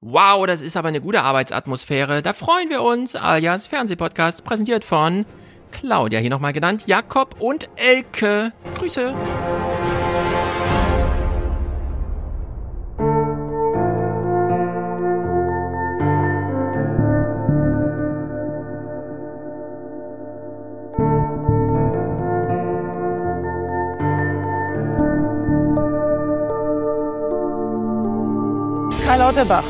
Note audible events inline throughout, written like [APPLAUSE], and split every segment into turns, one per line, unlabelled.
Wow, das ist aber eine gute Arbeitsatmosphäre. Da freuen wir uns. Alias Fernsehpodcast, präsentiert von Claudia, hier nochmal genannt, Jakob und Elke. Grüße.
Karl Lauterbach,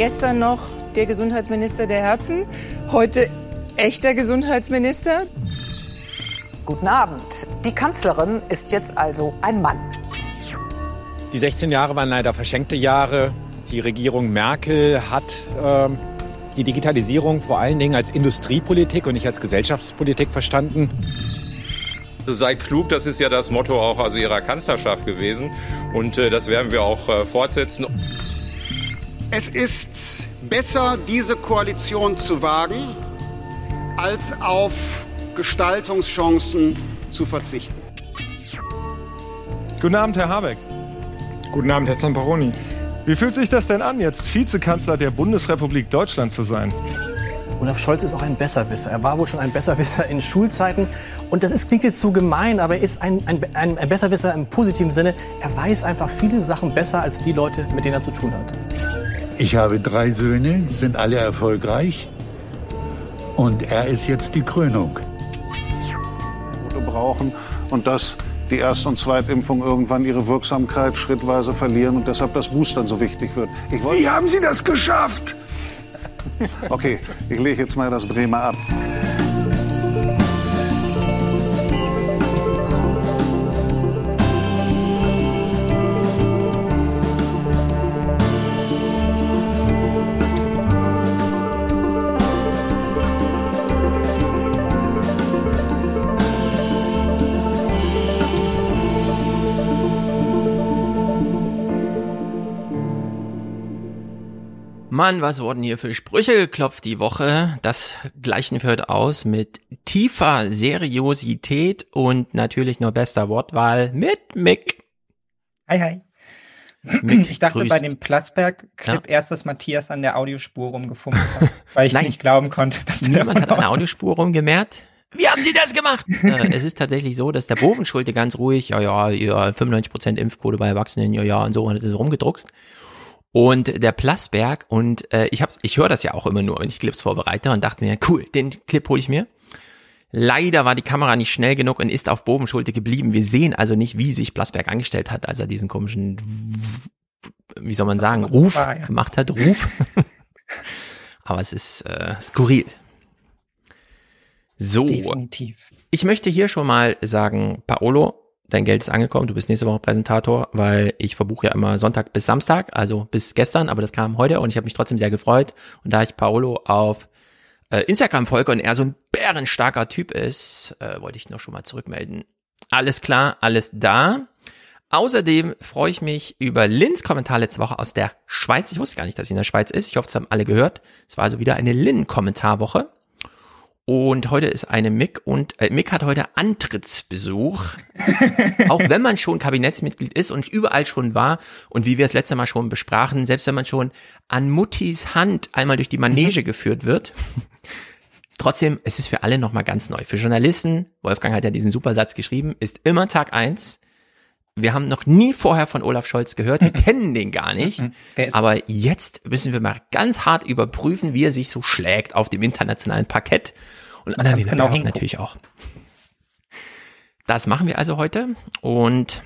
gestern noch der Gesundheitsminister der Herzen, heute echter Gesundheitsminister.
Guten Abend. Die Kanzlerin ist jetzt also ein Mann.
Die 16 Jahre waren leider verschenkte Jahre. Die Regierung Merkel hat äh, die Digitalisierung vor allen Dingen als Industriepolitik und nicht als Gesellschaftspolitik verstanden.
Also sei klug, das ist ja das Motto auch also ihrer Kanzlerschaft gewesen und äh, das werden wir auch äh, fortsetzen.
Es ist besser, diese Koalition zu wagen, als auf Gestaltungschancen zu verzichten.
Guten Abend, Herr Habeck.
Guten Abend, Herr Zamperoni.
Wie fühlt sich das denn an, jetzt Vizekanzler der Bundesrepublik Deutschland zu sein?
Olaf Scholz ist auch ein Besserwisser. Er war wohl schon ein Besserwisser in Schulzeiten. Und das ist, klingt jetzt so gemein, aber er ist ein, ein, ein, ein Besserwisser im positiven Sinne. Er weiß einfach viele Sachen besser als die Leute, mit denen er zu tun hat.
Ich habe drei Söhne, die sind alle erfolgreich. Und er ist jetzt die Krönung.
Brauchen und dass die Erst- und Zweitimpfung irgendwann ihre Wirksamkeit schrittweise verlieren und deshalb das Boostern so wichtig wird.
Wie haben Sie das geschafft?
Okay, ich lege jetzt mal das Bremer ab.
Mann, was wurden hier für Sprüche geklopft die Woche? Das gleichen wir heute aus mit tiefer Seriosität und natürlich nur bester Wortwahl mit Mick.
Hi, hi.
Mick
ich dachte
grüßt.
bei dem Plasberg-Clip
Ja.
erst, dass Matthias an der Audiospur rumgefummelt hat, [LAUGHS] weil ich nicht glauben konnte, dass der
Niemand hat eine
aus-
Audiospur rumgemerkt. Wie haben Sie das gemacht? [LAUGHS] äh, es ist tatsächlich so, dass der Bovenschulte ganz ruhig, ja, ja, ja, 95% Impfquote bei Erwachsenen, ja, ja, und so, und hat rumgedruckst. Und der Plasberg, und äh, ich hab's, ich höre das ja auch immer nur, wenn ich Clips vorbereite und dachte mir, cool, den Clip hole ich mir. Leider war die Kamera nicht schnell genug und ist auf Bovenschulte geblieben. Wir sehen also nicht, wie sich Plasberg angestellt hat, als er diesen komischen, wie soll man sagen, Ruf
war, ja.
gemacht hat, Ruf. [LAUGHS] Aber es ist äh, skurril. So,
Definitiv.
ich möchte hier schon mal sagen, Paolo, dein Geld ist angekommen, du bist nächste Woche Präsentator, weil ich verbuche ja immer Sonntag bis Samstag, also bis gestern, aber das kam heute und ich habe mich trotzdem sehr gefreut. Und da ich Paolo auf äh, Instagram folge und er so ein bärenstarker Typ ist, äh, wollte ich noch schon mal zurückmelden. Alles klar, alles da. Außerdem freue ich mich über Lins Kommentar letzte Woche aus der Schweiz. Ich wusste gar nicht, dass sie in der Schweiz ist. Ich hoffe, es haben alle gehört. Es war also wieder eine Lin-Kommentarwoche. Und heute ist eine Mick und äh, Mick hat heute Antrittsbesuch. [LAUGHS] auch wenn man schon Kabinettsmitglied ist und überall schon war und wie wir es letzte Mal schon besprachen, selbst wenn man schon an Muttis Hand einmal durch die Manege geführt wird. Trotzdem, es ist für alle nochmal ganz neu. Für Journalisten, Wolfgang hat ja diesen super Satz geschrieben, ist immer Tag eins. Wir haben noch nie vorher von Olaf Scholz gehört, wir kennen den gar nicht.
Ist
Aber jetzt müssen wir mal ganz hart überprüfen, wie er sich so schlägt auf dem internationalen Parkett. Und Annalena
genau
Baerbock natürlich auch. Das machen wir also heute. Und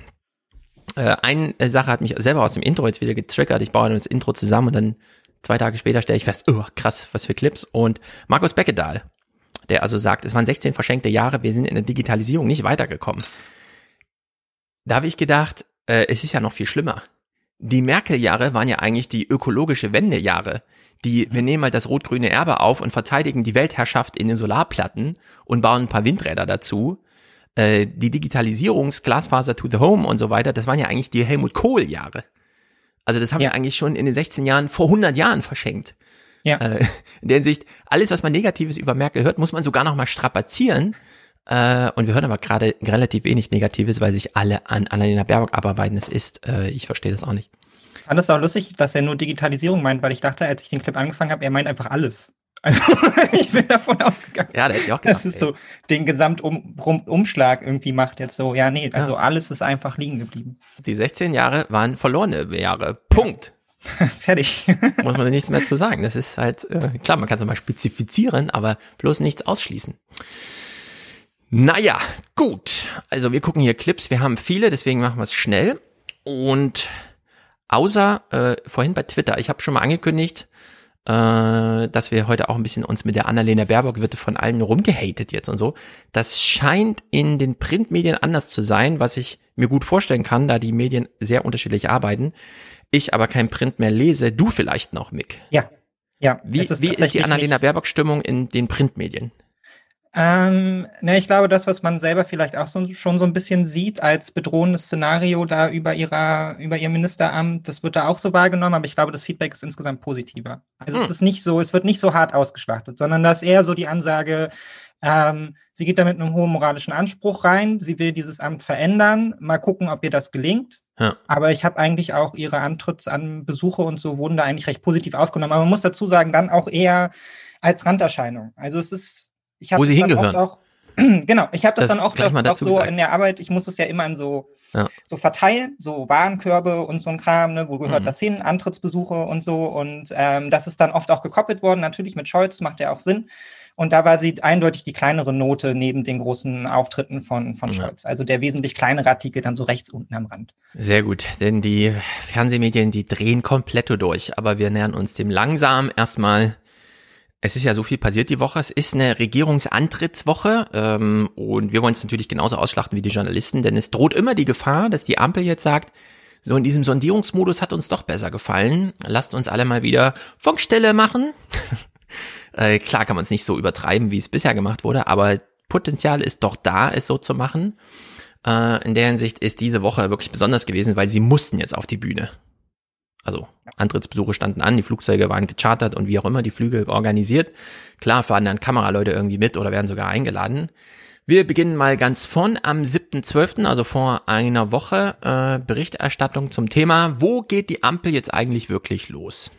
äh, eine Sache hat mich selber aus dem Intro jetzt wieder getriggert. Ich baue das Intro zusammen und dann zwei Tage später stelle ich fest, oh krass, was für Clips. Und Markus Beckedahl, der also sagt, es waren 16 verschenkte Jahre, wir sind in der Digitalisierung nicht weitergekommen. Da habe ich gedacht, äh, es ist ja noch viel schlimmer. Die Merkel-Jahre waren ja eigentlich die ökologische Wendejahre. Die, wir nehmen halt das rot-grüne Erbe auf und verteidigen die Weltherrschaft in den Solarplatten und bauen ein paar Windräder dazu. Äh, die Digitalisierungs, Glasfaser to the Home und so weiter, das waren ja eigentlich die Helmut Kohl-Jahre. Also das haben
Ja.
wir eigentlich schon in den 16 Jahren vor 100 Jahren verschenkt.
Ja.
Äh, in der Hinsicht, alles, was man Negatives über Merkel hört, muss man sogar noch mal strapazieren. Äh, und wir hören aber gerade relativ wenig Negatives, weil sich alle an Annalena Baerbock abarbeiten. Es ist, äh, ich verstehe das auch nicht.
fand es auch lustig, dass er nur Digitalisierung meint, weil ich dachte, als ich den Clip angefangen habe, er meint einfach alles. [LAUGHS] Also ich bin davon ausgegangen,
Ja, hätte ich auch gedacht.
dass es so den Gesamtumschlag irgendwie macht jetzt so. Ja, nee, also alles ist einfach liegen geblieben.
Die 16 Jahre waren verlorene Jahre. Punkt. [LAUGHS]
Fertig. [LAUGHS]
Muss man nichts mehr zu sagen. Das ist halt, äh, klar, man kann es mal spezifizieren, aber bloß nichts ausschließen. Naja, gut. Also wir gucken hier Clips. Wir haben viele, deswegen machen wir es schnell. Und außer äh, vorhin bei Twitter, ich habe schon mal angekündigt, äh, dass wir heute auch ein bisschen uns mit der Annalena Baerbock wird von allen rumgehatet jetzt und so. Das scheint in den Printmedien anders zu sein, was ich mir gut vorstellen kann, da die Medien sehr unterschiedlich arbeiten. Ich aber kein Print mehr lese, du vielleicht noch, Mick.
Ja. Ja,
Wie,
ist
wie ist die Annalena Baerbock-Stimmung in den Printmedien?
Ähm, ne, ich glaube, das, was man selber vielleicht auch so, schon so ein bisschen sieht als bedrohendes Szenario da über ihrer, über ihr Ministeramt, das wird da auch so wahrgenommen, aber ich glaube, das Feedback ist insgesamt positiver. Also es
Hm.
ist nicht so, es wird nicht so hart ausgeschlachtet, sondern das ist eher so die Ansage, ähm, sie geht da mit einem hohen moralischen Anspruch rein, sie will dieses Amt verändern, mal gucken, ob ihr das gelingt.
Ja.
Aber ich habe eigentlich auch ihre Antrittsanbesuche und so wurden da eigentlich recht positiv aufgenommen. Aber man muss dazu sagen, dann auch eher als Randerscheinung. Also es ist, ich habe
Wo sie hingehören.
Auch, [CLEARS THROAT] genau, ich habe das,
Das
dann auch,
mal
auch so
gesagt.
in der Arbeit, ich muss es ja immer in so,
Ja.
so verteilen, so Warenkörbe und so ein Kram, ne, wo gehört
Mhm.
das hin, Antrittsbesuche und so. Und ähm, das ist dann oft auch gekoppelt worden, natürlich mit Scholz, macht ja auch Sinn. Und da war sie eindeutig die kleinere Note neben den großen Auftritten von, von
Ja.
Scholz. Also der wesentlich kleinere Artikel dann so rechts unten am Rand.
Sehr gut, denn die Fernsehmedien, die drehen komplett durch, aber wir nähern uns dem langsam erstmal. Es ist ja so viel passiert die Woche. Es ist eine Regierungsantrittswoche ähm, und wir wollen es natürlich genauso ausschlachten wie die Journalisten, denn es droht immer die Gefahr, dass die Ampel jetzt sagt, so in diesem Sondierungsmodus hat uns doch besser gefallen. Lasst uns alle mal wieder Funkstelle machen. [LAUGHS] äh, klar kann man es nicht so übertreiben, wie es bisher gemacht wurde, aber Potenzial ist doch da, es so zu machen. Äh, in der Hinsicht ist diese Woche wirklich besonders gewesen, weil sie mussten jetzt auf die Bühne. Also Antrittsbesuche standen an, die Flugzeuge waren gechartert und wie auch immer die Flüge organisiert. Klar fahren dann Kameraleute irgendwie mit oder werden sogar eingeladen. Wir beginnen mal ganz vorn am 7.12., also vor einer Woche, äh, Berichterstattung zum Thema, wo geht die Ampel jetzt eigentlich wirklich los?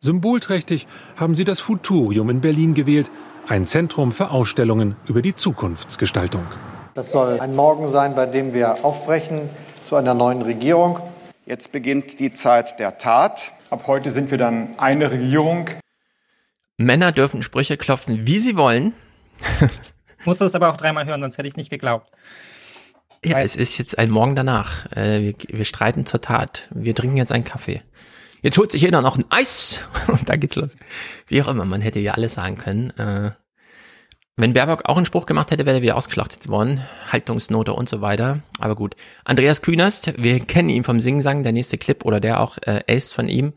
Symbolträchtig haben sie das Futurium in Berlin gewählt, ein Zentrum für Ausstellungen über die Zukunftsgestaltung.
Das soll ein Morgen sein, bei dem wir aufbrechen zu einer neuen Regierung.
Jetzt beginnt die Zeit der Tat.
Ab heute sind wir dann eine Regierung.
Männer dürfen Sprüche klopfen, wie sie wollen. [LAUGHS]
Ich musste es aber auch dreimal hören, sonst hätte ich es nicht geglaubt.
Ja, es ist jetzt ein Morgen danach. Äh, wir, wir streiten zur Tat. Wir trinken jetzt einen Kaffee. Jetzt holt sich jeder noch ein Eis [LAUGHS] und da geht's los. Wie auch immer, man hätte ja alles sagen können. Wenn Baerbock auch einen Spruch gemacht hätte, wäre er wieder ausgeschlachtet worden. Haltungsnote und so weiter. Aber gut. Andreas Künast, wir kennen ihn vom Singsang, der nächste Clip oder der auch äh, ace von ihm.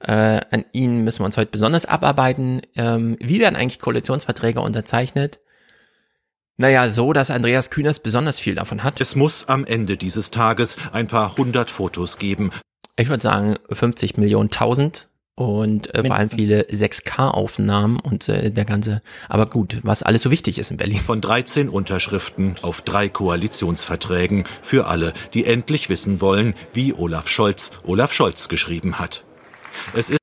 Äh, an ihn müssen wir uns heute besonders abarbeiten. Ähm, wie werden eigentlich Koalitionsverträge unterzeichnet? Naja, so, dass Andreas Künast besonders viel davon hat.
Es muss am Ende dieses Tages ein paar hundert Fotos geben.
Ich würde sagen 50 Millionen tausend und äh, vor allem viele 6K-Aufnahmen und äh, der ganze, aber gut, was alles so wichtig ist in Berlin.
Von 13 Unterschriften auf drei Koalitionsverträgen für alle, die endlich wissen wollen, wie Olaf Scholz Olaf Scholz geschrieben hat. Es ist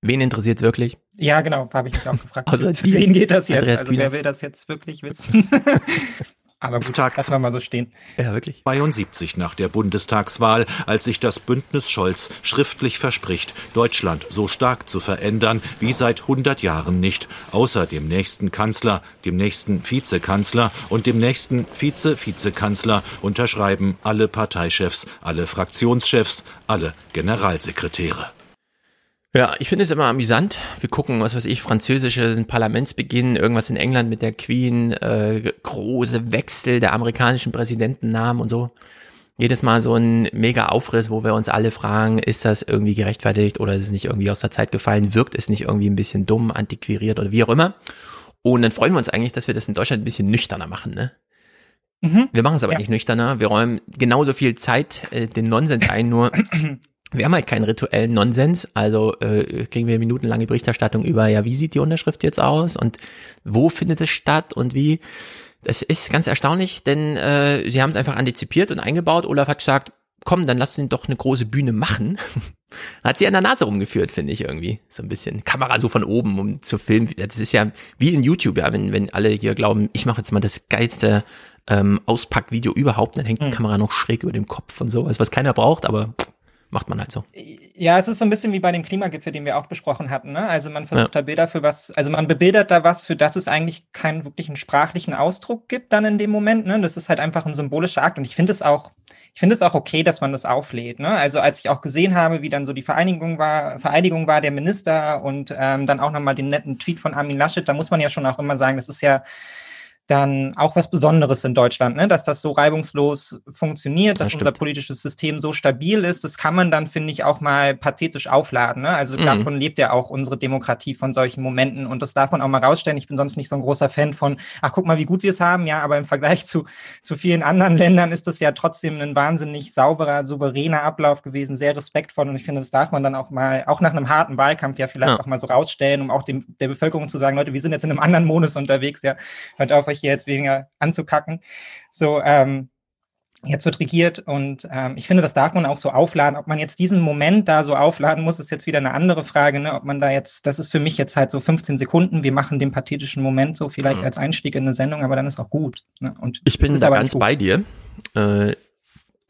Wen interessiert wirklich?
Ja, genau, habe ich mich auch gefragt. [LAUGHS]
Dir,
wen geht das jetzt?
Andreas
also wer will das jetzt wirklich wissen? [LAUGHS] Aber gut, lassen wir mal so stehen.
Ja, wirklich.
72 nach der Bundestagswahl, als sich das Bündnis Scholz schriftlich verspricht, Deutschland so stark zu verändern wie seit 100 Jahren nicht, außer dem nächsten Kanzler, dem nächsten Vizekanzler und dem nächsten Vize-Vizekanzler unterschreiben alle Parteichefs, alle Fraktionschefs, alle Generalsekretäre.
Ja, ich finde es immer amüsant. Wir gucken, was weiß ich, französische Parlamentsbeginn, irgendwas in England mit der Queen, äh, große Wechsel der amerikanischen Präsidentennamen und so. Jedes Mal so ein mega Aufriss, wo wir uns alle fragen, ist das irgendwie gerechtfertigt oder ist es nicht irgendwie aus der Zeit gefallen? Wirkt es nicht irgendwie ein bisschen dumm, antiquiriert oder wie auch immer? Und dann freuen wir uns eigentlich, dass wir das in Deutschland ein bisschen nüchterner machen, ne? Wir machen es aber
Ja.
nicht nüchterner. Wir räumen genauso viel Zeit äh, den Nonsens ein, nur [CLEARS THROAT] wir haben halt keinen rituellen Nonsens. Also äh, kriegen wir minutenlange Berichterstattung über, ja, wie sieht die Unterschrift jetzt aus und wo findet es statt und wie. Das ist ganz erstaunlich, denn äh, sie haben es einfach antizipiert und eingebaut. Olaf hat gesagt, komm, dann lass ihn doch eine große Bühne machen. [LAUGHS] Hat sie an der Nase rumgeführt, finde ich irgendwie. So ein bisschen Kamera so von oben, um zu filmen. Das ist ja wie in YouTube, ja, wenn, wenn alle hier glauben, ich mache jetzt mal das geilste ähm, Auspackvideo überhaupt, dann hängt die mhm. Kamera noch schräg über dem Kopf und sowas, was keiner braucht, aber macht man halt so.
Ja, es ist so ein bisschen wie bei dem Klimagipfel, den wir auch besprochen hatten. Ne? Also man versucht ja. da Bilder für was, also man bebildert da was, für das es eigentlich keinen wirklichen sprachlichen Ausdruck gibt dann in dem Moment. Ne? Das ist halt einfach ein symbolischer Akt. Und ich finde es auch, ich finde es auch okay, dass man das auflädt. Ne? Also als ich auch gesehen habe, wie dann so die Vereinigung war, Vereidigung war der Minister und ähm, dann auch nochmal den netten Tweet von Armin Laschet, da muss man ja schon auch immer sagen, das ist ja dann auch was Besonderes in Deutschland, ne? dass das so reibungslos funktioniert, dass das unser politisches System so stabil ist. Das kann man dann, finde ich, auch mal pathetisch aufladen. Ne? Also mhm. davon lebt ja auch unsere Demokratie von solchen Momenten und das darf man auch mal rausstellen. Ich bin sonst nicht so ein großer Fan von, ach guck mal, wie gut wir es haben, ja, aber im Vergleich zu, zu vielen anderen [LAUGHS] Ländern ist das ja trotzdem ein wahnsinnig sauberer, souveräner Ablauf gewesen, sehr respektvoll und ich finde, das darf man dann auch mal, auch nach einem harten Wahlkampf ja vielleicht ja. auch mal so rausstellen, um auch dem, der Bevölkerung zu sagen, Leute, wir sind jetzt in einem anderen Modus unterwegs, ja, hört auf euch euch hier jetzt weniger anzukacken. So, ähm, jetzt wird regiert und ähm, ich finde, das darf man auch so aufladen. Ob man jetzt diesen Moment da so aufladen muss, ist jetzt wieder eine andere Frage. Ne? Ob man da jetzt, das ist für mich jetzt halt so 15 Sekunden. Wir machen den pathetischen Moment so vielleicht mhm. als Einstieg in eine Sendung, aber dann ist auch gut. Ne? Und
ich bin da ganz bei dir. Äh,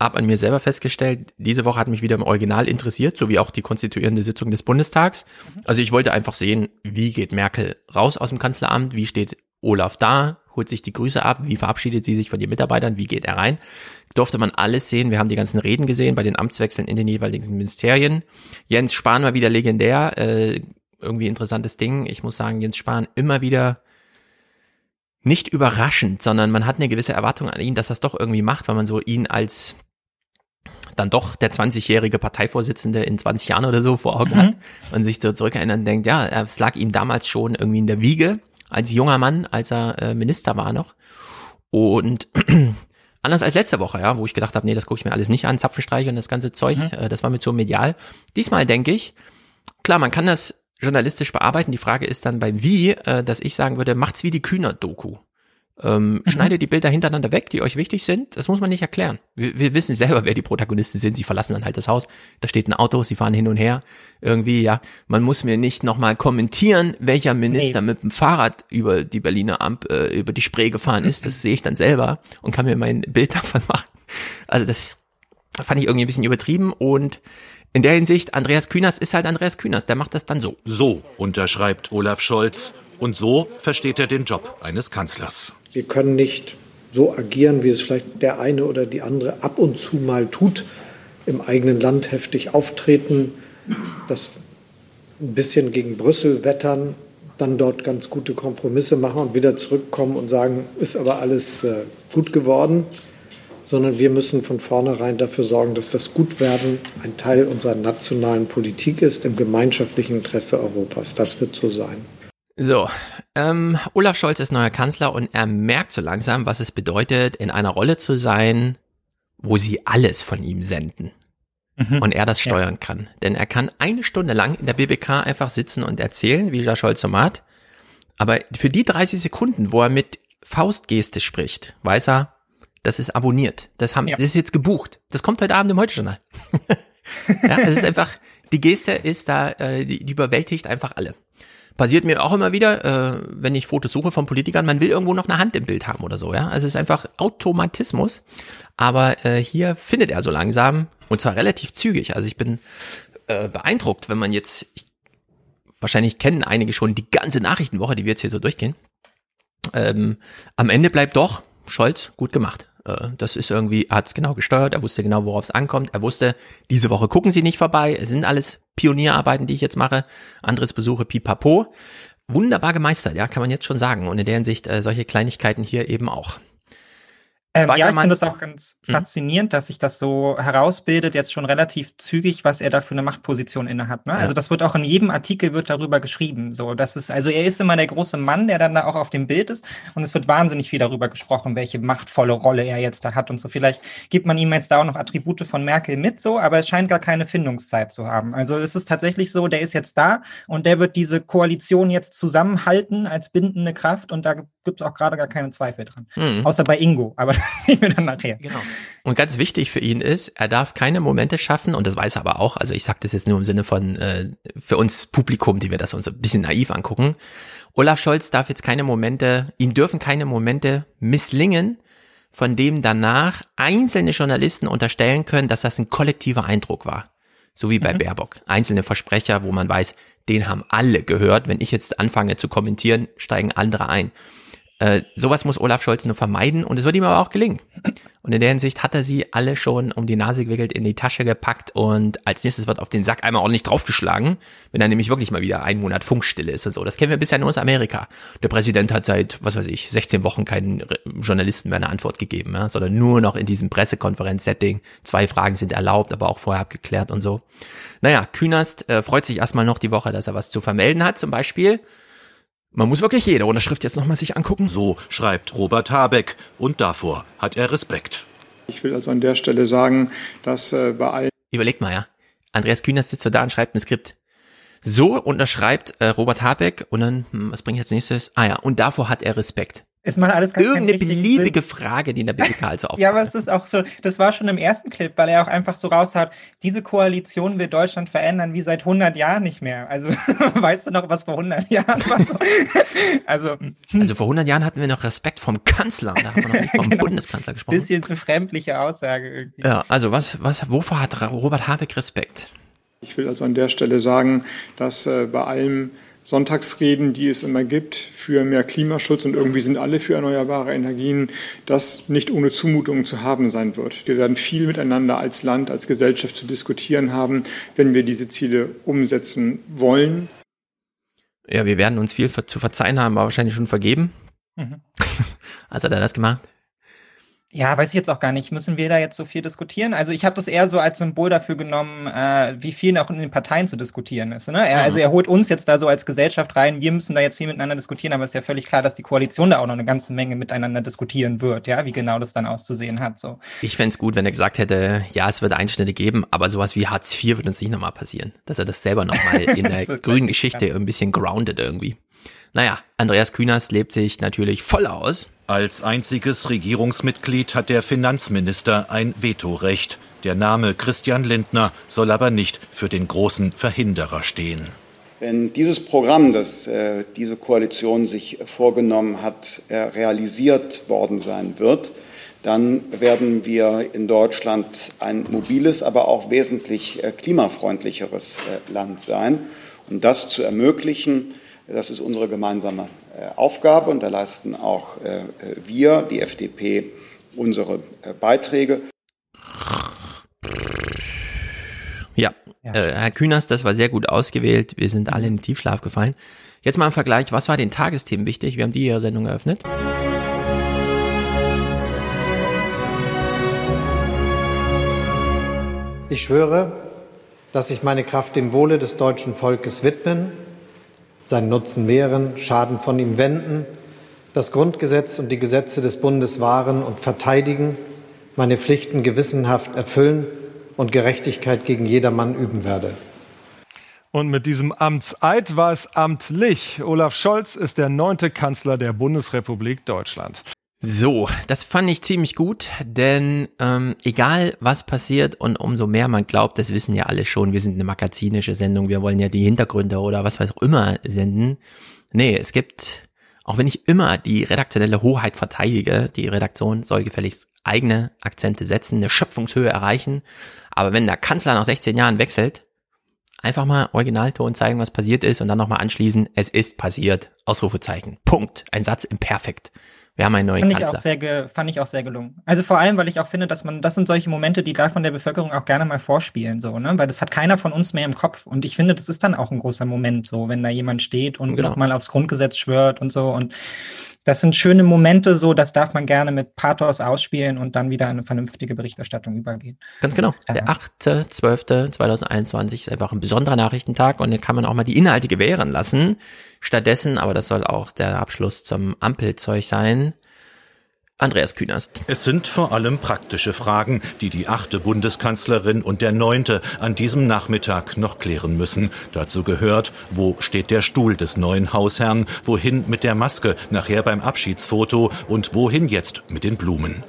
hab an mir selber festgestellt, diese Woche hat mich wieder im Original interessiert, so wie auch die konstituierende Sitzung des Bundestags. Mhm. Also ich wollte einfach sehen, wie geht Merkel raus aus dem Kanzleramt, wie steht Olaf da, holt sich die Grüße ab, wie verabschiedet sie sich von den Mitarbeitern, wie geht er rein. Durfte man alles sehen. Wir haben die ganzen Reden gesehen bei den Amtswechseln in den jeweiligen Ministerien. Jens Spahn war wieder legendär, äh, irgendwie interessantes Ding. Ich muss sagen, Jens Spahn immer wieder nicht überraschend, sondern man hat eine gewisse Erwartung an ihn, dass es doch irgendwie macht, weil man so ihn als dann doch der 20-jährige Parteivorsitzende in 20 Jahren oder so vor Augen mhm. hat und sich so zurückerinnert und denkt, ja, es lag ihm damals schon irgendwie in der Wiege als junger Mann, als er äh, Minister war noch. Und [CLEARS THROAT] anders als letzte Woche, ja, wo ich gedacht habe, nee, das gucke ich mir alles nicht an, Zapfenstreich und das ganze Zeug, mhm. äh, das war mir zu medial. Diesmal denke ich, klar, man kann das journalistisch bearbeiten. Die Frage ist dann bei wie, äh, dass ich sagen würde, macht's wie die Kühner-Doku. Ähm, mhm. Schneidet die Bilder hintereinander weg, die euch wichtig sind. Das muss man nicht erklären. Wir, wir wissen selber, wer die Protagonisten sind. Sie verlassen dann halt das Haus. Da steht ein Auto, sie fahren hin und her. Irgendwie, ja. Man muss mir nicht nochmal kommentieren, welcher Minister nee. mit dem Fahrrad über die Berliner Amp, äh, über die Spree gefahren ist. Das sehe ich dann selber und kann mir mein Bild [LAUGHS] davon machen. Also das fand ich irgendwie ein bisschen übertrieben und in der Hinsicht, Andreas Kühners ist halt Andreas Kühners, der macht das dann so.
So unterschreibt Olaf Scholz. Und so versteht er den Job eines Kanzlers.
Wir können nicht so agieren, wie es vielleicht der eine oder die andere ab und zu mal tut, im eigenen Land heftig auftreten, das ein bisschen gegen Brüssel wettern, dann dort ganz gute Kompromisse machen und wieder zurückkommen und sagen, ist aber alles äh, gut geworden, sondern wir müssen von vornherein dafür sorgen, dass das Gutwerden ein Teil unserer nationalen Politik ist, im gemeinschaftlichen Interesse Europas. Das wird so sein.
So, ähm, Olaf Scholz ist neuer Kanzler und er merkt so langsam, was es bedeutet, in einer Rolle zu sein, wo sie alles von ihm senden. Mhm. Und er das steuern ja. kann. Denn er kann eine Stunde lang in der BBK einfach sitzen und erzählen, wie der Scholz so macht. Aber für die 30 Sekunden, wo er mit Faustgeste spricht, weiß er, das ist abonniert. Das haben, ja. das ist jetzt gebucht. Das kommt heute Abend im Heute-Journal. [LAUGHS] ja, es ist einfach, die Geste ist da, äh, die, die überwältigt einfach alle. Passiert mir auch immer wieder, äh, wenn ich Fotos suche von Politikern, man will irgendwo noch eine Hand im Bild haben oder so, ja. Also es ist einfach Automatismus. Aber äh, hier findet er so langsam und zwar relativ zügig. Also ich bin äh, beeindruckt, wenn man jetzt, ich, wahrscheinlich kennen einige schon die ganze Nachrichtenwoche, die wir jetzt hier so durchgehen. Ähm, am Ende bleibt doch Scholz gut gemacht. Äh, das ist irgendwie, er hat es genau gesteuert, er wusste genau, worauf es ankommt. Er wusste, diese Woche gucken sie nicht vorbei. Es sind alles Pionierarbeiten, die ich jetzt mache. Anderes Besuche, pipapo. Wunderbar gemeistert, ja, kann man jetzt schon sagen. Und in der Hinsicht äh, solche Kleinigkeiten hier eben auch.
Ähm, ja, ich finde es auch ganz hm? faszinierend, dass sich das so herausbildet, jetzt schon relativ zügig, was er da für eine Machtposition innehat. Ne? Ja. Also das wird auch in jedem Artikel wird darüber geschrieben. So, das ist, also er ist immer der große Mann, der dann da auch auf dem Bild ist und es wird wahnsinnig viel darüber gesprochen, welche machtvolle Rolle er jetzt da hat und so. Vielleicht gibt man ihm jetzt da auch noch Attribute von Merkel mit, so, aber es scheint gar keine Findungszeit zu haben. Also es ist tatsächlich so, der ist jetzt da und der wird diese Koalition jetzt zusammenhalten als bindende Kraft und da gibt es auch gerade gar keine Zweifel dran. Mhm. Außer bei Ingo. Aber [LAUGHS] sehen wir dann nachher.
Genau. Und ganz wichtig für ihn ist, er darf keine Momente schaffen, und das weiß er aber auch, also ich sage das jetzt nur im Sinne von äh, für uns Publikum, die wir das uns ein bisschen naiv angucken. Olaf Scholz darf jetzt keine Momente, ihm dürfen keine Momente misslingen, von dem danach einzelne Journalisten unterstellen können, dass das ein kollektiver Eindruck war. So wie bei mhm. Baerbock. Einzelne Versprecher, wo man weiß, den haben alle gehört. Wenn ich jetzt anfange zu kommentieren, steigen andere ein. Äh, sowas muss Olaf Scholz nur vermeiden und es wird ihm aber auch gelingen. Und in der Hinsicht hat er sie alle schon um die Nase gewickelt, in die Tasche gepackt und als nächstes wird auf den Sack einmal ordentlich draufgeschlagen, wenn er nämlich wirklich mal wieder einen Monat Funkstille ist und so. Das kennen wir bisher nur aus Amerika. Der Präsident hat seit, was weiß ich, 16 Wochen keinen Journalisten mehr eine Antwort gegeben, ja, sondern nur noch in diesem Pressekonferenz-Setting. Zwei Fragen sind erlaubt, aber auch vorher abgeklärt und so. Naja, Künast äh, freut sich erstmal noch die Woche, dass er was zu vermelden hat, zum Beispiel man muss wirklich jede Unterschrift jetzt nochmal sich angucken.
So schreibt Robert Habeck und davor hat er Respekt.
Ich will also an der Stelle sagen, dass äh, bei allen.
Überlegt mal, ja. Andreas Kühner sitzt so da und schreibt ein Skript. So unterschreibt äh, Robert Habeck und dann, hm, was bringe ich als nächstes? Ah ja, und davor hat er Respekt.
Es macht alles gar
Irgendeine beliebige Sinn. Frage, die in der [LAUGHS] BTK also auftaucht.
ja, aber es ist auch so, das war schon im ersten Clip, weil er auch einfach so raushaut, diese Koalition wird Deutschland verändern wie seit 100 Jahren nicht mehr. Also, [LAUGHS] weißt du noch, was vor 100 Jahren war? [LAUGHS]
also, also vor 100 Jahren hatten wir noch Respekt vom Kanzler, da haben wir noch nicht vom genau. Bundeskanzler gesprochen.
Bisschen befremdliche Aussage irgendwie.
Ja, also was, was, wovor hat Robert Habeck Respekt?
Ich will also an der Stelle sagen, dass äh, bei allem Sonntagsreden, die es immer gibt, für mehr Klimaschutz und irgendwie sind alle für erneuerbare Energien, das nicht ohne Zumutungen zu haben sein wird. Wir werden viel miteinander als Land, als Gesellschaft zu diskutieren haben, wenn wir diese Ziele umsetzen wollen.
Ja, wir werden uns viel zu verzeihen haben, aber wahrscheinlich schon vergeben. Mhm. [LAUGHS] Also hat er das gemacht?
Ja, weiß ich jetzt auch gar nicht. Müssen wir da jetzt so viel diskutieren? Also ich habe das eher so als Symbol dafür genommen, äh, wie viel auch in den Parteien zu diskutieren ist. Ne? Er, mhm. Also er holt uns jetzt da so als Gesellschaft rein. Wir müssen da jetzt viel miteinander diskutieren, aber es ist ja völlig klar, dass die Koalition da auch noch eine ganze Menge miteinander diskutieren wird, ja, wie genau das dann auszusehen hat. So.
Ich fände gut, wenn er gesagt hätte, ja, es wird Einschnitte geben, aber sowas wie Hartz IV wird uns nicht nochmal passieren. Dass er das selber nochmal [LAUGHS] in der grünen Geschichte ein bisschen grounded irgendwie. Naja, Andreas Kühners lebt sich natürlich voll aus
als einziges Regierungsmitglied hat der Finanzminister ein Vetorecht. Der Name Christian Lindner soll aber nicht für den großen Verhinderer stehen.
Wenn dieses Programm, das äh, diese Koalition sich vorgenommen hat, äh, realisiert worden sein wird, dann werden wir in Deutschland ein mobiles, aber auch wesentlich äh, klimafreundlicheres äh, Land sein. Um das zu ermöglichen, das ist unsere gemeinsame äh, Aufgabe und da leisten auch äh, wir, die FDP, unsere äh, Beiträge.
Ja, ja äh, Herr Kühners, das war sehr gut ausgewählt. Wir sind alle in den Tiefschlaf gefallen. Jetzt mal im Vergleich, was war den Tagesthemen wichtig? Wir haben die Ihre Sendung eröffnet.
Ich schwöre, dass ich meine Kraft dem Wohle des deutschen Volkes widmen seinen Nutzen mehren, Schaden von ihm wenden, das Grundgesetz und die Gesetze des Bundes wahren und verteidigen, meine Pflichten gewissenhaft erfüllen und Gerechtigkeit gegen jedermann üben werde.
Und mit diesem Amtseid war es amtlich. Olaf Scholz ist der neunte Kanzler der Bundesrepublik Deutschland.
So, das fand ich ziemlich gut, denn ähm, egal was passiert und umso mehr man glaubt, das wissen ja alle schon, wir sind eine magazinische Sendung, wir wollen ja die Hintergründe oder was weiß auch immer senden. Nee, es gibt, auch wenn ich immer die redaktionelle Hoheit verteidige, die Redaktion soll gefälligst eigene Akzente setzen, eine Schöpfungshöhe erreichen, aber wenn der Kanzler nach 16 Jahren wechselt, einfach mal Originalton zeigen, was passiert ist und dann nochmal anschließen, es ist passiert, Ausrufezeichen, Punkt, ein Satz im Perfekt. Wir haben einen neuen
fand
Kanzler.
Ich auch sehr fand ich auch sehr gelungen. Also vor allem, weil ich auch finde, dass man, das sind solche Momente, die darf man der Bevölkerung auch gerne mal vorspielen, so, ne? Weil das hat keiner von uns mehr im Kopf. Und ich finde, das ist dann auch ein großer Moment, so, wenn da jemand steht und genau. nochmal aufs Grundgesetz schwört und so. Und das sind schöne Momente, so, das darf man gerne mit Pathos ausspielen und dann wieder eine vernünftige Berichterstattung übergehen.
Ganz genau. Der 8.12.2021 ist einfach ein besonderer Nachrichtentag und dann kann man auch mal die Inhalte gewähren lassen. Stattdessen, aber das soll auch der Abschluss zum Ampelzeug sein, Andreas Künast.
Es sind vor allem praktische Fragen, die die achte Bundeskanzlerin und der neunte an diesem Nachmittag noch klären müssen. Dazu gehört, wo steht der Stuhl des neuen Hausherrn, wohin mit der Maske, nachher beim Abschiedsfoto und wohin jetzt mit den Blumen.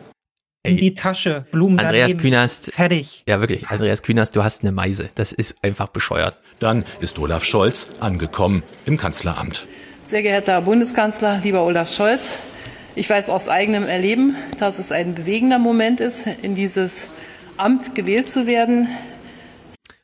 in die Tasche, Blumen
Andreas
daneben,
Künast.
fertig.
Ja, wirklich. Andreas Künast, du hast eine Meise. Das ist einfach bescheuert.
Dann ist Olaf Scholz angekommen im Kanzleramt.
Sehr geehrter Herr Bundeskanzler, lieber Olaf Scholz, ich weiß aus eigenem Erleben, dass es ein bewegender Moment ist, in dieses Amt gewählt zu werden.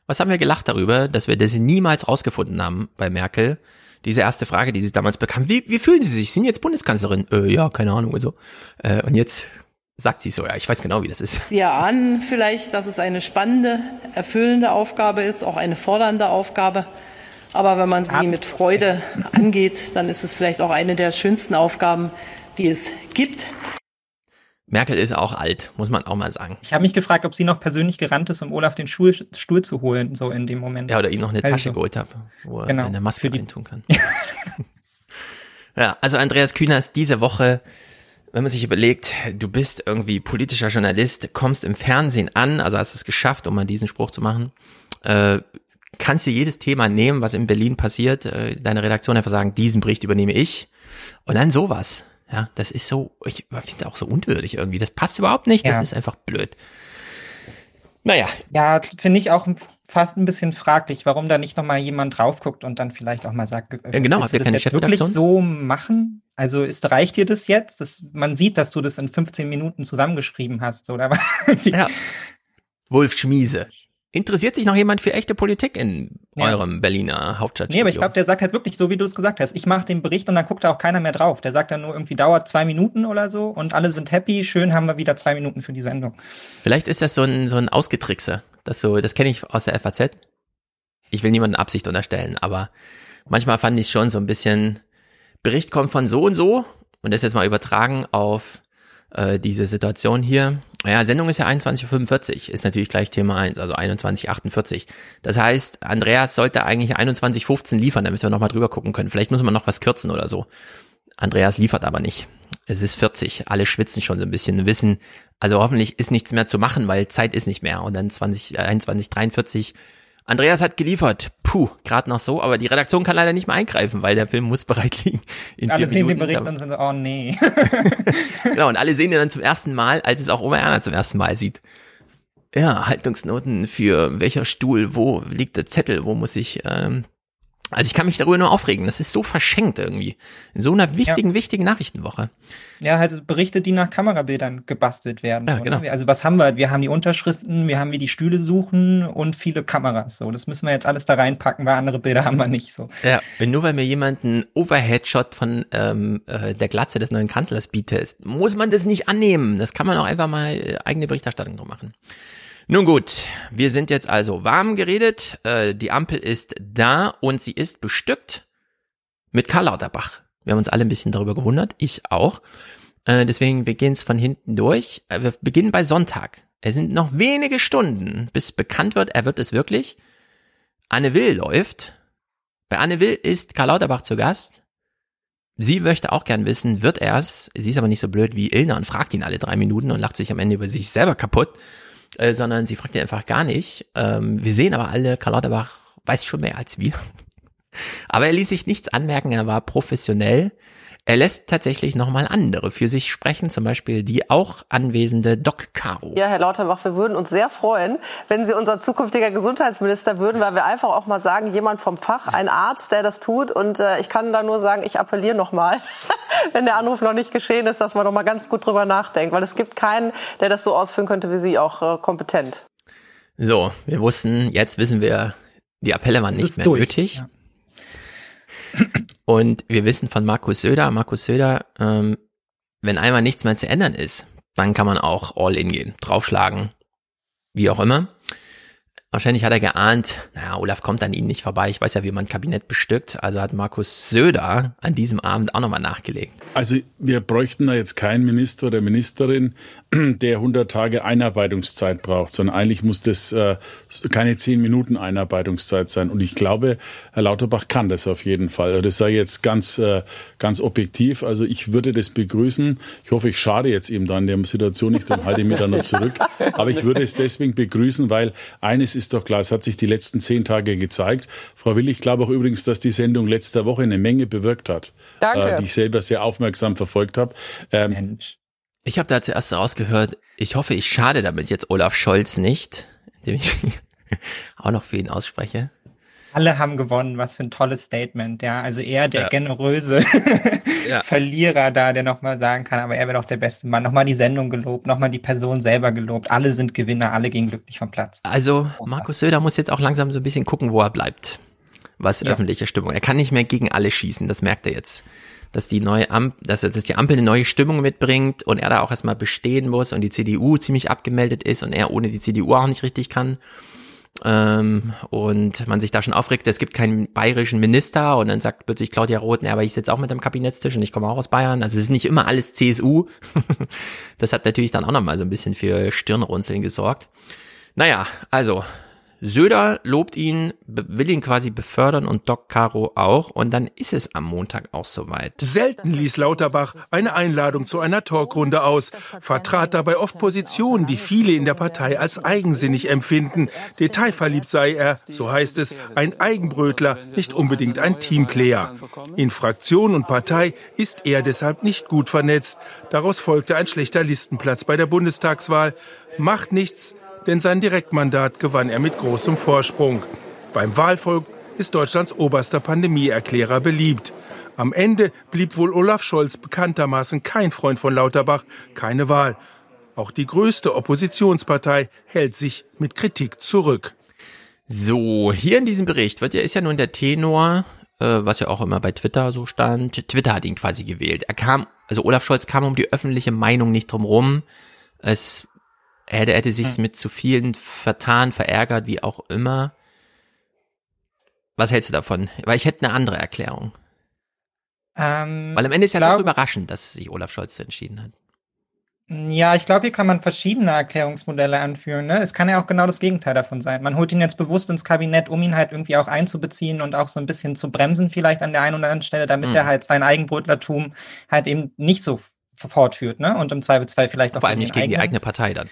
Was haben wir gelacht darüber, dass wir das niemals rausgefunden haben bei Merkel? Diese erste Frage, die sie damals bekam, wie, wie fühlen Sie sich? Sie sind jetzt Bundeskanzlerin? Äh, ja, keine Ahnung und so. Äh, und jetzt sagt sie so, ja, ich weiß genau, wie das ist.
Sie erahnen vielleicht, dass es eine spannende, erfüllende Aufgabe ist, auch eine fordernde Aufgabe. Aber wenn man sie mit Freude angeht, dann ist es vielleicht auch eine der schönsten Aufgaben, die es gibt.
Merkel ist auch alt, muss man auch mal sagen.
Ich habe mich gefragt, ob sie noch persönlich gerannt ist, um Olaf den Stuhl, Stuhl zu holen, so in dem Moment.
Ja, oder ihm noch eine
Also,
Tasche geholt habe, wo er
genau.
eine Maske reintun kann. [LAUGHS] ja, also Andreas Kühners diese Woche, wenn man sich überlegt, du bist irgendwie politischer Journalist, kommst im Fernsehen an, also hast es geschafft, um mal diesen Spruch zu machen, äh, kannst dir jedes Thema nehmen, was in Berlin passiert, äh, deine Redaktion einfach sagen, diesen Bericht übernehme ich und dann sowas. Ja, das ist so, ich finde auch so unwürdig irgendwie. Das passt überhaupt nicht, das
Ja.
ist einfach blöd. Naja.
Ja, finde ich auch fast ein bisschen fraglich, warum da nicht nochmal jemand drauf guckt und dann vielleicht auch mal sagt, äh,
genau, habt ihr
du das
keine
jetzt wirklich so machen? Also ist, reicht dir das jetzt? Das, man sieht, dass du das in 15 Minuten zusammengeschrieben hast, oder? [LAUGHS]
ja. Wolf Schmiese. Interessiert sich noch jemand für echte Politik in
Ja.
eurem Berliner Hauptstadt?
Nee, aber ich glaube, der sagt halt wirklich so, wie du es gesagt hast. Ich mache den Bericht und dann guckt da auch keiner mehr drauf. Der sagt dann nur irgendwie dauert zwei Minuten oder so und alle sind happy. Schön haben wir wieder zwei Minuten für die Sendung.
Vielleicht ist das so ein, so ein Ausgetrickse. Das so, das kenne ich aus der FAZ. Ich will niemanden Absicht unterstellen, aber manchmal fand ich schon so ein bisschen, Bericht kommt von so und so und das jetzt mal übertragen auf äh, diese Situation hier. Ja, Sendung ist ja 21.45 ist natürlich gleich Thema 1, also 21.48. Das heißt, Andreas sollte eigentlich 21.15 liefern, damit wir nochmal drüber gucken können. Vielleicht muss man noch was kürzen oder so. Andreas liefert aber nicht. Es ist 40, alle schwitzen schon so ein bisschen, wissen, also hoffentlich ist nichts mehr zu machen, weil Zeit ist nicht mehr. Und dann 20, äh, 21, 43, Andreas hat geliefert. Puh, gerade noch so, aber die Redaktion kann leider nicht mehr eingreifen, weil der Film muss bereit liegen. In
alle sehen den
Minuten.
Bericht und sind so, oh nee. [LAUGHS] [LAUGHS]
Genau, und alle sehen ihn dann zum ersten Mal, als es auch Oma Erna zum ersten Mal sieht. Ja, Haltungsnoten für welcher Stuhl, wo liegt der Zettel, wo muss ich, ähm, also ich kann mich darüber nur aufregen. Das ist so verschenkt irgendwie. In so einer wichtigen, wichtigen Nachrichtenwoche.
Ja, halt Berichte, die nach Kamerabildern gebastelt werden.
Ja, genau.
Also was haben wir? Wir haben die Unterschriften, wir haben wie die Stühle suchen und viele Kameras. So, das müssen wir jetzt alles da reinpacken, weil andere Bilder haben wir nicht. So.
Ja, wenn nur weil mir jemand einen Overhead-Shot von ähm, äh, der Glatze des neuen Kanzlers bietet, muss man das nicht annehmen. Das kann man auch einfach mal äh, eigene Berichterstattung drum machen. Nun gut, wir sind jetzt also warm geredet. Äh, die Ampel ist da und sie ist bestückt mit Karl Lauterbach. Wir haben uns alle ein bisschen darüber gewundert, ich auch. Äh, deswegen, wir gehen es von hinten durch. Äh, wir beginnen bei Sonntag. Es sind noch wenige Stunden, bis bekannt wird, er wird es wirklich. Anne Will läuft. Bei Anne Will ist Karl Lauterbach zu Gast. Sie möchte auch gern wissen, wird er es? Sie ist aber nicht so blöd wie Ilna und fragt ihn alle drei Minuten und lacht sich am Ende über sich selber kaputt, äh, sondern sie fragt ihn einfach gar nicht. Ähm, wir sehen aber alle, Karl Lauterbach weiß schon mehr als wir. [LAUGHS] Aber er ließ sich nichts anmerken, er war professionell. Er lässt tatsächlich nochmal andere für sich sprechen, zum Beispiel die auch anwesende Doc Caro.
Ja, Herr Lauterbach, wir würden uns sehr freuen, wenn Sie unser zukünftiger Gesundheitsminister würden, weil wir einfach auch mal sagen, jemand vom Fach, ein Arzt, der das tut. Und äh, ich kann da nur sagen, ich appelliere noch mal, [LAUGHS] wenn der Anruf noch nicht geschehen ist, dass man noch mal ganz gut drüber nachdenkt, weil es gibt keinen, der das so ausführen könnte wie Sie, auch äh, kompetent.
So, wir wussten, jetzt wissen wir, die Appelle waren nicht mehr
durch,
nötig. Und wir wissen von Markus Söder, Markus Söder, ähm, wenn einmal nichts mehr zu ändern ist, dann kann man auch all in gehen, draufschlagen, wie auch immer. Wahrscheinlich hat er geahnt, naja, Olaf kommt an ihn nicht vorbei. Ich weiß ja, wie man ein Kabinett bestückt. Also hat Markus Söder an diesem Abend auch nochmal nachgelegt.
Also wir bräuchten da jetzt keinen Minister oder Ministerin, [CLEARS THROAT] der 100 Tage Einarbeitungszeit braucht, sondern eigentlich muss das äh, keine 10 Minuten Einarbeitungszeit sein. Und ich glaube, Herr Lauterbach kann das auf jeden Fall. Also Das ich jetzt ganz, äh, ganz objektiv. Also ich würde das begrüßen. Ich hoffe, ich schade jetzt eben da in der Situation nicht, dann halte ich mich da noch zurück. Aber ich würde es deswegen begrüßen, weil eines ist doch klar, es hat sich die letzten zehn Tage gezeigt. Frau Will, ich glaube auch übrigens, dass die Sendung letzter Woche eine Menge bewirkt hat,
Danke.
äh, die ich selber sehr aufmerksam verfolgt habe. Ähm,
Ich habe da zuerst rausgehört, ich hoffe, ich schade damit jetzt Olaf Scholz nicht, indem ich [LAUGHS] auch noch für ihn ausspreche.
Alle haben gewonnen, was für ein tolles Statement, ja. Also er, der
Ja.
generöse [LAUGHS]
Ja.
Verlierer da, der nochmal sagen kann, aber er wäre doch der beste Mann. Nochmal die Sendung gelobt, nochmal die Person selber gelobt. Alle sind Gewinner, alle gehen glücklich vom Platz.
Also Markus Söder muss jetzt auch langsam so ein bisschen gucken, wo er bleibt, was
Ja.
öffentliche Stimmung. Er kann nicht mehr gegen alle schießen, das merkt er jetzt. Dass die neue Amp dass, dass die Ampel eine neue Stimmung mitbringt und er da auch erstmal bestehen muss und die CDU ziemlich abgemeldet ist und er ohne die CDU auch nicht richtig kann. Ähm, und man sich da schon aufregt, es gibt keinen bayerischen Minister und dann sagt plötzlich Claudia Roth, ja, aber ich sitze auch mit am Kabinettstisch und ich komme auch aus Bayern. Also es ist nicht immer alles CSU. [LAUGHS] das hat natürlich dann auch nochmal so ein bisschen für Stirnrunzeln gesorgt. Naja, also Söder lobt ihn, will ihn quasi befördern und Doc Caro auch und dann ist es am Montag auch soweit.
Selten ließ Lauterbach eine Einladung zu einer Talkrunde aus, vertrat dabei oft Positionen, die viele in der Partei als eigensinnig empfinden. Detailverliebt sei er, so heißt es, ein Eigenbrötler, nicht unbedingt ein Teamplayer. In Fraktion und Partei ist er deshalb nicht gut vernetzt. Daraus folgte ein schlechter Listenplatz bei der Bundestagswahl. Macht nichts, denn sein Direktmandat gewann er mit großem Vorsprung. Beim Wahlvolk ist Deutschlands oberster Pandemieerklärer beliebt. Am Ende blieb wohl Olaf Scholz bekanntermaßen kein Freund von Lauterbach, keine Wahl. Auch die größte Oppositionspartei hält sich mit Kritik zurück.
So, hier in diesem Bericht wird ja, ist ja nun der Tenor, äh, was ja auch immer bei Twitter so stand. Twitter hat ihn quasi gewählt. Er kam, also Olaf Scholz kam um die öffentliche Meinung nicht drum rum. Es, er hätte, hätte sich mit zu vielen vertan, verärgert, wie auch immer. Was hältst du davon? Weil ich hätte eine andere Erklärung.
Ähm,
Weil am Ende ist ja
glaub-
doch überraschend, dass sich Olaf Scholz so entschieden hat.
Ja, ich glaube, hier kann man verschiedene Erklärungsmodelle anführen. Ne? Es kann ja auch genau das Gegenteil davon sein. Man holt ihn jetzt bewusst ins Kabinett, um ihn halt irgendwie auch einzubeziehen und auch so ein bisschen zu bremsen, vielleicht an der einen oder anderen Stelle, damit
Mhm.
er halt sein Eigenbrötlertum halt eben nicht so fortführt, ne? Und im Zweifelsfall vielleicht auch
Vor allem nicht gegen die
eigenen-
eigene Partei dann.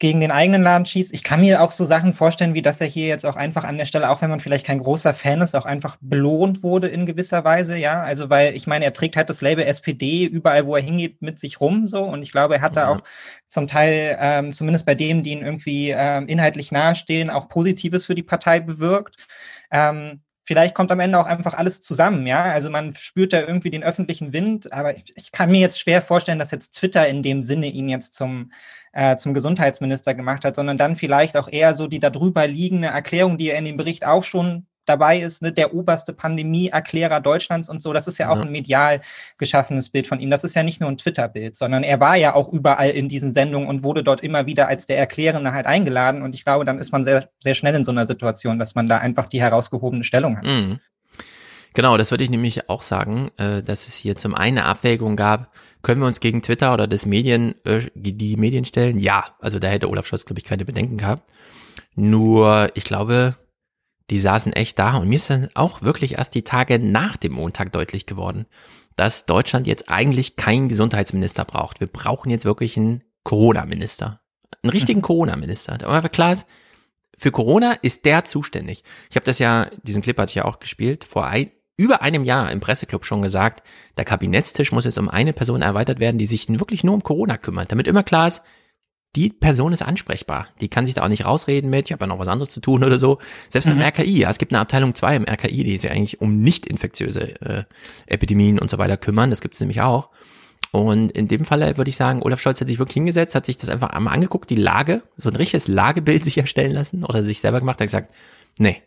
gegen den eigenen Laden schießt. Ich kann mir auch so Sachen vorstellen, wie dass er hier jetzt auch einfach an der Stelle, auch wenn man vielleicht kein großer Fan ist, auch einfach belohnt wurde in gewisser Weise, ja. Also weil ich meine, er trägt halt das Label SPD überall, wo er hingeht, mit sich rum so. Und ich glaube, er hat da auch zum Teil, ähm, zumindest bei denen, die ihn irgendwie ähm, inhaltlich nahestehen, auch Positives für die Partei bewirkt. Ähm, Vielleicht kommt am Ende auch einfach alles zusammen, ja. Also man spürt da irgendwie den öffentlichen Wind, aber ich, ich kann mir jetzt schwer vorstellen, dass jetzt Twitter in dem Sinne ihn jetzt zum, äh, zum Gesundheitsminister gemacht hat, sondern dann vielleicht auch eher so die darüber liegende Erklärung, die er in dem Bericht auch schon dabei ist, ne, der oberste Pandemieerklärer Deutschlands und so. Das ist ja auch
Ja.
ein medial geschaffenes Bild von ihm. Das ist ja nicht nur ein Twitter-Bild, sondern er war ja auch überall in diesen Sendungen und wurde dort immer wieder als der Erklärende halt eingeladen. Und ich glaube, dann ist man sehr, sehr schnell in so einer Situation, dass man da einfach die herausgehobene Stellung hat.
Mhm. Genau, das würde ich nämlich auch sagen, äh, dass es hier zum einen eine Abwägung gab, können wir uns gegen Twitter oder das Medien, äh, die Medien stellen? Ja, also da hätte Olaf Scholz, glaube ich, keine Bedenken gehabt. Nur, ich glaube, die saßen echt da und mir ist dann auch wirklich erst die Tage nach dem Montag deutlich geworden, dass Deutschland jetzt eigentlich keinen Gesundheitsminister braucht. Wir brauchen jetzt wirklich einen Corona-Minister. Einen richtigen Corona-Minister. Aber klar ist, für Corona ist der zuständig. Ich habe das ja, diesen Clip hatte ich ja auch gespielt, vor ein, über einem Jahr im Presseclub schon gesagt, der Kabinettstisch muss jetzt um eine Person erweitert werden, die sich wirklich nur um Corona kümmert, damit immer klar ist, die Person ist ansprechbar. Die kann sich da auch nicht rausreden mit, ich habe ja noch was anderes zu tun oder so. Selbst im
Mhm.
RKI, ja, es gibt eine Abteilung 2 im RKI, die sich eigentlich um nicht infektiöse äh, Epidemien und so weiter kümmern. Das gibt es nämlich auch. Und in dem Falle würde ich sagen, Olaf Scholz hat sich wirklich hingesetzt, hat sich das einfach einmal angeguckt, die Lage, so ein richtiges Lagebild sich erstellen lassen oder sich selber gemacht, hat gesagt, nee,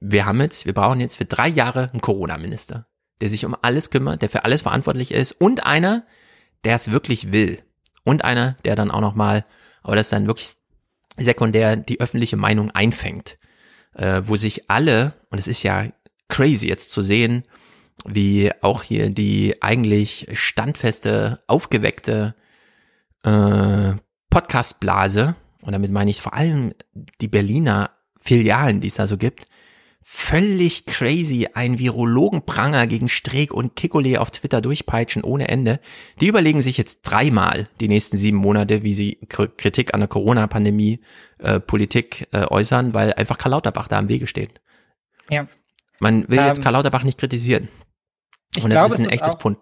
wir haben jetzt, wir brauchen jetzt für drei Jahre einen Corona-Minister, der sich um alles kümmert, der für alles verantwortlich ist und einer, der es wirklich will. Und einer, der dann auch nochmal, aber das ist dann wirklich sekundär, die öffentliche Meinung einfängt. Äh, wo sich alle, und es ist ja crazy jetzt zu sehen, wie auch hier die eigentlich standfeste, aufgeweckte äh, Podcast-Blase, und damit meine ich vor allem die Berliner Filialen, die es da so gibt, völlig crazy ein Virologenpranger gegen Streeck und Kikole auf Twitter durchpeitschen ohne Ende. Die überlegen sich jetzt dreimal die nächsten sieben Monate, wie sie Kritik an der Corona-Pandemie äh, Politik äh, äußern, weil einfach Karl Lauterbach da im Wege steht.
Ja.
Man will jetzt
Ähm,
Karl Lauterbach nicht kritisieren.
ich
und
glaube,
das ist ein echtes Pfund.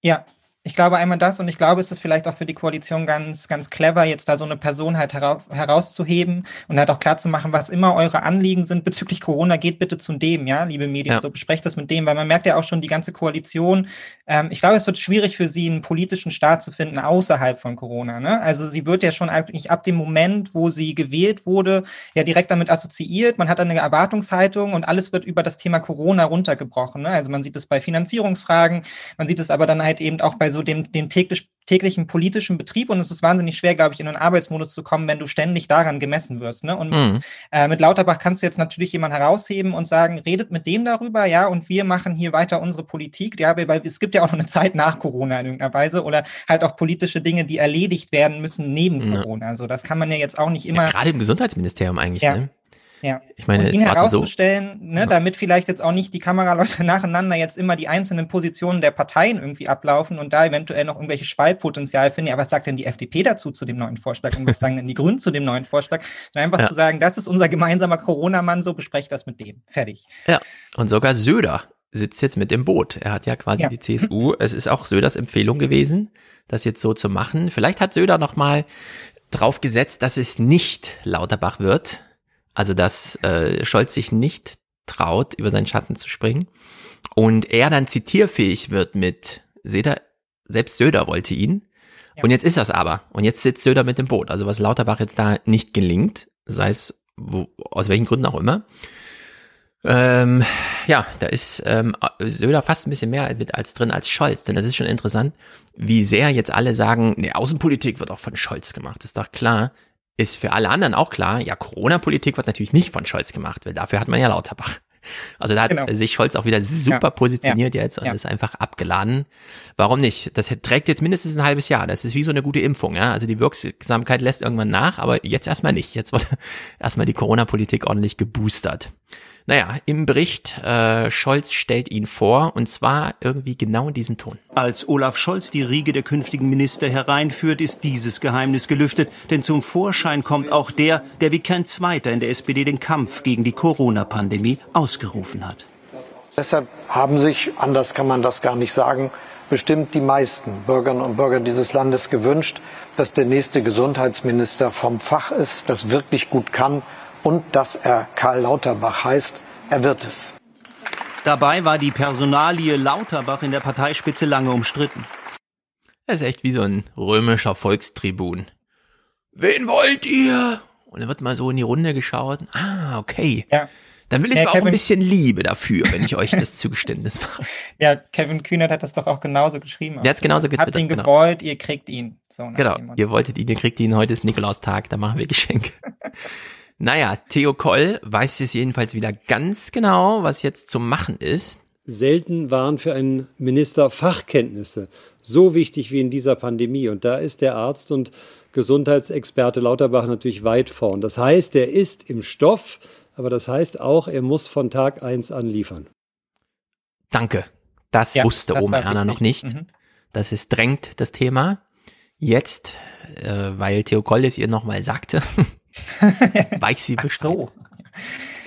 Ja, Ich glaube einmal das und ich glaube, es ist vielleicht auch für die Koalition ganz, ganz clever, jetzt da so eine Person halt heraus, herauszuheben und halt auch klar zu machen, was immer eure Anliegen sind bezüglich Corona, geht bitte zu dem, ja, liebe Medien, ja. so besprecht das mit dem, weil man merkt ja auch schon die ganze Koalition. Ähm, ich glaube, es wird schwierig für sie, einen politischen Staat zu finden außerhalb von Corona. Ne? Also sie wird ja schon eigentlich ab dem Moment, wo sie gewählt wurde, ja direkt damit assoziiert. Man hat eine Erwartungshaltung und alles wird über das Thema Corona runtergebrochen. Ne? Also man sieht es bei Finanzierungsfragen, man sieht es aber dann halt eben auch bei so dem, dem täglich, täglichen politischen Betrieb und es ist wahnsinnig schwer, glaube ich, in einen Arbeitsmodus zu kommen, wenn du ständig daran gemessen wirst. Ne? Und mhm. äh, mit Lauterbach kannst du jetzt natürlich jemanden herausheben und sagen, redet mit dem darüber, ja, und wir machen hier weiter unsere Politik, ja, weil es gibt ja auch noch eine Zeit nach Corona in irgendeiner Weise oder halt auch politische Dinge, die erledigt werden müssen neben ja. Corona. Also das kann man ja jetzt auch nicht immer. Ja,
gerade im Gesundheitsministerium eigentlich,
ja.
ne?
Ja.
Ich meine,
und ihn herauszustellen, so. ne, damit vielleicht jetzt auch nicht die Kameraleute [LAUGHS] nacheinander jetzt immer die einzelnen Positionen der Parteien irgendwie ablaufen und da eventuell noch irgendwelche Spaltpotenzial finden. Ja, was sagt denn die FDP dazu zu dem neuen Vorschlag und was sagen denn die Grünen zu dem neuen Vorschlag? Sondern einfach ja. zu sagen, das ist unser gemeinsamer Corona-Mann, so besprecht das mit dem. Fertig.
Ja, und sogar Söder sitzt jetzt mit im Boot. Er hat ja quasi ja. die CSU. Es ist auch Söders Empfehlung gewesen, das jetzt so zu machen. Vielleicht hat Söder noch mal drauf gesetzt, dass es nicht Lauterbach wird also dass äh, Scholz sich nicht traut, über seinen Schatten zu springen. Und er dann zitierfähig wird mit Söder, selbst Söder wollte ihn. Ja. Und jetzt ist das aber. Und jetzt sitzt Söder mit dem Boot. Also was Lauterbach jetzt da nicht gelingt, sei es wo, aus welchen Gründen auch immer. Ähm, ja, da ist ähm, Söder fast ein bisschen mehr mit als drin als Scholz, denn das ist schon interessant, wie sehr jetzt alle sagen, ne, Außenpolitik wird auch von Scholz gemacht, ist doch klar ist für alle anderen auch klar, ja, Corona-Politik wird natürlich nicht von Scholz gemacht, weil dafür hat man ja Lauterbach. Also da hat genau. sich Scholz auch wieder super ja. positioniert ja. jetzt und ja. ist einfach abgeladen. Warum nicht? Das trägt jetzt mindestens ein halbes Jahr. Das ist wie so eine gute Impfung. Ja? Also die Wirksamkeit lässt irgendwann nach, aber jetzt erstmal nicht. Jetzt wird [LAUGHS] erstmal die Corona-Politik ordentlich geboostert. Naja, im Bericht, äh, Scholz stellt ihn vor und zwar irgendwie genau in diesem Ton.
Als Olaf Scholz die Riege der künftigen Minister hereinführt, ist dieses Geheimnis gelüftet, denn zum Vorschein kommt auch der, der wie kein Zweiter in der SPD den Kampf gegen die Corona-Pandemie ausgerufen hat.
Deshalb haben sich, anders kann man das gar nicht sagen, bestimmt die meisten Bürgerinnen und Bürger dieses Landes gewünscht, dass der nächste Gesundheitsminister vom Fach ist, das wirklich gut kann und dass er Karl Lauterbach heißt. Er wird es.
Dabei war die Personalie Lauterbach in der Parteispitze lange umstritten.
Er ist echt wie so ein römischer Volkstribun. Wen wollt ihr? Und dann wird mal so in die Runde geschaut. Ah, okay. Ja. Dann will ich ja, auch ein bisschen Liebe dafür, wenn ich euch das Zugeständnis [LAUGHS] mache.
Ja, Kevin Kühnert hat das doch auch genauso geschrieben.
Der hat genauso
Habt ihn genau. gewollt, ihr kriegt ihn.
So genau, ihr wolltet ihn, ihr kriegt ihn. Heute ist Nikolaustag, da machen wir Geschenke. [LAUGHS] Naja, Theo Koll weiß es jedenfalls wieder ganz genau, was jetzt zu machen ist.
Selten waren für einen Minister Fachkenntnisse so wichtig wie in dieser Pandemie. Und da ist der Arzt und Gesundheitsexperte Lauterbach natürlich weit vorn. Das heißt, er ist im Stoff, aber das heißt auch, er muss von Tag eins an liefern.
Danke. Das ja, wusste das Oma Erna noch nicht. Mhm. Das ist drängt das Thema. Jetzt, äh, weil Theo Koll es ihr nochmal sagte, [LAUGHS] [LAUGHS] Weiß sie Bescheid. so.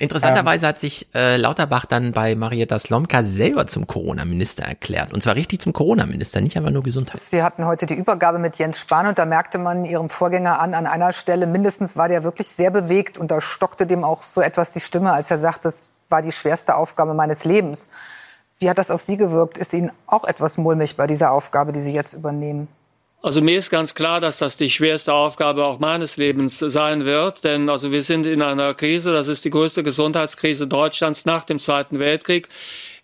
Interessanterweise hat sich äh, Lauterbach dann bei Marietta Slomka selber zum Corona-Minister erklärt. Und zwar richtig zum Corona-Minister, nicht einfach nur Gesundheit.
Sie hatten heute die Übergabe mit Jens Spahn und da merkte man Ihrem Vorgänger an, an einer Stelle mindestens war der wirklich sehr bewegt und da stockte dem auch so etwas die Stimme, als er sagt, das war die schwerste Aufgabe meines Lebens. Wie hat das auf Sie gewirkt? Ist Ihnen auch etwas mulmig bei dieser Aufgabe, die Sie jetzt übernehmen?
Also mir ist ganz klar, dass das die schwerste Aufgabe auch meines Lebens sein wird, denn also wir sind in einer Krise, das ist die größte Gesundheitskrise Deutschlands nach dem Zweiten Weltkrieg.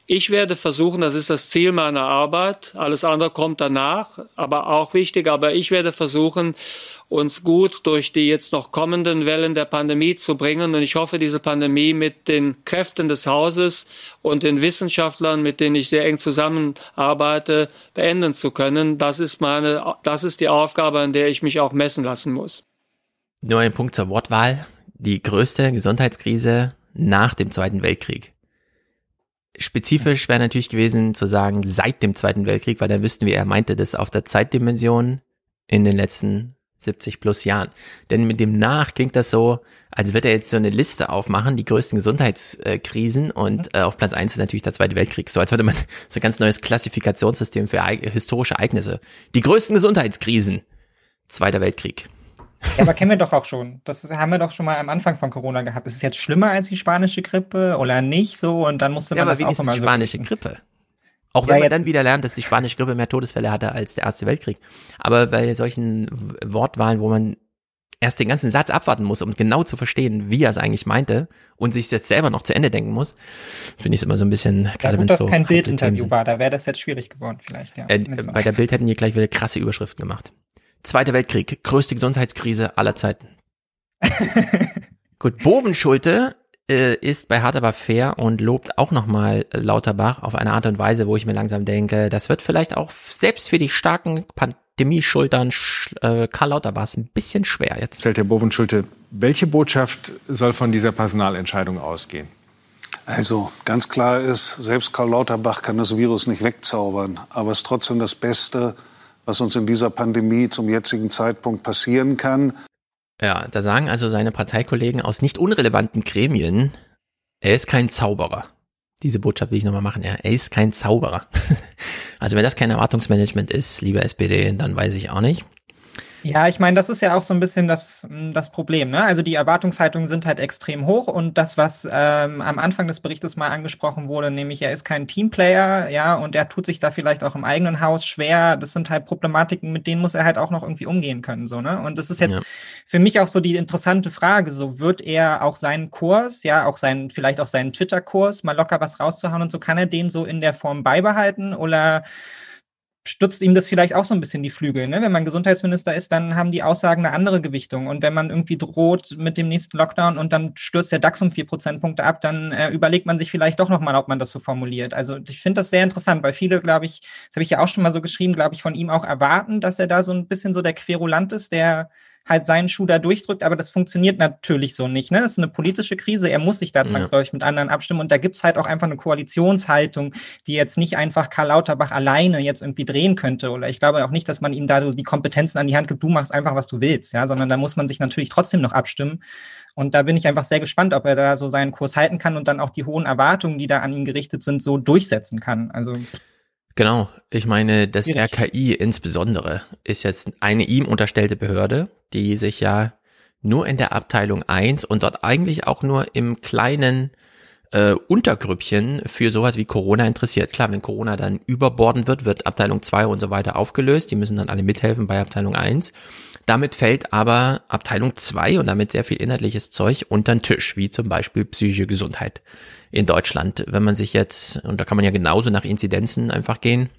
Ich werde versuchen, das ist das Ziel meiner Arbeit, alles andere kommt danach, aber auch wichtig, aber ich werde versuchen, uns gut durch die jetzt noch kommenden Wellen der Pandemie zu bringen. Und ich hoffe, diese Pandemie mit den Kräften des Hauses und den Wissenschaftlern, mit denen ich sehr eng zusammenarbeite, beenden zu können. Das ist meine, das ist die Aufgabe, an der ich mich auch messen lassen muss.
Nur ein Punkt zur Wortwahl. Die größte Gesundheitskrise nach dem Zweiten Weltkrieg. Spezifisch wäre natürlich gewesen zu sagen, seit dem Zweiten Weltkrieg, weil da wüssten wir, er meinte das auf der Zeitdimension in den letzten 70 plus Jahren. Denn mit dem nach klingt das so, als würde er jetzt so eine Liste aufmachen, die größten Gesundheitskrisen und äh, auf Platz eins ist natürlich der Zweite Weltkrieg. So als würde man [LAUGHS] so ein ganz neues Klassifikationssystem für historische Ereignisse. Die größten Gesundheitskrisen. Zweiter Weltkrieg.
Ja, aber kennen wir doch auch schon. Das haben wir doch schon mal am Anfang von Corona gehabt. Ist es jetzt schlimmer als die spanische Grippe oder nicht so? Und dann musste man
ja, aber
das auch
immer
so.
die spanische Grippe. Auch wenn ja, man dann wieder lernt, dass die spanische Grippe mehr Todesfälle hatte als der Erste Weltkrieg. Aber bei solchen Wortwahlen, wo man erst den ganzen Satz abwarten muss, um genau zu verstehen, wie er es eigentlich meinte und sich jetzt selber noch zu Ende denken muss, finde ich es immer so ein bisschen,
Ja,
gerade wenn es so
kein
harte
Bildinterview war, da wäre das jetzt schwierig geworden vielleicht. Ja,
Äh,
so-
bei der Bild hätten die gleich wieder krasse Überschriften gemacht. Zweiter Weltkrieg, größte Gesundheitskrise aller Zeiten. [LAUGHS] Gut, Bovenschulte äh, ist bei Hart aber fair und lobt auch nochmal Lauterbach auf eine Art und Weise, wo ich mir langsam denke, das wird vielleicht auch selbst für die starken Pandemie-Schultern sch- äh, Karl Lauterbachs ein bisschen schwer jetzt.
Stellt Herr Bovenschulte, welche Botschaft soll von dieser Personalentscheidung ausgehen?
Also ganz klar ist, selbst Karl Lauterbach kann das Virus nicht wegzaubern, aber es ist trotzdem das Beste, was uns in dieser Pandemie zum jetzigen Zeitpunkt passieren kann.
Ja, da sagen also seine Parteikollegen aus nicht unrelevanten Gremien, er ist kein Zauberer. Diese Botschaft will ich nochmal machen. Ja, er ist kein Zauberer. [LAUGHS] Also wenn das kein Erwartungsmanagement ist, liebe SPD, dann weiß ich auch nicht.
Ja, ich meine, das ist ja auch so ein bisschen das, m, das Problem. Ne? Also die Erwartungshaltungen sind halt extrem hoch und das, was ähm, am Anfang des Berichtes mal angesprochen wurde, nämlich er ist kein Teamplayer, ja, und er tut sich da vielleicht auch im eigenen Haus schwer. Das sind halt Problematiken, mit denen muss er halt auch noch irgendwie umgehen können, so ne. Und das ist jetzt
Ja.
für mich auch so die interessante Frage. So wird er auch seinen Kurs, ja, auch seinen, vielleicht auch seinen Twitter-Kurs mal locker was rauszuhauen und so kann er den so in der Form beibehalten oder stützt ihm das vielleicht auch so ein bisschen die Flügel. Ne? Wenn man Gesundheitsminister ist, dann haben die Aussagen eine andere Gewichtung. Und wenn man irgendwie droht mit dem nächsten Lockdown und dann stürzt der DAX um vier Prozentpunkte ab, dann äh, überlegt man sich vielleicht doch nochmal, ob man das so formuliert. Also ich finde das sehr interessant, weil viele, glaube ich, das habe ich ja auch schon mal so geschrieben, glaube ich, von ihm auch erwarten, dass er da so ein bisschen so der Querulant ist, der halt seinen Schuh da durchdrückt, aber das funktioniert natürlich so nicht. Ne? Das ist eine politische Krise, er muss sich da
Ja.
zwangsläufig mit anderen abstimmen und da gibt's halt auch einfach eine Koalitionshaltung, die jetzt nicht einfach Karl Lauterbach alleine jetzt irgendwie drehen könnte. Oder ich glaube auch nicht, dass man ihm da so die Kompetenzen an die Hand gibt, du machst einfach, was du willst, ja, sondern da muss man sich natürlich trotzdem noch abstimmen. Und da bin ich einfach sehr gespannt, ob er da so seinen Kurs halten kann und dann auch die hohen Erwartungen, die da an ihn gerichtet sind, so durchsetzen kann. Also
Genau, ich meine, das
Schwierig.
RKI insbesondere ist jetzt eine ihm unterstellte Behörde, die sich ja nur in der Abteilung 1 und dort eigentlich auch nur im kleinen äh, Untergrüppchen für sowas wie Corona interessiert. Klar, wenn Corona dann überborden wird, wird Abteilung 2 und so weiter aufgelöst. Die müssen dann alle mithelfen bei Abteilung 1. Damit fällt aber Abteilung 2 und damit sehr viel inhaltliches Zeug unter den Tisch, wie zum Beispiel psychische Gesundheit in Deutschland. Wenn man sich jetzt, und da kann man ja genauso nach Inzidenzen einfach gehen,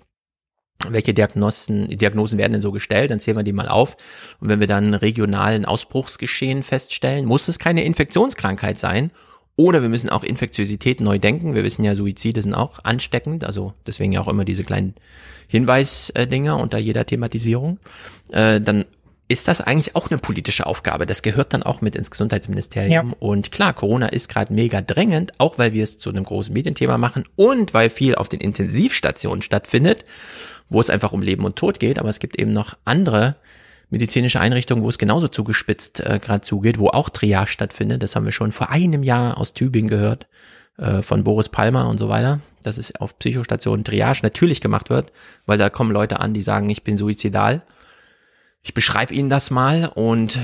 welche Diagnosen, Diagnosen werden denn so gestellt, dann zählen wir die mal auf. Und wenn wir dann regionalen Ausbruchsgeschehen feststellen, muss es keine Infektionskrankheit sein. Oder wir müssen auch Infektiosität neu denken. Wir wissen ja, Suizide sind auch ansteckend, also deswegen ja auch immer diese kleinen Hinweisdinger unter jeder Thematisierung. Äh, dann ist das eigentlich auch eine politische Aufgabe. Das gehört dann auch mit ins Gesundheitsministerium.
Ja.
Und klar, Corona ist gerade mega drängend, auch weil wir es zu einem großen Medienthema machen und weil viel auf den Intensivstationen stattfindet, wo es einfach um Leben und Tod geht. Aber es gibt eben noch andere medizinische Einrichtungen, wo es genauso zugespitzt äh, gerade zugeht, wo auch Triage stattfindet. Das haben wir schon vor einem Jahr aus Tübingen gehört äh, von Boris Palmer und so weiter, dass es auf Psychostationen Triage natürlich gemacht wird, weil da kommen Leute an, die sagen, ich bin suizidal. Ich beschreibe ihnen das mal und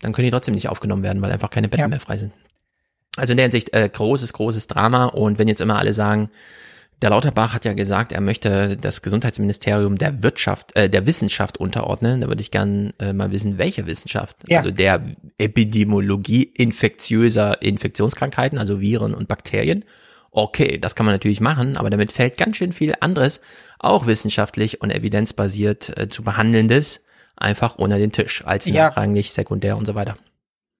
dann können die trotzdem nicht aufgenommen werden, weil einfach keine Betten mehr frei sind. Also in der Hinsicht äh, großes, großes Drama und wenn jetzt immer alle sagen, der Lauterbach hat ja gesagt, er möchte das Gesundheitsministerium der Wirtschaft, äh, der Wissenschaft unterordnen. Da würde ich gern äh, mal wissen, welche Wissenschaft?
Ja.
Also der Epidemiologie infektiöser Infektionskrankheiten, also Viren und Bakterien. Okay, das kann man natürlich machen, aber damit fällt ganz schön viel anderes, auch wissenschaftlich und evidenzbasiert äh, zu behandelndes, einfach unter den Tisch, als
Ja.
nachrangig, sekundär und so weiter.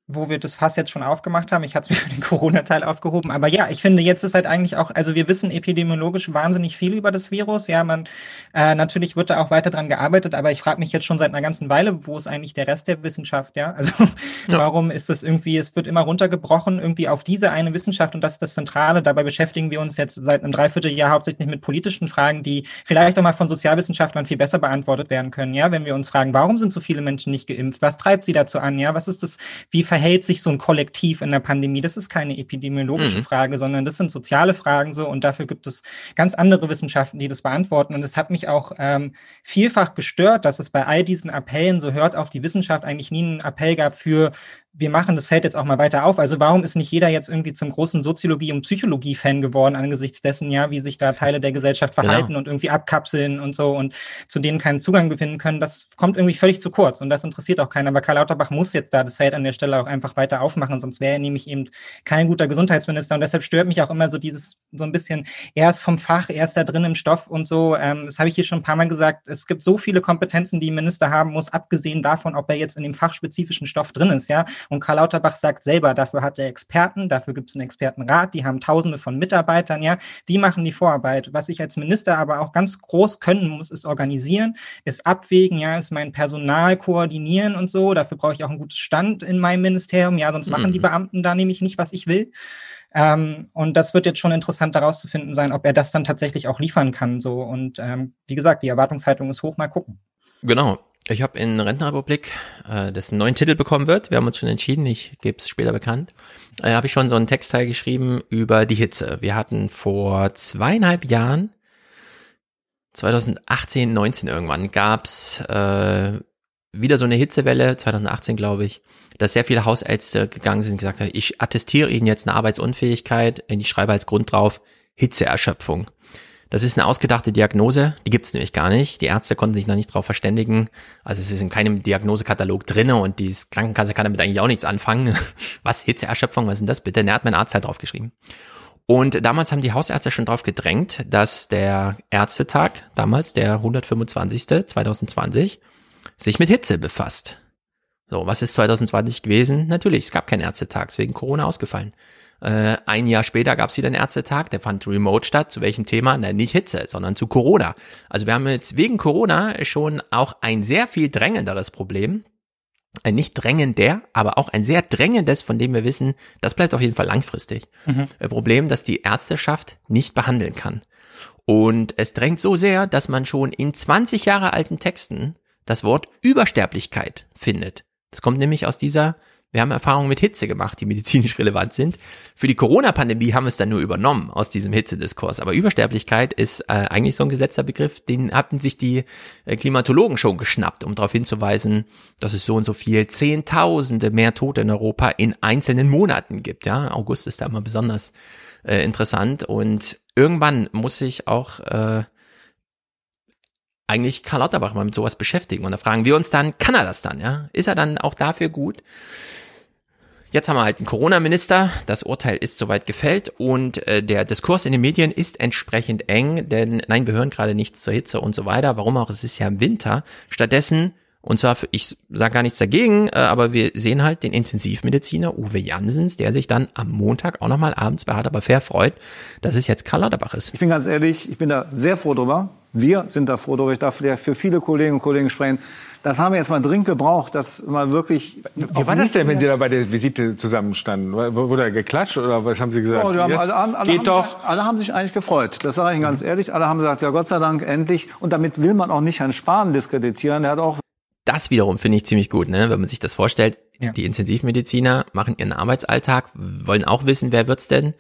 Wo wir das Fass jetzt schon aufgemacht haben. Ich hatte es mir für den Corona-Teil aufgehoben. Aber ja, ich finde, jetzt ist halt eigentlich auch, also wir wissen epidemiologisch wahnsinnig viel über das Virus. Ja, man, äh, natürlich wird da auch weiter dran gearbeitet, aber ich frage mich jetzt schon seit einer ganzen Weile, wo ist eigentlich der Rest der Wissenschaft? Ja, also [LAUGHS] ja. warum ist das irgendwie, es wird immer runtergebrochen, irgendwie auf diese eine Wissenschaft und das ist das Zentrale. Dabei beschäftigen wir uns jetzt seit einem Dreivierteljahr hauptsächlich mit politischen Fragen, die vielleicht auch mal von Sozialwissenschaftlern viel besser beantwortet werden können. Ja, wenn wir uns fragen, warum sind so viele Menschen nicht geimpft? Was treibt sie dazu an? Ja, was ist das, wie verhält sich so ein Kollektiv in der Pandemie? Das ist keine epidemiologische mhm. Frage, sondern das sind soziale Fragen so und dafür gibt es ganz andere Wissenschaften, die das beantworten. Und es hat mich auch ähm, vielfach gestört, dass es bei all diesen Appellen, so hört auf die Wissenschaft, eigentlich nie einen Appell gab für wir machen das Feld jetzt auch mal weiter auf. Also warum ist nicht jeder jetzt irgendwie zum großen Soziologie- und Psychologie-Fan geworden angesichts dessen, ja, wie sich da Teile der Gesellschaft genau. verhalten genau. und irgendwie abkapseln und so und zu denen keinen Zugang befinden können? Das kommt irgendwie völlig zu kurz und das interessiert auch keinen. Aber Karl Lauterbach muss jetzt da das Feld an der Stelle auch einfach weiter aufmachen, sonst wäre er nämlich eben kein guter Gesundheitsminister und deshalb stört mich auch immer so dieses, so ein bisschen, er ist vom Fach, er ist da drin im Stoff und so. Ähm, das habe ich hier schon ein paar Mal gesagt. Es gibt so viele Kompetenzen, die ein Minister haben muss, abgesehen davon, ob er jetzt in dem fachspezifischen Stoff drin ist, ja. Und Karl Lauterbach sagt selber, dafür hat er Experten, dafür gibt es einen Expertenrat, die haben tausende von Mitarbeitern, ja, die machen die Vorarbeit. Was ich als Minister aber auch ganz groß können muss, ist organisieren, ist abwägen, ja, ist mein Personal koordinieren und so. Dafür brauche ich auch einen guten Stand in meinem Ministerium, ja, sonst machen die mhm. Beamten da nämlich nicht, was ich will. Ähm, und das wird jetzt schon interessant herauszufinden sein, ob er das dann tatsächlich auch liefern kann. So und ähm, wie gesagt, die Erwartungshaltung ist hoch. Mal gucken.
Genau. Ich habe in Rentenrepublik, äh, das einen neuen Titel bekommen wird, wir haben uns schon entschieden, ich gebe es später bekannt, äh, habe ich schon so einen Textteil geschrieben über die Hitze. Wir hatten vor zweieinhalb Jahren, 2018, 19 irgendwann, gab's äh, wieder so eine Hitzewelle, 2018 glaube ich, dass sehr viele Hausärzte gegangen sind und gesagt haben, ich attestiere Ihnen jetzt eine Arbeitsunfähigkeit, ich schreibe als Grund drauf Hitzeerschöpfung. Das ist eine ausgedachte Diagnose, die gibt's nämlich gar nicht. Die Ärzte konnten sich noch nicht darauf verständigen. Also es ist in keinem Diagnosekatalog drinne und die Krankenkasse kann damit eigentlich auch nichts anfangen. [LAUGHS] Was, Hitzeerschöpfung, was ist denn das bitte? Da hat mein Arzt halt draufgeschrieben. Und damals haben die Hausärzte schon drauf gedrängt, dass der Ärztetag, damals der 125. 2020, sich mit Hitze befasst. So, was ist 2020 gewesen? Natürlich, es gab keinen Ärztetag, deswegen Corona ausgefallen. Äh, ein Jahr später gab es wieder einen Ärztetag, der fand remote statt. Zu welchem Thema? Na, nicht Hitze, sondern zu Corona. Also wir haben jetzt wegen Corona schon auch ein sehr viel drängenderes Problem. Ein nicht drängender, aber auch ein sehr drängendes, von dem wir wissen, das bleibt auf jeden Fall langfristig. Mhm. Ein Problem, das die Ärzteschaft nicht behandeln kann. Und es drängt so sehr, dass man schon in 20 Jahre alten Texten das Wort Übersterblichkeit findet. Das kommt nämlich aus dieser wir haben Erfahrungen mit Hitze gemacht, die medizinisch [LAUGHS] relevant sind. Für die Corona-Pandemie haben wir es dann nur übernommen aus diesem Hitzediskurs. Aber Übersterblichkeit ist äh, eigentlich so ein gesetzter Begriff, den hatten sich die äh, Klimatologen schon geschnappt, um darauf hinzuweisen, dass es so und so viel Zehntausende mehr Tote in Europa in einzelnen Monaten gibt. Ja, August ist da immer besonders äh, interessant und irgendwann muss sich auch äh, eigentlich Karl Lauterbach mal mit sowas beschäftigen. Und da fragen wir uns dann, kann er das dann, ja? Ist er dann auch dafür gut? Jetzt haben wir halt einen Corona-Minister, das Urteil ist soweit gefällt und äh, der Diskurs in den Medien ist entsprechend eng, denn nein, wir hören gerade nichts zur Hitze und so weiter. Warum auch? Es ist ja Winter. Stattdessen und zwar, ich sage gar nichts dagegen, äh, aber wir sehen halt den Intensivmediziner Uwe Jansens, der sich dann am Montag auch nochmal abends bei Hard aber fair freut, dass es jetzt Karl Lauterbach ist.
Ich bin ganz ehrlich, ich bin da sehr froh drüber. Wir sind da froh drüber. Ich darf für viele Kolleginnen und Kollegen sprechen. Das haben wir jetzt mal dringend gebraucht, dass mal wirklich.
Wie war das denn, wenn Sie da bei der Visite zusammenstanden? Wurde er geklatscht oder was haben Sie gesagt? Oh,
haben, alle, alle, alle, Geht doch. Sich, alle haben sich eigentlich gefreut. Das sage ich Ihnen ganz ehrlich. Alle haben gesagt, ja Gott sei Dank endlich. Und damit will man auch nicht Herrn Spahn diskreditieren. Er hat auch
das wiederum finde ich ziemlich gut, ne? wenn man sich das vorstellt. Ja. Die Intensivmediziner machen ihren Arbeitsalltag, wollen auch wissen, wer wird's denn?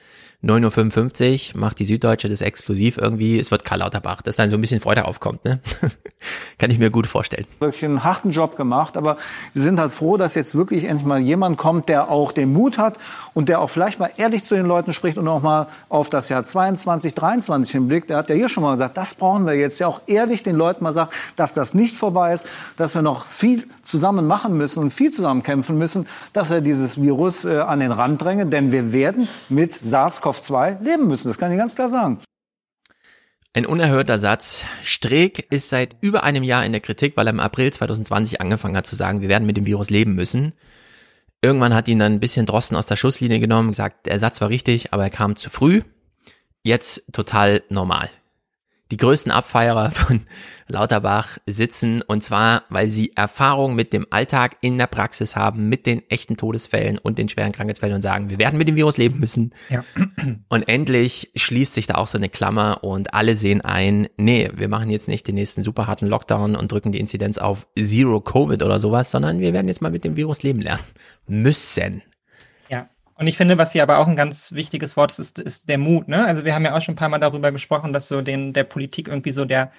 9.55 Uhr macht die Süddeutsche das exklusiv irgendwie, es wird Karl Lauterbach, dass dann so ein bisschen Freude aufkommt, ne? [LAUGHS] Kann ich mir gut vorstellen.
Wirklich einen harten Job gemacht, aber wir sind halt froh, dass jetzt wirklich endlich mal jemand kommt, der auch den Mut hat und der auch vielleicht mal ehrlich zu den Leuten spricht und auch mal auf das Jahr 22, 23 hinblickt. Er hat ja hier schon mal gesagt, das brauchen wir jetzt. Ja auch ehrlich den Leuten mal sagt, dass das nicht vorbei ist, dass wir noch viel zusammen machen müssen und viel zusammen kämpfen müssen, dass wir dieses Virus äh, an den Rand drängen, denn wir werden mit SARS-CoV SARS-CoV-2 leben müssen. Das kann ich ganz klar sagen.
Ein unerhörter Satz. Streeck ist seit über einem Jahr in der Kritik, weil er im April 2020 angefangen hat zu sagen, wir werden mit dem Virus leben müssen. Irgendwann hat ihn dann ein bisschen Drosten aus der Schusslinie genommen, gesagt, der Satz war richtig, aber er kam zu früh. Jetzt total normal. Die größten Abfeierer [LAUGHS] von Lauterbach sitzen und zwar, weil sie Erfahrung mit dem Alltag in der Praxis haben, mit den echten Todesfällen und den schweren Krankheitsfällen und sagen, wir werden mit dem Virus leben müssen.
Ja. [CLEARS THROAT]
Und endlich schließt sich da auch so eine Klammer und alle sehen ein, nee, wir machen jetzt nicht den nächsten super harten Lockdown und drücken die Inzidenz auf Zero Covid oder sowas, sondern wir werden jetzt mal mit dem Virus leben lernen. Müssen.
Und ich finde, was hier aber auch ein ganz wichtiges Wort ist, ist, ist der Mut. Ne? Also wir haben ja auch schon ein paar Mal darüber gesprochen, dass so den der Politik irgendwie so der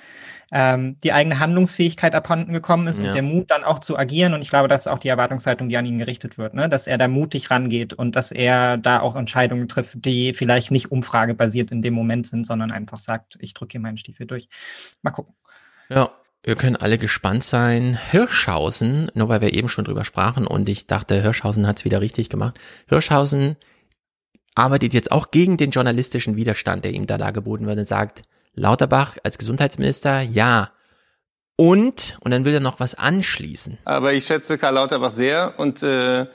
ähm, die eigene Handlungsfähigkeit abhanden gekommen ist
Ja.
und der Mut dann auch zu agieren. Und ich glaube, das ist auch die Erwartungshaltung, die an ihn gerichtet wird, ne? dass er da mutig rangeht und dass er da auch Entscheidungen trifft, die vielleicht nicht umfragebasiert in dem Moment sind, sondern einfach sagt, ich drücke hier meinen Stiefel durch. Mal gucken.
Ja, wir können alle gespannt sein. Hirschhausen, nur weil wir eben schon drüber sprachen und ich dachte, Hirschhausen hat's wieder richtig gemacht. Hirschhausen arbeitet jetzt auch gegen den journalistischen Widerstand, der ihm da dargeboten wird und sagt, Lauterbach als Gesundheitsminister, ja. Und, und dann will er noch was anschließen.
Aber ich schätze Karl Lauterbach sehr und äh,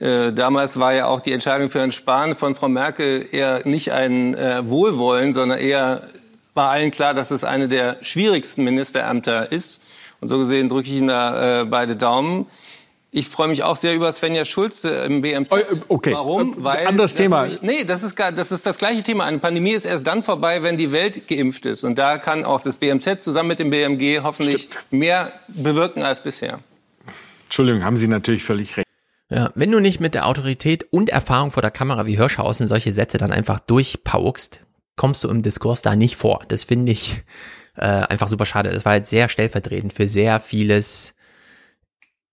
äh, damals war ja auch die Entscheidung für Herrn Spahn von Frau Merkel eher nicht ein äh, Wohlwollen, sondern eher war allen klar, dass es eine der schwierigsten Ministerämter ist. Und so gesehen drücke ich Ihnen da äh, beide Daumen. Ich freue mich auch sehr über Svenja Schulze im BMZ.
okay.
Warum?
Äh,
Weil
anderes
das
Thema.
nämlich- Nee, das ist, gar, das ist das gleiche Thema. Eine Pandemie ist erst dann vorbei, wenn die Welt geimpft ist. Und da kann auch das BMZ zusammen mit dem BMG hoffentlich mehr bewirken als bisher.
Entschuldigung, haben Sie natürlich völlig recht.
Ja, wenn du nicht mit der Autorität und Erfahrung vor der Kamera wie Hirschhausen solche Sätze dann einfach durchpaukst, kommst du im Diskurs da nicht vor. Das finde ich äh, einfach super schade. Das war jetzt sehr stellvertretend für sehr vieles.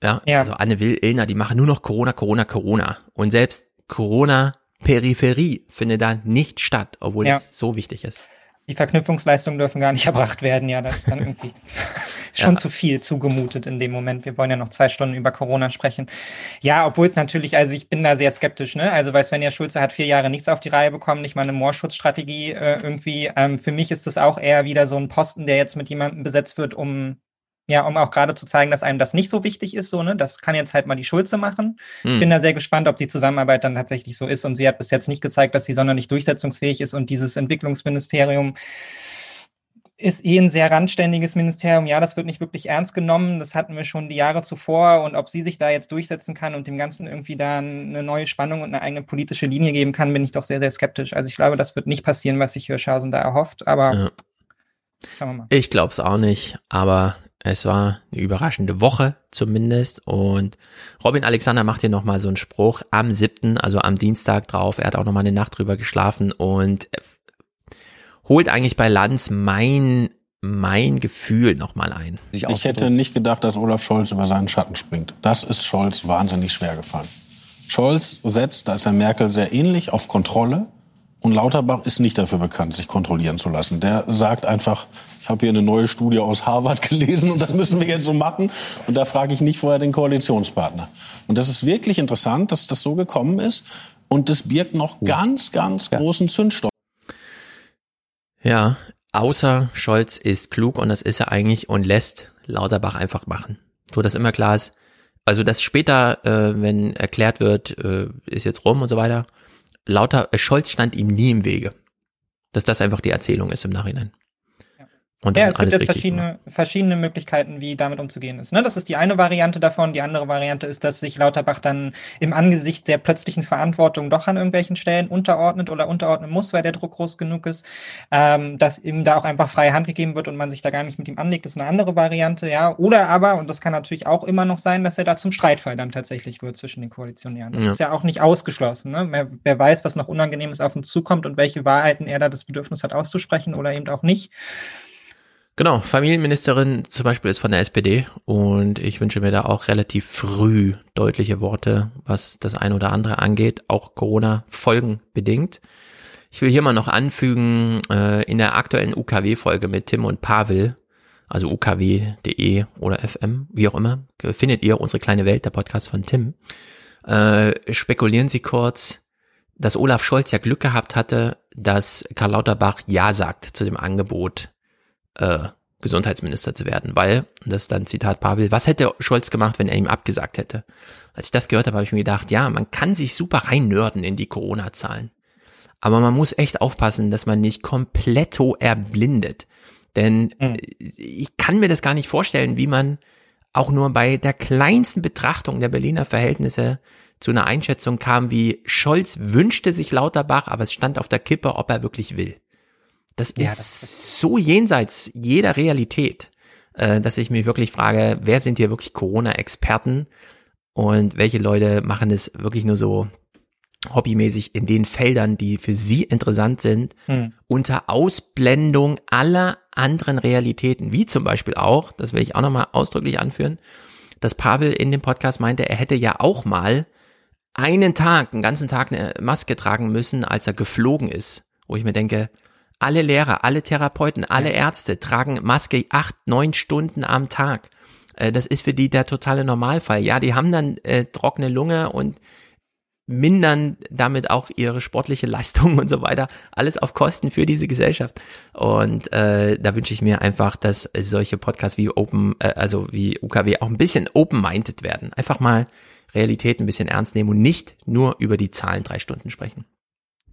Ja,
Ja.
also Anne Will, Illner, die machen nur noch Corona, Corona, Corona. Und selbst Corona Peripherie findet da nicht statt, obwohl
Ja.
es so wichtig ist.
Die Verknüpfungsleistungen dürfen gar nicht [LAUGHS] erbracht werden. Ja, das ist dann irgendwie [LAUGHS] schon
Ja.
zu viel zugemutet in dem Moment. Wir wollen ja noch zwei Stunden über Corona sprechen. Ja, obwohl es natürlich, also ich bin da sehr skeptisch, ne? Also weil Svenja Schulze hat vier Jahre nichts auf die Reihe bekommen, nicht mal eine Moorschutzstrategie äh, irgendwie. Ähm, für mich ist das auch eher wieder so ein Posten, der jetzt mit jemandem besetzt wird, um ja, um auch gerade zu zeigen, dass einem das nicht so wichtig ist, so, ne? Das kann jetzt halt mal die Schulze machen.
Hm.
Bin da sehr gespannt, ob die Zusammenarbeit dann tatsächlich so ist. Und sie hat bis jetzt nicht gezeigt, dass sie sonderlich durchsetzungsfähig ist. Und dieses Entwicklungsministerium ist eh ein sehr randständiges Ministerium. Ja, das wird nicht wirklich ernst genommen. Das hatten wir schon die Jahre zuvor. Und ob sie sich da jetzt durchsetzen kann und dem Ganzen irgendwie da eine neue Spannung und eine eigene politische Linie geben kann, bin ich doch sehr, sehr skeptisch. Also ich glaube, das wird nicht passieren, was sich Hirschhausen da erhofft. Aber
Ja.
schauen wir mal.
Ich glaube es auch nicht, aber es war eine überraschende Woche zumindest. Und Robin Alexander macht hier nochmal so einen Spruch am 7., also am Dienstag drauf. Er hat auch nochmal eine Nacht drüber geschlafen und holt eigentlich bei Lanz mein, mein Gefühl nochmal ein.
Ich hätte nicht gedacht, dass Olaf Scholz über seinen Schatten springt. Das ist Scholz wahnsinnig schwer gefallen. Scholz setzt, da ist er Merkel sehr ähnlich, auf Kontrolle. Und Lauterbach ist nicht dafür bekannt, sich kontrollieren zu lassen. Der sagt einfach, ich habe hier eine neue Studie aus Harvard [LAUGHS] gelesen und das müssen wir jetzt so machen. Und da frage ich nicht vorher den Koalitionspartner. Und das ist wirklich interessant, dass das so gekommen ist. Und das birgt noch ganz, ganz großen Zündstoff.
Ja, außer Scholz ist klug und das ist er eigentlich und lässt Lauterbach einfach machen. So, dass immer klar ist, also dass später, äh, wenn erklärt wird, äh, ist jetzt rum und so weiter, Lauter, äh, Scholz stand ihm nie im Wege. Dass das einfach die Erzählung ist im Nachhinein. Und
ja, es gibt jetzt verschiedene, verschiedene Möglichkeiten, wie damit umzugehen ist. Ne? Das ist die eine Variante davon. Die andere Variante ist, dass sich Lauterbach dann im Angesicht der plötzlichen Verantwortung doch an irgendwelchen Stellen unterordnet oder unterordnen muss, weil der Druck groß genug ist. Ähm, dass ihm da auch einfach freie Hand gegeben wird und man sich da gar nicht mit ihm anlegt, ist eine andere Variante, ja. Oder aber, und das kann natürlich auch immer noch sein, dass er da zum Streitfall dann tatsächlich wird zwischen den Koalitionären. Das
Ja.
ist ja auch nicht ausgeschlossen. Ne? Wer, wer weiß, was noch Unangenehmes auf uns zukommt und welche Wahrheiten er da das Bedürfnis hat auszusprechen oder eben auch nicht.
Genau, Familienministerin zum Beispiel ist von der SPD und ich wünsche mir da auch relativ früh deutliche Worte, was das eine oder andere angeht, auch Corona-Folgen bedingt. Ich will hier mal noch anfügen, äh, in der aktuellen UKW-Folge mit Tim und Pavel, also ukw.de oder FM, wie auch immer, findet ihr unsere kleine Welt, der Podcast von Tim, äh, spekulieren sie kurz, dass Olaf Scholz ja Glück gehabt hatte, dass Karl Lauterbach Ja sagt zu dem Angebot, äh, Gesundheitsminister zu werden, weil, und das ist dann Zitat Pavel, was hätte Scholz gemacht, wenn er ihm abgesagt hätte? Als ich das gehört habe, habe ich mir gedacht, ja, man kann sich super reinnörden in die Corona-Zahlen. Aber man muss echt aufpassen, dass man nicht kompletto erblindet. Denn mhm. ich kann mir das gar nicht vorstellen, wie man auch nur bei der kleinsten Betrachtung der Berliner Verhältnisse zu einer Einschätzung kam, wie Scholz wünschte sich Lauterbach, aber es stand auf der Kippe, ob er wirklich will. Das ja, ist das so jenseits jeder Realität, äh, dass ich mich wirklich frage, wer sind hier wirklich Corona-Experten? Und welche Leute machen es wirklich nur so hobbymäßig in den Feldern, die für sie interessant sind, hm. unter Ausblendung aller anderen Realitäten, wie zum Beispiel auch, das will ich auch nochmal ausdrücklich anführen, dass Pavel in dem Podcast meinte, er hätte ja auch mal einen Tag, einen ganzen Tag eine Maske tragen müssen, als er geflogen ist, wo ich mir denke, alle Lehrer, alle Therapeuten, alle Ärzte tragen Maske acht, neun Stunden am Tag. Äh, das ist für die der totale Normalfall. Ja, die haben dann äh, trockene Lunge und mindern damit auch ihre sportliche [LAUGHS] Leistung und so weiter. Alles auf Kosten für diese Gesellschaft. Und äh, da wünsche ich mir einfach, dass solche Podcasts wie Open, äh, also wie UKW auch ein bisschen open-minded werden. Einfach mal Realität ein bisschen ernst nehmen und nicht nur über die Zahlen drei Stunden sprechen.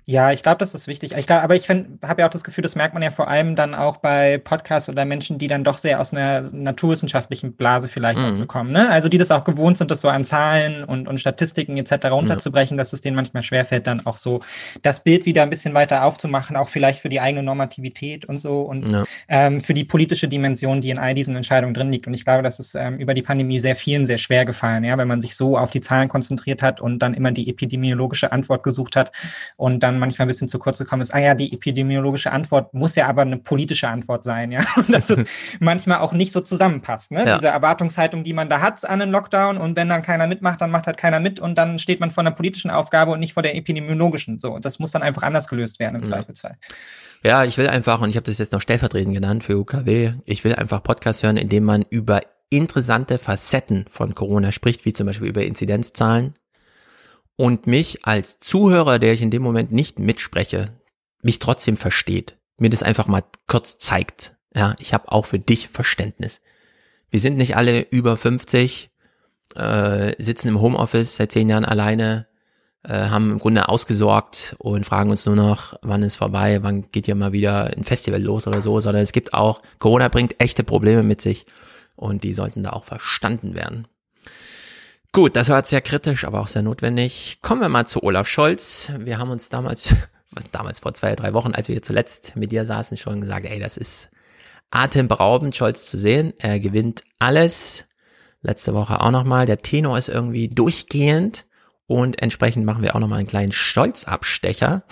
Ja, ich glaube, das ist wichtig. Ich glaub, aber ich habe ja auch das Gefühl, das merkt man ja vor allem dann auch bei Podcasts oder Menschen, die dann doch sehr aus einer naturwissenschaftlichen Blase vielleicht mhm. auch so kommen. Ne? Also die das auch gewohnt sind, das so an Zahlen und, und Statistiken etc. runterzubrechen, ja. dass es denen manchmal schwerfällt, dann auch so das Bild wieder ein bisschen weiter aufzumachen, auch vielleicht für die eigene Normativität und so und ja. ähm, für die politische Dimension, die in all diesen Entscheidungen drin liegt. Und ich glaube, das ist ähm, über die Pandemie sehr vielen sehr schwer gefallen, ja, wenn man sich so auf die Zahlen konzentriert hat und dann immer die epidemiologische Antwort gesucht hat und dann dann manchmal ein bisschen zu kurz gekommen ist, ah ja, die epidemiologische Antwort muss ja aber eine politische Antwort sein, ja. Und [LAUGHS] dass das [LAUGHS] manchmal auch nicht so zusammenpasst, ne? Ja. Diese Erwartungshaltung, die man da hat an einen Lockdown und wenn dann keiner mitmacht, dann macht halt keiner mit und dann steht man vor einer politischen Aufgabe und nicht vor der epidemiologischen. So, das muss dann einfach anders gelöst werden im ja. Zweifelsfall.
Ja, ich will einfach, und ich habe das jetzt noch stellvertretend genannt für UKW, ich will einfach Podcasts hören, in dem man über interessante Facetten von Corona spricht, wie zum Beispiel über Inzidenzzahlen, und mich als Zuhörer, der ich in dem Moment nicht mitspreche, mich trotzdem versteht, mir das einfach mal kurz zeigt. Ja, ich habe auch für dich Verständnis. Wir sind nicht alle über 50, äh, sitzen im Homeoffice seit zehn Jahren alleine, äh, haben im Grunde ausgesorgt und fragen uns nur noch, wann ist vorbei, wann geht hier mal wieder ein Festival los oder so, sondern es gibt auch, Corona bringt echte Probleme mit sich und die sollten da auch verstanden werden. Gut, das war jetzt sehr kritisch, aber auch sehr notwendig. Kommen wir mal zu Olaf Scholz. Wir haben uns damals, [LAUGHS] was damals vor zwei, drei Wochen, als wir hier zuletzt mit dir saßen, schon gesagt, ey, das ist atemberaubend, Scholz zu sehen. Er gewinnt alles. Letzte Woche auch nochmal. Der Tenor ist irgendwie durchgehend und entsprechend machen wir auch nochmal einen kleinen Stolzabstecher.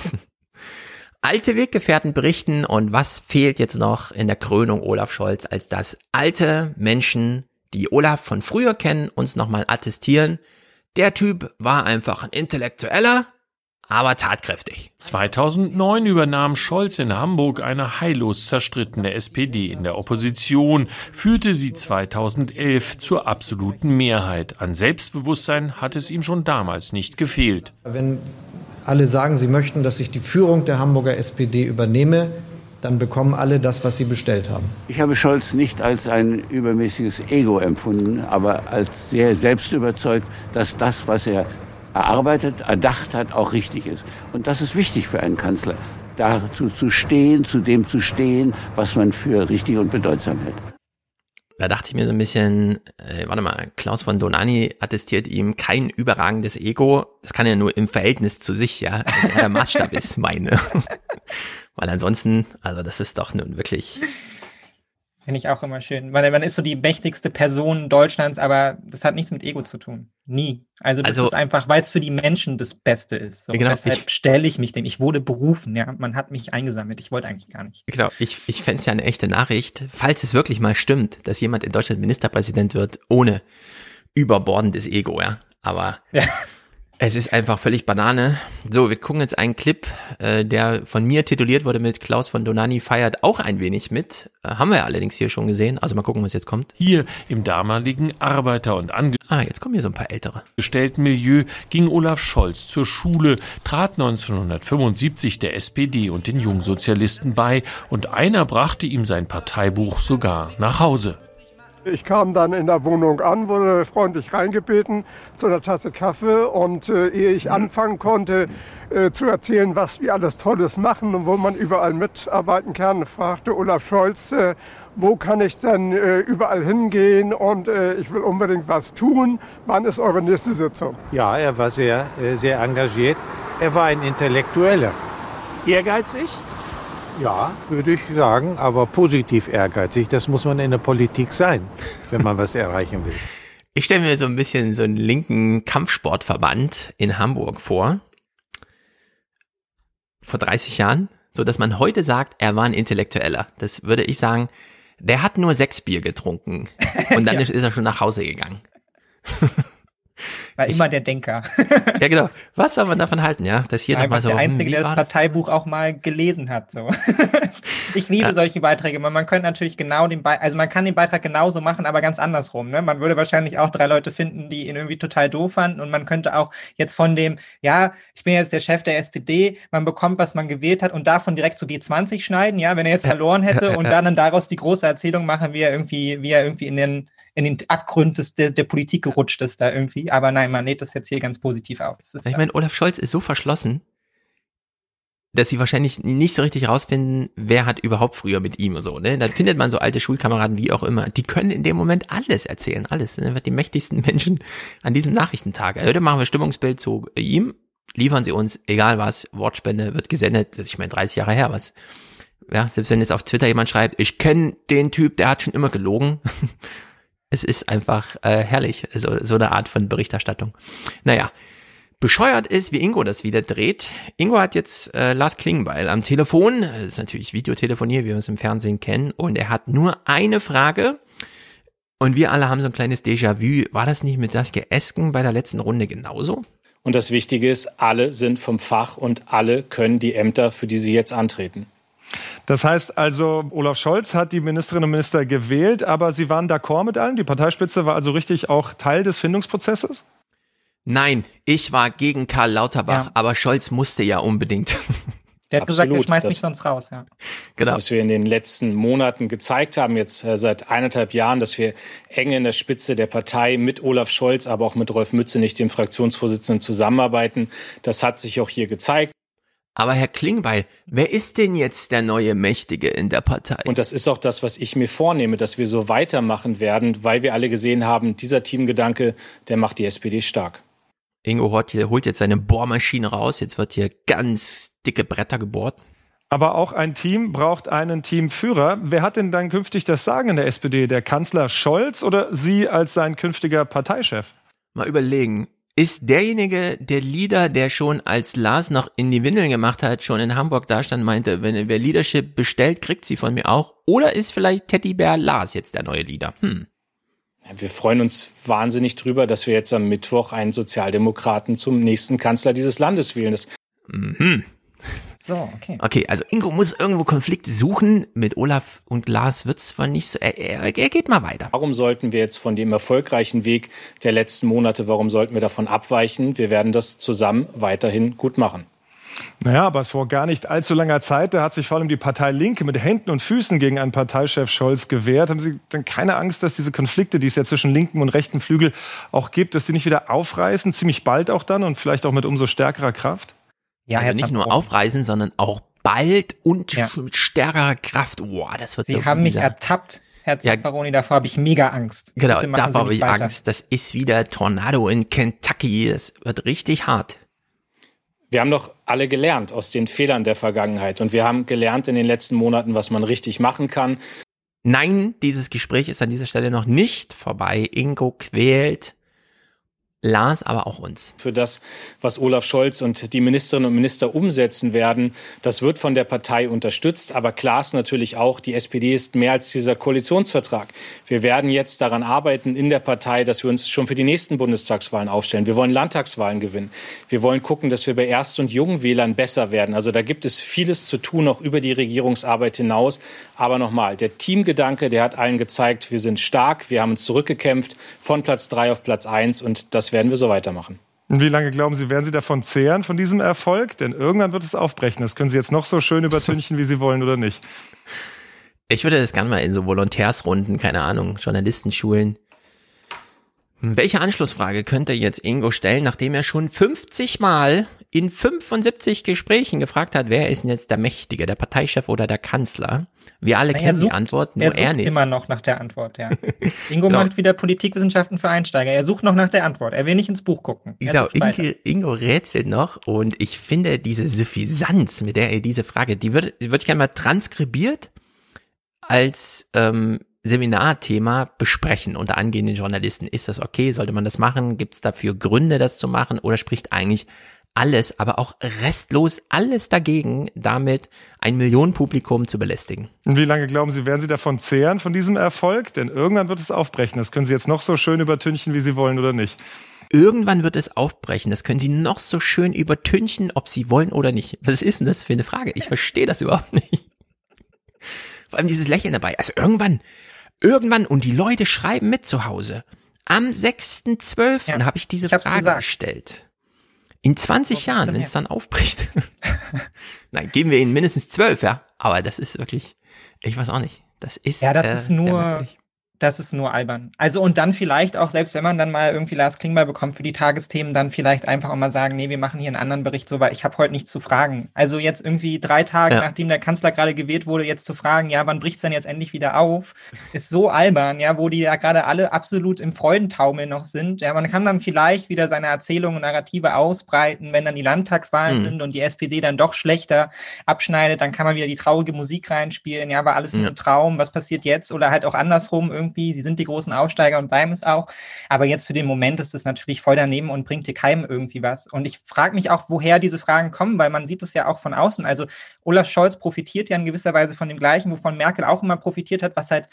[LAUGHS] Alte Weggefährten berichten und was fehlt jetzt noch in der Krönung Olaf Scholz, als dass alte Menschen die Olaf von früher kennen, uns nochmal attestieren. Der Typ war einfach ein Intellektueller, aber tatkräftig.
2009 übernahm Scholz in Hamburg eine heillos zerstrittene SPD in der Opposition, führte sie 2011 zur absoluten Mehrheit. An Selbstbewusstsein hat es ihm schon damals nicht gefehlt.
Wenn alle sagen, sie möchten, dass ich die Führung der Hamburger SPD übernehme, dann bekommen alle das, was sie bestellt haben.
Ich habe Scholz nicht als ein übermäßiges Ego empfunden, aber als sehr selbstüberzeugt, dass das, was er erarbeitet, erdacht hat, auch richtig ist. Und das ist wichtig für einen Kanzler, dazu zu stehen, zu dem zu stehen, was man für richtig und bedeutsam hält.
Da dachte ich mir so ein bisschen, äh, warte mal, Klaus von Donani attestiert ihm kein überragendes Ego. Das kann ja nur im Verhältnis zu sich, ja, der Maßstab [LAUGHS] ist meine. Weil ansonsten, also das ist doch nun wirklich. [LAUGHS]
Finde ich auch immer schön. Weil man ist so die mächtigste Person Deutschlands, aber das hat nichts mit Ego zu tun. Nie. Also das also, ist einfach, weil es für die Menschen das Beste ist. So, genau, deshalb stelle ich mich dem. Ich wurde berufen, ja. Man hat mich eingesammelt. Ich wollte eigentlich gar nicht.
Genau. Ich, ich fände es ja eine echte Nachricht, falls es wirklich mal stimmt, dass jemand in Deutschland Ministerpräsident wird, ohne überbordendes Ego, ja. Aber ja. Es ist einfach völlig Banane. So, wir gucken jetzt einen Clip, äh, der von mir tituliert wurde mit Klaus von Donani feiert auch ein wenig mit. Äh, haben wir allerdings hier schon gesehen. Also mal gucken, was jetzt kommt.
Hier im damaligen Arbeiter- und
Ah, jetzt kommen hier so ein paar ältere.
Angestelltenmilieu ging Olaf Scholz zur Schule, trat 1975 der SPD und den Jungsozialisten bei und einer brachte ihm sein Parteibuch sogar nach Hause.
Ich kam dann in der Wohnung an, wurde freundlich reingebeten zu einer Tasse Kaffee und äh, ehe ich anfangen konnte äh, zu erzählen, was wir alles Tolles machen und wo man überall mitarbeiten kann, fragte Olaf Scholz, äh, wo kann ich denn äh, überall hingehen und äh, ich will unbedingt was tun. Wann ist eure nächste Sitzung?
Ja, er war sehr, äh, sehr engagiert. Er war ein Intellektueller.
Ehrgeizig?
Ja, würde ich sagen, aber positiv ehrgeizig. Das muss man in der Politik sein, wenn man was erreichen will.
Ich stelle mir so ein bisschen so einen linken Kampfsportverband in Hamburg vor. Vor 30 Jahren, so dass man heute sagt, er war ein Intellektueller. Das würde ich sagen, der hat nur sechs Bier getrunken [LAUGHS] und dann
Ja.
ist er schon nach Hause gegangen. [LAUGHS]
War immer der Denker.
Ja, genau. Was soll man davon halten, ja? Dass hier nochmal so.
der Einzige, der das Parteibuch auch mal gelesen hat. So. [LAUGHS] ich liebe
Ja.
solche Beiträge. Man, man könnte natürlich genau den Be also man kann den Beitrag genauso machen, aber ganz andersrum. Ne? Man würde wahrscheinlich auch drei Leute finden, die ihn irgendwie total doof fanden. Und man könnte auch jetzt von dem, ja, ich bin jetzt der Chef der SPD, man bekommt, was man gewählt hat und davon direkt zu G20 schneiden, ja, wenn er jetzt verloren hätte und dann, dann daraus die große Erzählung machen, wie er irgendwie, wie er irgendwie in den in den Abgrund des, der, der Politik gerutscht ist da irgendwie. Aber nein, man lädt das jetzt hier ganz positiv auf. Ist
Ich meine, Olaf Scholz ist so verschlossen, dass sie wahrscheinlich nicht so richtig rausfinden, wer hat überhaupt früher mit ihm und so. Ne? Dann findet man so alte Schulkameraden, wie auch immer. Die können in dem Moment alles erzählen, alles. Ne? Die mächtigsten [LAUGHS] Menschen an diesem Nachrichtentag. Heute machen wir Stimmungsbild zu ihm, liefern sie uns, egal was, Wortspende wird gesendet. Das ist, ich meine, 30 Jahre her, was. Ja, selbst wenn jetzt auf Twitter jemand schreibt, ich kenne den Typ, der hat schon immer gelogen. [LAUGHS] es ist einfach äh, herrlich, so, so eine Art von Berichterstattung. Naja, bescheuert ist, wie Ingo das wieder dreht. Ingo hat jetzt äh, Lars Klingbeil am Telefon, das ist natürlich Videotelefonie, wie wir es im Fernsehen kennen, und er hat nur eine Frage. Und wir alle haben so ein kleines Déjà-vu. War das nicht mit Saskia Esken bei der letzten Runde genauso?
Und das Wichtige ist, alle sind vom Fach und alle können die Ämter, für die sie jetzt antreten.
Das heißt also, Olaf Scholz hat die Ministerinnen und Minister gewählt, aber sie waren d'accord mit allen. Die Parteispitze war also richtig auch Teil des Findungsprozesses?
Nein, ich war gegen Karl Lauterbach, aber Scholz musste ja unbedingt. [LAUGHS]
Der hat gesagt, er
Absolut.
schmeißt mich sonst raus, ja.
Genau.
Was wir in den letzten Monaten gezeigt haben, jetzt äh, seit eineinhalb Jahren, dass wir eng in der Spitze der Partei mit Olaf Scholz, aber auch mit Rolf Mützenich, dem Fraktionsvorsitzenden, zusammenarbeiten. Das hat sich auch hier gezeigt.
Aber Herr Klingbeil, wer ist denn jetzt der neue Mächtige in der Partei?
Und das ist auch das, was ich mir vornehme, dass wir so weitermachen werden, weil wir alle gesehen haben, dieser Teamgedanke, der macht die SPD stark.
Ingo holt, hier, holt jetzt seine Bohrmaschine raus. Jetzt wird hier ganz dicke Bretter gebohrt.
Aber auch ein Team braucht einen Teamführer. Wer hat denn dann künftig das Sagen in der SPD? Der Kanzler Scholz oder Sie als sein künftiger Parteichef?
Mal überlegen. Ist derjenige der Leader, der schon als Lars noch in die Windeln gemacht hat, schon in Hamburg da stand, meinte, wenn wer Leadership bestellt, kriegt sie von mir auch? Oder ist vielleicht Teddybär Lars jetzt der neue Leader? Hm.
Wir freuen uns wahnsinnig drüber, dass wir jetzt am Mittwoch einen Sozialdemokraten zum nächsten Kanzler dieses Landes wählen. Das
Mhm.
So, okay.
Okay, also Ingo muss irgendwo Konflikte suchen. Mit Olaf und Lars wird's zwar nicht so. Er, er, er geht mal weiter.
Warum sollten wir jetzt von dem erfolgreichen Weg der letzten Monate, warum sollten wir davon abweichen? Wir werden das zusammen weiterhin gut machen.
Naja, aber vor gar nicht allzu langer Zeit, da hat sich vor allem die Partei Linke mit Händen und Füßen gegen einen Parteichef Scholz gewehrt. Haben Sie denn keine Angst, dass diese Konflikte, die es ja zwischen linken und rechten Flügel auch gibt, dass die nicht wieder aufreißen, ziemlich bald auch dann und vielleicht auch mit umso stärkerer Kraft?
Ja,
also nicht nur aufreisen, sondern auch bald und mit stärkerer Kraft. Boah, das wird
Sie
so
haben mich
dieser-
ertappt, Herr Zamperoni, davor habe ich mega Angst.
Genau, davor habe
mich
ich
weiter.
Angst. Das ist wieder Tornado in Kentucky. Das wird richtig hart.
Wir haben doch alle gelernt aus den Fehlern der Vergangenheit und wir haben gelernt in den letzten Monaten, was man richtig machen kann.
Nein, dieses Gespräch ist an dieser Stelle noch nicht vorbei. Ingo quält Lars, aber auch uns.
Für das, was Olaf Scholz und die Ministerinnen und Minister umsetzen werden, das wird von der Partei unterstützt. Aber klar ist natürlich auch, die SPD ist mehr als dieser Koalitionsvertrag. Wir werden jetzt daran arbeiten in der Partei, dass wir uns schon für die nächsten Bundestagswahlen aufstellen. Wir wollen Landtagswahlen gewinnen. Wir wollen gucken, dass wir bei Erst- und Jungwählern besser werden. Also da gibt es vieles zu tun, auch über die Regierungsarbeit hinaus. Aber nochmal, der Teamgedanke, der hat allen gezeigt, wir sind stark, wir haben uns zurückgekämpft von Platz drei auf Platz eins und das werden wir so weitermachen.
Und wie lange glauben Sie, werden Sie davon zehren, von diesem Erfolg? Denn irgendwann wird es aufbrechen. Das können Sie jetzt noch so schön übertünchen, wie Sie wollen oder nicht.
Ich würde das gerne mal in so Volontärsrunden, keine Ahnung, Journalistenschulen. Welche Anschlussfrage könnte jetzt Ingo stellen, nachdem er schon 50 Mal in 75 Gesprächen gefragt hat, wer ist denn jetzt der Mächtige, der Parteichef oder der Kanzler? Wir alle
Na,
kennen
sucht-
die Antwort, nur
er sucht
er nicht.
immer noch nach der Antwort, ja. [LAUGHS] Ingo
Genau.
macht wieder Politikwissenschaften für Einsteiger. Er sucht noch nach der Antwort. Er will nicht ins Buch gucken. Er
Genau. Ingo, Ingo rätselt noch und ich finde diese Suffisanz, mit der er diese Frage, die würde würd ich gerne mal transkribiert als ähm, Seminarthema besprechen unter angehenden Journalisten. Ist das okay? Sollte man das machen? Gibt es dafür Gründe, das zu machen? Oder spricht eigentlich alles, aber auch restlos alles dagegen, damit ein Millionenpublikum zu belästigen?
Und wie lange glauben Sie, werden Sie davon zehren, von diesem Erfolg? Denn irgendwann wird es aufbrechen. Das können Sie jetzt noch so schön übertünchen, wie Sie wollen oder nicht.
Irgendwann wird es aufbrechen. Das können Sie noch so schön übertünchen, ob Sie wollen oder nicht. Was ist denn das für eine Frage? Ich verstehe das überhaupt nicht. Vor allem dieses Lächeln dabei. Also irgendwann, irgendwann, und die Leute schreiben mit zu Hause. Am 6.12. habe ich diese Frage
gesagt.
gestellt. In 20 Jahren, wenn es dann aufbricht. [LAUGHS] Nein, geben wir ihnen mindestens 12, ja. Aber das ist wirklich, ich weiß auch nicht. Das ist,
Ja, das
äh,
ist nur. Das ist nur albern. Also und dann vielleicht auch, selbst wenn man dann mal irgendwie Lars Klingbeil bekommt für die Tagesthemen, dann vielleicht einfach auch mal sagen, nee, wir machen hier einen anderen Bericht so, weil ich habe heute nichts zu fragen. Also jetzt irgendwie drei Tage,
Ja.
nachdem der Kanzler gerade gewählt wurde, jetzt zu fragen, ja, wann bricht's denn jetzt endlich wieder auf, ist so albern, ja, wo die ja gerade alle absolut im Freudentaumel noch sind. Ja, man kann dann vielleicht wieder seine Erzählungen und Narrative ausbreiten, wenn dann die Landtagswahlen
Mhm.
sind und die SPD dann doch schlechter abschneidet, dann kann man wieder die traurige Musik reinspielen, ja, war alles nur
Ja.
ein Traum, was passiert jetzt? Oder halt auch andersrum irgendwie, sie sind die großen Aufsteiger und bleiben es auch. Aber jetzt für den Moment ist es natürlich voll daneben und bringt dir keinem irgendwie was. Und ich frage mich auch, woher diese Fragen kommen, weil man sieht es ja auch von außen. Also Olaf Scholz profitiert ja in gewisser Weise von dem Gleichen, wovon Merkel auch immer profitiert hat, was halt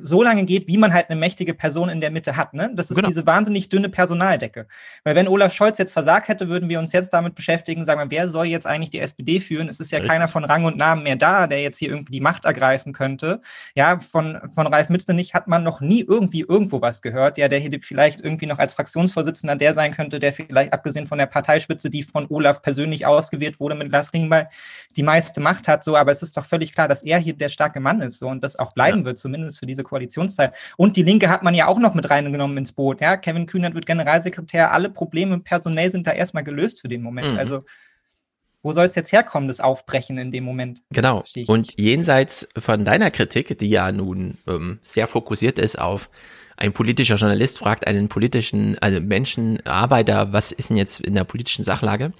so lange geht, wie man halt eine mächtige Person in der Mitte hat. Ne? Das ist
Genau.
diese wahnsinnig dünne Personaldecke. Weil wenn Olaf Scholz jetzt versagt hätte, würden wir uns jetzt damit beschäftigen, sagen wir, wer soll jetzt eigentlich die SPD führen? Es ist ja
Richtig.
keiner von Rang und Namen mehr da, der jetzt hier irgendwie die Macht ergreifen könnte. Ja, von, von Ralf Mützenich hat man noch nie irgendwie irgendwo was gehört. Ja, der hier vielleicht irgendwie noch als Fraktionsvorsitzender der sein könnte, der vielleicht abgesehen von der Parteispitze, die von Olaf persönlich ausgewählt wurde mit Lars Ringbeil, die meiste Macht hat. So, aber es ist doch völlig klar, dass er hier der starke Mann ist so und das auch bleiben wird, zumindest für diese Koalitionszeit. Und die Linke hat man ja auch noch mit reingenommen ins Boot. Ja, Kevin Kühnert wird Generalsekretär. Alle Probleme personell sind da erstmal gelöst für den Moment.
Mhm.
Also wo soll es jetzt herkommen, das Aufbrechen in dem Moment?
Genau. Und jenseits von deiner Kritik, die ja nun ähm, sehr fokussiert ist auf ein politischer Journalist fragt einen politischen, also Menschen, Arbeiter, was ist denn jetzt in der politischen Sachlage?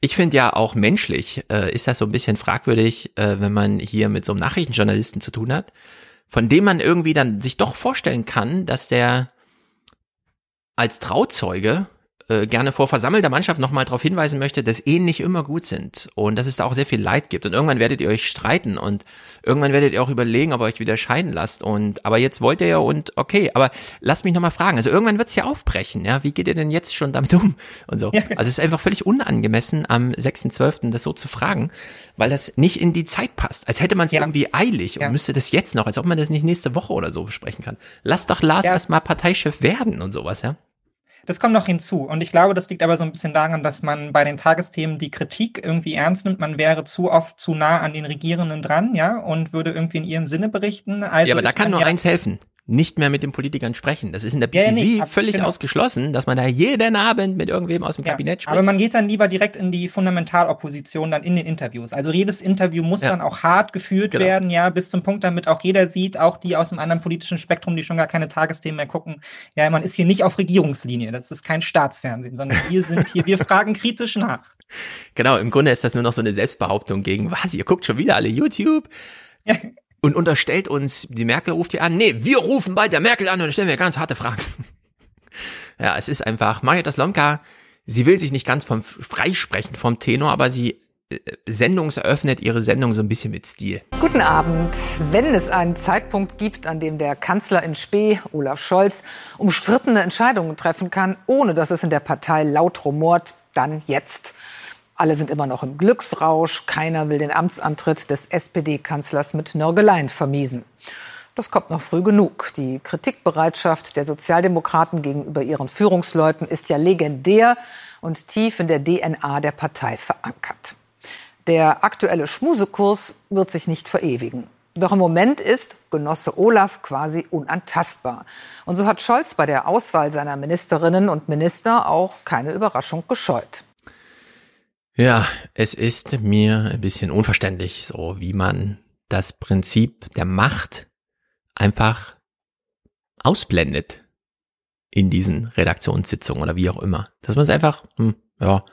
Ich finde ja auch menschlich äh, ist das so ein bisschen fragwürdig, äh, wenn man hier mit so einem Nachrichtenjournalisten zu tun hat, von dem man irgendwie dann sich doch vorstellen kann, dass der als Trauzeuge äh, gerne vor versammelter Mannschaft nochmal darauf hinweisen möchte, dass Ehen nicht immer gut sind und dass es da auch sehr viel Leid gibt und irgendwann werdet ihr euch streiten und irgendwann werdet ihr auch überlegen, ob ihr euch wieder scheiden lasst und aber jetzt wollt ihr ja und okay, aber lasst mich nochmal fragen, also irgendwann wird's ja aufbrechen, ja, wie geht ihr denn jetzt schon damit um und so. Also es ist einfach völlig unangemessen am 6.12. das so zu fragen, weil das nicht in die Zeit passt, als hätte man es irgendwie eilig und müsste das jetzt noch, als ob man das nicht nächste Woche oder so besprechen kann. Lasst doch Lars
Ja.
erstmal Parteichef werden und sowas, ja.
Das kommt noch hinzu. Und ich glaube, das liegt aber so ein bisschen daran, dass man bei den Tagesthemen die Kritik irgendwie ernst nimmt. Man wäre zu oft zu nah an den Regierenden dran, ja, und würde irgendwie in ihrem Sinne berichten. Also
ja, aber da kann nur eins helfen. Nicht mehr mit den Politikern sprechen. Das ist in der
Ja, ja,
BBC
nee, ab-
völlig
genau.
ausgeschlossen, dass man da jeden Abend mit irgendwem aus dem Kabinett spricht.
Aber man geht dann lieber direkt in die Fundamentalopposition dann in den Interviews. Also jedes Interview muss
Ja.
dann auch hart geführt
Genau.
werden, ja, bis zum Punkt, damit auch jeder sieht, auch die aus dem anderen politischen Spektrum, die schon gar keine Tagesthemen mehr gucken. Ja, man ist hier nicht auf Regierungslinie. Das ist kein Staatsfernsehen, sondern wir sind hier, wir fragen kritisch nach.
Genau, im Grunde ist das nur noch so eine Selbstbehauptung gegen, was, ihr guckt schon wieder alle YouTube? Und unterstellt uns, die Merkel ruft hier an, nee, wir rufen bald der Merkel an und stellen wir ganz harte Fragen. [LAUGHS] Ja, es ist einfach, Marietta Slomka, sie will sich nicht ganz vom freisprechen vom Tenor, aber sie äh, sendungseröffnet ihre Sendung so ein bisschen mit Stil.
Guten Abend. Wenn es einen Zeitpunkt gibt, an dem der Kanzler in Spee, Olaf Scholz, umstrittene Entscheidungen treffen kann, ohne dass es in der Partei laut rumort, dann jetzt. Alle sind immer noch im Glücksrausch. Keiner will den Amtsantritt des SPD-Kanzlers mit Nörgeleien vermiesen. Das kommt noch früh genug. Die Kritikbereitschaft der Sozialdemokraten gegenüber ihren Führungsleuten ist ja legendär und tief in der DNA der Partei verankert. Der aktuelle Schmusekurs wird sich nicht verewigen. Doch im Moment ist Genosse Olaf quasi unantastbar. Und so hat Scholz bei der Auswahl seiner Ministerinnen und Minister auch keine Überraschung gescheut.
Ja, es ist mir ein bisschen unverständlich, so wie man das Prinzip der Macht einfach ausblendet in diesen Redaktionssitzungen oder wie auch immer. Dass man es einfach, hm, ja,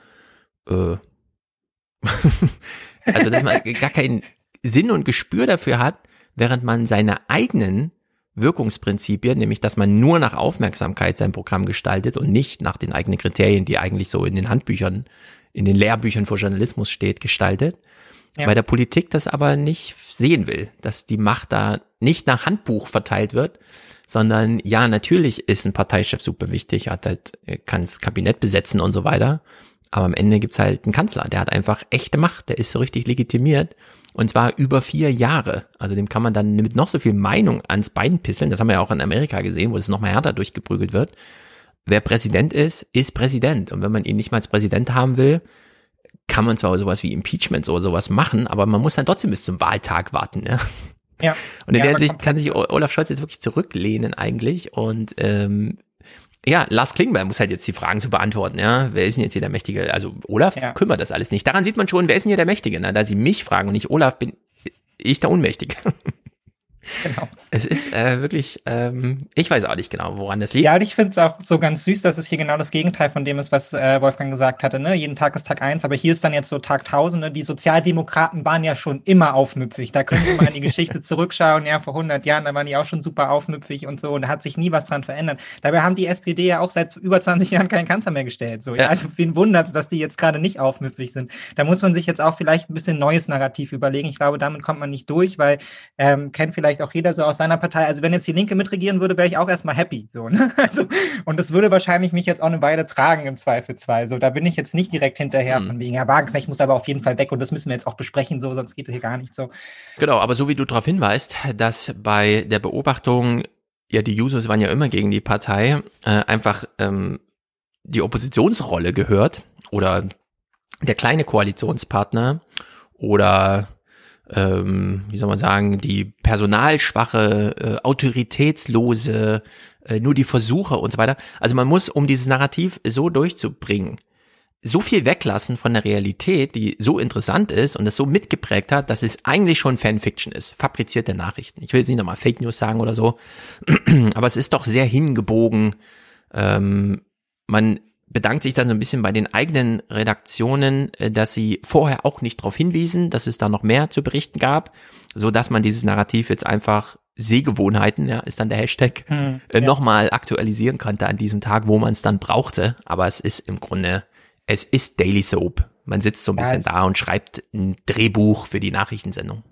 äh, [LAUGHS] also dass man gar keinen Sinn und Gespür dafür hat, während man seine eigenen Wirkungsprinzipien, nämlich dass man nur nach Aufmerksamkeit sein Programm gestaltet und nicht nach den eigenen Kriterien, die eigentlich so in den Handbüchern in den Lehrbüchern für Journalismus steht, gestaltet. Ja. Bei der Politik das aber nicht sehen will, dass die Macht da nicht nach Handbuch verteilt wird, sondern ja, natürlich ist ein Parteichef super wichtig, hat halt, kann das Kabinett besetzen und so weiter. Aber am Ende gibt's halt einen Kanzler, der hat einfach echte Macht, der ist so richtig legitimiert. Und zwar über vier Jahre. Also dem kann man dann mit noch so viel Meinung ans Bein pisseln. Das haben wir ja auch in Amerika gesehen, wo es noch mal härter durchgeprügelt wird wer Präsident ist, ist Präsident. Und wenn man ihn nicht mal als Präsident haben will, kann man zwar sowas wie Impeachment oder sowas machen, aber man muss dann trotzdem bis zum Wahltag warten. Ja.
Ja.
Und in
ja,
der Hinsicht kann sich Olaf Scholz jetzt wirklich zurücklehnen eigentlich und ähm, ja, Lars Klingbeil muss halt jetzt die Fragen zu beantworten, ja. Wer ist denn jetzt hier der Mächtige? Also Olaf ja. kümmert das alles nicht. Daran sieht man schon, wer ist denn hier der Mächtige? Na, da sie mich fragen und nicht Olaf, bin ich der Unmächtige. Genau. Es ist äh, wirklich, ähm, ich weiß auch nicht genau, woran das liegt.
Ja, und ich finde es auch so ganz süß, dass es hier genau das Gegenteil von dem ist, was äh, Wolfgang gesagt hatte. Ne? Jeden Tag ist Tag eins, aber hier ist dann jetzt so Tag Tausende. Die Sozialdemokraten waren ja schon immer aufmüpfig. Da können wir mal in die Geschichte [LAUGHS] zurückschauen. Ja, vor 100 Jahren, da waren die auch schon super aufmüpfig und so. Und da hat sich nie was dran verändert. Dabei haben die SPD ja auch seit über 20 Jahren keinen Kanzler mehr gestellt. So. Ja. Also wen wundert dass die jetzt gerade nicht aufmüpfig sind. Da muss man sich jetzt auch vielleicht ein bisschen neues Narrativ überlegen. Ich glaube, damit kommt man nicht durch, weil ähm, kennt vielleicht auch jeder so aus seiner Partei. Also wenn jetzt die Linke mitregieren würde, wäre ich auch erstmal happy. So, ne? [LAUGHS] also, und das würde wahrscheinlich mich jetzt auch eine Weile tragen im Zweifelsfall. So, da bin ich jetzt nicht direkt hinterher mhm. von wegen, Herr Wagenknecht muss aber auf jeden Fall weg und das müssen wir jetzt auch besprechen, so, sonst geht es hier gar nicht so.
Genau, aber so wie du darauf hinweist, dass bei der Beobachtung, ja, die Users waren ja immer gegen die Partei, äh, einfach ähm, die Oppositionsrolle gehört oder der kleine Koalitionspartner oder ähm, wie soll man sagen, die personalschwache, äh, autoritätslose, äh, nur die Versuche und so weiter. Also man muss, um dieses Narrativ so durchzubringen, so viel weglassen von der Realität, die so interessant ist und es so mitgeprägt hat, dass es eigentlich schon Fanfiction ist, fabrizierte Nachrichten. Ich will jetzt nicht nochmal Fake News sagen oder so, [CLEARS THROAT] aber es ist doch sehr hingebogen. Ähm, man bedankt sich dann so ein bisschen bei den eigenen Redaktionen, äh, dass sie vorher auch nicht darauf hinwiesen, dass es da noch mehr zu berichten gab, so dass man dieses Narrativ jetzt einfach Sehgewohnheiten, ja, ist dann der Hashtag, hm, äh, ja. nochmal aktualisieren konnte an diesem Tag, wo man es dann brauchte. Aber es ist im Grunde, es ist Daily Soap. Man sitzt so ein bisschen ja, da und schreibt ein Drehbuch für die Nachrichtensendung.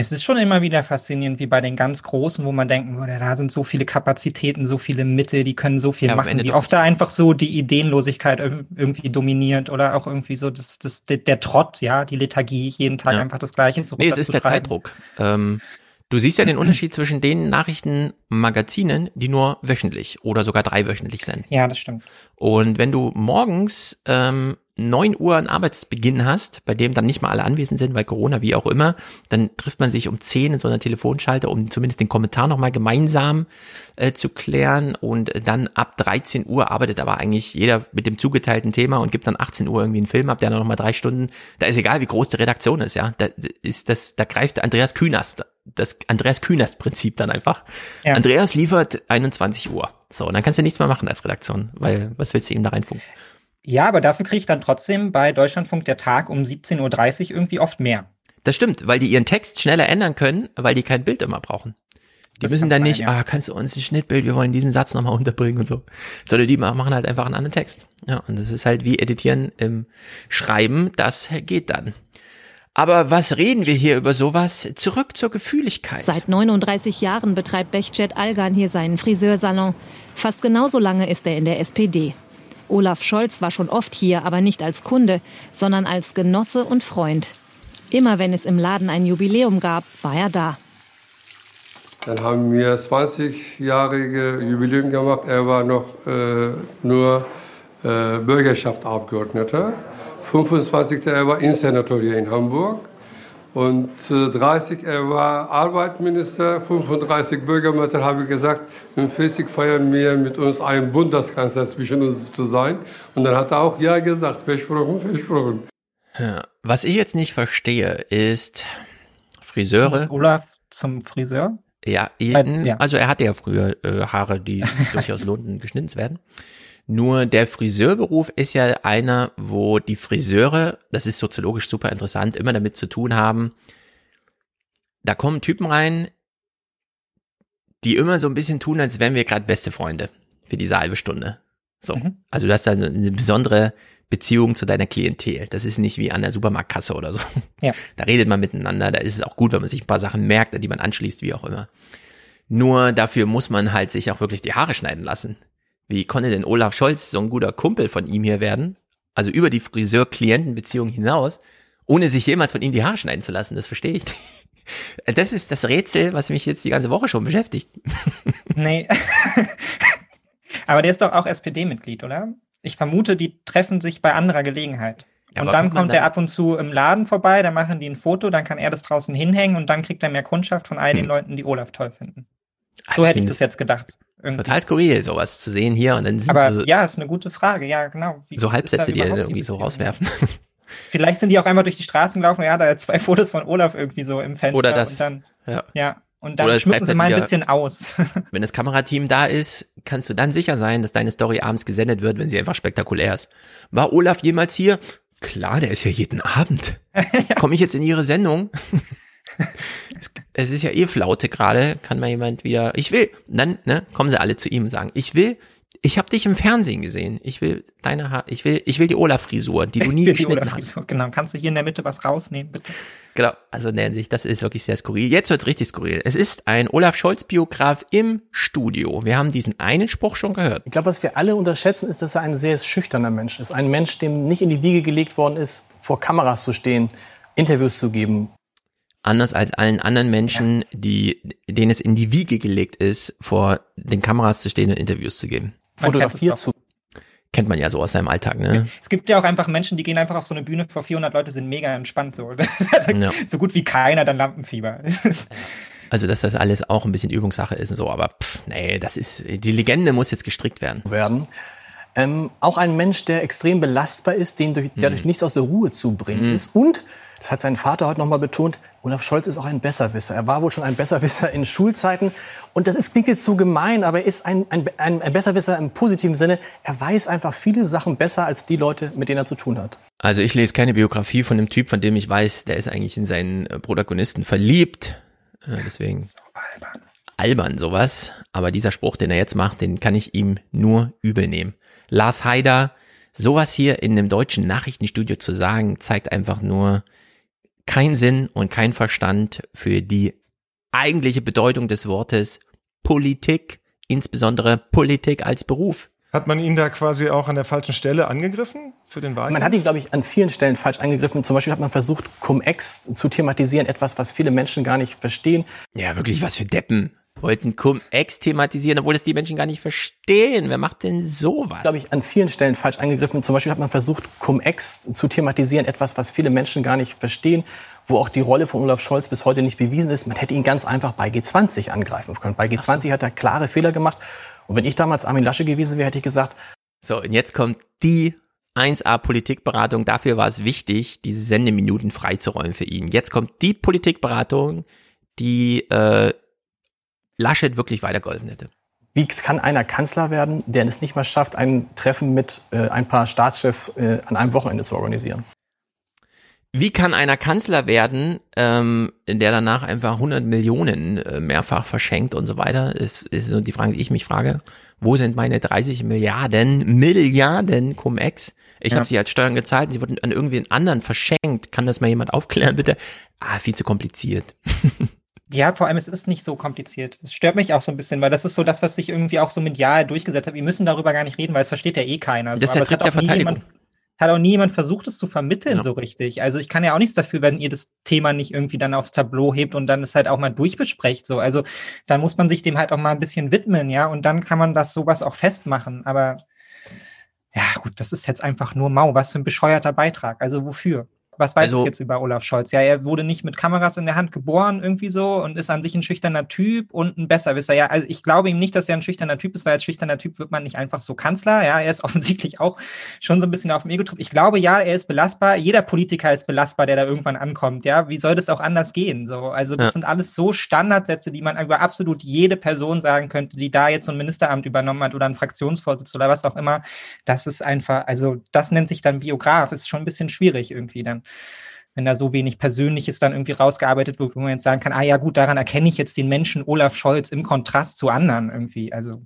Es ist schon immer wieder faszinierend, wie bei den ganz Großen, wo man denken würde, da sind so viele Kapazitäten, so viele Mitte, die können so viel ja, machen, wie oft da einfach so die Ideenlosigkeit irgendwie dominiert oder auch irgendwie so das, das, der Trott, ja, die Lethargie, jeden Tag ja. einfach das Gleiche
zu Nee, es ist der Zeitdruck. Ähm, du siehst ja den Unterschied zwischen den Nachrichtenmagazinen, die nur wöchentlich oder sogar dreiwöchentlich sind.
Ja, das stimmt.
Und wenn du morgens ähm, 9 Uhr einen Arbeitsbeginn hast, bei dem dann nicht mal alle anwesend sind, weil Corona, wie auch immer, dann trifft man sich um 10 in so einer Telefonschalter, um zumindest den Kommentar nochmal gemeinsam äh, zu klären und dann ab 13 Uhr arbeitet aber eigentlich jeder mit dem zugeteilten Thema und gibt dann 18 Uhr irgendwie einen Film ab, der dann nochmal drei Stunden, da ist egal, wie groß die Redaktion ist, ja, da ist das, da greift Andreas Künast, das Andreas Künast Prinzip dann einfach. Ja. Andreas liefert 21 Uhr. So, und dann kannst du nichts mehr machen als Redaktion, weil was willst du ihm da reinfunken?
Ja, aber dafür kriege ich dann trotzdem bei Deutschlandfunk der Tag um 17.30 Uhr irgendwie oft mehr.
Das stimmt, weil die ihren Text schneller ändern können, weil die kein Bild immer brauchen. Die müssen dann nicht, ah, kannst du uns ein Schnittbild, wir wollen diesen Satz nochmal unterbringen und so. Sondern die machen halt einfach einen anderen Text. Ja, und das ist halt wie Editieren im Schreiben, das geht dann. Aber was reden wir hier über sowas? Zurück zur Gefühligkeit.
Seit 39 Jahren betreibt Bechcet Algan hier seinen Friseursalon. Fast genauso lange ist er in der SPD. Olaf Scholz war schon oft hier, aber nicht als Kunde, sondern als Genosse und Freund. Immer wenn es im Laden ein Jubiläum gab, war er da.
Dann haben wir 20-jährige Jubiläum gemacht. Er war noch äh, nur äh, Bürgerschaftsabgeordneter. 25. er war Innensenator in Hamburg. Und äh, 30 er war Arbeitsminister, 35 Bürgermeister, habe ich gesagt, in 40 feiern wir mit uns einen Bundeskanzler zwischen uns zu sein. Und dann hat er auch Ja gesagt, versprochen, versprochen.
Ja, was ich jetzt nicht verstehe, ist Friseure.
Muss Olaf zum Friseur?
Ja, jeden, ja, also er hatte ja früher äh, Haare, die durchaus lohnten, geschnitten zu werden. Nur der Friseurberuf ist ja einer, wo die Friseure, das ist soziologisch super interessant, immer damit zu tun haben, da kommen Typen rein, die immer so ein bisschen tun, als wären wir gerade beste Freunde für diese halbe Stunde. So. Mhm. Also du hast da eine besondere Beziehung zu deiner Klientel. Das ist nicht wie an der Supermarktkasse oder so.
Ja.
Da redet man miteinander, da ist es auch gut, wenn man sich ein paar Sachen merkt, an die man anschließt, wie auch immer. Nur dafür muss man halt sich auch wirklich die Haare schneiden lassen. Wie konnte denn Olaf Scholz so ein guter Kumpel von ihm hier werden? Also über die Friseur-Klienten-Beziehung hinaus, ohne sich jemals von ihm die Haare schneiden zu lassen. Das verstehe ich. [LAUGHS] Das ist das Rätsel, was mich jetzt die ganze Woche schon beschäftigt. [LAUGHS]
Nee. [LAUGHS] Aber der ist doch auch SPD-Mitglied, oder? Ich vermute, die treffen sich bei anderer Gelegenheit. Ja, und dann kommt er ab und zu im Laden vorbei, dann machen die ein Foto, dann kann er das draußen hinhängen und dann kriegt er mehr Kundschaft von all den hm. Leuten, die Olaf toll finden. So hätte ich das jetzt gedacht.
Irgendwie. Total skurril, sowas zu sehen hier und dann
Aber also, ja, ist eine gute Frage, ja, genau.
Wie so Halbsätze, die irgendwie so rauswerfen. [LAUGHS]
Vielleicht sind die auch einmal durch die Straßen gelaufen, ja, da zwei [LAUGHS] Fotos von Olaf irgendwie so im Fenster.
Oder das.
Und dann,
ja.
ja. Und dann schmücken sie mal ein bisschen aus. [LAUGHS]
wenn das Kamerateam da ist, kannst du dann sicher sein, dass deine Story abends gesendet wird, wenn sie einfach spektakulär ist. War Olaf jemals hier? Klar, der ist ja jeden Abend. ja. Komme ich jetzt in ihre Sendung? es, es, ist ja eh Flaute gerade, kann mal jemand wieder, ich will, dann ne, kommen sie alle zu ihm und sagen, ich will, ich habe dich im Fernsehen gesehen, ich will deine Haar, ich will, ich will die Olaf-Frisur, die du [LAUGHS] nie geschnitten hast.
Genau, kannst du hier in der Mitte was rausnehmen, bitte?
Genau, also in der Hinsicht, das ist wirklich sehr skurril. Jetzt wird's richtig skurril. Es ist ein Olaf Scholz-Biograf im Studio. Wir haben diesen einen Spruch schon gehört.
Ich glaube, was wir alle unterschätzen, ist, dass er ein sehr schüchterner Mensch ist. Ein Mensch, dem nicht in die Wiege gelegt worden ist, vor Kameras zu stehen, Interviews zu geben,
anders als allen anderen Menschen, die, denen es in die Wiege gelegt ist, vor den Kameras zu stehen und Interviews zu geben.
Fotografiert zu.
Kennt man ja so aus seinem Alltag, ne?
Es gibt ja auch einfach Menschen, die gehen einfach auf so eine Bühne vor 400 Leute, sind mega entspannt so. [LAUGHS] ja. So gut wie keiner dann Lampenfieber. [LAUGHS]
Also, dass das alles auch ein bisschen Übungssache ist und so, aber pff, nee, das ist, die Legende muss jetzt gestrickt werden.
Werden. Ähm, auch ein Mensch, der extrem belastbar ist, den durch, der durch hm. nichts aus der Ruhe zu bringen hm. ist und das hat sein Vater heute nochmal betont. Olaf Scholz ist auch ein Besserwisser. Er war wohl schon ein Besserwisser in Schulzeiten. Und das ist, klingt jetzt zu gemein, aber er ist ein, ein, ein, Besserwisser im positiven Sinne. Er weiß einfach viele Sachen besser als die Leute, mit denen er zu tun hat.
Also ich lese keine Biografie von einem Typ, von dem ich weiß, der ist eigentlich in seinen äh, Protagonisten verliebt. Äh, deswegen. So albern. Albern sowas. Aber dieser Spruch, den er jetzt macht, den kann ich ihm nur übel nehmen. Lars Haider, sowas hier in einem deutschen Nachrichtenstudio zu sagen, zeigt einfach nur, kein Sinn und kein Verstand für die eigentliche Bedeutung des Wortes Politik, insbesondere Politik als Beruf.
Hat man ihn da quasi auch an der falschen Stelle angegriffen für den Wahlkampf?
Man hat ihn, glaube ich, an vielen Stellen falsch angegriffen. Zum Beispiel hat man versucht, Cum-Ex zu thematisieren, etwas, was viele Menschen gar nicht verstehen.
Ja, wirklich was für Deppen wollten Cum-Ex thematisieren, obwohl das die Menschen gar nicht verstehen. Wer macht denn sowas?
Glaube ich, an vielen Stellen falsch angegriffen. Zum Beispiel hat man versucht, Cum-Ex zu thematisieren, etwas, was viele Menschen gar nicht verstehen, wo auch die Rolle von Olaf Scholz bis heute nicht bewiesen ist. Man hätte ihn ganz einfach bei G20 angreifen können. Bei G20 so. hat er klare Fehler gemacht. Und wenn ich damals Armin Lasche gewesen wäre, hätte ich gesagt.
So, und jetzt kommt die 1A Politikberatung. Dafür war es wichtig, diese Sendeminuten freizuräumen für ihn. Jetzt kommt die Politikberatung, die äh, Laschet wirklich weitergeholfen hätte.
Wie kann einer Kanzler werden, der es nicht mal schafft, ein Treffen mit äh, ein paar Staatschefs äh, an einem Wochenende zu organisieren?
Wie kann einer Kanzler werden, ähm, der danach einfach 100 Millionen äh, mehrfach verschenkt und so weiter? Ist, ist so die Frage, die ich mich frage. Wo sind meine 30 Milliarden, Milliarden Cum-Ex? Ich
Ja.
habe sie als Steuern gezahlt, sie wurden an irgendwen anderen verschenkt. Kann das mal jemand aufklären, bitte? Ah, viel zu kompliziert. [LAUGHS]
Ja, vor allem, es ist nicht so kompliziert. Das stört mich auch so ein bisschen, weil das ist so das, was sich irgendwie auch so medial durchgesetzt hat. Wir müssen darüber gar nicht reden, weil es versteht ja eh keiner. So.
Das ist der
Aber es hat
Trick der
auch nie
Verteidigung.
jemand, hat auch nie jemand versucht, es zu vermitteln
Ja.
so richtig. Also ich kann ja auch nichts dafür, wenn ihr das Thema nicht irgendwie dann aufs Tableau hebt und dann es halt auch mal durchbesprecht. So. Also dann muss man sich dem halt auch mal ein bisschen widmen, ja, und dann kann man das sowas auch festmachen. Aber ja, gut, das ist jetzt einfach nur mau. Was für ein bescheuerter Beitrag. Also wofür? Was weiß
Also-
ich jetzt über Olaf Scholz? Ja, er wurde nicht mit Kameras in der Hand geboren, irgendwie so, und ist an sich ein schüchterner Typ und ein Besserwisser. Ja, also ich glaube ihm nicht, dass er ein schüchterner Typ ist, weil als schüchterner Typ wird man nicht einfach so Kanzler. Ja, er ist [LAUGHS] offensichtlich auch schon so ein bisschen auf dem Ego-Trip. Ich glaube, ja, er ist belastbar. Jeder Politiker ist belastbar, der da irgendwann ankommt. Ja, wie soll das auch anders gehen? So, also das
Ja.
sind alles so Standardsätze, die man über absolut jede Person sagen könnte, die da jetzt so ein Ministeramt übernommen hat oder ein Fraktionsvorsitz oder was auch immer. Das ist einfach, also das nennt sich dann Biograf. Ist schon ein bisschen schwierig irgendwie dann wenn da so wenig Persönliches dann irgendwie rausgearbeitet wird, wo man jetzt sagen kann, ah ja gut, daran erkenne ich jetzt den Menschen Olaf Scholz im Kontrast zu anderen irgendwie. Also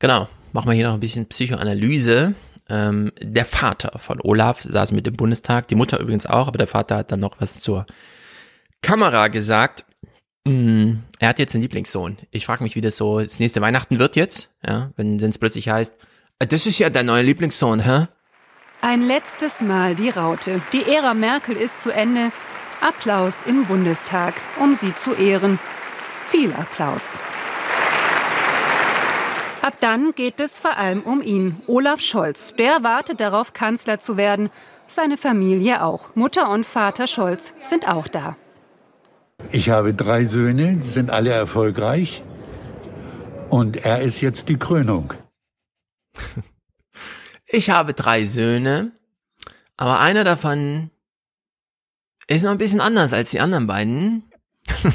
Genau, machen wir hier noch ein bisschen Psychoanalyse. Ähm, der Vater von Olaf saß mit im Bundestag, die Mutter übrigens auch, aber der Vater hat dann noch was zur Kamera gesagt. Mm, er hat jetzt einen Lieblingssohn. Ich frage mich, wie das so das nächste Weihnachten wird jetzt, ja, wenn es plötzlich heißt, "Ah, das ist ja dein neuer Lieblingssohn, hä?
Ein letztes Mal die Raute. Die Ära Merkel ist zu Ende. Applaus im Bundestag, um sie zu ehren. Viel Applaus. Ab dann geht es vor allem um ihn, Olaf Scholz. Der wartet darauf, Kanzler zu werden. Seine Familie auch. Mutter und Vater Scholz sind auch da.
Ich habe drei Söhne, die sind alle erfolgreich. Und er ist jetzt die Krönung. [LAUGHS]
Ich habe drei Söhne, aber einer davon ist noch ein bisschen anders als die anderen beiden. [LAUGHS]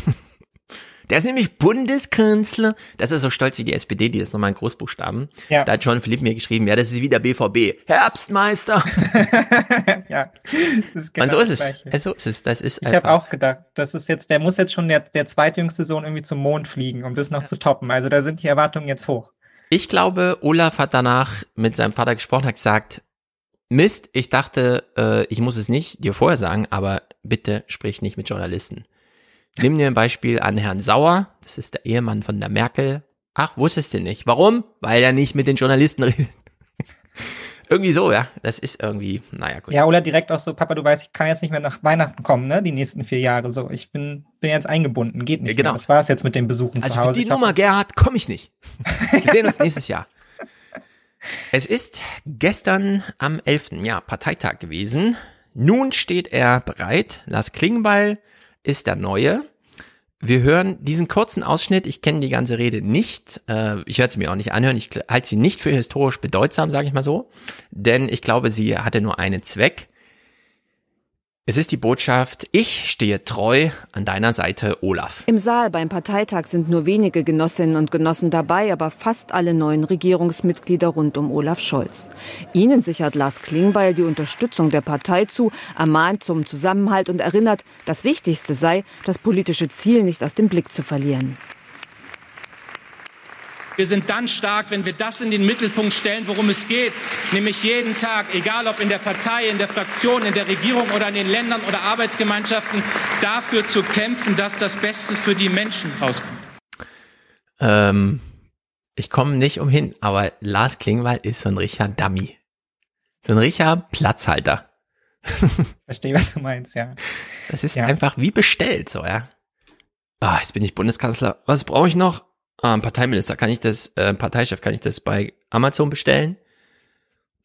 Der ist nämlich Bundeskanzler. Das ist so stolz wie die SPD, die ist nochmal in Großbuchstaben.
Ja.
Da hat John Philipp mir geschrieben, ja, das ist wieder BVB. Herbstmeister. [LAUGHS]
ja, das ist
Und so
genau
ist
das
es. Ja, So ist es. Das ist
Ich habe auch gedacht, das ist jetzt, der muss jetzt schon der, der zweitjüngste Sohn irgendwie zum Mond fliegen, um das noch zu toppen. Also da sind die Erwartungen jetzt hoch.
Ich glaube, Olaf hat danach mit seinem Vater gesprochen, hat gesagt, Mist, ich dachte, äh, ich muss es nicht dir vorher sagen, aber bitte sprich nicht mit Journalisten. Nimm dir ein Beispiel an Herrn Sauer, das ist der Ehemann von der Merkel. Ach, wusstest du nicht. Warum? Weil er nicht mit den Journalisten redet. Irgendwie so, ja. Das ist irgendwie, naja, gut.
Ja, oder direkt auch so, Papa, du weißt, ich kann jetzt nicht mehr nach Weihnachten kommen, ne? Die nächsten vier Jahre. So, ich bin, bin jetzt eingebunden, geht nicht.
Genau.
Mehr. Das war es jetzt mit den Besuchen
Also
zu
für
Hause.
die
Ich hoffe-
Nummer, Gerhard, komme ich nicht. Wir sehen uns nächstes Jahr. [LAUGHS] Es ist gestern am 11. Ja, Parteitag gewesen. Nun steht er bereit. Lars Klingbeil ist der Neue. Wir hören diesen kurzen Ausschnitt. Ich kenne die ganze Rede nicht. Äh, ich werde sie mir auch nicht anhören. Ich halte sie nicht für historisch bedeutsam, sage ich mal so. Denn ich glaube, sie hatte nur einen Zweck. Es ist die Botschaft, ich stehe treu an deiner Seite, Olaf.
Im Saal beim Parteitag sind nur wenige Genossinnen und Genossen dabei, aber fast alle neuen Regierungsmitglieder rund um Olaf Scholz. Ihnen sichert Lars Klingbeil die Unterstützung der Partei zu, ermahnt zum Zusammenhalt und erinnert, das Wichtigste sei, das politische Ziel nicht aus dem Blick zu verlieren.
Wir sind dann stark, wenn wir das in den Mittelpunkt stellen, worum es geht, nämlich jeden Tag, egal ob in der Partei, in der Fraktion, in der Regierung oder in den Ländern oder Arbeitsgemeinschaften, dafür zu kämpfen, dass das Beste für die Menschen rauskommt.
Ähm, ich komme nicht umhin, aber Lars Klingbeil ist so ein richtiger Dummy. So ein richtiger Platzhalter. [LAUGHS]
Verstehe, was du meinst, ja.
Das ist
Ja.
einfach wie bestellt, so, ja. Ah, jetzt bin ich Bundeskanzler. Was brauche ich noch? Ein Parteiminister. Kann ich das, äh, Parteichef, kann ich das bei Amazon bestellen?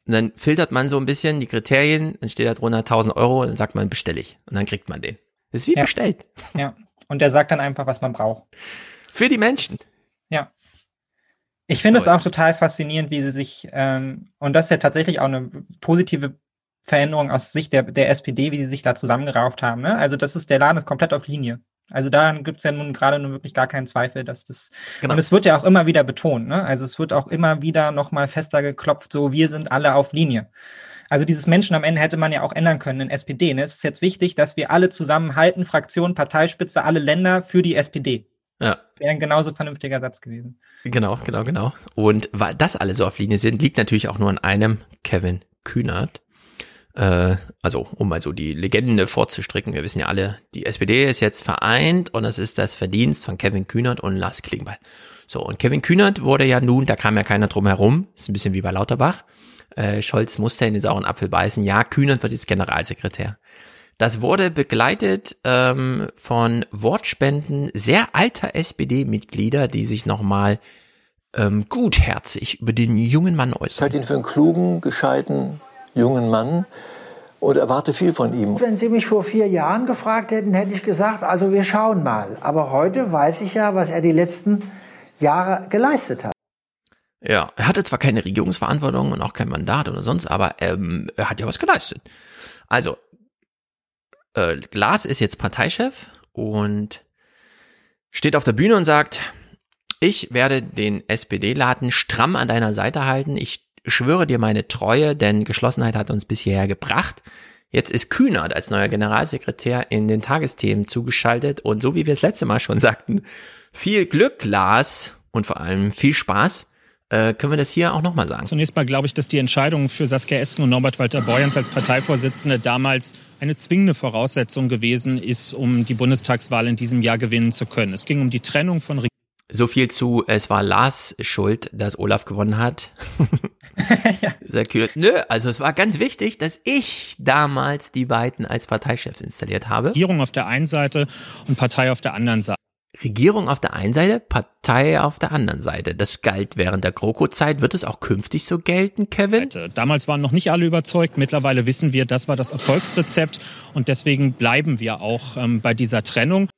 Und dann filtert man so ein bisschen die Kriterien, dann steht da drunter 1000 Euro und dann sagt man, bestelle ich. Und dann kriegt man den. Das ist wie
Ja.
bestellt.
Ja. Und der sagt dann einfach, was man braucht.
Für die Menschen.
Ja. Ich finde es auch total faszinierend, wie sie sich, ähm, und das ist ja tatsächlich auch eine positive Veränderung aus Sicht der, der SPD, wie sie sich da zusammengerauft haben. Ne? Also das ist, der Laden ist komplett auf Linie. Also daran gibt es ja nun gerade nun wirklich gar keinen Zweifel, dass das,
Genau.
und es wird ja auch immer wieder betont, ne? Also es wird auch immer wieder nochmal fester geklopft, so wir sind alle auf Linie. Also dieses Menschen am Ende hätte man ja auch ändern können in SPD. Ne? Es ist jetzt wichtig, dass wir alle zusammenhalten, Fraktion, Parteispitze, alle Länder für die SPD.
Ja.
Wäre ein genauso vernünftiger Satz gewesen.
Genau, genau, genau. Und weil das alle so auf Linie sind, liegt natürlich auch nur an einem Kevin Kühnert. Äh, also, um mal so die Legende vorzustricken, wir wissen ja alle, die SPD ist jetzt vereint und es ist das Verdienst von Kevin Kühnert und Lars Klingbeil. So, und Kevin Kühnert wurde ja nun, da kam ja keiner drum herum, ist ein bisschen wie bei Lauterbach. Äh, Scholz musste in den sauren Apfel beißen. Ja, Kühnert wird jetzt Generalsekretär. Das wurde begleitet ähm, von Wortspenden sehr alter SPD-Mitglieder, die sich nochmal ähm, gutherzig über den jungen Mann äußern.
Ich halte ihn für einen klugen, gescheiten jungen Mann und erwarte viel von ihm.
Wenn Sie mich vor vier Jahren gefragt hätten, hätte ich gesagt, also wir schauen mal. Aber heute weiß ich ja, was er die letzten Jahre geleistet hat.
Ja, er hatte zwar keine Regierungsverantwortung und auch kein Mandat oder sonst, aber ähm, er hat ja was geleistet. Also, äh, Lars ist jetzt Parteichef und steht auf der Bühne und sagt, ich werde den SPD-Laden stramm an deiner Seite halten. Ich schwöre dir meine Treue, denn Geschlossenheit hat uns bisher gebracht. Jetzt ist Kühnert als neuer Generalsekretär in den Tagesthemen zugeschaltet und so wie wir es letzte Mal schon sagten, viel Glück, Lars, und vor allem viel Spaß. Äh, können wir das hier auch nochmal sagen?
Zunächst mal glaube ich, dass die Entscheidung für Saskia Esken und Norbert Walter Borjans als Parteivorsitzende damals eine zwingende Voraussetzung gewesen ist, um die Bundestagswahl in diesem Jahr gewinnen zu können. Es ging um die Trennung von
so viel zu, es war Lars Schuld, dass Olaf gewonnen hat. [LAUGHS] ja. Sagt Kühler, nö, also es war ganz wichtig, dass ich damals die beiden als Parteichefs installiert habe.
Regierung auf der einen Seite und Partei auf der anderen Seite.
Regierung auf der einen Seite, Partei auf der anderen Seite. Das galt während der GroKo-Zeit. Wird es auch künftig so gelten, Kevin?
Damals waren noch nicht alle überzeugt. Mittlerweile wissen wir, das war das Erfolgsrezept und deswegen bleiben wir auch ähm, bei dieser Trennung.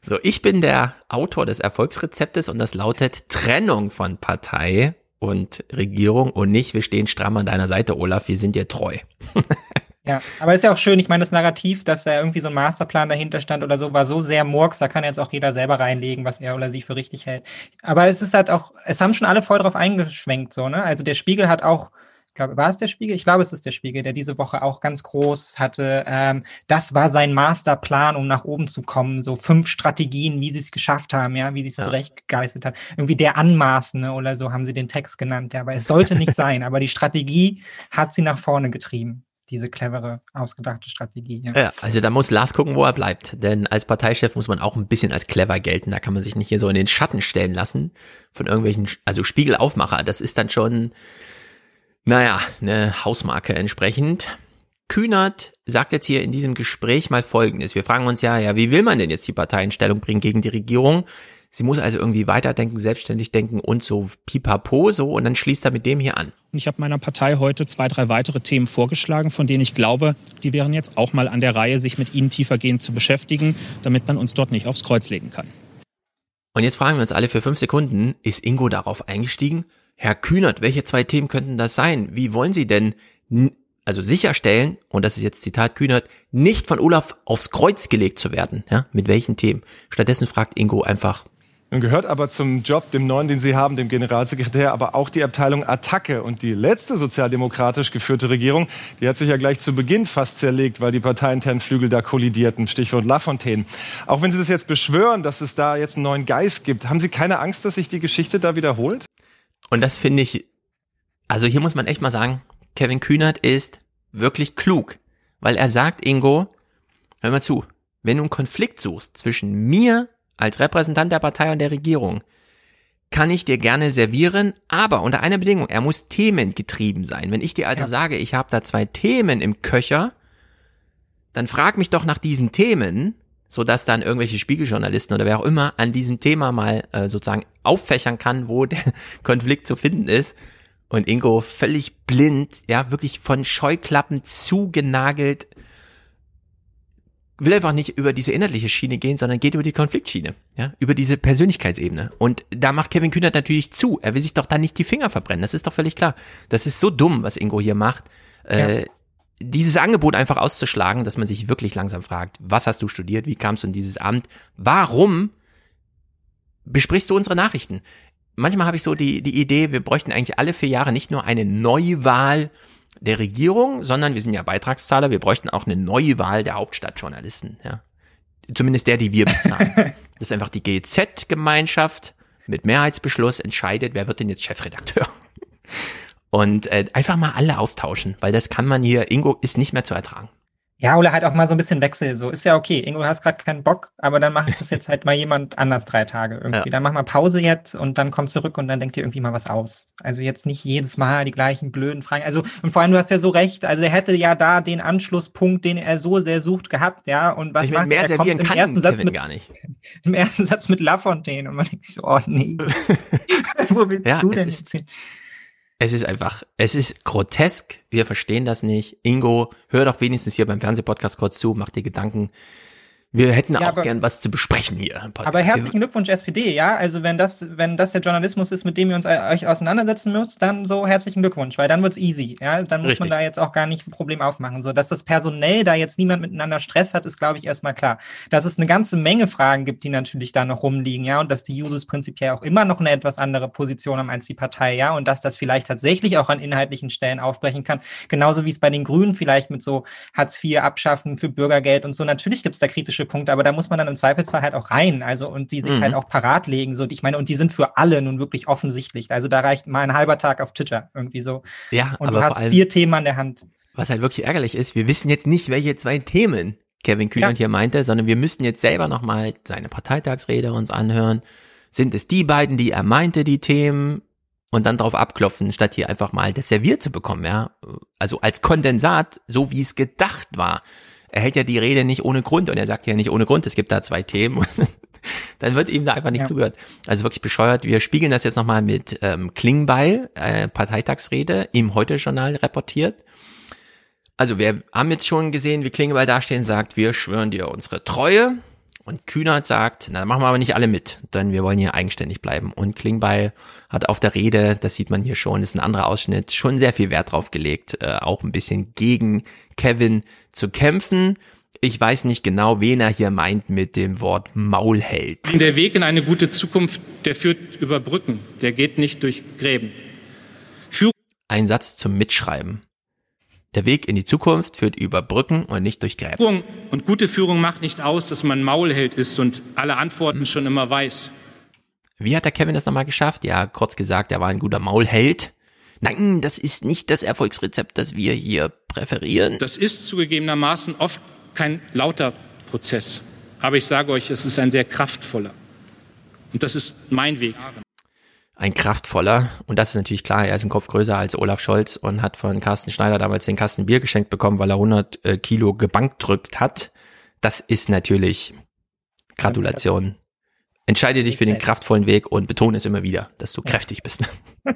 So, ich bin der Autor des Erfolgsrezeptes und das lautet Trennung von Partei und Regierung und nicht, wir stehen stramm an deiner Seite, Olaf, wir sind dir treu. [LAUGHS]
Ja, aber ist ja auch schön, ich meine, das Narrativ, dass da irgendwie so ein Masterplan dahinter stand oder so, war so sehr Murks, da kann jetzt auch jeder selber reinlegen, was er oder sie für richtig hält. Aber es ist halt auch, es haben schon alle voll drauf eingeschwenkt, so, ne? Also der Spiegel hat auch, glaube, war es der Spiegel? Ich glaube, es ist der Spiegel, der diese Woche auch ganz groß hatte. Ähm, das war sein Masterplan, um nach oben zu kommen. So fünf Strategien, wie sie es geschafft haben, ja, wie sie es ja. zurechtgegeistet hat. Irgendwie der Anmaßende oder so haben sie den Text genannt. Ja, aber es sollte nicht [LAUGHS] sein. Aber die Strategie hat sie nach vorne getrieben diese clevere, ausgedachte Strategie.
Ja. ja, also da muss Lars gucken, wo er bleibt. Denn als Parteichef muss man auch ein bisschen als clever gelten. Da kann man sich nicht hier so in den Schatten stellen lassen von irgendwelchen, also Spiegelaufmacher. Das ist dann schon, naja, eine Hausmarke entsprechend. Kühnert sagt jetzt hier in diesem Gespräch mal Folgendes. Wir fragen uns ja, ja, wie will man denn jetzt die Partei in Stellung bringen gegen die Regierung? Sie muss also irgendwie weiterdenken, selbstständig denken und so pipapo so und dann schließt er mit dem hier an.
Und ich habe meiner Partei heute zwei, drei weitere Themen vorgeschlagen, von denen ich glaube, die wären jetzt auch mal an der Reihe, sich mit ihnen tiefergehend zu beschäftigen, damit man uns dort nicht aufs Kreuz legen kann.
Und jetzt fragen wir uns alle für fünf Sekunden, ist Ingo darauf eingestiegen? Herr Kühnert, welche zwei Themen könnten das sein? Wie wollen Sie denn also sicherstellen, und das ist jetzt Zitat Kühnert, nicht von Olaf aufs Kreuz gelegt zu werden. Ja, mit welchen Themen? Stattdessen fragt Ingo einfach,
nun gehört aber zum Job, dem neuen, den Sie haben, dem Generalsekretär, aber auch die Abteilung Attacke. Und die letzte sozialdemokratisch geführte Regierung, die hat sich ja gleich zu Beginn fast zerlegt, weil die parteiinternen Flügel da kollidierten. Stichwort Lafontaine. Auch wenn Sie das jetzt beschwören, dass es da jetzt einen neuen Geist gibt, haben Sie keine Angst, dass sich die Geschichte da wiederholt?
Und das finde ich, also hier muss man echt mal sagen, Kevin Kühnert ist wirklich klug, weil er sagt, Ingo, hör mal zu, wenn du einen Konflikt suchst zwischen mir als Repräsentant der Partei und der Regierung kann ich dir gerne servieren, aber unter einer Bedingung, er muss themengetrieben sein. Wenn ich dir also ja. sage, ich habe da zwei Themen im Köcher, dann frag mich doch nach diesen Themen, so dass dann irgendwelche Spiegeljournalisten oder wer auch immer an diesem Thema mal äh, sozusagen auffächern kann, wo der [LAUGHS] Konflikt zu finden ist. Und Ingo völlig blind, ja, wirklich von Scheuklappen zugenagelt will einfach nicht über diese inhaltliche Schiene gehen, sondern geht über die Konfliktschiene, ja, über diese Persönlichkeitsebene. Und da macht Kevin Kühnert natürlich zu. Er will sich doch da nicht die Finger verbrennen. Das ist doch völlig klar. Das ist so dumm, was Ingo hier macht. Äh, ja. Dieses Angebot einfach auszuschlagen, dass man sich wirklich langsam fragt, was hast du studiert, wie kamst du in dieses Amt, warum besprichst du unsere Nachrichten? Manchmal habe ich so die, die Idee, wir bräuchten eigentlich alle vier Jahre nicht nur eine Neuwahl der Regierung, sondern wir sind ja Beitragszahler, wir bräuchten auch eine Neuwahl der Hauptstadtjournalisten, ja. Zumindest der, die wir bezahlen. [LAUGHS] das ist einfach die GZ-Gemeinschaft mit Mehrheitsbeschluss entscheidet, wer wird denn jetzt Chefredakteur. Und äh, einfach mal alle austauschen, weil das kann man hier, Ingo ist nicht mehr zu ertragen.
Ja, oder halt auch mal so ein bisschen Wechsel. So ist ja okay. Ingo, du hast gerade keinen Bock, aber dann macht das jetzt halt mal jemand anders drei Tage irgendwie. Ja. Dann mach mal Pause jetzt und dann komm zurück und dann denkt ihr irgendwie mal was aus. Also jetzt nicht jedes Mal die gleichen blöden Fragen. Also und vor allem du hast ja so recht. Also er hätte ja da den Anschlusspunkt, den er so sehr sucht, gehabt, ja. Und was
ich
macht
mehr
er?
servieren
kommt im ersten Satz mit
gar nicht. [LAUGHS]
im ersten Satz mit Lafontaine und man denkt sich so, oh nee. [LAUGHS] [LAUGHS] Wo willst
Ja,
du denn
ist-
jetzt hin?
Es ist einfach, es ist grotesk, wir verstehen das nicht. Ingo, hör doch wenigstens hier beim Fernsehpodcast kurz zu, mach dir Gedanken. Wir hätten
Ja,
auch
aber-
gern was zu besprechen hier.
Aber herzlichen Glückwunsch SPD, ja. Also wenn das, wenn das der Journalismus ist, mit dem ihr uns äh, euch auseinandersetzen müsst, dann so herzlichen Glückwunsch, weil dann wird's easy. Ja, dann muss man
Richtig.
da jetzt auch gar nicht ein Problem aufmachen. So, dass das personell da jetzt niemand miteinander Stress hat, ist, glaube ich, erstmal klar. Dass es eine ganze Menge Fragen gibt, die natürlich da noch rumliegen, ja, und dass die Jusos prinzipiell auch immer noch eine etwas andere Position haben als die Partei, ja, und dass das vielleicht tatsächlich auch an inhaltlichen Stellen aufbrechen kann. Genauso wie es bei den Grünen vielleicht mit so Hartz IV abschaffen für Bürgergeld und so. Natürlich gibt's da kritische Punkte, aber da muss man dann im Zweifelsfall halt auch rein, also und die sich
Mhm.
halt auch parat legen. So, ich meine, und die sind für alle nun wirklich offensichtlich. Also da reicht mal ein halber Tag auf Twitter irgendwie so.
Ja,
und
aber
du hast
allem-
vier Themen an der Hand.
Was halt wirklich ärgerlich ist, wir wissen jetzt nicht, welche zwei Themen Kevin Kühnert hier meinte, sondern wir müssten jetzt selber nochmal seine Parteitagsrede uns anhören. Sind es die beiden, die er meinte, die Themen? Und dann drauf abklopfen, statt hier einfach mal das serviert zu bekommen, ja. Also als Kondensat, so wie es gedacht war. Er hält ja die Rede nicht ohne Grund und er sagt ja nicht ohne Grund, es gibt da zwei Themen. [LAUGHS] dann wird ihm da einfach nicht
Ja.
zugehört. Also wirklich bescheuert. Wir spiegeln das jetzt nochmal mit ähm, Klingbeil, äh, Parteitagsrede, im Heute-Journal reportiert. Also wir haben jetzt schon gesehen, wie Klingbeil dastehen sagt, wir schwören dir unsere Treue. Und Kühnert sagt, na, dann machen wir aber nicht alle mit, denn wir wollen hier eigenständig bleiben. Und Klingbeil hat auf der Rede, das sieht man hier schon, ist ein anderer Ausschnitt, schon sehr viel Wert drauf gelegt, äh, auch ein bisschen gegen Kevin zu kämpfen. Ich weiß nicht genau, wen er hier meint mit dem Wort Maulheld.
Der Weg in eine gute Zukunft, der führt über Brücken, der geht nicht durch Gräben.
Ein Satz zum Mitschreiben. Der Weg in die Zukunft führt über Brücken und nicht durch Gräben.
Führung und gute Führung macht nicht aus, dass man Maulheld ist und alle Antworten schon immer weiß.
Wie hat der Kevin das nochmal geschafft? Ja, kurz gesagt, er war ein guter Maulheld. Nein, das ist nicht das Erfolgsrezept, das wir hier präferieren.
Das ist zugegebenermaßen oft kein lauter Prozess. Aber ich sage euch, es ist ein sehr kraftvoller. Und das ist mein Weg.
Ein kraftvoller. Und das ist natürlich klar, er ist ein Kopf größer als Olaf Scholz und hat von Carsten Schneider damals den Kasten Bier geschenkt bekommen, weil er 100 äh, Kilo gebankdrückt hat. Das ist natürlich Gratulation. Entscheide dich für den kraftvollen Weg und betone es immer wieder, dass du kräftig bist. [LAUGHS]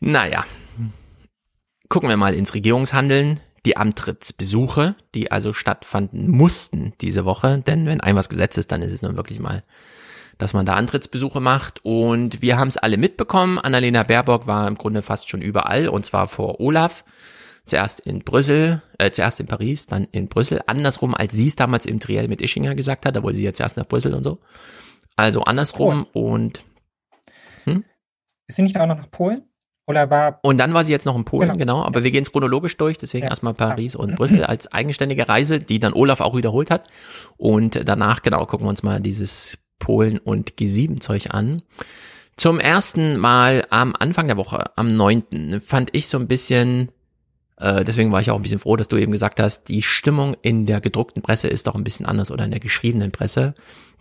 naja. Gucken wir mal ins Regierungshandeln. Die Antrittsbesuche, die also stattfanden mussten diese Woche, denn wenn ein was Gesetz ist, dann ist es nun wirklich mal, dass man da Antrittsbesuche macht. Und wir haben es alle mitbekommen. Annalena Baerbock war im Grunde fast schon überall und zwar vor Olaf. Zuerst in Brüssel, äh, zuerst in Paris, dann in Brüssel. Andersrum, als sie es damals im Triell mit Ischinger gesagt hat, da wollte sie jetzt erst nach Brüssel und so. Also andersrum und
Ist sie nicht auch noch nach Polen? Oder war
Und dann war sie jetzt noch in Polen,
Genau.
genau. Aber wir gehen es chronologisch durch, deswegen erstmal Paris und Brüssel als eigenständige Reise, die dann Olaf auch wiederholt hat. Und danach, genau, gucken wir uns mal dieses Polen- und G7-Zeug an. Zum ersten Mal am Anfang der Woche, am 9., fand ich so ein bisschen, äh, deswegen war ich auch ein bisschen froh, dass du eben gesagt hast, die Stimmung in der gedruckten Presse ist doch ein bisschen anders oder in der geschriebenen Presse.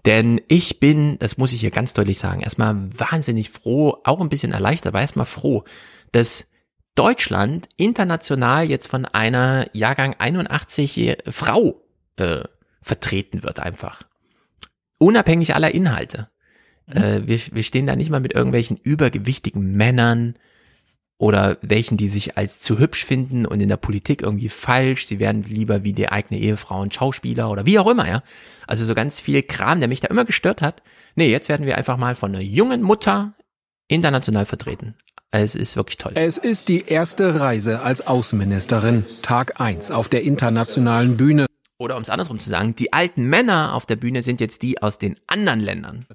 Denn ich bin, das muss ich hier ganz deutlich sagen, erstmal wahnsinnig froh, auch ein bisschen erleichtert, aber erstmal froh, dass Deutschland international jetzt von einer Jahrgang 81 Frau äh, vertreten wird einfach. Unabhängig aller Inhalte. Äh, wir, wir stehen da nicht mal mit irgendwelchen übergewichtigen Männern oder welchen, die sich als zu hübsch finden und in der Politik irgendwie falsch. Sie werden lieber wie die eigene Ehefrau ein Schauspieler oder wie auch immer, ja. Also so ganz viel Kram, der mich da immer gestört hat. Nee, jetzt werden wir einfach mal von einer jungen Mutter international vertreten. Es ist wirklich toll.
Es ist die erste Reise als Außenministerin, Tag 1 auf der internationalen Bühne.
Oder um es andersrum zu sagen, die alten Männer auf der Bühne sind jetzt die aus den anderen Ländern.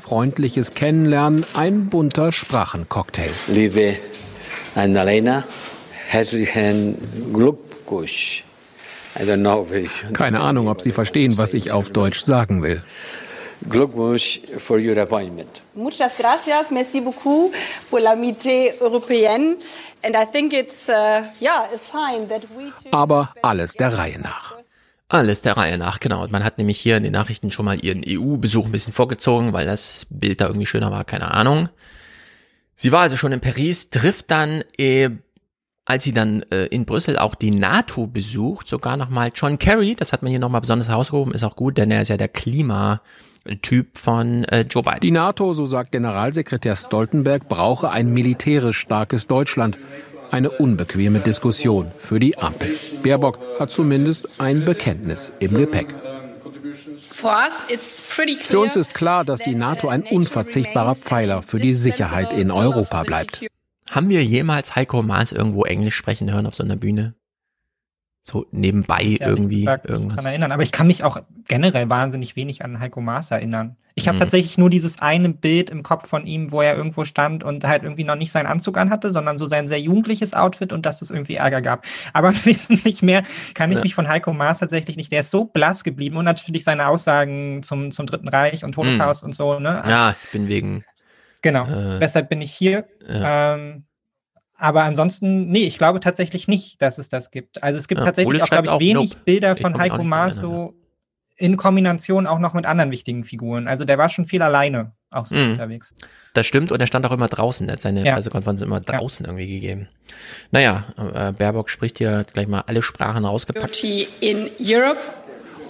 Freundliches Kennenlernen, ein bunter Sprachencocktail.
Liebe Annalena, herzlichen Glückwunsch.
Keine Ahnung, ob Sie verstehen, was ich auf Deutsch sagen will.
Glückwunsch for your appointment.
Muchas gracias, merci beaucoup pour l'amitié européenne. And I think it's, uh, yeah, a sign that we
Aber alles der Reihe nach.
Alles der Reihe nach, genau. Und man hat nämlich hier in den Nachrichten schon mal ihren EU-Besuch ein bisschen vorgezogen, weil das Bild da irgendwie schöner war, keine Ahnung. Sie war also schon in Paris, trifft dann, äh, als sie dann äh, in Brüssel auch die NATO besucht, sogar nochmal John Kerry, das hat man hier nochmal besonders herausgehoben, ist auch gut, denn er ist ja der Klima- Typ von äh, Joe Biden.
Die NATO, so sagt Generalsekretär Stoltenberg, brauche ein militärisch starkes Deutschland. Eine unbequeme Diskussion für die Ampel. Baerbock hat zumindest ein Bekenntnis im Gepäck. Für uns ist klar, dass die NATO ein unverzichtbarer Pfeiler für die Sicherheit in Europa bleibt.
Haben wir jemals Heiko Maas irgendwo Englisch sprechen hören auf so einer Bühne? So nebenbei ja, irgendwie gesagt, irgendwas.
Kann erinnern. Aber ich kann mich auch generell wahnsinnig wenig an Heiko Maas erinnern. Ich habe mhm. tatsächlich nur dieses eine Bild im Kopf von ihm, wo er irgendwo stand und halt irgendwie noch nicht seinen Anzug anhatte, sondern so sein sehr jugendliches Outfit und dass es irgendwie Ärger gab. [LAUGHS] Aber wesentlich mehr kann ich ja. mich von Heiko Maas tatsächlich nicht. Der ist so blass geblieben und natürlich seine Aussagen zum, zum Dritten Reich und Holocaust mhm. und so. Ne?
Ja, ich bin wegen.
Genau, äh, deshalb bin ich hier. Ja. Ähm, aber ansonsten, nee, ich glaube tatsächlich nicht, dass es das gibt. Also es gibt ja, tatsächlich auch, glaube ich, wenig nope. Bilder von Heiko Maas so in Kombination auch noch mit anderen wichtigen Figuren. Also der war schon viel alleine auch so mm. unterwegs.
Das stimmt und er stand auch immer draußen. Er hat seine ja. Pressekonferenz immer draußen ja. irgendwie gegeben. Naja, äh, Baerbock spricht hier gleich mal alle Sprachen rausgepackt.
In Europe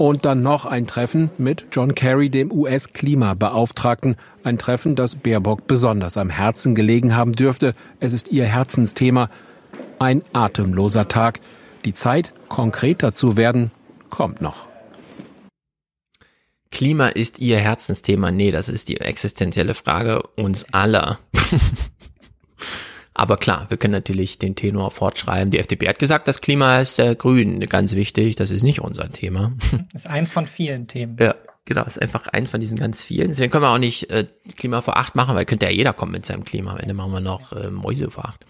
und dann noch ein Treffen mit John Kerry, dem US-Klimabeauftragten. Ein Treffen, das Baerbock besonders am Herzen gelegen haben dürfte. Es ist ihr Herzensthema. Ein atemloser Tag. Die Zeit, konkreter zu werden, kommt noch.
Klima ist ihr Herzensthema. Nee, das ist die existenzielle Frage uns aller. [LAUGHS] Aber klar, wir können natürlich den Tenor fortschreiben. Die FDP hat gesagt, das Klima ist äh, grün, ganz wichtig. Das ist nicht unser Thema.
Das [LAUGHS] ist eins von vielen Themen.
Ja, genau, ist einfach eins von diesen ganz vielen. Deswegen können wir auch nicht äh, Klima vor acht machen, weil könnte ja jeder kommen mit seinem Klima. Am Ende machen wir noch äh, Mäuse vor acht.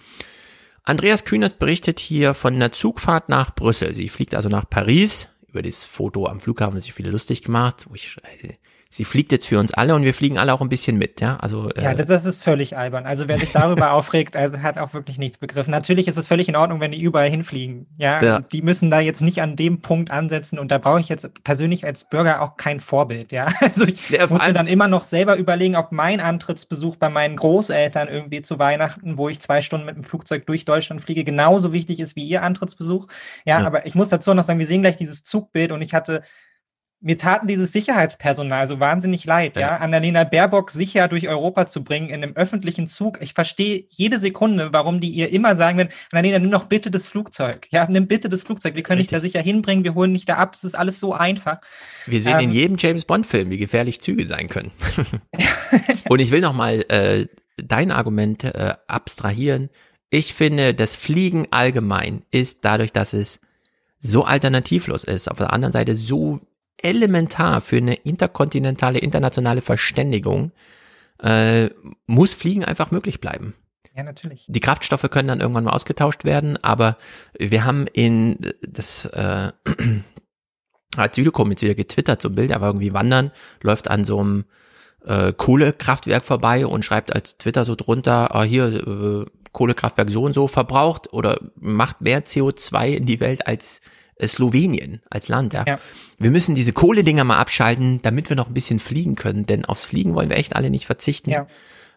Andreas Kühners berichtet hier von einer Zugfahrt nach Brüssel. Sie fliegt also nach Paris. Über das Foto am Flughafen haben sich viele lustig gemacht. Ich, äh, sie fliegt jetzt für uns alle und wir fliegen alle auch ein bisschen mit, ja. Also
äh, ja, das, das ist völlig albern. Also wer sich darüber [LAUGHS] aufregt, also hat auch wirklich nichts begriffen. Natürlich ist es völlig in Ordnung, wenn die überall hinfliegen. Ja, ja. Also die müssen da jetzt nicht an dem Punkt ansetzen und da brauche ich jetzt persönlich als Bürger auch kein Vorbild. Ja, [LAUGHS] also ich ja, muss mir dann immer noch selber überlegen, ob mein Antrittsbesuch bei meinen Großeltern irgendwie zu Weihnachten, wo ich zwei Stunden mit dem Flugzeug durch Deutschland fliege, genauso wichtig ist wie ihr Antrittsbesuch. Ja, ja. aber ich muss dazu noch sagen, wir sehen gleich dieses Zugbild und ich hatte mir taten dieses Sicherheitspersonal so wahnsinnig leid, ja. ja. Annalena Baerbock sicher durch Europa zu bringen in einem öffentlichen Zug. Ich verstehe jede Sekunde, warum die ihr immer sagen werden, Annalena, nimm doch bitte das Flugzeug. Ja, nimm bitte das Flugzeug. Wir können Richtig. dich da sicher hinbringen, wir holen dich da ab. Es ist alles so einfach.
Wir sehen ähm, in jedem James Bond Film, wie gefährlich Züge sein können. [LAUGHS] Und ich will noch mal äh, dein Argument äh, abstrahieren. Ich finde, das Fliegen allgemein ist dadurch, dass es so alternativlos ist, auf der anderen Seite so elementar für eine interkontinentale, internationale Verständigung, äh, muss Fliegen einfach möglich bleiben.
Ja, natürlich.
Die Kraftstoffe können dann irgendwann mal ausgetauscht werden, aber wir haben in das äh, [CLEARS THROAT] hat Südekom jetzt wieder getwittert, so ein Bild, aber irgendwie wandern, läuft an so einem äh, Kohlekraftwerk vorbei und schreibt als Twitter so drunter, ah, hier, äh, Kohlekraftwerk so und so verbraucht oder macht mehr CO2 in die Welt als Slowenien als Land, ja. ja. Wir müssen diese Kohledinger mal abschalten, damit wir noch ein bisschen fliegen können, denn aufs Fliegen wollen wir echt alle nicht verzichten. Ja.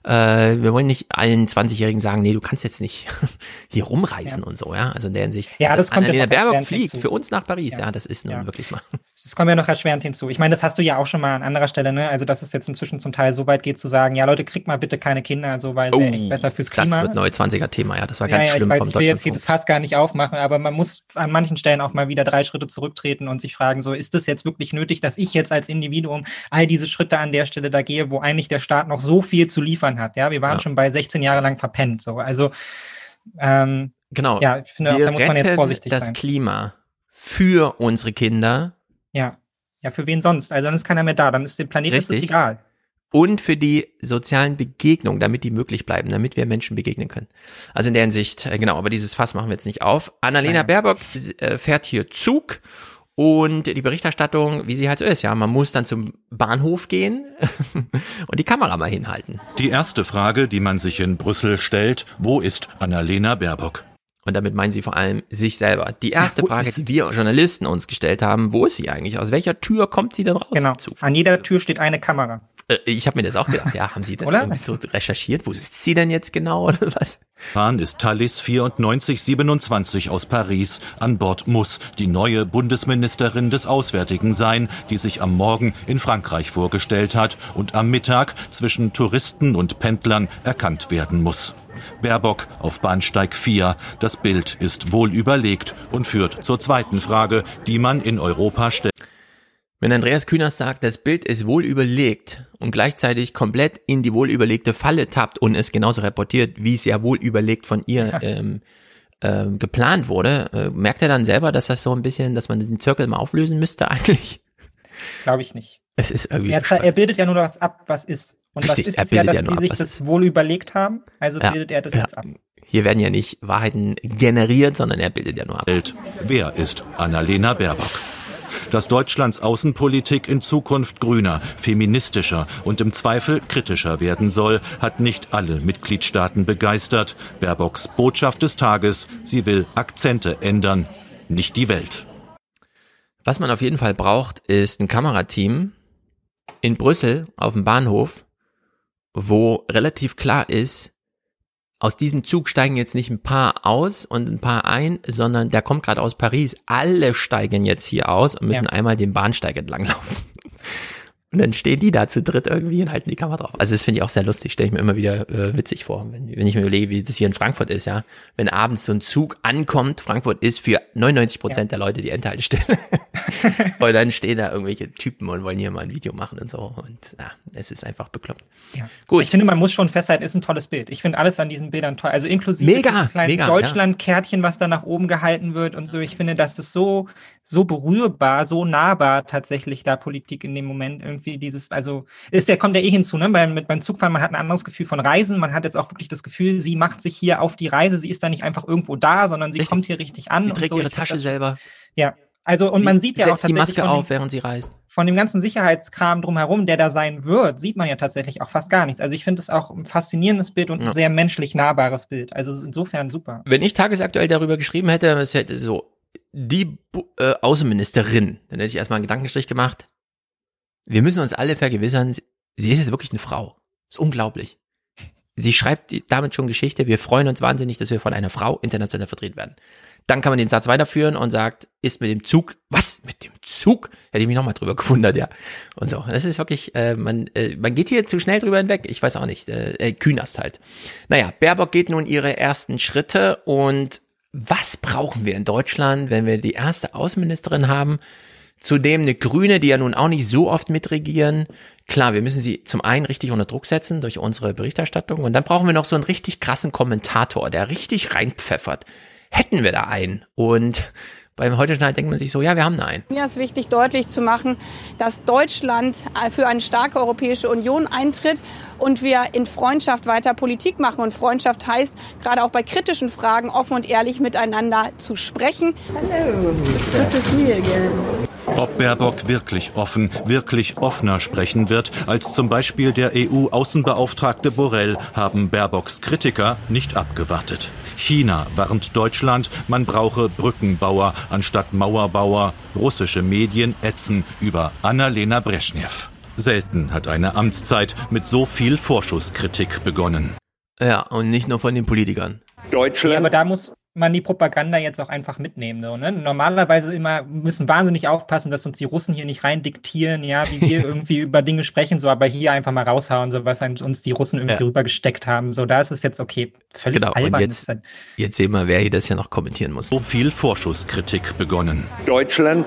Äh, wir wollen nicht allen 20-Jährigen sagen, nee, du kannst jetzt nicht [LAUGHS] hier rumreisen ja. und so, ja. Also in der Hinsicht.
Ja, das kommt
Annalena Baerbock fliegt hinzu. für uns nach Paris, ja, das ist nun wirklich mal.
Das kommt ja noch erschwerend hinzu. Ich meine, das hast du ja auch schon mal an anderer Stelle, ne? Also, dass es jetzt inzwischen zum Teil so weit geht zu sagen, ja, Leute, kriegt mal bitte keine Kinder, also, weil oh, echt besser fürs Klima.
Das wird neue 20er-Thema, ja. Das war ganz
ja, ja,
schlimm.
Ich weiß, ich will jetzt hier das Fass gar nicht aufmachen, aber man muss an manchen Stellen auch mal wieder drei Schritte zurücktreten und sich fragen, so, ist das jetzt wirklich nötig, dass ich jetzt als Individuum all diese Schritte an der Stelle da gehe, wo eigentlich der Staat noch so viel zu liefern hat? Ja, wir waren schon bei 16 Jahre lang verpennt, so. Also, ähm,
Genau.
Ja, ich finde,
wir
da muss man jetzt vorsichtig
das
sein.
das Klima für unsere Kinder.
Ja. Ja, für wen sonst? Also dann ist keiner mehr da, dann ist dem Planeten ist es egal.
und für die sozialen Begegnungen, damit die möglich bleiben, damit wir Menschen begegnen können. Also in der Hinsicht, äh, genau, aber dieses Fass machen wir jetzt nicht auf. Annalena Nein. Baerbock äh, fährt hier Zug und die Berichterstattung, wie sie halt so ist, ja, man muss dann zum Bahnhof gehen [LAUGHS] und die Kamera mal hinhalten.
Die erste Frage, die man sich in Brüssel stellt, wo ist Annalena Baerbock?
Und damit meinen sie vor allem sich selber. Die erste Frage, die wir Journalisten uns gestellt haben, wo ist sie eigentlich? Aus welcher Tür kommt sie denn raus?
Genau. An jeder Tür steht eine Kamera.
Äh, ich habe mir das auch gedacht. Ja, haben Sie das irgendwie so recherchiert? Wo sitzt sie denn jetzt genau oder was?
Bahn ist Thalys 9427 aus Paris. An Bord muss die neue Bundesministerin des Auswärtigen sein, die sich am Morgen in Frankreich vorgestellt hat und am Mittag zwischen Touristen und Pendlern erkannt werden muss. Baerbock auf Bahnsteig 4. Das Bild ist wohl überlegt und führt zur zweiten Frage, die man in Europa stellt.
Wenn Andreas Kühners sagt, das Bild ist wohl überlegt und gleichzeitig komplett in die wohl überlegte Falle tappt und es genauso reportiert, wie es ja wohl überlegt von ihr [LAUGHS] ähm, ähm, geplant wurde, äh, merkt er dann selber, dass das so ein bisschen, dass man den Zirkel mal auflösen müsste eigentlich?
Glaube ich nicht.
Es ist irgendwie.
Er, er, bildet ja nur was ab, was ist. Und Richtig, was ist es ja, dass ja die sich ab, das wohl überlegt haben. Also ja, bildet er das ja. jetzt ab.
Hier werden ja nicht Wahrheiten generiert, sondern er bildet ja nur ab.
Wer ist Annalena Baerbock? Dass Deutschlands Außenpolitik in Zukunft grüner, feministischer und im Zweifel kritischer werden soll, hat nicht alle Mitgliedstaaten begeistert. Baerbocks Botschaft des Tages, sie will Akzente ändern, nicht die Welt.
Was man auf jeden Fall braucht, ist ein Kamerateam in Brüssel auf dem Bahnhof, wo relativ klar ist, aus diesem Zug steigen jetzt nicht ein paar aus und ein paar ein, sondern der kommt gerade aus Paris. Alle steigen jetzt hier aus und müssen ja. einmal den Bahnsteig entlang laufen. Und dann stehen die da zu dritt irgendwie und halten die Kamera drauf. Also das finde ich auch sehr lustig, stelle ich mir immer wieder äh, witzig vor, wenn, wenn ich mir überlege, wie das hier in Frankfurt ist, ja. Wenn abends so ein Zug ankommt, Frankfurt ist für 99 Prozent ja. der Leute die Endhaltestelle. [LAUGHS] und dann stehen da irgendwelche Typen und wollen hier mal ein Video machen und so. Und ja, es ist einfach bekloppt.
Ja. Gut. Ich finde, man muss schon festhalten, ist ein tolles Bild. Ich finde alles an diesen Bildern toll. Also inklusive
mega,
kleinen Deutschland-Kärtchen, was da nach oben gehalten wird und so. Ich finde, dass das so, so berührbar, so nahbar tatsächlich da Politik in dem Moment irgendwie dieses, also ist der kommt ja eh hinzu, ne? Beim, mit, beim Zugfahren, man hat ein anderes Gefühl von Reisen, man hat jetzt auch wirklich das Gefühl, sie macht sich hier auf die Reise, sie ist da nicht einfach irgendwo da, sondern sie richtig. kommt hier richtig an.
Sie trägt so. ihre ich Tasche selber.
Ja, also und
sie
man sieht ja auch tatsächlich
die Maske auf, während sie reist.
Von dem ganzen Sicherheitskram drumherum, der da sein wird, sieht man ja tatsächlich auch fast gar nichts. Also ich finde es auch ein faszinierendes Bild und ja. ein sehr menschlich nahbares Bild. Also insofern super.
Wenn ich tagesaktuell darüber geschrieben hätte, es hätte so die äh, Außenministerin, dann hätte ich erstmal einen Gedankenstrich gemacht wir müssen uns alle vergewissern, sie ist jetzt wirklich eine Frau. ist unglaublich. Sie schreibt damit schon Geschichte. Wir freuen uns wahnsinnig, dass wir von einer Frau international vertreten werden. Dann kann man den Satz weiterführen und sagt, ist mit dem Zug, was? Mit dem Zug? Hätte ich mich nochmal drüber gewundert, ja. Und so. Das ist wirklich, äh, man, äh, man geht hier zu schnell drüber hinweg. Ich weiß auch nicht. Äh, äh, Kühnerst halt. Naja, Baerbock geht nun ihre ersten Schritte und was brauchen wir in Deutschland, wenn wir die erste Außenministerin haben, Zudem eine Grüne, die ja nun auch nicht so oft mitregieren. Klar, wir müssen sie zum einen richtig unter Druck setzen durch unsere Berichterstattung und dann brauchen wir noch so einen richtig krassen Kommentator, der richtig reinpfeffert. Hätten wir da einen und beim heute Journal denkt man sich so, ja, wir haben einen.
Mir ist wichtig, deutlich zu machen, dass Deutschland für eine starke Europäische Union eintritt und wir in Freundschaft weiter Politik machen. Und Freundschaft heißt, gerade auch bei kritischen Fragen offen und ehrlich miteinander zu sprechen. Hallo.
Ob Baerbock wirklich offen, wirklich offener sprechen wird als zum Beispiel der EU-Außenbeauftragte Borrell, haben Baerbocks Kritiker nicht abgewartet. China warnt Deutschland, man brauche Brückenbauer anstatt Mauerbauer. Russische Medien ätzen über Annalena Brezhnev. Selten hat eine Amtszeit mit so viel Vorschusskritik begonnen.
Ja, und nicht nur von den Politikern.
Deutschland. Ja, aber da muss, man die Propaganda jetzt auch einfach mitnehmen. So, ne? Normalerweise immer müssen wahnsinnig aufpassen, dass uns die Russen hier nicht rein diktieren, ja, wie wir [LAUGHS] irgendwie über Dinge sprechen, so, aber hier einfach mal raushauen, so was uns die Russen irgendwie ja. rübergesteckt haben. So, da ist es jetzt okay.
Völlig genau, albern. Und jetzt, jetzt sehen wir, wer hier das ja noch kommentieren muss.
So viel Vorschusskritik begonnen.
Deutschland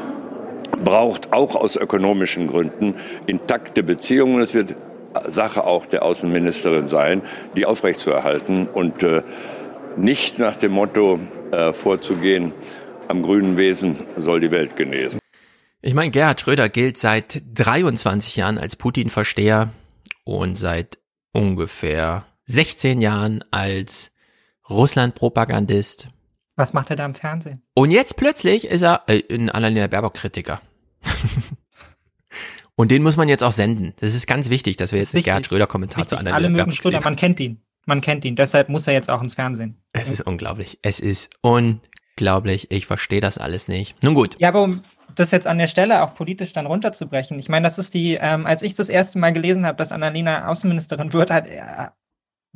braucht auch aus ökonomischen Gründen intakte Beziehungen. Es wird Sache auch der Außenministerin sein, die aufrechtzuerhalten und äh, nicht nach dem Motto äh, vorzugehen, am grünen Wesen soll die Welt genesen.
Ich meine, Gerhard Schröder gilt seit 23 Jahren als Putin-Versteher und seit ungefähr 16 Jahren als Russland-Propagandist.
Was macht er da im Fernsehen?
Und jetzt plötzlich ist er äh, ein Annalena Baerbock-Kritiker. [LAUGHS] und den muss man jetzt auch senden. Das ist ganz wichtig, dass wir jetzt einen Gerhard Schröder-Kommentar zu Annalena
Alle mögen
Baerbock
Schröder,
sehen.
man kennt ihn. Man kennt ihn, deshalb muss er jetzt auch ins Fernsehen.
Es ist unglaublich. Es ist unglaublich. Ich verstehe das alles nicht. Nun gut.
Ja, aber um das jetzt an der Stelle auch politisch dann runterzubrechen. Ich meine, das ist die, ähm, als ich das erste Mal gelesen habe, dass Annalena Außenministerin wird, hat,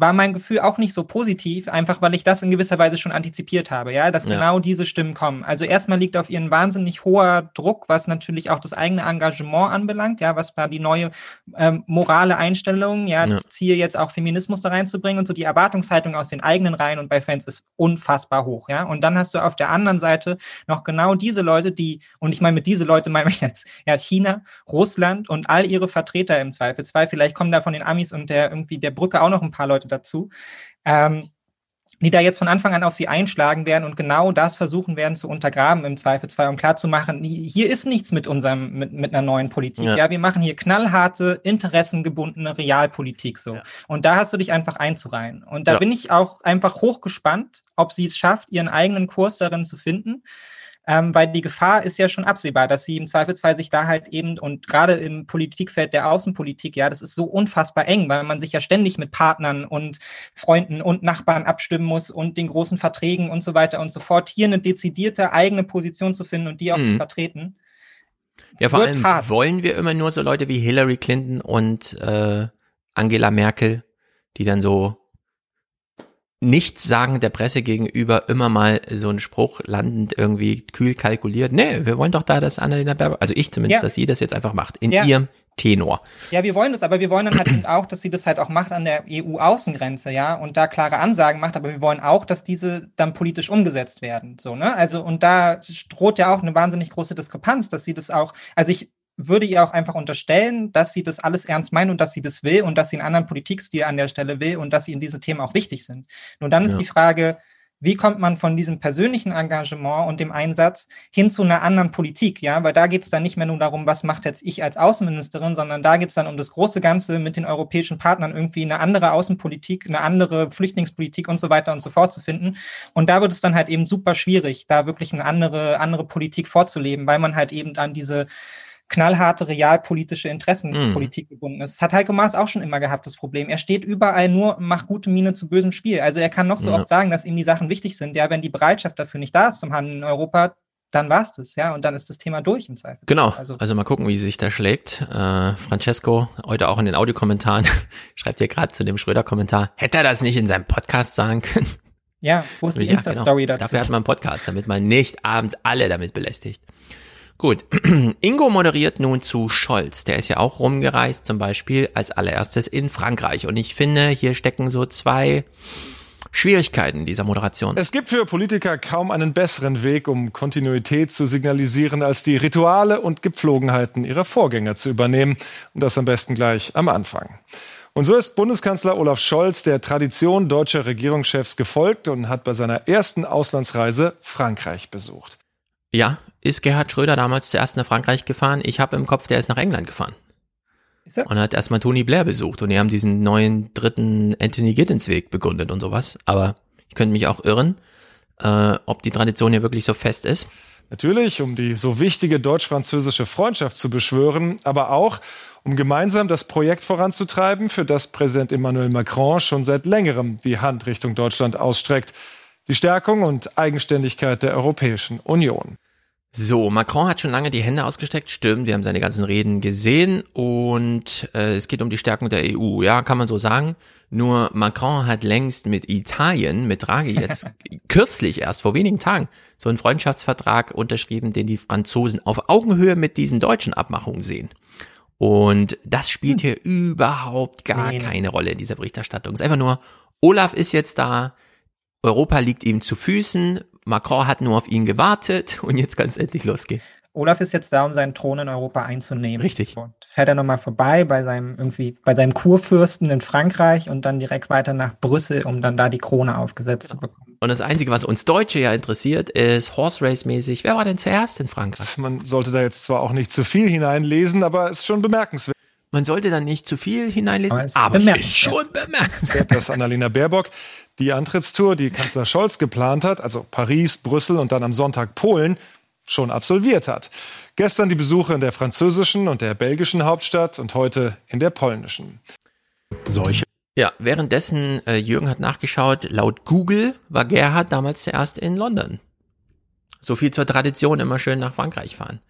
war mein Gefühl auch nicht so positiv, einfach weil ich das in gewisser Weise schon antizipiert habe, ja, dass
Ja.
genau diese Stimmen kommen. Also erstmal liegt auf ihren wahnsinnig hoher Druck, was natürlich auch das eigene Engagement anbelangt, ja, was war die neue ähm, morale Einstellung, ja, das
Ja.
Ziel jetzt auch Feminismus da reinzubringen und so die Erwartungshaltung aus den eigenen Reihen und bei Fans ist unfassbar hoch, ja. Und dann hast du auf der anderen Seite noch genau diese Leute, die, und ich meine mit diese Leute meine ich jetzt, ja, China, Russland und all ihre Vertreter im Zweifelsfall, vielleicht kommen da von den Amis und der irgendwie der Brücke auch noch ein paar Leute dazu, ähm, die da jetzt von Anfang an auf sie einschlagen werden und genau das versuchen werden zu untergraben im Zweifelsfall und klarzumachen, hier ist nichts mit unserem, mit, mit einer neuen Politik.
Ja.
Ja. wir machen hier knallharte, interessengebundene Realpolitik so. Und da hast du dich einfach einzureihen. Und da
Ja.
bin ich auch einfach hochgespannt, ob sie es schafft, ihren eigenen Kurs darin zu finden. Ähm, weil die Gefahr ist ja schon absehbar, dass sie im Zweifelsfall sich da halt eben und gerade im Politikfeld der Außenpolitik, ja, das ist so unfassbar eng, weil man sich ja ständig mit Partnern und Freunden und Nachbarn abstimmen muss und den großen Verträgen und so weiter und so fort, hier eine dezidierte eigene Position zu finden und die auch zu
Mhm.
vertreten.
Ja, vor allem
hart.
wollen wir immer nur so Leute wie Hillary Clinton und äh, Angela Merkel, die dann so nichts sagen der Presse gegenüber immer mal so einen Spruch landend irgendwie kühl kalkuliert. Nee, wir wollen doch da, dass Annalena Baerbock, also ich zumindest,
Ja.
dass sie das jetzt einfach macht, in
Ja.
ihrem Tenor.
Ja, wir wollen das, aber wir wollen dann halt auch, dass sie das halt auch macht an der EU-Außengrenze, ja, und da klare Ansagen macht, aber wir wollen auch, dass diese dann politisch umgesetzt werden, so, ne? Also, und da droht ja auch eine wahnsinnig große Diskrepanz, dass sie das auch, also ich würde ihr auch einfach unterstellen, dass sie das alles ernst meint und dass sie das will und dass sie einen anderen Politikstil an der Stelle will und dass sie in diese Themen auch wichtig sind. Nur dann ist
Ja.
die Frage, wie kommt man von diesem persönlichen Engagement und dem Einsatz hin zu einer anderen Politik, ja, weil da geht es dann nicht mehr nur darum, was macht jetzt ich als Außenministerin, sondern da geht es dann um das große Ganze mit den europäischen Partnern irgendwie eine andere Außenpolitik, eine andere Flüchtlingspolitik und so weiter und so fort zu finden. Und da wird es dann halt eben super schwierig, da wirklich eine andere, andere Politik vorzuleben, weil man halt eben an diese knallharte realpolitische Interessenpolitik gebunden ist. Das hat Heiko Maas auch schon immer gehabt, das Problem. Er steht überall nur und macht gute Miene zu bösem Spiel. Also er kann noch so
Ja.
oft sagen, dass ihm die Sachen wichtig sind. Ja, wenn die Bereitschaft dafür nicht da ist zum Handeln in Europa, dann war's das, ja, und dann ist das Thema durch im Zweifel.
Genau.
Also,
Also mal gucken, wie sie sich da schlägt. Äh, Francesco, heute auch in den Audiokommentaren, [LAUGHS] schreibt hier gerade zu dem Schröder-Kommentar, hätte er das nicht in seinem Podcast sagen können?
ja, wo ist die
Ja,
Insta-Story
genau.
dazu?
Dafür hat man einen Podcast, damit man nicht abends alle damit belästigt. Gut, [CLEARS THROAT] Ingo moderiert nun zu Scholz. Der ist ja auch rumgereist, zum Beispiel als allererstes in Frankreich. Und ich finde, hier stecken so zwei Schwierigkeiten dieser Moderation.
Es gibt für Politiker kaum einen besseren Weg, um Kontinuität zu signalisieren, als die Rituale und Gepflogenheiten ihrer Vorgänger zu übernehmen. Und das am besten gleich am Anfang. Und so ist Bundeskanzler Olaf Scholz der Tradition deutscher Regierungschefs gefolgt und hat bei seiner ersten Auslandsreise Frankreich besucht.
Ja, ist Gerhard Schröder damals zuerst nach Frankreich gefahren? Ich habe im Kopf, der ist nach England gefahren. Und hat erstmal Tony Blair besucht und die haben diesen neuen dritten Anthony Giddens Weg begründet und sowas. Aber ich könnte mich auch irren, äh, ob die Tradition hier wirklich so fest ist.
Natürlich, um die so wichtige deutsch-französische Freundschaft zu beschwören, aber auch, um gemeinsam das Projekt voranzutreiben, für das Präsident Emmanuel Macron schon seit längerem die Hand Richtung Deutschland ausstreckt. Die Stärkung und Eigenständigkeit der Europäischen Union.
So, Macron hat schon lange die Hände ausgestreckt, stimmt, wir haben seine ganzen Reden gesehen und äh, es geht um die Stärkung der EU, ja, kann man so sagen. Nur Macron hat längst mit Italien, mit Draghi jetzt [LAUGHS] kürzlich erst vor wenigen Tagen so einen Freundschaftsvertrag unterschrieben, den die Franzosen auf Augenhöhe mit diesen deutschen Abmachungen sehen. Und das spielt hier überhaupt gar
Nee.
keine Rolle in dieser Berichterstattung. Es ist einfach nur, Olaf ist jetzt da, Europa liegt ihm zu Füßen, Macron hat nur auf ihn gewartet [LAUGHS] und jetzt kann es endlich losgehen.
Olaf ist jetzt da, um seinen Thron in Europa einzunehmen.
Richtig.
Und fährt er nochmal vorbei bei seinem irgendwie, bei seinem Kurfürsten in Frankreich und dann direkt weiter nach Brüssel, um dann da die Krone aufgesetzt zu bekommen.
Und das Einzige, was uns Deutsche ja interessiert, ist Horse Race mäßig. Wer war denn zuerst in Frankreich?
Man sollte da jetzt zwar auch nicht zu viel hineinlesen, aber es ist schon bemerkenswert.
Man sollte da nicht zu viel hineinlesen,
Aber es
aber,
ist
es ist schon bemerkenswert.
dass Annalena Baerbock die Antrittstour, die Kanzler Scholz geplant hat, also Paris, Brüssel und dann am Sonntag Polen, schon absolviert hat. Gestern die Besuche in der französischen und der belgischen Hauptstadt und heute in der polnischen.
Solche. Ja, währenddessen, äh, Jürgen hat nachgeschaut, laut Google war Gerhard damals zuerst in London. So viel zur Tradition, immer schön nach Frankreich fahren.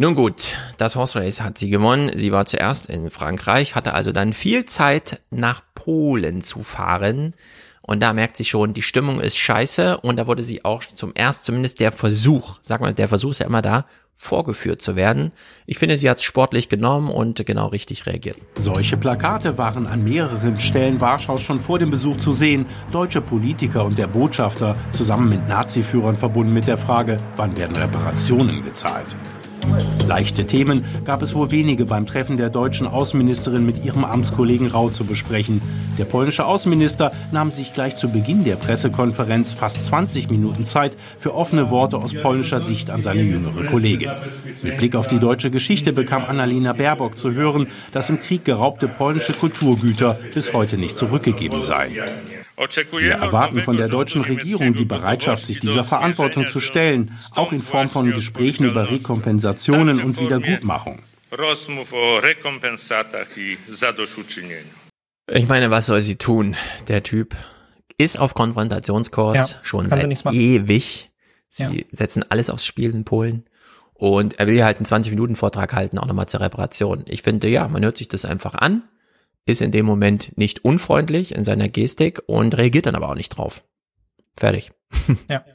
Nun gut, das Horse Race hat sie gewonnen. Sie war zuerst in Frankreich, hatte also dann viel Zeit nach Polen zu fahren. Und da merkt sie schon, die Stimmung ist scheiße. Und da wurde sie auch zum erst zumindest der Versuch, sag mal, der Versuch ist ja immer da, vorgeführt zu werden. Ich finde, sie hat es sportlich genommen und genau richtig reagiert.
Solche Plakate waren an mehreren Stellen Warschaus schon vor dem Besuch zu sehen. Deutsche Politiker und der Botschafter zusammen mit Nazi-Führern verbunden mit der Frage, wann werden Reparationen gezahlt. Leichte Themen gab es wohl wenige beim Treffen der deutschen Außenministerin mit ihrem Amtskollegen Rau zu besprechen. Der polnische Außenminister nahm sich gleich zu Beginn der Pressekonferenz fast 20 Minuten Zeit für offene Worte aus polnischer Sicht an seine jüngere Kollegin. Mit Blick auf die deutsche Geschichte bekam Annalena Baerbock zu hören, dass im Krieg geraubte polnische Kulturgüter bis heute nicht zurückgegeben seien. Wir erwarten von der deutschen Regierung die Bereitschaft, sich dieser Verantwortung zu stellen, auch in Form von Gesprächen über Rekompensationen und Wiedergutmachung.
Ich meine, was soll sie tun? Der Typ ist auf Konfrontationskurs
Ja,
schon seit ewig. Sie
Ja.
setzen alles aufs Spiel in Polen. Und er will hier halt einen 20-Minuten-Vortrag halten, auch nochmal zur Reparation. Ich finde, ja, man hört sich das einfach an, ist in dem Moment nicht unfreundlich in seiner Gestik und reagiert dann aber auch nicht drauf. Fertig.
Ja. [LAUGHS]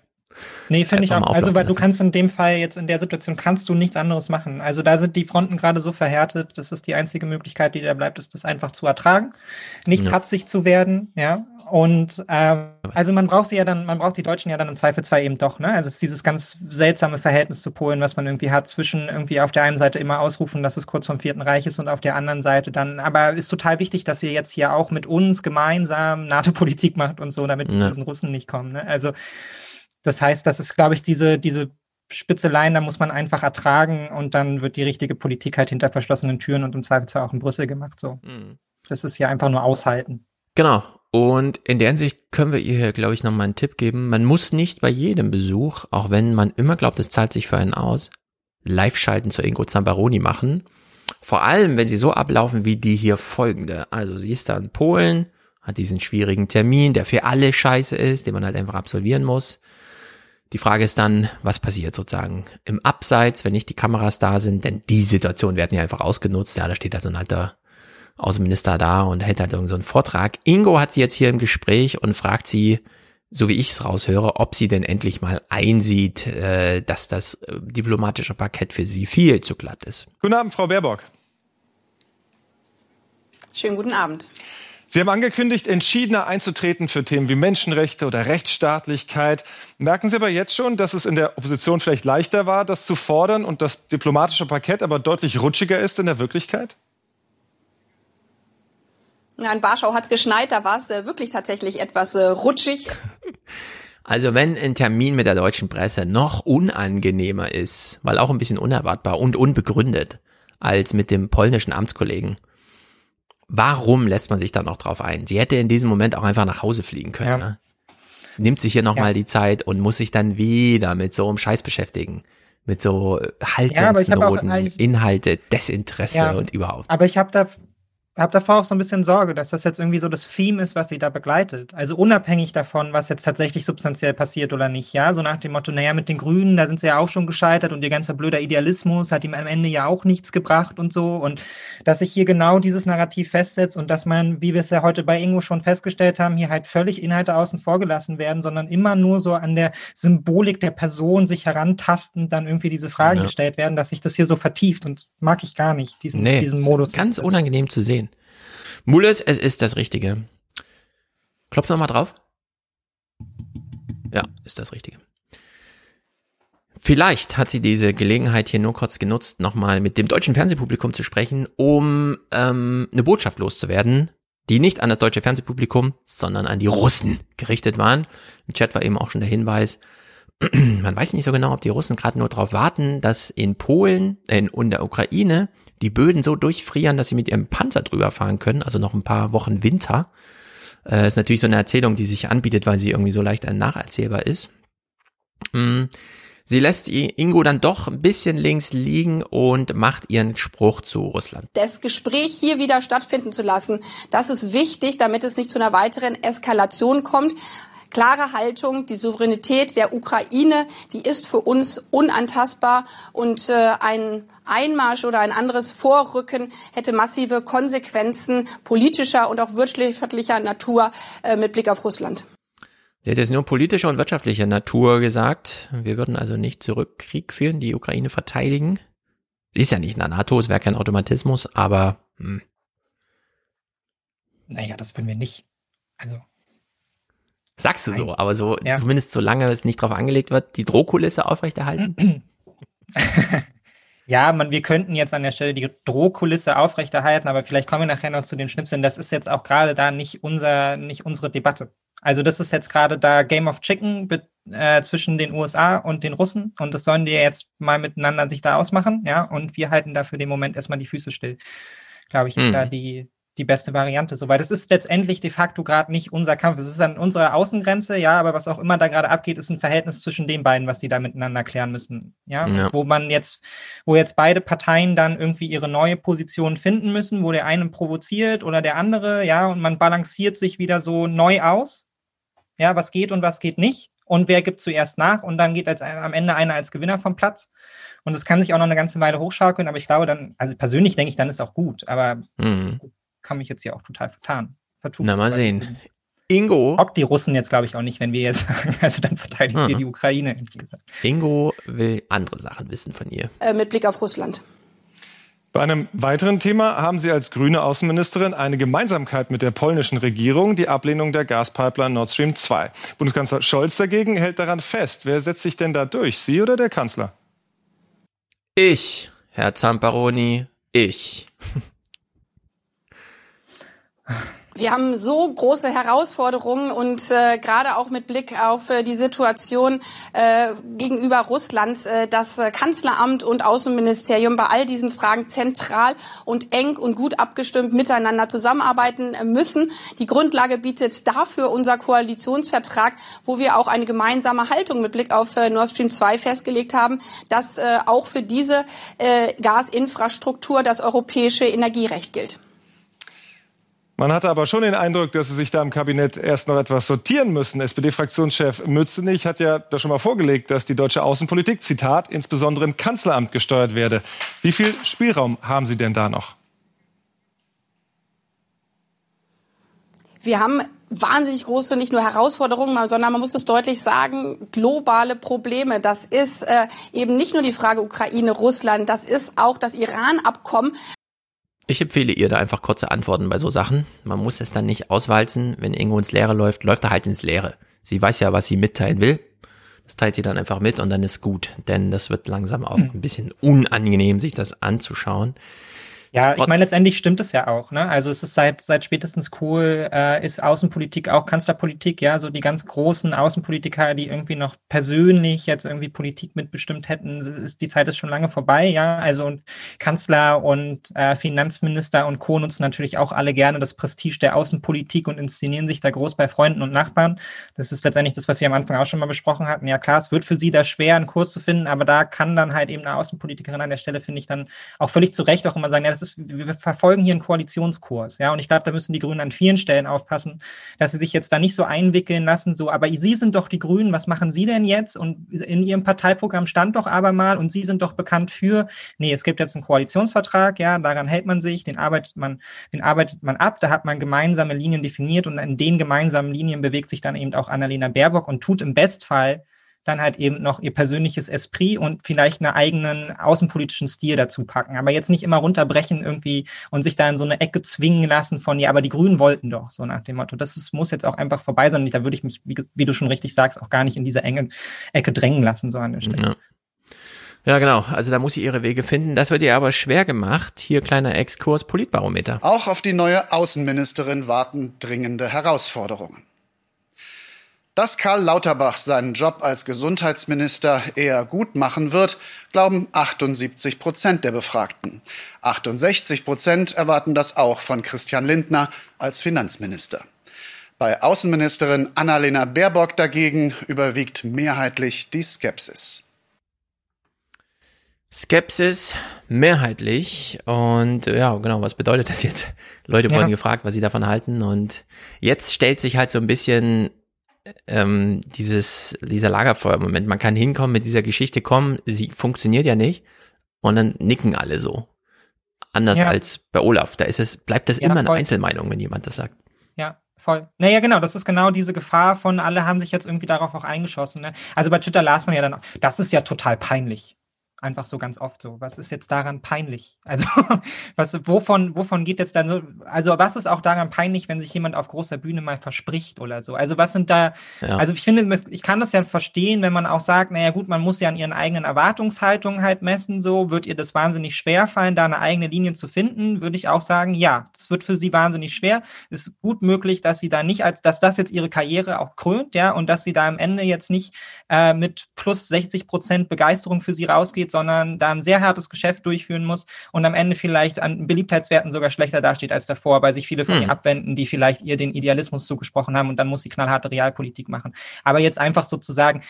Nee, finde ich auch. Also, weil
auflaufen
du
lassen.
kannst in dem Fall jetzt in der Situation kannst du nichts anderes machen. Also da sind die Fronten gerade so verhärtet, das ist die einzige Möglichkeit, die da bleibt, ist das einfach zu ertragen, nicht
Ja.
patzig zu werden, ja. Und ähm, also man braucht sie ja dann, man braucht die Deutschen ja dann im Zweifelsfall eben doch, ne? Also es ist dieses ganz seltsame Verhältnis zu Polen, was man irgendwie hat, zwischen irgendwie auf der einen Seite immer ausrufen, dass es kurz vom Vierten Reich ist und auf der anderen Seite dann, aber ist total wichtig, dass ihr jetzt hier auch mit uns gemeinsam NATO-Politik macht und so, damit die
Ja.
bösen Russen nicht kommen. Ne? Also das heißt, das ist, glaube ich, diese, diese Spitzeleien, da muss man einfach ertragen und dann wird die richtige Politik halt hinter verschlossenen Türen und im Zweifelsfall auch in Brüssel gemacht. So.
Mhm.
Das ist ja einfach nur aushalten.
Genau. Und in der Hinsicht können wir ihr hier, glaube ich, nochmal einen Tipp geben. Man muss nicht bei jedem Besuch, auch wenn man immer glaubt, es zahlt sich für einen aus, Live-Schalten zu Ingo Zambaroni machen. Vor allem, wenn sie so ablaufen wie die hier folgende. Also sie ist da in Polen, hat diesen schwierigen Termin, der für alle scheiße ist, den man halt einfach absolvieren muss. Die Frage ist dann, was passiert sozusagen im Abseits, wenn nicht die Kameras da sind, denn die Situation werden ja einfach ausgenutzt. Ja, da steht da so ein alter Außenminister da und hält halt irgend so einen Vortrag. Ingo hat sie jetzt hier im Gespräch und fragt sie, so wie ich es raushöre, ob sie denn endlich mal einsieht, äh, dass das äh, diplomatische Parkett für sie viel zu glatt ist.
Guten Abend, Frau Baerbock.
Schönen guten Abend.
Sie haben angekündigt, entschiedener einzutreten für Themen wie Menschenrechte oder Rechtsstaatlichkeit. Merken Sie aber jetzt schon, dass es in der Opposition vielleicht leichter war, das zu fordern und das diplomatische Parkett aber deutlich rutschiger ist in der Wirklichkeit?
Ja, in Warschau hat es geschneit, da war es äh, wirklich tatsächlich etwas äh, rutschig. [LAUGHS]
Also wenn ein Termin mit der deutschen Presse noch unangenehmer ist, weil auch ein bisschen unerwartbar und unbegründet, als mit dem polnischen Amtskollegen, warum lässt man sich dann noch drauf ein? Sie hätte in diesem Moment auch einfach nach Hause fliegen können.
Ja.
Ne? Nimmt sich hier nochmal
Ja.
die Zeit und muss sich dann wieder mit so einem Scheiß beschäftigen. Mit so äh,
Ja,
Haltungsnoten,
eigentlich-
Inhalte, Desinteresse
Ja.
und überhaupt.
Aber ich habe da habe davor auch so ein bisschen Sorge, dass das jetzt irgendwie so das Theme ist, was sie da begleitet. Also unabhängig davon, was jetzt tatsächlich substanziell passiert oder nicht. Ja, so nach dem Motto, naja, mit den Grünen, da sind sie ja auch schon gescheitert und ihr ganzer blöder Idealismus hat ihm am Ende ja auch nichts gebracht und so. Und dass sich hier genau dieses Narrativ festsetzt und dass man, wie wir es ja heute bei Ingo schon festgestellt haben, hier halt völlig Inhalte außen vor gelassen werden, sondern immer nur so an der Symbolik der Person sich herantastend dann irgendwie diese Fragen
Ja.
gestellt werden, dass sich das hier so vertieft und mag ich gar nicht, diesen,
Nee,
diesen Modus.
Ganz unangenehm zu sehen. Mulles, es ist das Richtige. Klopf noch mal drauf. Ja, ist das Richtige. Vielleicht hat sie diese Gelegenheit hier nur kurz genutzt, nochmal mit dem deutschen Fernsehpublikum zu sprechen, um ähm, eine Botschaft loszuwerden, die nicht an das deutsche Fernsehpublikum, sondern an die Russen gerichtet waren. Im Chat war eben auch schon der Hinweis, [CLEARS THROAT] man weiß nicht so genau, ob die Russen gerade nur darauf warten, dass in Polen, äh, in der Ukraine die Böden so durchfrieren, dass sie mit ihrem Panzer drüber fahren können, also noch ein paar Wochen Winter. Äh, ist natürlich so eine Erzählung, die sich anbietet, weil sie irgendwie so leicht nacherzählbar ist. Mm. Sie lässt Ingo dann doch ein bisschen links liegen und macht ihren Spruch zu Russland.
Das Gespräch hier wieder stattfinden zu lassen, das ist wichtig, damit es nicht zu einer weiteren Eskalation kommt klare Haltung, die Souveränität der Ukraine, die ist für uns unantastbar und äh, ein Einmarsch oder ein anderes Vorrücken hätte massive Konsequenzen politischer und auch wirtschaftlicher Natur äh, mit Blick auf Russland.
Sie hat jetzt nur politischer und wirtschaftlicher Natur gesagt. Wir würden also nicht zurück Krieg führen, die Ukraine verteidigen. Sie ist ja nicht in der NATO, es wäre kein Automatismus, aber hm.
Naja, das würden wir nicht. Also
Sagst du Nein. so, aber so, ja. zumindest solange es nicht drauf angelegt wird, die Drohkulisse aufrechterhalten? [CLEARS THROAT]
ja, man, wir könnten jetzt an der Stelle die Drohkulisse aufrechterhalten, aber vielleicht kommen wir nachher noch zu den Schnipseln. Das ist jetzt auch gerade da nicht unser, nicht unsere Debatte. Also das ist jetzt gerade da Game of Chicken äh, zwischen den USA und den Russen und das sollen die jetzt mal miteinander sich da ausmachen, ja, und wir halten da für den Moment erstmal die Füße still. Glaube ich, ist hm. da die, die beste Variante so, weil das ist letztendlich de facto gerade nicht unser Kampf. Es ist an unserer Außengrenze, ja, aber was auch immer da gerade abgeht, ist ein Verhältnis zwischen den beiden, was die da miteinander klären müssen, ja? ja, wo man jetzt, wo jetzt beide Parteien dann irgendwie ihre neue Position finden müssen, wo der eine provoziert oder der andere, ja, und man balanciert sich wieder so neu aus, ja, was geht und was geht nicht und wer gibt zuerst nach und dann geht als, am Ende einer als Gewinner vom Platz. Und es kann sich auch noch eine ganze Weile hochschaukeln, aber ich glaube dann, also persönlich denke ich, dann ist auch gut, aber mhm kann mich jetzt hier auch total vertan.
Vertun. Na, mal sehen. Ingo.
Ob die Russen jetzt, glaube ich, auch nicht, wenn wir jetzt sagen, [LAUGHS] also dann verteidigen mhm. wir die Ukraine, ehrlich gesagt.
Ingo will andere Sachen wissen von ihr.
Äh, mit Blick auf Russland.
Bei einem weiteren Thema haben Sie als grüne Außenministerin eine Gemeinsamkeit mit der polnischen Regierung, die Ablehnung der Gaspipeline Nord Stream 2. Bundeskanzler Scholz dagegen hält daran fest. Wer setzt sich denn da durch, Sie oder der Kanzler?
Ich, Herr Zamparoni, ich. [LAUGHS]
Wir haben so große Herausforderungen und äh, gerade auch mit Blick auf äh, die Situation äh, gegenüber Russland, äh, das äh, Kanzleramt und Außenministerium bei all diesen Fragen zentral und eng und gut abgestimmt miteinander zusammenarbeiten äh, müssen. Die Grundlage bietet dafür unser Koalitionsvertrag, wo wir auch eine gemeinsame Haltung mit Blick auf äh, Nord Stream 2 festgelegt haben, dass äh, auch für diese äh, Gasinfrastruktur das europäische Energierecht gilt.
Man hatte aber schon den Eindruck, dass Sie sich da im Kabinett erst noch etwas sortieren müssen. SPD-Fraktionschef Mützenich hat ja da schon mal vorgelegt, dass die deutsche Außenpolitik, Zitat, insbesondere im Kanzleramt gesteuert werde. Wie viel Spielraum haben Sie denn da noch?
Wir haben wahnsinnig große nicht nur Herausforderungen, sondern man muss es deutlich sagen, globale Probleme. Das ist äh, eben nicht nur die Frage Ukraine, Russland, das ist auch das Iran-Abkommen,
ich empfehle ihr da einfach kurze Antworten bei so Sachen. Man muss es dann nicht auswalzen. Wenn irgendwo ins Leere läuft, läuft er halt ins Leere. Sie weiß ja, was sie mitteilen will. Das teilt sie dann einfach mit und dann ist gut. Denn das wird langsam auch hm. ein bisschen unangenehm, sich das anzuschauen.
Ja, ich meine, letztendlich stimmt es ja auch. Ne? Also es ist seit, seit spätestens Kohl äh, ist Außenpolitik auch Kanzlerpolitik, ja, so die ganz großen Außenpolitiker, die irgendwie noch persönlich jetzt irgendwie Politik mitbestimmt hätten, ist die Zeit ist schon lange vorbei, ja. Also und Kanzler und äh, Finanzminister und Co. nutzen natürlich auch alle gerne das Prestige der Außenpolitik und inszenieren sich da groß bei Freunden und Nachbarn. Das ist letztendlich das, was wir am Anfang auch schon mal besprochen hatten. Ja, klar, es wird für sie da schwer, einen Kurs zu finden, aber da kann dann halt eben eine Außenpolitikerin an der Stelle, finde ich, dann auch völlig zu Recht auch immer sagen, ja, das ist ist, wir verfolgen hier einen Koalitionskurs, ja, und ich glaube, da müssen die Grünen an vielen Stellen aufpassen, dass sie sich jetzt da nicht so einwickeln lassen, so, aber Sie sind doch die Grünen, was machen Sie denn jetzt? Und in Ihrem Parteiprogramm stand doch aber mal, und Sie sind doch bekannt für, nee, es gibt jetzt einen Koalitionsvertrag, ja, daran hält man sich, den arbeitet man, den arbeitet man ab, da hat man gemeinsame Linien definiert und in den gemeinsamen Linien bewegt sich dann eben auch Annalena Baerbock und tut im Bestfall dann halt eben noch ihr persönliches Esprit und vielleicht einen eigenen außenpolitischen Stil dazu packen. Aber jetzt nicht immer runterbrechen irgendwie und sich da in so eine Ecke zwingen lassen von, ja, aber die Grünen wollten doch, so nach dem Motto. Das ist, muss jetzt auch einfach vorbei sein. Und da würde ich mich, wie, wie, du schon richtig sagst, auch gar nicht in diese enge Ecke drängen lassen, so an der Stelle.
Ja. Ja, genau. Also da muss sie ihre Wege finden. Das wird ihr aber schwer gemacht. Hier kleiner Exkurs Politbarometer.
Auch auf die neue Außenministerin warten dringende Herausforderungen. Dass Karl Lauterbach seinen Job als Gesundheitsminister eher gut machen wird, glauben 78 Prozent der Befragten. 68 Prozent erwarten das auch von Christian Lindner als Finanzminister. Bei Außenministerin Annalena Baerbock dagegen überwiegt mehrheitlich die Skepsis.
Skepsis mehrheitlich und ja, genau, was bedeutet das jetzt? [LAUGHS] Leute wurden ja. gefragt, was sie davon halten und jetzt stellt sich halt so ein bisschen ähm, dieses, dieser Lagerfeuer-Moment. Man kann hinkommen mit dieser Geschichte kommen, sie funktioniert ja nicht und dann nicken alle so. Anders ja. als bei Olaf. Da ist es, bleibt das ja, immer eine voll. Einzelmeinung, wenn jemand das sagt.
Ja, voll. Naja, genau, das ist genau diese Gefahr von, alle haben sich jetzt irgendwie darauf auch eingeschossen. Ne? Also bei Twitter las man ja dann, auch, das ist ja total peinlich einfach so ganz oft so. Was ist jetzt daran peinlich? [LAUGHS] Also, was, wovon, wovon geht jetzt dann so? Also, was ist auch daran peinlich, wenn sich jemand auf großer Bühne mal verspricht oder so? Also, was sind da, ja. also ich finde, ich kann das ja verstehen, wenn man auch sagt, naja, gut, man muss ja an ihren eigenen Erwartungshaltungen halt messen, so, wird ihr das wahnsinnig schwer fallen, da eine eigene Linie zu finden, würde ich auch sagen, ja, das wird für sie wahnsinnig schwer. Es ist gut möglich, dass sie da nicht als, dass das jetzt ihre Karriere auch krönt, ja, und dass sie da am Ende jetzt nicht äh, mit plus 60 Prozent Begeisterung für sie rausgeht, sondern da ein sehr hartes Geschäft durchführen muss und am Ende vielleicht an Beliebtheitswerten sogar schlechter dasteht als davor, weil sich viele von hm. ihr abwenden, die vielleicht ihr den Idealismus zugesprochen haben und dann muss sie knallharte Realpolitik machen. Aber jetzt einfach sozusagen,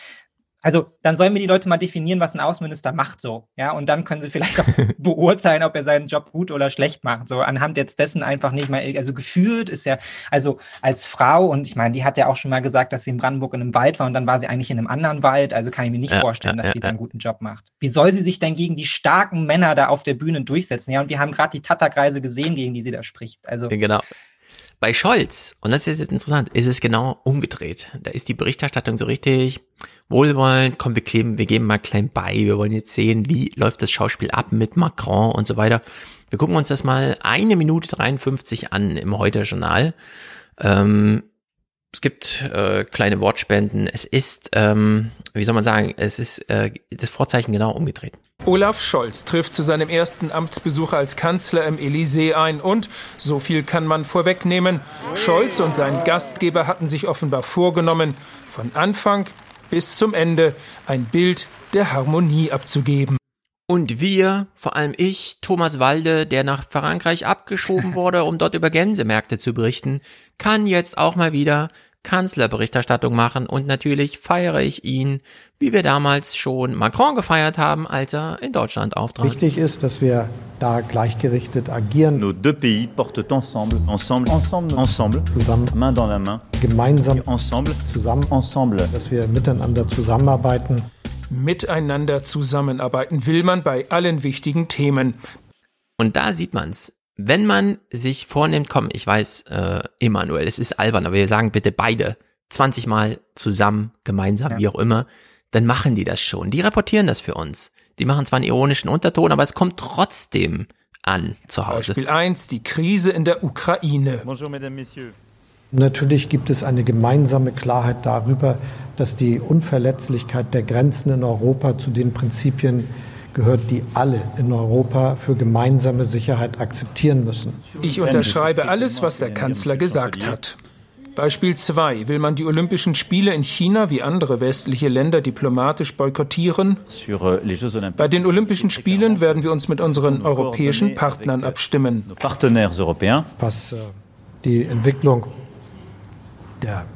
also dann sollen wir die Leute mal definieren, was ein Außenminister macht so, ja, und dann können sie vielleicht auch [LAUGHS] beurteilen, ob er seinen Job gut oder schlecht macht, so anhand jetzt dessen einfach nicht mal, also gefühlt ist ja, also als Frau und ich meine, die hat ja auch schon mal gesagt, dass sie in Brandenburg in einem Wald war und dann war sie eigentlich in einem anderen Wald, also kann ich mir nicht ja, vorstellen, ja, dass sie ja, da einen guten Job macht. Wie soll sie sich denn gegen die starken Männer da auf der Bühne durchsetzen? Ja, und wir haben gerade die Tatakreise gesehen, gegen die sie da spricht, also.
Genau. Bei Scholz, und das ist jetzt interessant, ist es genau umgedreht. Da ist die Berichterstattung so richtig wohlwollend, komm, wir kleben, wir geben mal klein bei, wir wollen jetzt sehen, wie läuft das Schauspiel ab mit Macron und so weiter. Wir gucken uns das mal eine Minute 53 an im Heute-Journal. Ähm, es gibt äh, kleine Wortspenden. Es ist, ähm, wie soll man sagen, es ist äh, das Vorzeichen genau umgedreht.
Olaf Scholz trifft zu seinem ersten Amtsbesuch als Kanzler im Élysée ein und, so viel kann man vorwegnehmen, Scholz und sein Gastgeber hatten sich offenbar vorgenommen, von Anfang bis zum Ende ein Bild der Harmonie abzugeben.
Und wir, vor allem ich, Thomas Walde, der nach Frankreich abgeschoben [LAUGHS] wurde, um dort über Gänsemärkte zu berichten, kann jetzt auch mal wieder Kanzlerberichterstattung machen und natürlich feiere ich ihn, wie wir damals schon Macron gefeiert haben, als er in Deutschland auftrat.
Wichtig ist, dass wir da gleichgerichtet agieren.
Nos deux pays portent ensemble, ensemble, ensemble, ensemble,
zusammen,
main dans la main,
gemeinsam,
ensemble,
zusammen,
ensemble,
dass wir miteinander zusammenarbeiten.
Miteinander zusammenarbeiten will man bei allen wichtigen Themen.
Und da sieht man's wenn man sich vornimmt, komm, ich weiß, äh, Emanuel, es ist albern, aber wir sagen bitte beide 20 Mal zusammen, gemeinsam, ja. wie auch immer, dann machen die das schon. Die reportieren das für uns. Die machen zwar einen ironischen Unterton, aber es kommt trotzdem an zu Hause.
Beispiel 1, die Krise in der Ukraine. Bonjour,
mesdames, messieurs. Natürlich gibt es eine gemeinsame Klarheit darüber, dass die Unverletzlichkeit der Grenzen in Europa zu den Prinzipien gehört, die alle in Europa für gemeinsame Sicherheit akzeptieren müssen.
Ich unterschreibe alles, was der Kanzler gesagt hat. Beispiel 2. Will man die Olympischen Spiele in China wie andere westliche Länder diplomatisch boykottieren? Bei den Olympischen Spielen werden wir uns mit unseren europäischen Partnern abstimmen.
Was äh, die Entwicklung der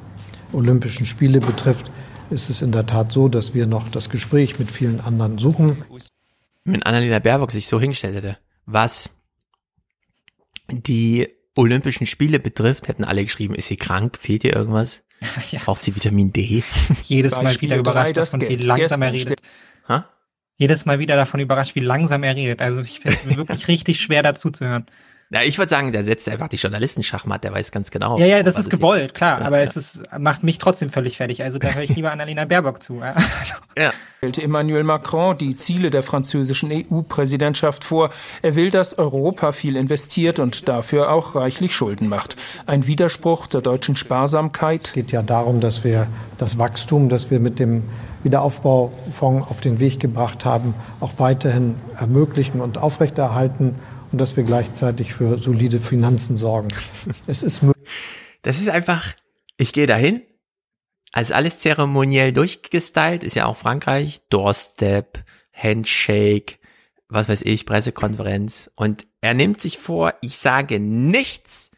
Olympischen Spiele betrifft, ist es in der Tat so, dass wir noch das Gespräch mit vielen anderen suchen
wenn Annalena Baerbock sich so hingestellt hätte, was die Olympischen Spiele betrifft, hätten alle geschrieben, ist sie krank, fehlt ihr irgendwas? [LAUGHS] ja, Braucht sie Vitamin D? [LAUGHS]
Jedes Mal wieder überrascht davon, wie langsam er redet. Ha? Jedes Mal wieder davon überrascht, wie langsam er redet. Also ich finde es [LAUGHS] wirklich richtig schwer dazu zu hören.
Ja, ich würde sagen, der setzt einfach die Journalisten Schachmatt, der weiß ganz genau.
Ja, ja, das ist gewollt, klar, ja, aber ja. es ist, macht mich trotzdem völlig fertig. Also da höre ich lieber Annalena Baerbock zu.
ja. Stellte Emmanuel Macron die Ziele der französischen EU-Präsidentschaft vor. Er will, dass Europa viel investiert und dafür auch reichlich Schulden macht. Ein Widerspruch der deutschen Sparsamkeit.
Es geht ja darum, dass wir das Wachstum, das wir mit dem Wiederaufbaufonds auf den Weg gebracht haben, auch weiterhin ermöglichen und aufrechterhalten und dass wir gleichzeitig für solide Finanzen sorgen. Es ist
Das ist einfach, ich gehe dahin, Also alles zeremoniell durchgestylt, ist ja auch Frankreich, Doorstep, Handshake, was weiß ich, Pressekonferenz. Und er nimmt sich vor, ich sage nichts.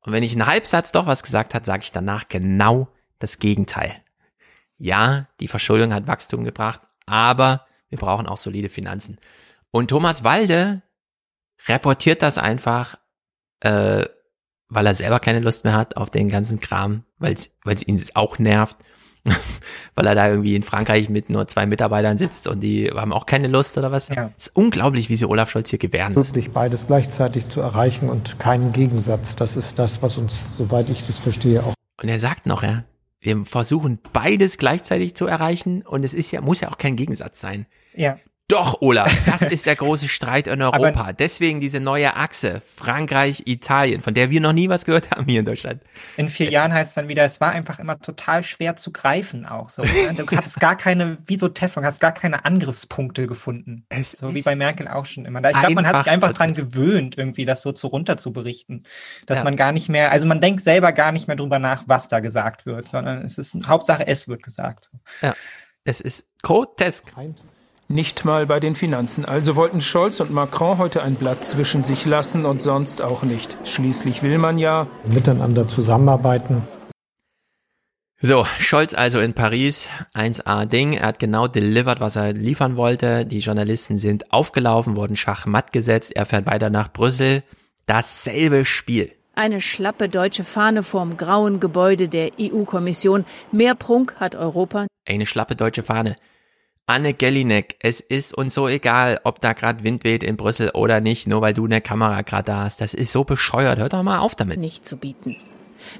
Und wenn ich einen Halbsatz doch was gesagt hat, sage ich danach genau das Gegenteil. Ja, die Verschuldung hat Wachstum gebracht, aber wir brauchen auch solide Finanzen. Und Thomas Walde reportiert das einfach, äh, weil er selber keine Lust mehr hat auf den ganzen Kram, weil es ihn auch nervt, [LAUGHS] weil er da irgendwie in Frankreich mit nur zwei Mitarbeitern sitzt und die haben auch keine Lust oder was. Ja. Es ist unglaublich, wie sie Olaf Scholz hier gewähren.
Wirklich beides gleichzeitig zu erreichen und keinen Gegensatz. Das ist das, was uns, soweit ich das verstehe, auch.
Und er sagt noch, ja, wir versuchen beides gleichzeitig zu erreichen und es ist ja, muss ja auch kein Gegensatz sein.
Ja.
Doch, Olaf, das [LAUGHS] ist der große Streit in Europa. Aber Deswegen diese neue Achse Frankreich, Italien, von der wir noch nie was gehört haben hier in Deutschland.
In vier Jahren heißt es dann wieder, es war einfach immer total schwer zu greifen auch so. Ne? Du hattest gar keine, wie so Teflon, hast gar keine Angriffspunkte gefunden. Es so wie bei Merkel auch schon immer. Ich glaube, man hat sich einfach dran gewöhnt, irgendwie das so zu runter zu berichten. Dass ja. man gar nicht mehr, also man denkt selber gar nicht mehr drüber nach, was da gesagt wird, sondern es ist Hauptsache, es wird gesagt.
Ja. Es ist grotesk.
Nicht mal bei den Finanzen. Also wollten Scholz und Macron heute ein Blatt zwischen sich lassen und sonst auch nicht. Schließlich will man ja
miteinander zusammenarbeiten.
So, Scholz also in Paris, 1A Ding. Er hat genau delivered, was er liefern wollte. Die Journalisten sind aufgelaufen, wurden schachmatt gesetzt. Er fährt weiter nach Brüssel. Dasselbe Spiel.
Eine schlappe deutsche Fahne vorm grauen Gebäude der EU-Kommission. Mehr Prunk hat Europa.
Eine schlappe deutsche Fahne. Anne Gellinek, es ist uns so egal, ob da gerade Wind weht in Brüssel oder nicht, nur weil du eine Kamera gerade da hast. Das ist so bescheuert. Hör doch mal auf damit.
Nicht zu bieten.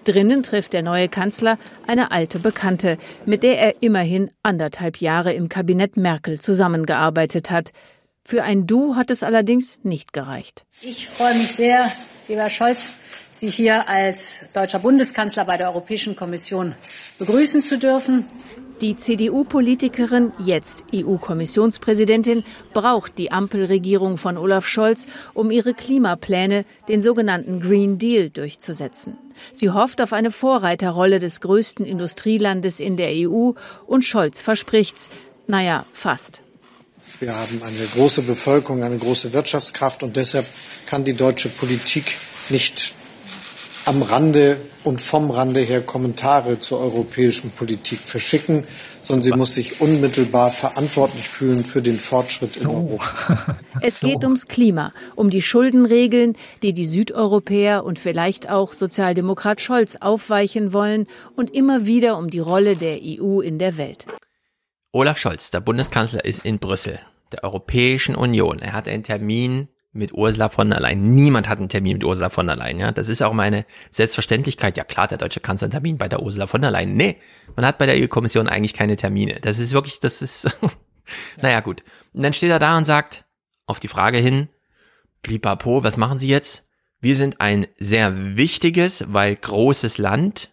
Drinnen trifft der neue Kanzler eine alte Bekannte, mit der er immerhin anderthalb Jahre im Kabinett Merkel zusammengearbeitet hat. Für ein Du hat es allerdings nicht gereicht.
Ich freue mich sehr, lieber Scholz, Sie hier als deutscher Bundeskanzler bei der Europäischen Kommission begrüßen zu dürfen.
Die CDU-Politikerin, jetzt EU-Kommissionspräsidentin, braucht die Ampelregierung von Olaf Scholz, um ihre Klimapläne, den sogenannten Green Deal, durchzusetzen. Sie hofft auf eine Vorreiterrolle des größten Industrielandes in der EU und Scholz verspricht's. Naja, fast.
Wir haben eine große Bevölkerung, eine große Wirtschaftskraft und deshalb kann die deutsche Politik nicht am Rande und vom Rande her Kommentare zur europäischen Politik verschicken, sondern sie muss sich unmittelbar verantwortlich fühlen für den Fortschritt in Europa. [LAUGHS]
Es geht ums Klima, um die Schuldenregeln, die die Südeuropäer und vielleicht auch Sozialdemokrat Scholz aufweichen wollen und immer wieder um die Rolle der EU in der Welt.
Olaf Scholz, der Bundeskanzler, ist in Brüssel, der Europäischen Union. Er hat einen Termin mit Ursula von der Leyen. Niemand hat einen Termin mit Ursula von der Leyen. Ja, das ist auch meine Selbstverständlichkeit. Ja klar, der deutsche Kanzler einen Termin bei der Ursula von der Leyen. Nee, man hat bei der EU-Kommission eigentlich keine Termine. Das ist wirklich, das ist, [LAUGHS] naja gut. Und dann steht er da und sagt, auf die Frage hin, Blipapo, was machen Sie jetzt? Wir sind ein sehr wichtiges, weil großes Land.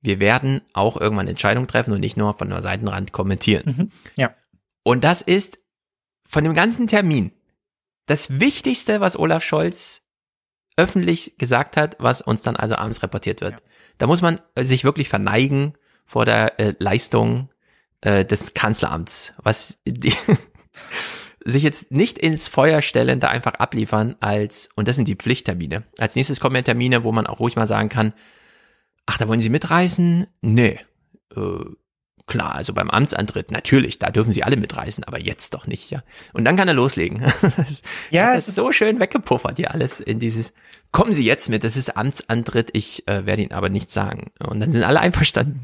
Wir werden auch irgendwann Entscheidungen treffen und nicht nur von der Seitenrand kommentieren.
Mhm, ja.
Und das ist von dem ganzen Termin das Wichtigste, was Olaf Scholz öffentlich gesagt hat, was uns dann also abends reportiert wird. Ja. Da muss man sich wirklich verneigen vor der äh, Leistung äh, des Kanzleramts, was die [LAUGHS] sich jetzt nicht ins Feuer stellen, da einfach abliefern als, und das sind die Pflichttermine. Als nächstes kommen ja Termine, wo man auch ruhig mal sagen kann, ach, da wollen Sie mitreisen? Nee. Äh, Klar, also beim Amtsantritt, natürlich, da dürfen sie alle mitreisen, aber jetzt doch nicht, ja. Und dann kann er loslegen. [LAUGHS] Ja, es ist so schön weggepuffert, ja, alles in dieses, kommen Sie jetzt mit, das ist Amtsantritt, ich äh, werde Ihnen aber nichts sagen. Und dann sind alle einverstanden.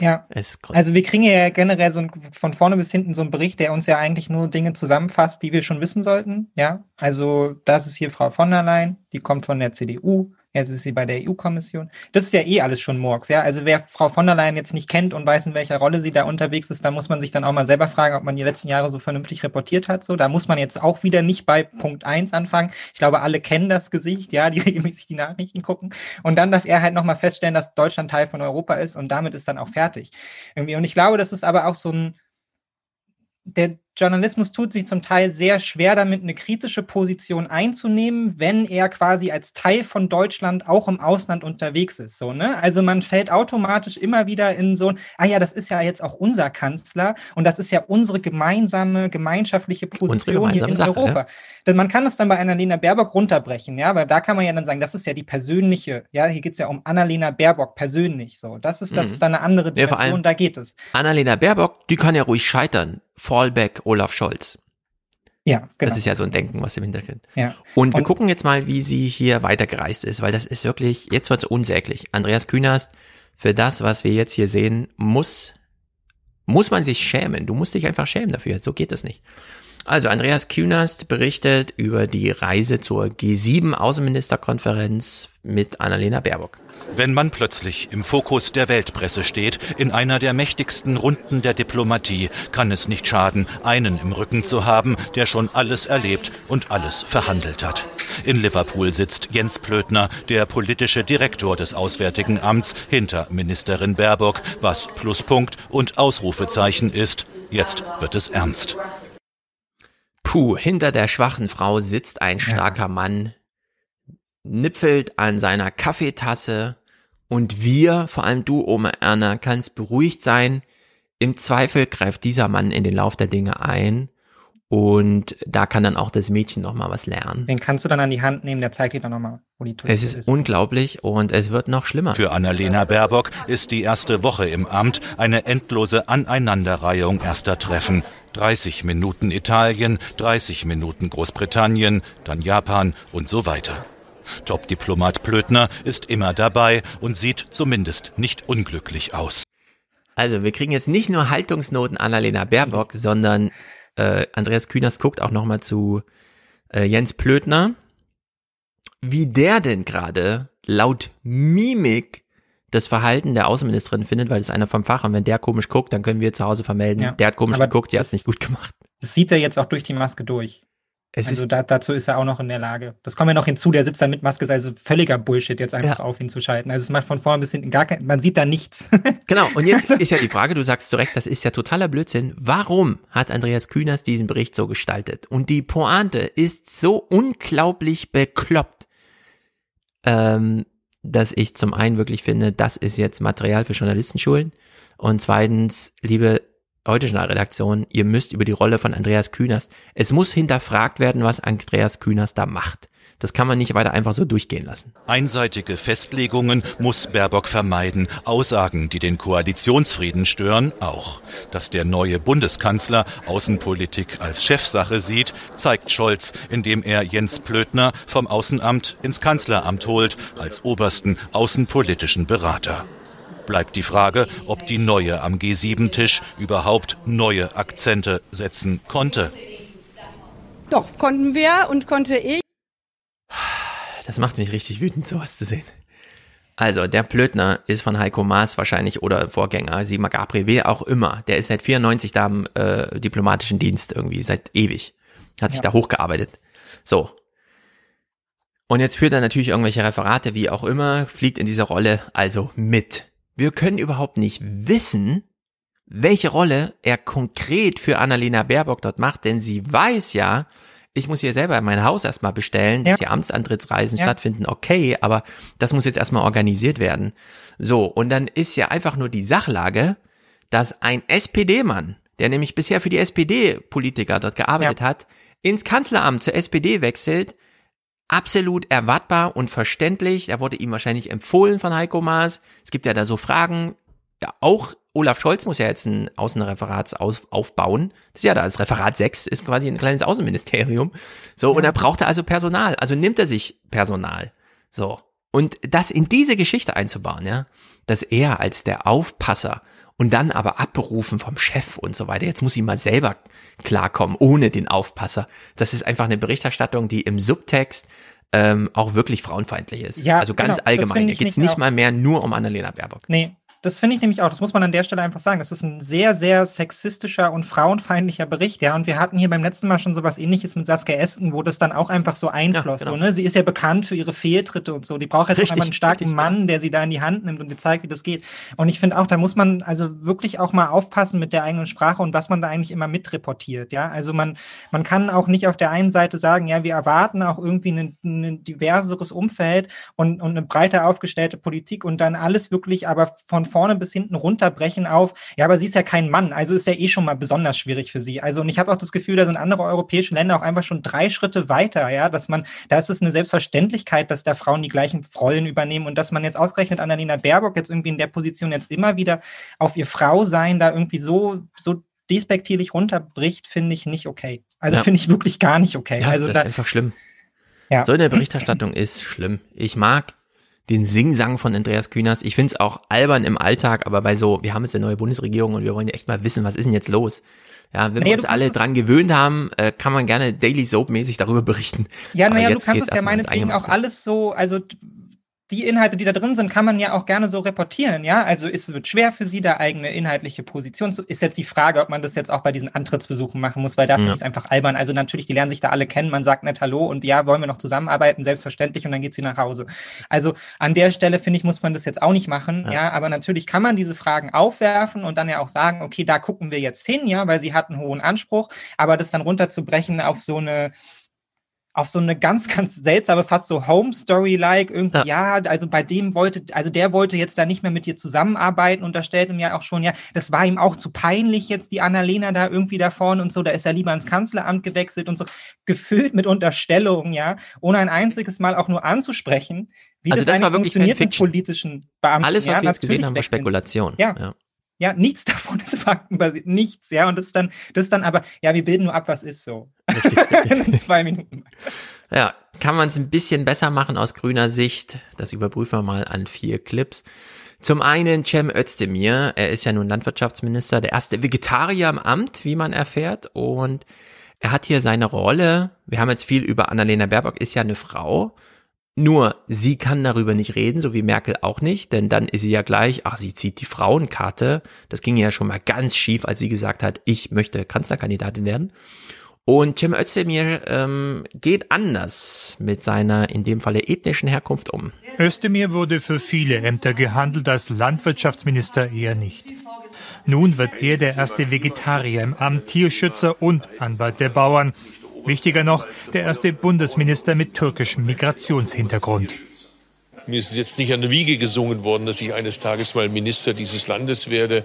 Ja. Also wir kriegen ja generell so ein, von vorne bis hinten so einen Bericht, der uns ja eigentlich nur Dinge zusammenfasst, die wir schon wissen sollten. Ja. Also das ist hier Frau von der Leyen, die kommt von der CDU. Jetzt ist sie bei der EU-Kommission. Das ist ja eh alles schon Murks, ja. Also wer Frau von der Leyen jetzt nicht kennt und weiß, in welcher Rolle sie da unterwegs ist, da muss man sich dann auch mal selber fragen, ob man die letzten Jahre so vernünftig reportiert hat. So, da muss man jetzt auch wieder nicht bei Punkt eins anfangen. Ich glaube, alle kennen das Gesicht, ja, die [LAUGHS] regelmäßig die Nachrichten gucken. Und dann darf er halt nochmal feststellen, dass Deutschland Teil von Europa ist und damit ist dann auch fertig. Irgendwie. Und ich glaube, das ist aber auch so ein, der
Journalismus tut sich zum Teil sehr schwer damit, eine kritische Position einzunehmen, wenn er quasi als Teil von Deutschland auch im Ausland unterwegs ist. So, ne? Also man fällt automatisch immer wieder in so ein, ah ja, das ist ja jetzt auch unser Kanzler und das ist ja unsere gemeinsame, gemeinschaftliche Position hier in
Sache,
Europa.
ja.
Denn man kann es dann bei Annalena Baerbock runterbrechen, ja, weil da kann man ja dann sagen, das ist ja die persönliche, ja, hier geht es ja um Annalena Baerbock persönlich so. Das ist, das
Mhm.
ist dann eine andere
Ja,
Dimension,
allem-
da geht es.
Annalena Baerbock, die kann ja ruhig scheitern. Fallback Olaf Scholz.
Ja, genau.
Das ist ja so ein Denken, was im Hintergrund.
Ja.
Und wir gucken jetzt mal, wie sie hier weitergereist ist, weil das ist wirklich, jetzt wird's unsäglich. Andreas Künast, für das, was wir jetzt hier sehen, muss, muss man sich schämen. Du musst dich einfach schämen dafür. So geht es nicht. Also, Andreas Künast berichtet über die Reise zur G7 Außenministerkonferenz mit Annalena Baerbock.
Wenn man plötzlich im Fokus der Weltpresse steht, in einer der mächtigsten Runden der Diplomatie, kann es nicht schaden, einen im Rücken zu haben, der schon alles erlebt und alles verhandelt hat. In Liverpool sitzt Jens Plötner, der politische Direktor des Auswärtigen Amts, hinter Ministerin Baerbock, was Pluspunkt und Ausrufezeichen ist. Jetzt wird es ernst.
Puh, hinter der schwachen Frau sitzt ein starker Mann, nippelt an seiner Kaffeetasse und wir, vor allem du, Oma Erna, kannst beruhigt sein. Im Zweifel greift dieser Mann in den Lauf der Dinge ein und da kann dann auch das Mädchen nochmal was lernen.
Den kannst du dann an die Hand nehmen, der zeigt dir dann nochmal, wo die Toilette
Es ist unglaublich und es wird noch schlimmer.
Für Annalena Baerbock ist die erste Woche im Amt eine endlose Aneinanderreihung erster Treffen. 30 Minuten Italien, 30 Minuten Großbritannien, dann Japan und so weiter. Jobdiplomat Plötner ist immer dabei und sieht zumindest nicht unglücklich aus.
Also wir kriegen jetzt nicht nur Haltungsnoten Annalena Baerbock, sondern äh, Andreas Kühners guckt auch nochmal zu äh, Jens Plötner, wie der denn gerade laut Mimik das Verhalten der Außenministerin findet, weil das ist einer vom Fach und wenn der komisch guckt, dann können wir zu Hause vermelden,
Ja,
der hat komisch geguckt, die hat es nicht gut gemacht.
Das sieht er jetzt auch durch die Maske durch.
Es
also da, dazu ist er auch noch in der Lage. Das kommt ja noch hinzu, der sitzt da mit Maske, ist also völliger Bullshit, jetzt einfach auf ihn zu schalten. Also es macht von vorn bis hinten gar kein, man sieht da nichts. [LAUGHS]
Genau, und jetzt ist ja die Frage, du sagst zu Recht, das ist ja totaler Blödsinn. Warum hat Andreas Kühners diesen Bericht so gestaltet? Und die Pointe ist so unglaublich bekloppt, ähm, dass ich zum einen wirklich finde, das ist jetzt Material für Journalistenschulen. Und zweitens, liebe heute Redaktion, ihr müsst über die Rolle von Andreas Kühners, es muss hinterfragt werden, was Andreas Kühners da macht. Das kann man nicht weiter einfach so durchgehen lassen.
Einseitige Festlegungen muss Baerbock vermeiden, Aussagen, die den Koalitionsfrieden stören, auch. Dass der neue Bundeskanzler Außenpolitik als Chefsache sieht, zeigt Scholz, indem er Jens Plötner vom Außenamt ins Kanzleramt holt, als obersten außenpolitischen Berater. Bleibt die Frage, ob die Neue am G7-Tisch überhaupt neue Akzente setzen konnte.
Doch, konnten wir und konnte ich.
Das macht mich richtig wütend, sowas zu sehen. Also, der Plötner ist von Heiko Maas wahrscheinlich oder Vorgänger, Sigmar Gabriel, wer auch immer. Der ist seit 94 da im äh, diplomatischen Dienst irgendwie, seit ewig. Hat sich
Ja.
da hochgearbeitet. So. Und jetzt führt er natürlich irgendwelche Referate, wie auch immer, fliegt in dieser Rolle also mit. Wir können überhaupt nicht wissen, welche Rolle er konkret für Annalena Baerbock dort macht, denn sie weiß ja, ich muss hier selber mein Haus erstmal bestellen, dass hier Amtsantrittsreisen
Ja.
stattfinden, okay, aber das muss jetzt erstmal organisiert werden. So, und dann ist ja einfach nur die Sachlage, dass ein SPD-Mann, der nämlich bisher für die SPD-Politiker dort gearbeitet hat, ins Kanzleramt zur SPD wechselt, absolut erwartbar und verständlich. Da wurde ihm wahrscheinlich empfohlen von Heiko Maas. Es gibt ja da so Fragen. Ja, auch Olaf Scholz muss ja jetzt ein Außenreferat aufbauen. Das ist ja da, das Referat 6 ist quasi ein kleines Außenministerium. So, und er brauchte also Personal. Also nimmt er sich Personal. So. Und das in diese Geschichte einzubauen, ja, dass er als der Aufpasser und dann aber abberufen vom Chef und so weiter, jetzt muss ihm mal selber klarkommen, ohne den Aufpasser. Das ist einfach eine Berichterstattung, die im Subtext ähm, auch wirklich frauenfeindlich ist.
Ja,
also ganz
genau,
allgemein. Hier
ich
geht's
nicht
mal mehr nur um Annalena Baerbock.
Nee,
das finde ich nämlich auch, das muss man an der Stelle einfach sagen. Das ist ein sehr, sehr sexistischer und frauenfeindlicher Bericht, ja. Und wir hatten hier beim letzten Mal schon sowas ähnliches mit Saskia Esken, wo das dann auch einfach so einfloss. Ja, genau. so, ne? Sie ist ja bekannt für ihre Fehltritte und so. Die braucht jetzt richtig, einen starken richtig, Mann, der sie da in die Hand nimmt und ihr zeigt, wie das geht. Und ich finde auch, da muss man also wirklich auch mal aufpassen mit der eigenen Sprache und was man da eigentlich immer mitreportiert, ja. Also man, man kann auch nicht auf der einen Seite sagen, ja, wir erwarten auch irgendwie ein, ein diverseres Umfeld und, und eine breiter aufgestellte Politik und dann alles wirklich aber von vorne bis hinten runterbrechen auf, ja, aber sie ist ja kein Mann, also ist ja eh schon mal besonders schwierig für sie. Also und ich habe auch das Gefühl, da sind andere europäische Länder auch einfach schon drei Schritte weiter, ja, dass man, da ist es eine Selbstverständlichkeit, dass da Frauen die gleichen Rollen übernehmen und dass man jetzt ausgerechnet Annalena Baerbock jetzt irgendwie in der Position jetzt immer wieder auf ihr Frau sein da irgendwie so, so despektierlich runterbricht, finde ich nicht okay. Also ja. finde ich wirklich gar nicht okay.
Ja,
also
das da, ist einfach schlimm. Ja. So eine Berichterstattung ist schlimm. Ich mag den Singsang von Andreas Kühners. Ich finde es auch albern im Alltag, aber bei so, wir haben jetzt eine neue Bundesregierung und wir wollen ja echt mal wissen, was ist denn jetzt los? Ja, wenn naja, wir uns alle dran gewöhnt haben, äh, kann man gerne Daily Soap mäßig darüber berichten.
Ja, naja, du kannst es ja meinetwegen auch alles so, also die Inhalte, die da drin sind, kann man ja auch gerne so reportieren, ja. Also es wird schwer für sie, da eigene inhaltliche Position zu. Ist jetzt die Frage, ob man das jetzt auch bei diesen Antrittsbesuchen machen muss, weil da ja. finde ich es einfach albern. Also natürlich, die lernen sich da alle kennen, man sagt nicht Hallo und ja, wollen wir noch zusammenarbeiten, selbstverständlich, und dann geht sie nach Hause. Also an der Stelle, finde ich, muss man das jetzt auch nicht machen, ja. ja. Aber natürlich kann man diese Fragen aufwerfen und dann ja auch sagen, okay, da gucken wir jetzt hin, ja, weil sie hat einen hohen Anspruch, aber das dann runterzubrechen auf so eine auf so eine ganz, [LAUGHS] ganz seltsame, fast so Home-Story-like irgendwie, ja. ja. also bei dem wollte, also der wollte jetzt da nicht mehr mit dir zusammenarbeiten und da stellt ihm ja auch schon, ja, das war ihm auch zu peinlich jetzt, die Annalena da irgendwie da vorne und so, da ist er lieber ins Kanzleramt gewechselt und so, gefüllt mit Unterstellungen, ja, ohne ein einziges Mal auch nur anzusprechen, wie
also das, das war wirklich funktioniert
politischen Beamten.
Alles, was ja, wir jetzt gesehen haben, war Spekulation.
Ja. ja. Ja, nichts [LAUGHS] davon ist faktenbasiert, nichts, ja. Und das ist dann, das ist dann aber, ja, wir bilden nur ab, was ist so. Richtig, [LAUGHS] richtig. In zwei Minuten.
Ja, kann man es ein bisschen besser machen aus grüner Sicht? Das überprüfen wir mal an vier Clips. Zum einen Cem Özdemir, er ist ja nun Landwirtschaftsminister, der erste Vegetarier im Amt, wie man erfährt. Und er hat hier seine Rolle, wir haben jetzt viel über Annalena Baerbock, ist ja eine Frau, nur, sie kann darüber nicht reden, so wie Merkel auch nicht, denn dann ist sie ja gleich, ach, sie zieht die Frauenkarte. Das ging ja schon mal ganz schief, als sie gesagt hat, ich möchte Kanzlerkandidatin werden. Und Cem Özdemir ähm, geht anders mit seiner in dem Falle ethnischen Herkunft um.
Özdemir wurde für viele Ämter gehandelt, als Landwirtschaftsminister eher nicht. Nun wird er der erste Vegetarier im Amt, Tierschützer und Anwalt der Bauern. Wichtiger noch, der erste Bundesminister mit türkischem Migrationshintergrund.
Mir ist es jetzt nicht an der Wiege gesungen worden, dass ich eines Tages mal Minister dieses Landes werde.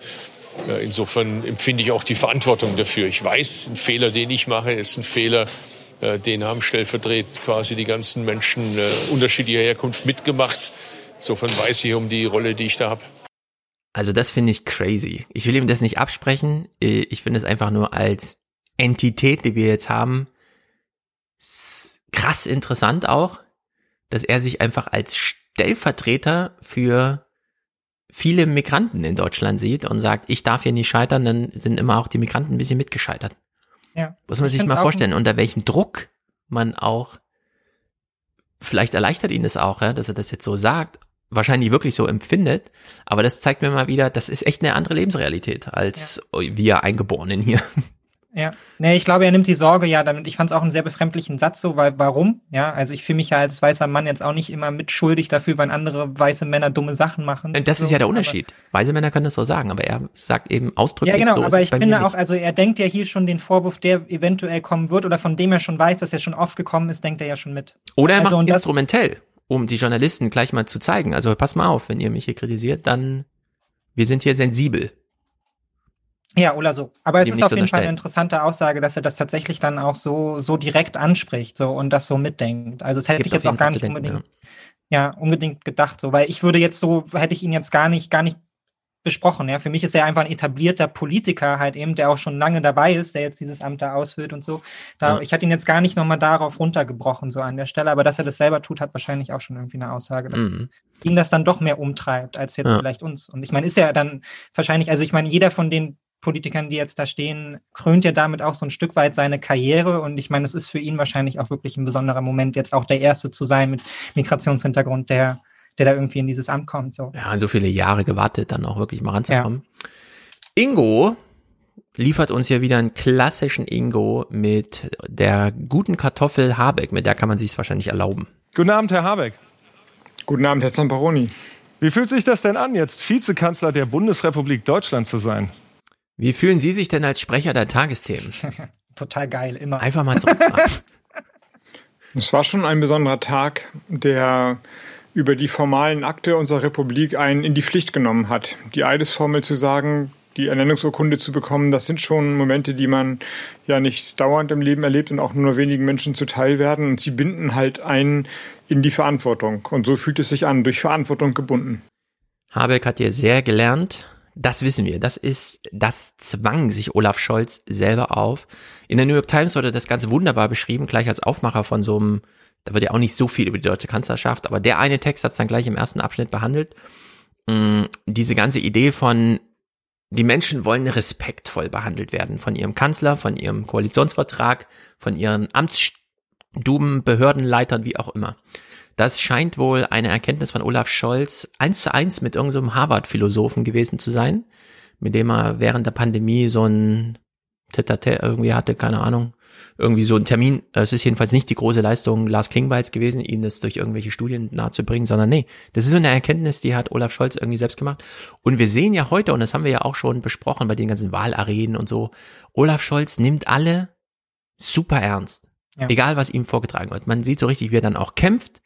Insofern empfinde ich auch die Verantwortung dafür. Ich weiß, ein Fehler, den ich mache, ist ein Fehler, äh, den haben stellvertretend quasi die ganzen Menschen äh, unterschiedlicher Herkunft mitgemacht. Insofern weiß ich um die Rolle, die ich da habe.
Also das finde ich crazy. Ich will ihm das nicht absprechen. Äh, ich finde es einfach nur als Entität, die wir jetzt haben, krass interessant auch, dass er sich einfach als Stellvertreter für viele Migranten in Deutschland sieht und sagt, ich darf hier nicht scheitern, dann sind immer auch die Migranten ein bisschen mitgescheitert. Ja. Muss man sich mal vorstellen, unter welchem Druck man auch, vielleicht erleichtert ihn das auch, ja, dass er das jetzt so sagt, wahrscheinlich wirklich so empfindet, aber das zeigt mir mal wieder, das ist echt eine andere Lebensrealität als ja. wir Eingeborenen hier.
Ja, nee, ich glaube, er nimmt die Sorge ja damit. Ich fand es auch einen sehr befremdlichen Satz so, weil warum? Ja, also ich fühle mich ja als weißer Mann jetzt auch nicht immer mitschuldig dafür, wenn andere weiße Männer dumme Sachen machen.
Das so, ist ja der Unterschied. weiße Männer können das so sagen, aber er sagt eben ausdrücklich
Ja, genau,
so
aber ich finde auch, also er denkt ja hier schon den Vorwurf, der eventuell kommen wird oder von dem er schon weiß, dass er schon oft gekommen ist, denkt er ja schon mit.
Oder er
also,
macht es instrumentell, um die Journalisten gleich mal zu zeigen. Also pass mal auf, wenn ihr mich hier kritisiert, dann wir sind hier sensibel.
Ja, oder so. Aber es ist auf jeden Fall eine interessante Aussage, dass er das tatsächlich dann auch so, so direkt anspricht so und das so mitdenkt. Also das hätte Gibt ich jetzt auch gar nicht denken, unbedingt, ja. ja. unbedingt gedacht, so, weil ich würde jetzt so, hätte ich ihn jetzt gar nicht, gar nicht besprochen. Ja, für mich ist er einfach ein etablierter Politiker halt eben, der auch schon lange dabei ist, der jetzt dieses Amt da ausführt und so. Da, ja. Ich hatte ihn jetzt gar nicht nochmal darauf runtergebrochen, so an der Stelle, aber dass er das selber tut, hat wahrscheinlich auch schon irgendwie eine Aussage, dass mhm. ihn das dann doch mehr umtreibt, als jetzt ja. vielleicht uns. Und ich meine, ist ja dann wahrscheinlich, also ich meine, jeder von den Politikern, die jetzt da stehen, krönt ja damit auch so ein Stück weit seine Karriere. Und ich meine, es ist für ihn wahrscheinlich auch wirklich ein besonderer Moment, jetzt auch der Erste zu sein mit Migrationshintergrund, der der da irgendwie in dieses Amt kommt. So.
Ja, so viele Jahre gewartet, dann auch wirklich mal ranzukommen. Ja. Ingo liefert uns ja wieder einen klassischen Ingo mit der guten Kartoffel Habeck. Mit der kann man sich es wahrscheinlich erlauben.
Guten Abend, Herr Habeck.
Guten Abend, Herr Zamparoni.
Wie fühlt sich das denn an, jetzt Vizekanzler der Bundesrepublik Deutschland zu sein?
Wie fühlen Sie sich denn als Sprecher der Tagesthemen? [LAUGHS]
Total geil, immer.
Einfach mal zurückfahren. [LAUGHS]
Es war schon ein besonderer Tag, der über die formalen Akte unserer Republik einen in die Pflicht genommen hat. Die Eidesformel zu sagen, die Ernennungsurkunde zu bekommen, das sind schon Momente, die man ja nicht dauernd im Leben erlebt und auch nur wenigen Menschen zuteil werden. Und sie binden halt einen in die Verantwortung. Und so fühlt es sich an, durch Verantwortung gebunden.
Habeck hat hier sehr gelernt. Das wissen wir. Das ist, das zwang sich Olaf Scholz selber auf. In der New York Times wurde das Ganze wunderbar beschrieben, gleich als Aufmacher von so einem, da wird ja auch nicht so viel über die deutsche Kanzlerschaft, aber der eine Text hat es dann gleich im ersten Abschnitt behandelt. Mm, diese ganze Idee von, die Menschen wollen respektvoll behandelt werden von ihrem Kanzler, von ihrem Koalitionsvertrag, von ihren Amtsstuben, Behördenleitern, wie auch immer. Das scheint wohl eine Erkenntnis von Olaf Scholz eins zu eins mit irgendeinem so Harvard-Philosophen gewesen zu sein, mit dem er während der Pandemie so ein Tete irgendwie hatte, keine Ahnung, irgendwie so ein Termin. Es ist jedenfalls nicht die große Leistung Lars Klingbeils gewesen, ihn das durch irgendwelche Studien nahezubringen, sondern nee, das ist so eine Erkenntnis, die hat Olaf Scholz irgendwie selbst gemacht. Und wir sehen ja heute, und das haben wir ja auch schon besprochen bei den ganzen Wahlarenen und so, Olaf Scholz nimmt alle super ernst. Ja. Egal, was ihm vorgetragen wird. Man sieht so richtig, wie er dann auch kämpft,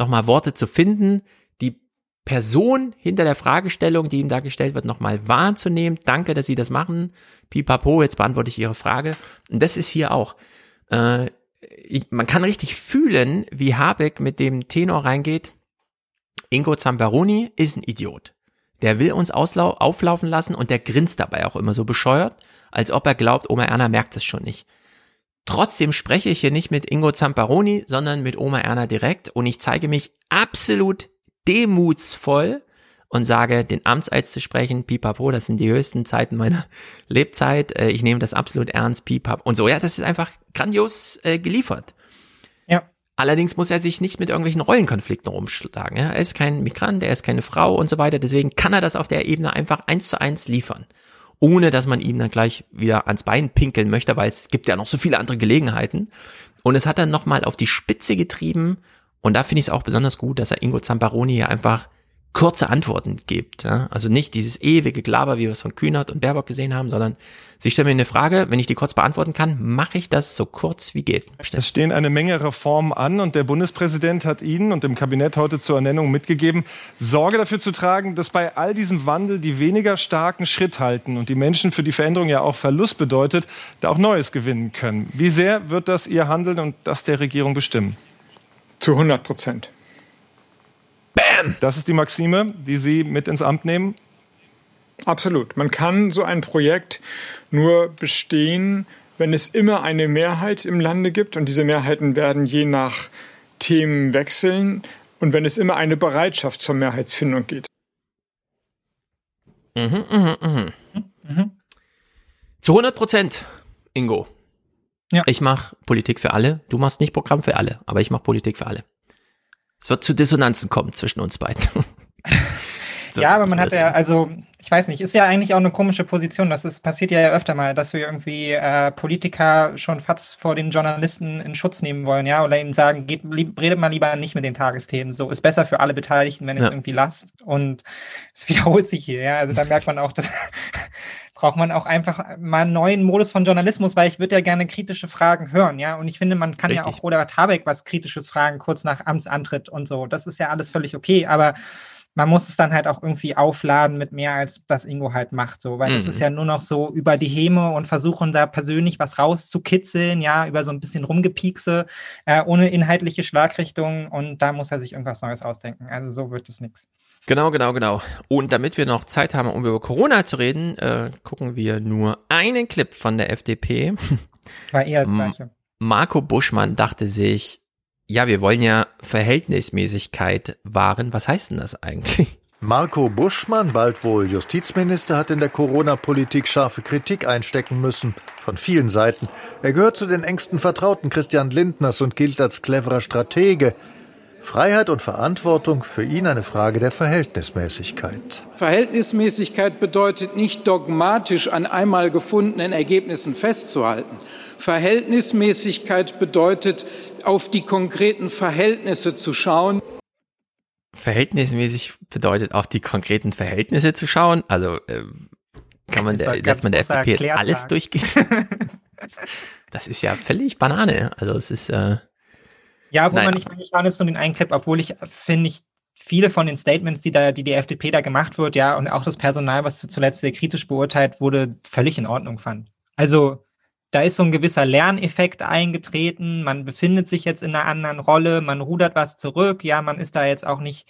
nochmal Worte zu finden, die Person hinter der Fragestellung, die ihm da gestellt wird, nochmal wahrzunehmen. Danke, dass Sie das machen. Pipapo, jetzt beantworte ich Ihre Frage. Und das ist hier auch. Äh, ich, man kann richtig fühlen, wie Habeck mit dem Tenor reingeht. Ingo Zamperoni ist ein Idiot. Der will uns auflaufen lassen und der grinst dabei auch immer so bescheuert, als ob er glaubt, Oma Erna merkt es schon nicht. Trotzdem spreche ich hier nicht mit Ingo Zamparoni, sondern mit Oma Erna direkt und ich zeige mich absolut demutsvoll und sage, den Amtseid zu sprechen, pipapo, das sind die höchsten Zeiten meiner [LAUGHS] Lebzeit, äh, ich nehme das absolut ernst, pipap und so. Ja, das ist einfach grandios äh, geliefert.
Ja.
Allerdings muss er sich nicht mit irgendwelchen Rollenkonflikten rumschlagen. Ja? Er ist kein Migrant, er ist keine Frau und so weiter. Deswegen kann er das auf der Ebene einfach eins zu eins liefern ohne dass man ihm dann gleich wieder ans Bein pinkeln möchte, weil es gibt ja noch so viele andere Gelegenheiten. Und es hat dann nochmal auf die Spitze getrieben. Und da finde ich es auch besonders gut, dass er Ingo Zamparoni hier einfach kurze Antworten gibt. Ja? Also nicht dieses ewige Glaber, wie wir es von Kühnert und Baerbock gesehen haben, sondern sie stellen mir eine Frage, wenn ich die kurz beantworten kann, mache ich das so kurz wie geht.
Es stehen eine Menge Reformen an und der Bundespräsident hat Ihnen und dem Kabinett heute zur Ernennung mitgegeben, Sorge dafür zu tragen, dass bei all diesem Wandel die weniger starken Schritt halten und die Menschen für die Veränderung ja auch Verlust bedeutet, da auch Neues gewinnen können. Wie sehr wird das Ihr Handeln und das der Regierung bestimmen?
Zu 100 Prozent.
Bam! Das ist die Maxime, die Sie mit ins Amt nehmen?
Absolut. Man kann so ein Projekt nur bestehen, wenn es immer eine Mehrheit im Lande gibt und diese Mehrheiten werden je nach Themen wechseln und wenn es immer eine Bereitschaft zur Mehrheitsfindung geht.
Mhm, mhm, mhm. mhm. Zu 100 Prozent, Ingo. Ja. Ich mache Politik für alle. Du machst nicht Programm für alle, aber ich mache Politik für alle. Es wird zu Dissonanzen kommen zwischen uns beiden.
so, [LAUGHS] ja, aber man hat ja, also ich weiß nicht, ist ja eigentlich auch eine komische Position. Das ist, passiert ja öfter mal, dass wir irgendwie äh, Politiker schon fast vor den Journalisten in Schutz nehmen wollen, ja, oder ihnen sagen, geht, lieb, redet mal lieber nicht mit den Tagesthemen. So ist besser für alle Beteiligten, wenn es ja. irgendwie lasst. Und es [LAUGHS] wiederholt sich hier, ja. Also da merkt man auch, dass braucht man auch einfach mal einen neuen Modus von Journalismus, weil ich würde ja gerne kritische Fragen hören, ja. Und ich finde, man kann Richtig. ja auch Robert Habeck was Kritisches fragen, kurz nach Amtsantritt und so. Das ist ja alles völlig okay, aber man muss es dann halt auch irgendwie aufladen mit mehr, als das Ingo halt macht, so, weil es mhm. ist ja nur noch so über die Häme und versuchen da persönlich was rauszukitzeln, ja, über so ein bisschen Rumgepiekse, äh, ohne inhaltliche Schlagrichtung und da muss er sich irgendwas Neues ausdenken. Also so wird es nichts.
Genau, genau, genau. Und damit wir noch Zeit haben, um über Corona zu reden, äh, gucken wir nur einen Clip von der FDP. [LAUGHS]
War eher das Gleiche.
Marco Buschmann dachte sich, ja, wir wollen ja Verhältnismäßigkeit wahren. Was heißt denn das eigentlich? [LAUGHS]
Marco Buschmann, bald wohl Justizminister, hat in der Corona-Politik scharfe Kritik einstecken müssen. Von vielen Seiten. Er gehört zu den engsten Vertrauten Christian Lindners und gilt als cleverer Stratege. Freiheit und Verantwortung für ihn eine Frage der Verhältnismäßigkeit.
Verhältnismäßigkeit bedeutet nicht dogmatisch an einmal gefundenen Ergebnissen festzuhalten. Verhältnismäßigkeit bedeutet, auf die konkreten Verhältnisse zu schauen.
Verhältnismäßig bedeutet, auf die konkreten Verhältnisse zu schauen. Also äh, kann man, der, lässt man der FDP jetzt alles durchgehen? [LAUGHS] das ist ja völlig Banane. Also es ist äh,
ja, wo naja. man nicht angeschaut ist, so den einen Clip, obwohl ich finde ich viele von den Statements, die da, die die FDP da gemacht wird, ja, und auch das Personal, was zuletzt sehr kritisch beurteilt wurde, völlig in Ordnung fand. Also da ist so ein gewisser Lerneffekt eingetreten, man befindet sich jetzt in einer anderen Rolle, man rudert was zurück, ja, man ist da jetzt auch nicht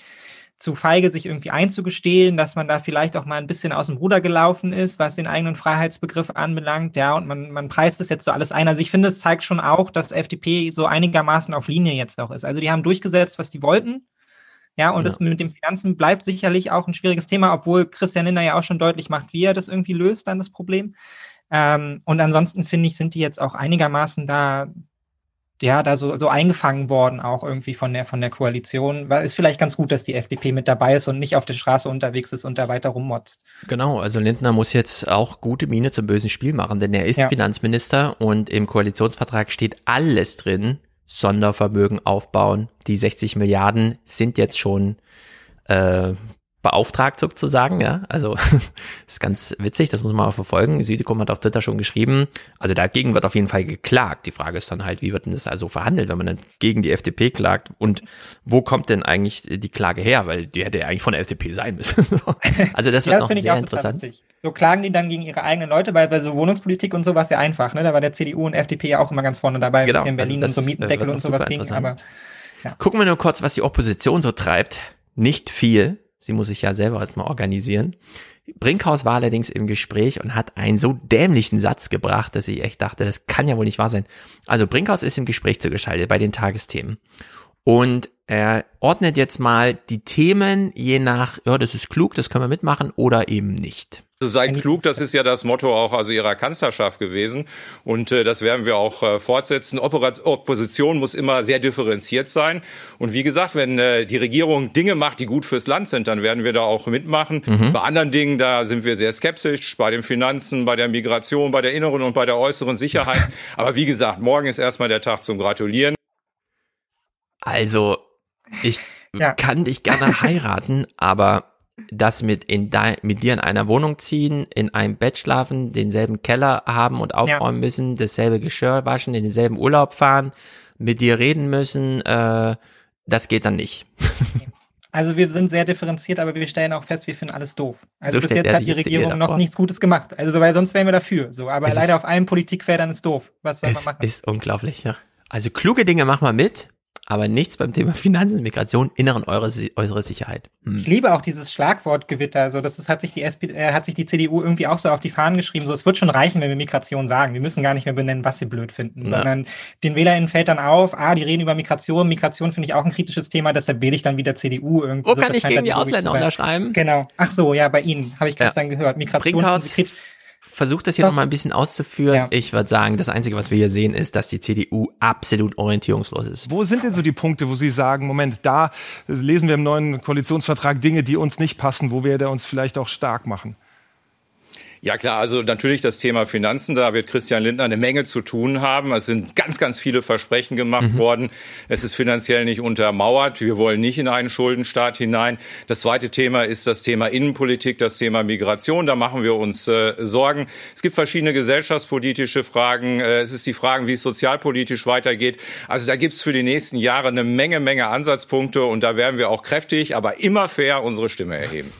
zu feige, sich irgendwie einzugestehen, dass man da vielleicht auch mal ein bisschen aus dem Ruder gelaufen ist, was den eigenen Freiheitsbegriff anbelangt, ja, und man, man preist das jetzt so alles ein. Also ich finde, es zeigt schon auch, dass FDP so einigermaßen auf Linie jetzt auch ist. Also die haben durchgesetzt, was die wollten. Ja, und ja. das mit dem Finanzen bleibt sicherlich auch ein schwieriges Thema, obwohl Christian Lindner ja auch schon deutlich macht, wie er das irgendwie löst, dann das Problem. Ähm, und ansonsten finde ich, sind die jetzt auch einigermaßen da ja, da so, so eingefangen worden, auch irgendwie von der, von der Koalition. Weil ist vielleicht ganz gut, dass die FDP mit dabei ist und nicht auf der Straße unterwegs ist und da weiter rummotzt.
Genau, also Lindner muss jetzt auch gute Miene zum bösen Spiel machen, denn er ist ja. Finanzminister und im Koalitionsvertrag steht alles drin, Sondervermögen aufbauen. Die 60 Milliarden sind jetzt schon äh, beauftragt sozusagen, ja. Also [LAUGHS] ist ganz witzig, das muss man mal verfolgen. Südikum hat auf Twitter schon geschrieben. Also dagegen wird auf jeden Fall geklagt. Die Frage ist dann halt, wie wird denn das also verhandelt, wenn man dann gegen die FDP klagt und wo kommt denn eigentlich die Klage her? Weil die hätte ja eigentlich von der FDP sein müssen. [LAUGHS] also das wird ja, das noch sehr interessant.
So klagen die dann gegen ihre eigenen Leute, weil bei so Wohnungspolitik und so war es ja einfach, ne? Da war der CDU und FDP ja auch immer ganz vorne dabei,
genau,
in Berlin also und so Mietendeckel und sowas ging. Aber
ja. Gucken wir nur kurz, was die Opposition so treibt. Nicht viel Sie muss sich ja selber erstmal organisieren. Brinkhaus war allerdings im Gespräch und hat einen so dämlichen Satz gebracht, dass ich echt dachte, das kann ja wohl nicht wahr sein. Also Brinkhaus ist im Gespräch zugeschaltet bei den Tagesthemen. Und er ordnet jetzt mal die Themen je nach, ja, das ist klug, das können wir mitmachen oder eben nicht.
Also sei klug, das ist ja das Motto auch also ihrer Kanzlerschaft gewesen und äh, das werden wir auch äh, fortsetzen. Operat Opposition muss immer sehr differenziert sein und wie gesagt, wenn äh, die Regierung Dinge macht, die gut fürs Land sind, dann werden wir da auch mitmachen. Mhm. Bei anderen Dingen, da sind wir sehr skeptisch, bei den Finanzen, bei der Migration, bei der inneren und bei der äußeren Sicherheit. [LAUGHS] Aber wie gesagt, morgen ist erstmal der Tag zum Gratulieren.
Also, ich ja. kann dich gerne heiraten, aber das mit, in de, mit dir in einer Wohnung ziehen, in einem Bett schlafen, denselben Keller haben und aufräumen ja. müssen, dasselbe Geschirr waschen, in denselben Urlaub fahren, mit dir reden müssen, äh, das geht dann nicht. [LAUGHS]
Also wir sind sehr differenziert, aber wir stellen auch fest, wir finden alles doof. Also so bis jetzt hat die Regierung noch nichts Gutes gemacht. Also weil sonst wären wir dafür. So, aber es leider auf allen Politikfeldern ist doof. Was soll man machen?
Ist unglaublich, ja. Also kluge Dinge machen wir mit, aber nichts beim Thema Finanzen, Migration, inneren äußere Sicherheit.
Hm. Ich liebe auch dieses Schlagwortgewitter. Also das ist, hat sich die SPD, äh, hat sich die CDU irgendwie auch so auf die Fahnen geschrieben. So, es wird schon reichen, wenn wir Migration sagen. Wir müssen gar nicht mehr benennen, was sie blöd finden, ja. sondern den WählerInnen fällt dann auf, ah, die reden über Migration. Migration finde ich auch ein kritisches Thema, deshalb wähle ich dann wieder CDU irgendwie.
Wo so kann ich gegen die Ausländer unterschreiben?
Genau. Ach so, ja, bei Ihnen habe ich gestern ja. gehört. Migration.
Brinkhaus, versucht das hier nochmal ein bisschen auszuführen. Ja. Ich würde sagen, das Einzige, was wir hier sehen, ist, dass die CDU absolut orientierungslos ist.
Wo sind denn so die Punkte, wo Sie sagen, Moment, da lesen wir im neuen Koalitionsvertrag Dinge, die uns nicht passen, wo wir da uns vielleicht auch stark machen?
Ja klar, also natürlich das Thema Finanzen, da wird Christian Lindner eine Menge zu tun haben. Es sind ganz, ganz viele Versprechen gemacht mhm. worden. Es ist finanziell nicht untermauert. Wir wollen nicht in einen Schuldenstaat hinein. Das zweite Thema ist das Thema Innenpolitik, das Thema Migration. Da machen wir uns äh, Sorgen. Es gibt verschiedene gesellschaftspolitische Fragen. Äh, es ist die Frage, wie es sozialpolitisch weitergeht. Also da gibt es für die nächsten Jahre eine Menge, Menge Ansatzpunkte und da werden wir auch kräftig, aber immer fair unsere Stimme erheben.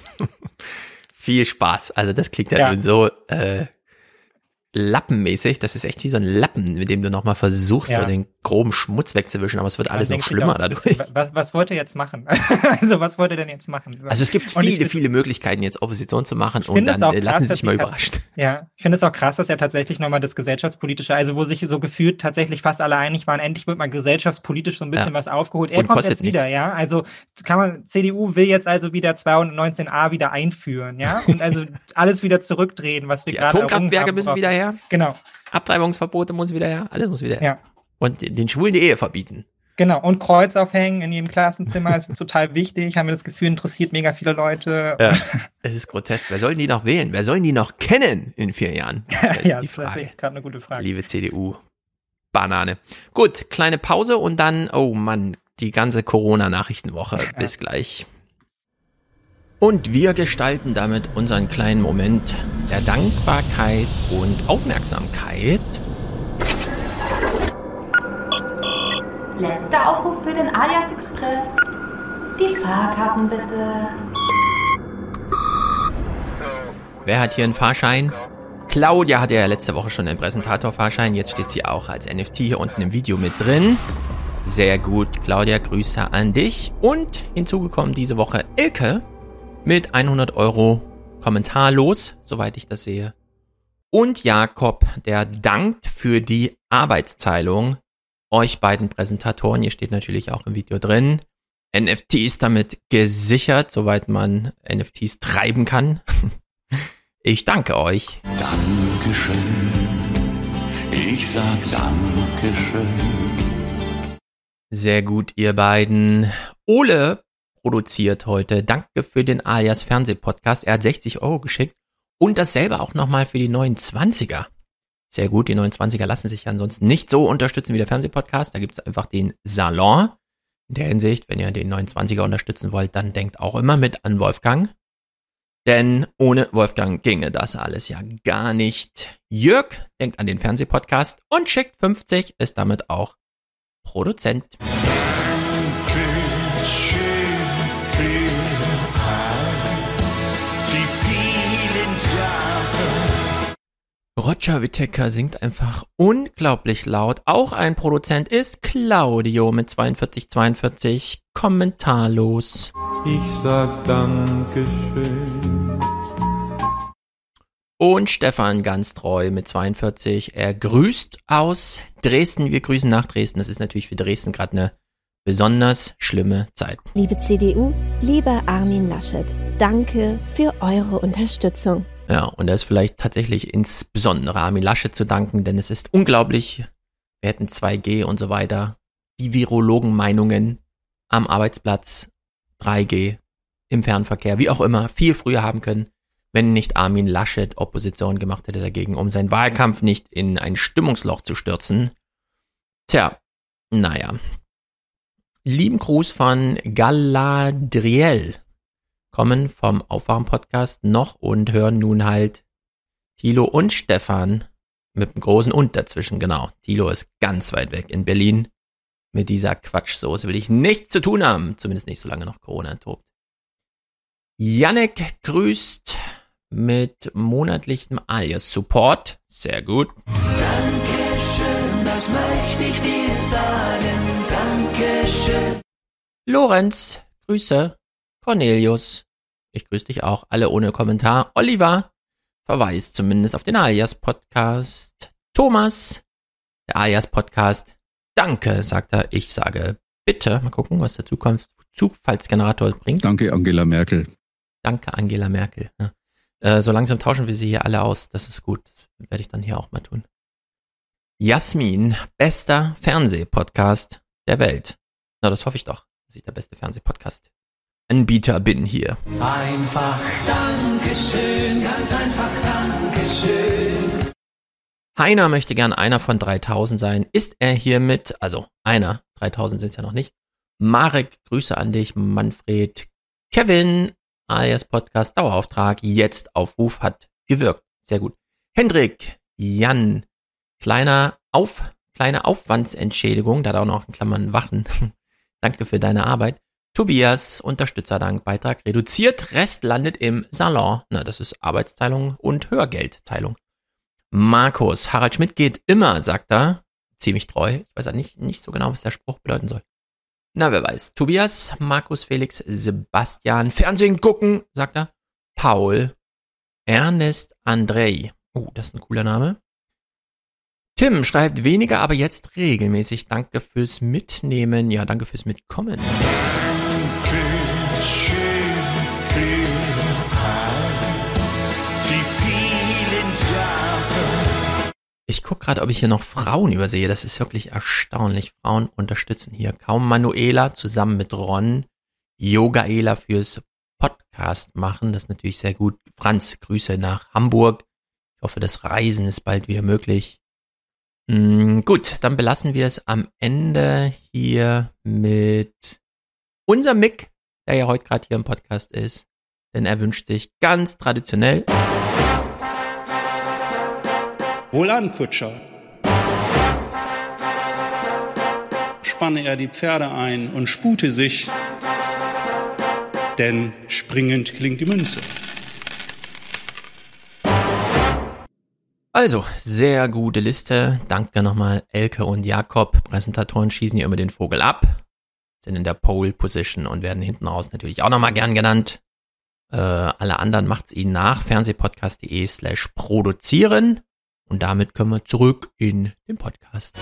Viel Spaß. Also das klingt ja, ja. so äh, lappenmäßig. Das ist echt wie so ein Lappen, mit dem du nochmal versuchst, ja. so den groben Schmutz wegzuwischen, aber es wird alles noch schlimmer dadurch.
Bisschen, was, was wollt ihr jetzt machen? [LAUGHS] also was wollt ihr denn jetzt machen?
Also es gibt viele, viele Möglichkeiten, jetzt Opposition zu machen und dann krass, lassen sie sich mal überrascht.
Ja, ich finde es auch krass, dass ja tatsächlich nochmal das gesellschaftspolitische, also wo sich so gefühlt tatsächlich fast alle einig waren, endlich wird mal gesellschaftspolitisch so ein bisschen ja. was aufgeholt. Er und kommt jetzt wieder, nicht. ja. Also kann man, CDU will jetzt also wieder 219a wieder einführen, ja. Und also [LAUGHS] alles wieder zurückdrehen, was wir gerade
Atomkraftwerke müssen wieder her.
Genau.
Abtreibungsverbote muss wieder her, alles muss wieder her. Ja. Und den Schwulen die Ehe verbieten.
Genau, und Kreuz aufhängen in jedem Klassenzimmer, es ist total wichtig, haben wir das Gefühl, interessiert mega viele Leute.
Ja, es ist grotesk. Wer sollen die noch wählen? Wer sollen die noch kennen in vier Jahren? [LAUGHS]
Das ja, die Frage. das ist gerade eine gute Frage.
Liebe CDU, Banane. Gut, kleine Pause und dann, oh Mann, die ganze Corona-Nachrichtenwoche. Bis gleich. Und wir gestalten damit unseren kleinen Moment der Dankbarkeit und Aufmerksamkeit
Letzter Aufruf für den Alias Express. Die Fahrkarten bitte.
Wer hat hier einen Fahrschein? Claudia hatte ja letzte Woche schon einen Präsentator-Fahrschein. Jetzt steht sie auch als NFT hier unten im Video mit drin. Sehr gut, Claudia, Grüße an dich. Und hinzugekommen diese Woche Ilke mit 100 Euro kommentarlos, soweit ich das sehe. Und Jakob, der dankt für die Arbeitsteilung euch beiden Präsentatoren. Hier steht natürlich auch im Video drin. NFTs damit gesichert, soweit man NFTs treiben kann. [LAUGHS] Ich danke euch.
Dankeschön. Ich sag Dankeschön.
Sehr gut, ihr beiden. Ole produziert heute. Danke für den Alias Fernsehpodcast. Er hat 60 Euro geschickt. Und dasselbe auch nochmal für die 29er sehr gut. Die 29er lassen sich ansonsten nicht so unterstützen wie der Fernsehpodcast. Da gibt es einfach den Salon. In der Hinsicht, wenn ihr den 29er unterstützen wollt, dann denkt auch immer mit an Wolfgang. Denn ohne Wolfgang ginge das alles ja gar nicht. Jörg denkt an den Fernsehpodcast und schickt 50, ist damit auch Produzent. Roger Whittaker singt einfach unglaublich laut. Auch ein Produzent ist Claudio mit 4242 kommentarlos.
Ich sag Dankeschön.
Und Stefan ganz treu mit 42. Er grüßt aus Dresden. Wir grüßen nach Dresden. Das ist natürlich für Dresden gerade eine besonders schlimme Zeit.
Liebe CDU, lieber Armin Laschet, danke für eure Unterstützung.
Ja, und da ist vielleicht tatsächlich insbesondere Armin Lasche zu danken, denn es ist unglaublich. Wir hätten 2G und so weiter. Die Virologen-Meinungen am Arbeitsplatz, 3G, im Fernverkehr, wie auch immer, viel früher haben können, wenn nicht Armin Laschet Opposition gemacht hätte dagegen, um seinen Wahlkampf nicht in ein Stimmungsloch zu stürzen. Tja, naja. Lieben Gruß von Galadriel kommen vom Aufwachen-Podcast noch und hören nun halt Thilo und Stefan mit dem großen Und dazwischen, genau. Thilo ist ganz weit weg in Berlin. Mit dieser Quatschsoße will ich nichts zu tun haben. Zumindest nicht, solange noch Corona tobt. Yannick grüßt mit monatlichem Alias-Support. Sehr gut.
Dankeschön, das möchte ich dir sagen. Dankeschön.
Lorenz, Grüße. Cornelius, ich grüße dich auch, alle ohne Kommentar. Oliver verweist zumindest auf den Alias-Podcast. Thomas, der Alias-Podcast. Danke, sagt er. Ich sage bitte. Mal gucken, was der Zukunft Zufallsgenerator bringt.
Danke, Angela Merkel.
Danke, Angela Merkel. Ja. Äh, so langsam tauschen wir sie hier alle aus. Das ist gut. Das werde ich dann hier auch mal tun. Jasmin, bester Fernsehpodcast der Welt. Na, das hoffe ich doch, dass ich der beste Fernsehpodcast Anbieter bin hier.
Einfach Dankeschön, ganz einfach Dankeschön.
Heiner möchte gern einer von 3000 sein. Ist er hiermit, also einer, 3000 sind es ja noch nicht. Marek, Grüße an dich. Manfred, Kevin, alias Podcast Dauerauftrag, jetzt Aufruf hat gewirkt. Sehr gut. Hendrik, Jan, kleiner Auf, kleine Aufwandsentschädigung, da hat auch noch in Klammern Wachen. [LAUGHS] Danke für deine Arbeit. Tobias, Unterstützerdank, Beitrag reduziert, Rest landet im Salon. Na, das ist Arbeitsteilung und Hörgeldteilung. Markus, Harald Schmidt geht immer, sagt er. Ziemlich treu. Ich weiß ja nicht, nicht so genau, was der Spruch bedeuten soll. Na, wer weiß. Tobias, Markus, Felix, Sebastian, Fernsehen gucken, sagt er. Paul, Ernest Andrei. Oh, das ist ein cooler Name. Tim schreibt weniger, aber jetzt regelmäßig. Danke fürs Mitnehmen. Ja, danke fürs Mitkommen. Ich gucke gerade, ob ich hier noch Frauen übersehe. Das ist wirklich erstaunlich. Frauen unterstützen hier kaum Manuela zusammen mit Ron. Yogaela fürs Podcast machen. Das ist natürlich sehr gut. Franz, Grüße nach Hamburg. Ich hoffe, das Reisen ist bald wieder möglich. Mm, gut, dann belassen wir es am Ende hier mit unserem Mick, der ja heute gerade hier im Podcast ist. Denn er wünscht sich ganz traditionell.
Wohlan, Kutscher. Spanne er die Pferde ein und spute sich, denn springend klingt die Münze.
Also, sehr gute Liste. Danke nochmal Elke und Jakob. Präsentatoren schießen hier immer den Vogel ab, sind in der Pole Position und werden hinten raus natürlich auch nochmal gern genannt. Äh, alle anderen macht's ihnen nach. Fernsehpodcast.de slash produzieren. Und damit können wir zurück in den Podcast.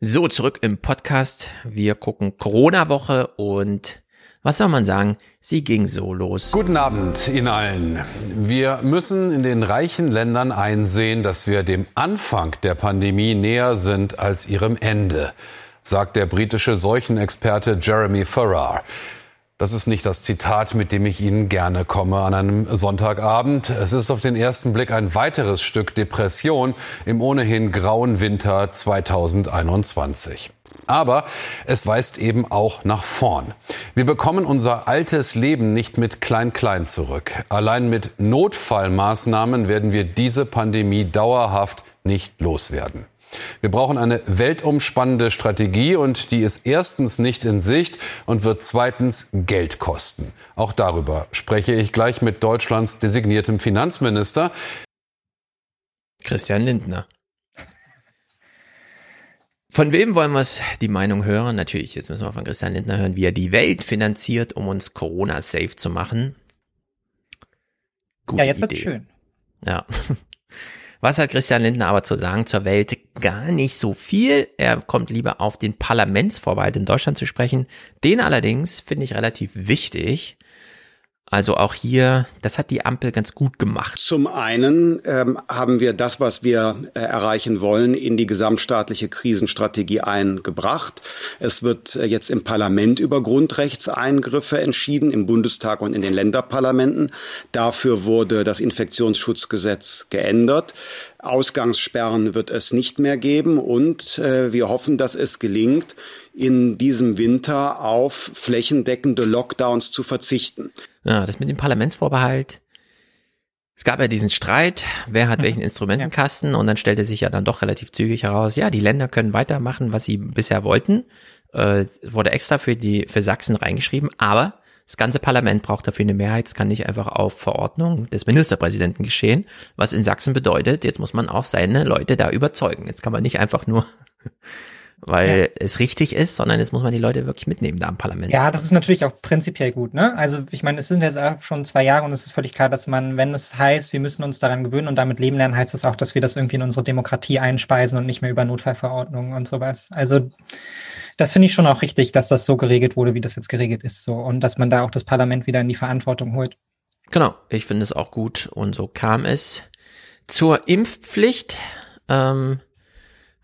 So, zurück im Podcast. Wir gucken Corona-Woche und was soll man sagen? Sie ging so los.
Guten Abend Ihnen allen. Wir müssen in den reichen Ländern einsehen, dass wir dem Anfang der Pandemie näher sind als ihrem Ende, sagt der britische Seuchenexperte Jeremy Farrar. Das ist nicht das Zitat, mit dem ich Ihnen gerne komme an einem Sonntagabend. Es ist auf den ersten Blick ein weiteres Stück Depression im ohnehin grauen Winter 2021. Aber es weist eben auch nach vorn. Wir bekommen unser altes Leben nicht mit Klein-Klein zurück. Allein mit Notfallmaßnahmen werden wir diese Pandemie dauerhaft nicht loswerden. Wir brauchen eine weltumspannende Strategie und die ist erstens nicht in Sicht und wird zweitens Geld kosten. Auch darüber spreche ich gleich mit Deutschlands designiertem Finanzminister.
Christian Lindner. Von wem wollen wir die Meinung hören? Natürlich, jetzt müssen wir von Christian Lindner hören, wie er die Welt finanziert, um uns Corona-safe zu machen.
Gute ja, jetzt wird's schön.
Ja. [LAUGHS] Was hat Christian Lindner aber zu sagen zur Welt? Gar nicht so viel. Er kommt lieber auf den Parlamentsvorbehalt in Deutschland zu sprechen. Den allerdings finde ich relativ wichtig. Also auch hier, das hat die Ampel ganz gut gemacht.
Zum einen ähm, haben wir das, was wir äh, erreichen wollen, in die gesamtstaatliche Krisenstrategie eingebracht. Es wird äh, jetzt im Parlament über Grundrechtseingriffe entschieden, im Bundestag und in den Länderparlamenten. Dafür wurde das Infektionsschutzgesetz geändert. Ausgangssperren wird es nicht mehr geben und äh, wir hoffen, dass es gelingt, in diesem Winter auf flächendeckende Lockdowns zu verzichten.
Ja, das mit dem Parlamentsvorbehalt. Es gab ja diesen Streit, wer hat welchen Instrumentenkasten und dann stellte sich ja dann doch relativ zügig heraus, ja, die Länder können weitermachen, was sie bisher wollten. Äh, wurde extra für die für Sachsen reingeschrieben, aber das ganze Parlament braucht dafür eine Mehrheit. Es kann nicht einfach auf Verordnung des Ministerpräsidenten geschehen, was in Sachsen bedeutet, jetzt muss man auch seine Leute da überzeugen. Jetzt kann man nicht einfach nur weil ja. es richtig ist, sondern jetzt muss man die Leute wirklich mitnehmen da im Parlament.
Ja, das ist natürlich auch prinzipiell gut, ne? Also ich meine, es sind jetzt auch schon zwei Jahre und es ist völlig klar, dass man, wenn es heißt, wir müssen uns daran gewöhnen und damit leben lernen, heißt das auch, dass wir das irgendwie in unsere Demokratie einspeisen und nicht mehr über Notfallverordnungen und sowas. Also das finde ich schon auch richtig, dass das so geregelt wurde, wie das jetzt geregelt ist, so und dass man da auch das Parlament wieder in die Verantwortung holt.
Genau, ich finde es auch gut und so kam es zur Impfpflicht. Ähm,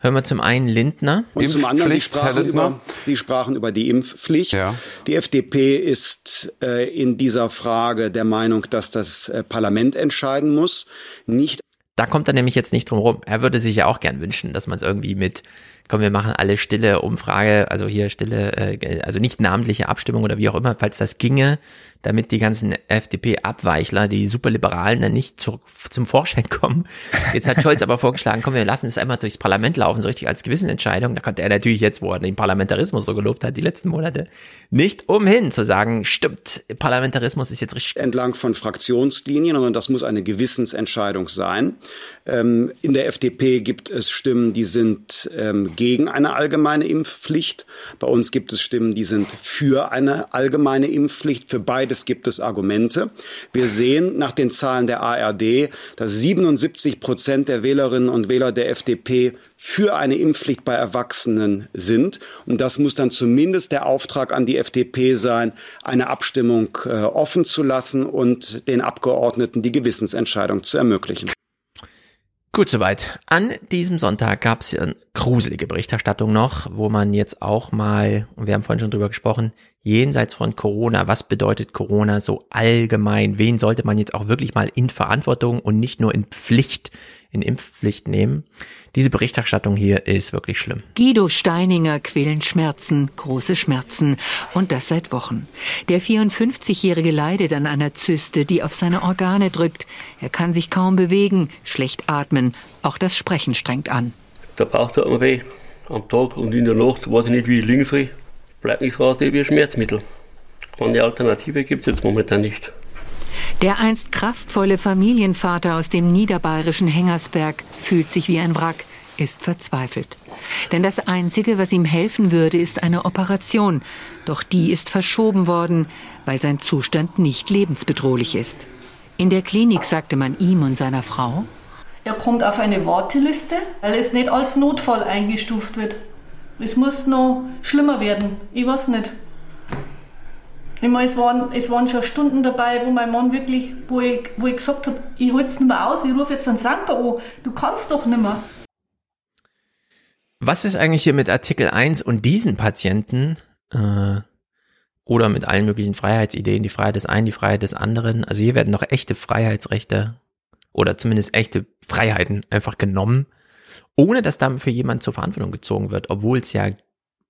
Hören wir zum einen Lindner.
Und zum anderen, Sie sprachen, über, Sie sprachen über die Impfpflicht. Ja. Die FDP ist äh, in dieser Frage der Meinung, dass das äh, Parlament entscheiden muss, nicht
da kommt er nämlich jetzt nicht drum rum. Er würde sich ja auch gern wünschen, dass man es irgendwie mit komm, wir machen alle stille Umfrage, also hier stille, äh, also nicht namentliche Abstimmung oder wie auch immer, falls das ginge, damit die ganzen FDP-Abweichler, die Superliberalen dann nicht zurück zum Vorschein [LAUGHS] kommen. Jetzt hat Scholz aber vorgeschlagen, komm, wir lassen es einmal durchs Parlament laufen, so richtig als Gewissensentscheidung. Da konnte er natürlich jetzt, wo er den Parlamentarismus so gelobt hat, die letzten Monate, nicht umhin zu sagen, stimmt, Parlamentarismus ist jetzt richtig.
Entlang von Fraktionslinien, sondern das muss eine Gewissensentscheidung sein. Ähm, in der FDP gibt es Stimmen, die sind ähm, gegen eine allgemeine Impfpflicht. Bei uns gibt es Stimmen, die sind für eine allgemeine Impfpflicht. Für beides gibt es Argumente. Wir sehen nach den Zahlen der ARD, dass 77 Prozent der Wählerinnen und Wähler der FDP für eine Impfpflicht bei Erwachsenen sind. Und das muss dann zumindest der Auftrag an die FDP sein, eine Abstimmung äh, offen zu lassen und den Abgeordneten die Gewissensentscheidung zu ermöglichen.
Gut, soweit. An diesem Sonntag gab es eine gruselige Berichterstattung noch, wo man jetzt auch mal, wir haben vorhin schon drüber gesprochen, jenseits von Corona, was bedeutet Corona so allgemein? Wen sollte man jetzt auch wirklich mal in Verantwortung und nicht nur in Pflicht, in Impfpflicht nehmen? Diese Berichterstattung hier ist wirklich schlimm.
Guido Steininger quälen Schmerzen, große Schmerzen. Und das seit Wochen. Der 54-Jährige leidet an einer Zyste, die auf seine Organe drückt. Er kann sich kaum bewegen, schlecht atmen. Auch das Sprechen strengt an.
Der Bauch tut mir weh. Am Tag und in der Nacht weiß ich nicht, wie ich liegen soll. Bleibt nichts raus wie ein Schmerzmittel. Keine Alternative gibt es jetzt momentan nicht.
Der einst kraftvolle Familienvater aus dem niederbayerischen Hengersberg fühlt sich wie ein Wrack, ist verzweifelt. Denn das Einzige, was ihm helfen würde, ist eine Operation. Doch die ist verschoben worden, weil sein Zustand nicht lebensbedrohlich ist. In der Klinik sagte man ihm und seiner Frau,
er kommt auf eine Warteliste, weil es nicht als Notfall eingestuft wird. Es muss noch schlimmer werden. Ich weiß nicht. Ich meine, es, waren, es waren schon Stunden dabei, wo mein Mann wirklich, wo ich, wo ich gesagt habe, ich halte es nicht mehr aus, ich rufe jetzt einen Sanker an, du kannst doch nicht mehr.
Was ist eigentlich hier mit Artikel 1 und diesen Patienten äh, oder mit allen möglichen Freiheitsideen, die Freiheit des einen, die Freiheit des anderen? Also hier werden noch echte Freiheitsrechte oder zumindest echte Freiheiten einfach genommen, ohne dass dafür jemand zur Verantwortung gezogen wird, obwohl es ja,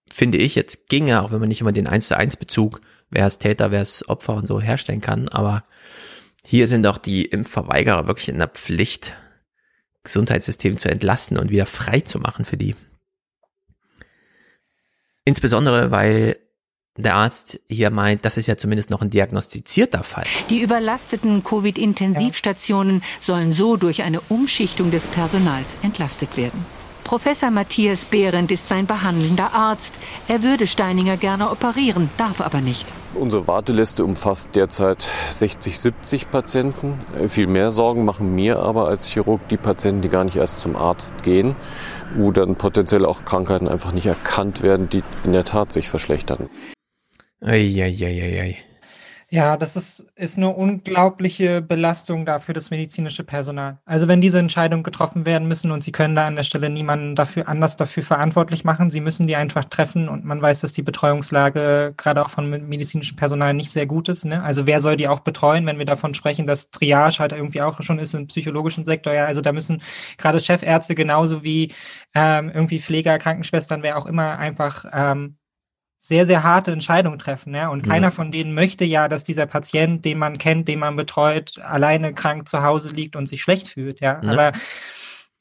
finde ich, jetzt ginge, auch wenn man nicht immer den 1 zu 1 Bezug wer ist Täter, wer ist Opfer und so herstellen kann. Aber hier sind auch die Impfverweigerer wirklich in der Pflicht, Gesundheitssystem zu entlasten und wieder frei zu machen für die. Insbesondere, weil der Arzt hier meint, das ist ja zumindest noch ein diagnostizierter Fall.
Die überlasteten Covid-Intensivstationen sollen so durch eine Umschichtung des Personals entlastet werden. Professor Matthias Behrendt ist sein behandelnder Arzt. Er würde Steininger gerne operieren, darf aber nicht.
Unsere Warteliste umfasst derzeit 60, 70 Patienten. Viel mehr Sorgen machen mir aber als Chirurg die Patienten, die gar nicht erst zum Arzt gehen, wo dann potenziell auch Krankheiten einfach nicht erkannt werden, die in der Tat sich verschlechtern.
Eieieiei.
Ja, das ist, ist eine unglaubliche Belastung da für das medizinische Personal. Also wenn diese Entscheidungen getroffen werden müssen und sie können da an der Stelle niemanden dafür anders dafür verantwortlich machen, sie müssen die einfach treffen und man weiß, dass die Betreuungslage gerade auch von medizinischem Personal nicht sehr gut ist. Ne? Also wer soll die auch betreuen, wenn wir davon sprechen, dass Triage halt irgendwie auch schon ist im psychologischen Sektor. Ja, also da müssen gerade Chefärzte genauso wie ähm, irgendwie Pfleger, Krankenschwestern, wer auch immer einfach ähm, sehr, sehr harte Entscheidungen treffen. Ja? Und keiner von denen möchte ja, dass dieser Patient, den man kennt, den man betreut, alleine krank zu Hause liegt und sich schlecht fühlt. Ja? ja. Aber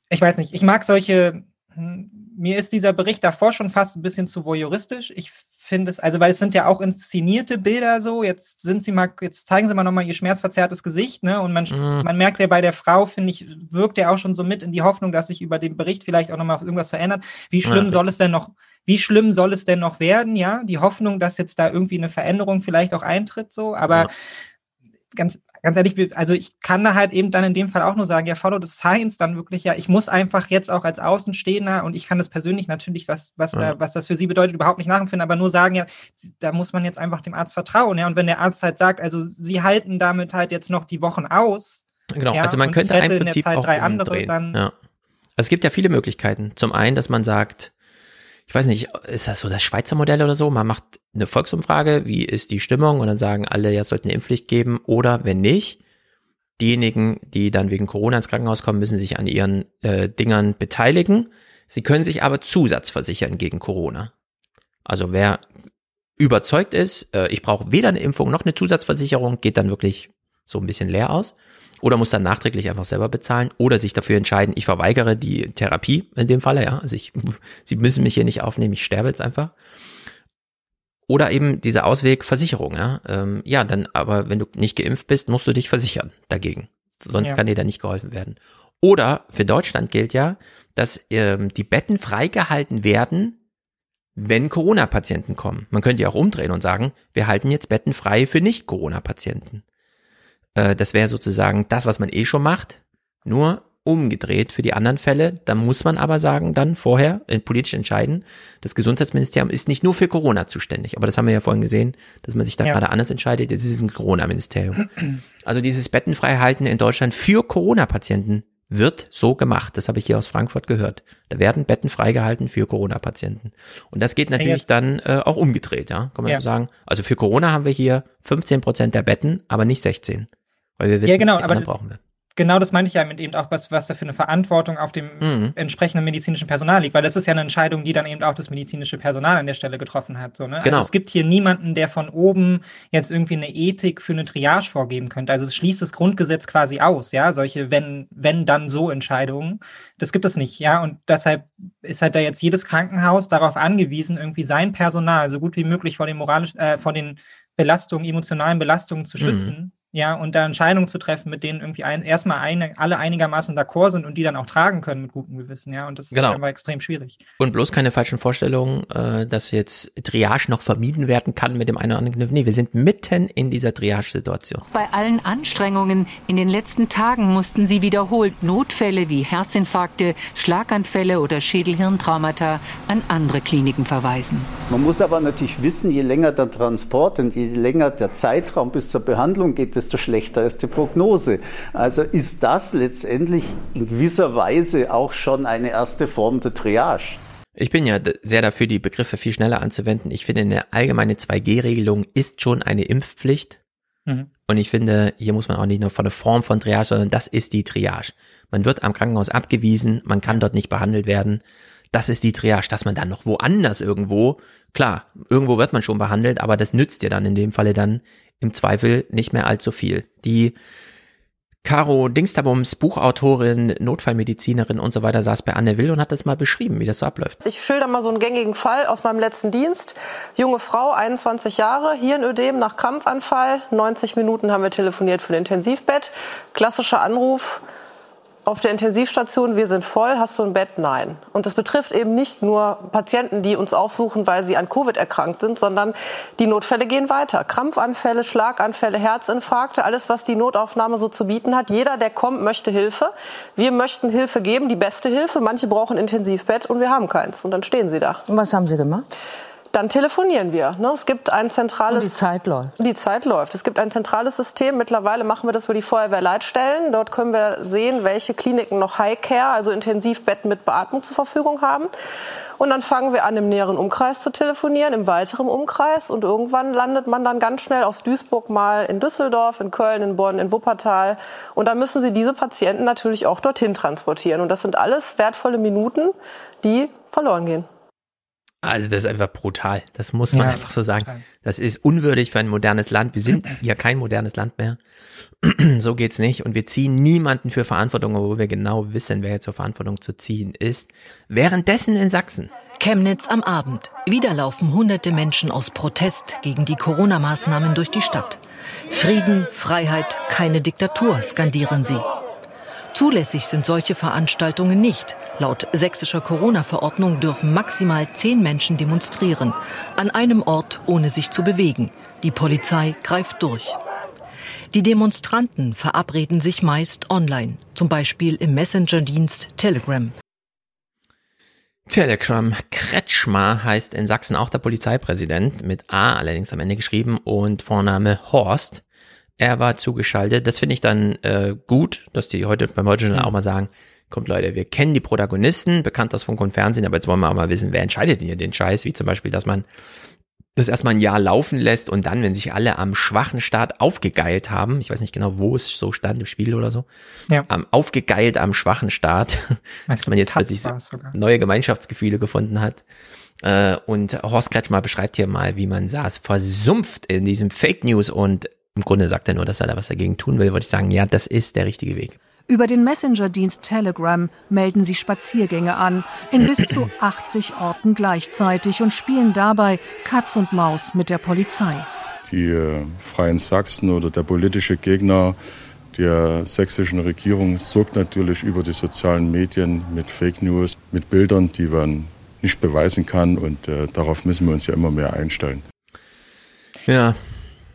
ich weiß nicht, ich mag solche, hm, mir ist dieser Bericht davor schon fast ein bisschen zu voyeuristisch. Ich finde es, also weil es sind ja auch inszenierte Bilder so, jetzt sind sie mal, jetzt zeigen sie mal nochmal ihr schmerzverzerrtes Gesicht, ne? Und man, mhm. man merkt ja bei der Frau, finde ich, wirkt ja auch schon so mit in die Hoffnung, dass sich über den Bericht vielleicht auch nochmal irgendwas verändert. Wie schlimm ja, soll es denn noch, wie schlimm soll es denn noch werden, ja? Die Hoffnung, dass jetzt da irgendwie eine Veränderung vielleicht auch eintritt, so, aber ja. ganz, ganz ehrlich, also ich kann da halt eben dann in dem Fall auch nur sagen, ja, follow the science dann wirklich, ja, ich muss einfach jetzt auch als Außenstehender und ich kann das persönlich natürlich, was, was, ja. da, was das für Sie bedeutet, überhaupt nicht nachempfinden, aber nur sagen, ja, da muss man jetzt einfach dem Arzt vertrauen, ja, und wenn der Arzt halt sagt, also Sie halten damit halt jetzt noch die Wochen aus,
Genau,
ja,
also man könnte im Prinzip
in der Zeit
auch
drei andere, dann
ja. Also es gibt ja viele Möglichkeiten. Zum einen, dass man sagt, ich weiß nicht, ist das so das Schweizer Modell oder so? Man macht eine Volksumfrage, wie ist die Stimmung? Und dann sagen alle, ja, es sollte eine Impfpflicht geben. Oder wenn nicht, diejenigen, die dann wegen Corona ins Krankenhaus kommen, müssen sich an ihren äh, Dingern beteiligen. Sie können sich aber zusatzversichern gegen Corona. Also wer überzeugt ist, äh, ich brauche weder eine Impfung noch eine Zusatzversicherung, geht dann wirklich so ein bisschen leer aus. Oder muss dann nachträglich einfach selber bezahlen oder sich dafür entscheiden, ich verweigere die Therapie in dem Falle, ja. Also ich, [LAUGHS] sie müssen mich hier nicht aufnehmen, ich sterbe jetzt einfach. Oder eben dieser Ausweg Versicherung, ja. Ähm, ja, dann, aber wenn du nicht geimpft bist, musst du dich versichern dagegen. Sonst
Ja.
kann dir da nicht geholfen werden. Oder für Deutschland gilt ja, dass ähm, die Betten freigehalten werden, wenn Corona-Patienten kommen. Man könnte ja auch umdrehen und sagen, wir halten jetzt Betten frei für Nicht-Corona-Patienten. Äh, das wäre sozusagen das, was man eh schon macht, nur umgedreht für die anderen Fälle. Da muss man aber sagen, dann vorher äh, politisch entscheiden, das Gesundheitsministerium ist nicht nur für Corona zuständig. Aber das haben wir ja vorhin gesehen, dass man sich da
Ja.
gerade anders entscheidet. Das ist ein Corona-Ministerium. Also dieses Bettenfreihalten in Deutschland für Corona-Patienten wird so gemacht. Das habe ich hier aus Frankfurt gehört. Da werden Betten freigehalten für Corona-Patienten. Und das geht natürlich
jetzt-
dann äh, auch umgedreht, ja, kann man
Ja.
sagen. Also für Corona haben wir hier 15 Prozent der Betten, aber nicht 16. Weil wir wissen,
Ja, genau,
die
aber
brauchen wir.
genau das meinte ich ja mit eben auch, was, was da für eine Verantwortung auf dem
Mhm.
entsprechenden medizinischen Personal liegt, weil das ist ja eine Entscheidung, die dann eben auch das medizinische Personal an der Stelle getroffen hat. So, ne?
Genau.
Also es gibt hier niemanden, der von oben jetzt irgendwie eine Ethik für eine Triage vorgeben könnte. Also es schließt das Grundgesetz quasi aus, ja, solche wenn, wenn dann so Entscheidungen. Das gibt es nicht, ja. Und deshalb ist halt da jetzt jedes Krankenhaus darauf angewiesen, irgendwie sein Personal so gut wie möglich vor den moralisch, äh, vor den Belastungen, emotionalen Belastungen zu
Mhm.
Ja, und da Entscheidungen zu treffen, mit denen irgendwie ein, erstmal eine, alle einigermaßen d'accord sind und die dann auch tragen können mit gutem Gewissen, ja. Und das
Genau.
ist aber extrem schwierig.
Und bloß keine falschen Vorstellungen, äh, dass jetzt Triage noch vermieden werden kann mit dem einen oder anderen Kniff. Nee, wir sind mitten in dieser Triage-Situation.
Bei allen Anstrengungen in den letzten Tagen mussten sie wiederholt Notfälle wie Herzinfarkte, Schlaganfälle oder Schädelhirntraumata an andere Kliniken verweisen.
Man muss aber natürlich wissen, je länger der Transport und je länger der Zeitraum bis zur Behandlung geht, desto schlechter ist die Prognose. Also ist das letztendlich in gewisser Weise auch schon eine erste Form der Triage.
Ich bin ja sehr dafür, die Begriffe viel schneller anzuwenden. Ich finde, eine allgemeine 2G-Regelung ist schon eine Impfpflicht.
Mhm.
Und ich finde, hier muss man auch nicht nur von der Form von Triage, sondern das ist die Triage. Man wird am Krankenhaus abgewiesen, man kann dort nicht behandelt werden. Das ist die Triage, dass man dann noch woanders irgendwo, klar, irgendwo wird man schon behandelt, aber das nützt dir dann in dem Falle dann im Zweifel nicht mehr allzu viel. Die Caro Dingstabums, Buchautorin, Notfallmedizinerin und so weiter, saß bei Anne Will und hat das mal beschrieben, wie das so abläuft.
Ich schilder mal so einen gängigen Fall aus meinem letzten Dienst. Junge Frau, 21 Jahre, Hirnödem nach Krampfanfall. 90 Minuten haben wir telefoniert für ein Intensivbett. Klassischer Anruf auf der Intensivstation, wir sind voll, hast du ein Bett? Nein. Und das betrifft eben nicht nur Patienten, die uns aufsuchen, weil sie an Covid erkrankt sind, sondern die Notfälle gehen weiter. Krampfanfälle, Schlaganfälle, Herzinfarkte, alles, was die Notaufnahme so zu bieten hat. Jeder, der kommt, möchte Hilfe. Wir möchten Hilfe geben, die beste Hilfe. Manche brauchen Intensivbett und wir haben keins. Und dann stehen sie da.
Und was haben Sie gemacht?
Dann telefonieren wir. Ne? Es gibt ein zentrales.
Und die Zeit läuft.
Die Zeit läuft. Es gibt ein zentrales System. Mittlerweile machen wir das über die Feuerwehrleitstellen. Dort können wir sehen, welche Kliniken noch High Care, also Intensivbetten mit Beatmung zur Verfügung haben. Und dann fangen wir an, im näheren Umkreis zu telefonieren, im weiteren Umkreis. Und irgendwann landet man dann ganz schnell aus Duisburg mal in Düsseldorf, in Köln, in Bonn, in Wuppertal. Und dann müssen Sie diese Patienten natürlich auch dorthin transportieren. Und das sind alles wertvolle Minuten, die verloren gehen.
Also das ist einfach brutal. Das muss man
Ja,
einfach so sagen. Das ist unwürdig für ein modernes Land. Wir sind [CLEARS THROAT] ja kein modernes Land mehr. [CLEARS THROAT] so geht's nicht. Und wir ziehen niemanden für Verantwortung, obwohl wir genau wissen, wer jetzt zur Verantwortung zu ziehen ist. Währenddessen in Sachsen.
Chemnitz am Abend. Wieder laufen hunderte Menschen aus Protest gegen die Corona-Maßnahmen durch die Stadt. Frieden, Freiheit, keine Diktatur, skandieren sie. Zulässig sind solche Veranstaltungen nicht. Laut sächsischer Corona-Verordnung dürfen maximal zehn Menschen demonstrieren. An einem Ort, ohne sich zu bewegen. Die Polizei greift durch. Die Demonstranten verabreden sich meist online, zum Beispiel im Messenger-Dienst Telegram.
Telegram Kretschmer heißt in Sachsen auch der Polizeipräsident, mit A allerdings am Ende geschrieben und Vorname Horst. Er war zugeschaltet. Das finde ich dann äh, gut, dass die heute beim Heute Journal auch mal sagen, kommt Leute, wir kennen die Protagonisten, bekannt aus Funk und Fernsehen, aber jetzt wollen wir auch mal wissen, wer entscheidet denn hier den Scheiß, wie zum Beispiel, dass man das erstmal ein Jahr laufen lässt und dann, wenn sich alle am schwachen Start aufgegeilt haben, ich weiß nicht genau, wo es so stand im Spiel oder so,
Ja.
am aufgegeilt am schwachen Start, [LAUGHS] dass man jetzt plötzlich neue Gemeinschaftsgefühle gefunden hat. Äh, und Horst Kretschmer beschreibt hier mal, wie man saß, versumpft in diesem Fake News und im Grunde sagt er nur, dass er da was dagegen tun will, würde ich sagen, ja, das ist der richtige Weg.
Über den Messenger-Dienst Telegram melden sie Spaziergänge an, in bis zu 80 Orten gleichzeitig und spielen dabei Katz und Maus mit der Polizei.
Die äh, Freien Sachsen oder der politische Gegner,
der sächsischen Regierung sorgt natürlich über die sozialen Medien mit Fake News, mit Bildern, die man nicht beweisen kann. Und äh, darauf müssen wir uns ja immer mehr einstellen.
Ja.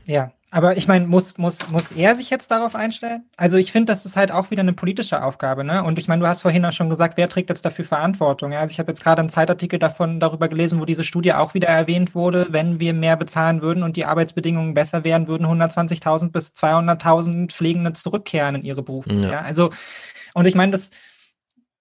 Ja, aber ich meine, muss, muss, muss er sich jetzt darauf einstellen? Also ich finde, das ist halt auch wieder eine politische Aufgabe, ne? Und ich meine, du hast vorhin auch schon gesagt, wer trägt jetzt dafür Verantwortung? Ja? Also ich habe jetzt gerade einen Zeitartikel davon darüber gelesen, wo diese Studie auch wieder erwähnt wurde, wenn wir mehr bezahlen würden und die Arbeitsbedingungen besser wären, würden 120.000 bis 200.000 Pflegende zurückkehren in ihre Berufe. Ja. ja? Also und ich meine, das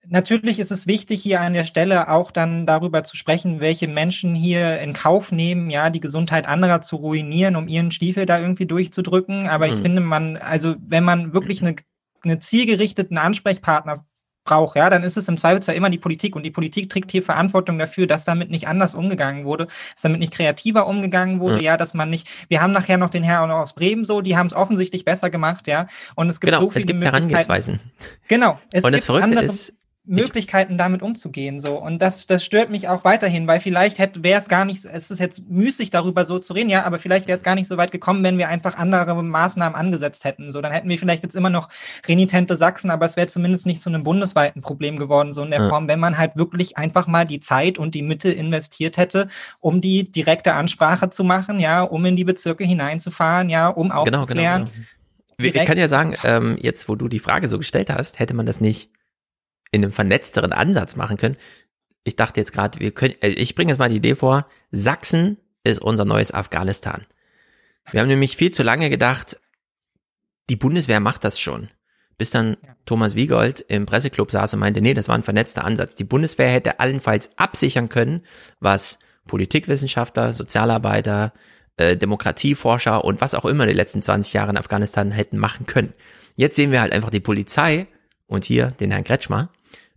Natürlich ist es wichtig, hier an der Stelle auch dann darüber zu sprechen, welche Menschen hier in Kauf nehmen, ja, die Gesundheit anderer zu ruinieren, um ihren Stiefel da irgendwie durchzudrücken. Aber mhm. ich finde, man, also wenn man wirklich eine, eine zielgerichteten Ansprechpartner braucht, ja, dann ist es im Zweifelsfall immer die Politik und die Politik trägt hier Verantwortung dafür, dass damit nicht anders umgegangen wurde, dass damit nicht kreativer umgegangen wurde, ja, ja dass man nicht, wir haben nachher noch den Herrn aus Bremen so, die haben es offensichtlich besser gemacht, ja, und es gibt
genau,
so viele
es gibt Herangehensweisen.
Genau, es
und
gibt
das Verrückte
andere,
ist,
Möglichkeiten damit umzugehen so und das das stört mich auch weiterhin, weil vielleicht hätte wäre es gar nicht es ist jetzt müßig darüber so zu reden, ja, aber vielleicht wäre es gar nicht so weit gekommen, wenn wir einfach andere Maßnahmen angesetzt hätten. So, dann hätten wir vielleicht jetzt immer noch renitente Sachsen, aber es wäre zumindest nicht zu einem bundesweiten Problem geworden so in der
Ja.
Form, wenn man halt wirklich einfach mal die Zeit und die Mittel investiert hätte, um die direkte Ansprache zu machen, ja, um in die Bezirke hineinzufahren, ja, um
Genau, genau,
aufzuklären.
genau. Wir- Ich
direkt-
kann ja sagen, ähm, jetzt wo du die Frage so gestellt hast, hätte man das nicht in einem vernetzteren Ansatz machen können. Ich dachte jetzt gerade, wir können, äh, ich bringe jetzt mal die Idee vor, Sachsen ist unser neues Afghanistan. Wir haben nämlich viel zu lange gedacht, die Bundeswehr macht das schon. Bis dann Thomas Wiegold im Presseclub saß und meinte, nee, das war ein vernetzter Ansatz. Die Bundeswehr hätte allenfalls absichern können, was Politikwissenschaftler, Sozialarbeiter, äh, Demokratieforscher und was auch immer die letzten 20 Jahre in Afghanistan hätten machen können. Jetzt sehen wir halt einfach die Polizei und hier den Herrn Kretschmer,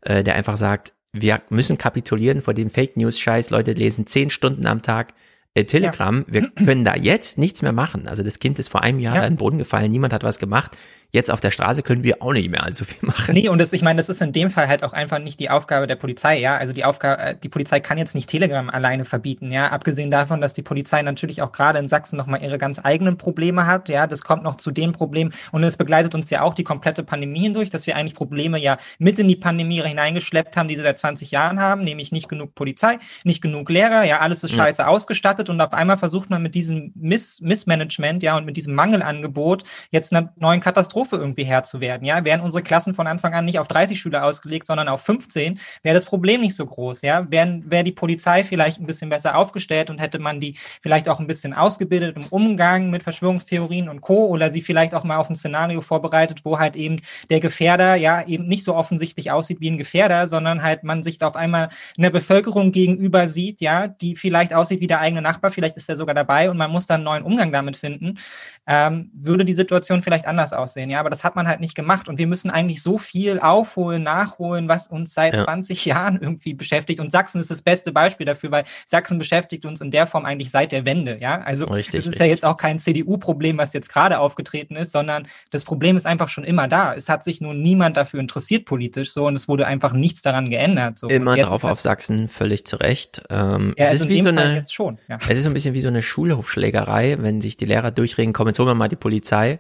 äh, der einfach sagt, wir müssen kapitulieren vor dem Fake News Scheiß. Leute lesen zehn Stunden am Tag äh, Telegram. Wir können da jetzt nichts mehr machen. Also das Kind ist vor einem Jahr
Ja.
in den Boden gefallen. Niemand hat was gemacht. Jetzt auf der Straße können wir auch nicht mehr allzu viel machen.
Nee, und das, ich meine, das ist in dem Fall halt auch einfach nicht die Aufgabe der Polizei, ja. Also die Aufgabe, äh, die Polizei kann jetzt nicht Telegram alleine verbieten, ja. Abgesehen davon, dass die Polizei natürlich auch gerade in Sachsen nochmal ihre ganz eigenen Probleme hat, ja. Das kommt noch zu den Problemen und es begleitet uns ja auch die komplette Pandemie hindurch, dass wir eigentlich Probleme ja mit in die Pandemie hineingeschleppt haben, die sie seit 20 Jahren haben, nämlich nicht genug Polizei, nicht genug Lehrer, ja, alles ist
Ja.
scheiße ausgestattet und auf einmal versucht man mit diesem Miss Missmanagement, ja, und mit diesem Mangelangebot jetzt einer neuen Katastrophe irgendwie Herr zu werden, ja. Wären unsere Klassen von Anfang an nicht auf 30 Schüler ausgelegt, sondern auf 15, wäre das Problem nicht so groß, ja. Wäre die Polizei vielleicht ein bisschen besser aufgestellt und hätte man die vielleicht auch ein bisschen ausgebildet im Umgang mit Verschwörungstheorien und Co. oder sie vielleicht auch mal auf ein Szenario vorbereitet, wo halt eben der Gefährder ja eben nicht so offensichtlich aussieht wie ein Gefährder, sondern halt man sich auf einmal einer Bevölkerung gegenüber sieht, ja, die vielleicht aussieht wie der eigene Nachbar, vielleicht ist er sogar dabei und man muss dann einen neuen Umgang damit finden, ähm, würde die Situation vielleicht anders aussehen, ja, aber das hat man halt nicht gemacht und wir müssen eigentlich so viel aufholen, nachholen, was uns seit
Ja.
20 Jahren irgendwie beschäftigt und Sachsen ist das beste Beispiel dafür, weil Sachsen beschäftigt uns in der Form eigentlich seit der Wende, ja, also
Richtig,
das ist ja jetzt auch kein CDU-Problem, was jetzt gerade aufgetreten ist, sondern das Problem ist einfach schon immer da. Es hat sich nur niemand dafür interessiert politisch so und es wurde einfach nichts daran geändert. So.
Immer drauf
halt-
auf Sachsen, völlig zu Recht. Ähm,
Ja,
es
also
ist wie
dem
so
Fall
eine,
jetzt schon, ja.
es ist so ein bisschen wie so eine Schulhofschlägerei, wenn sich die Lehrer durchregen, komm, jetzt holen wir mal die Polizei.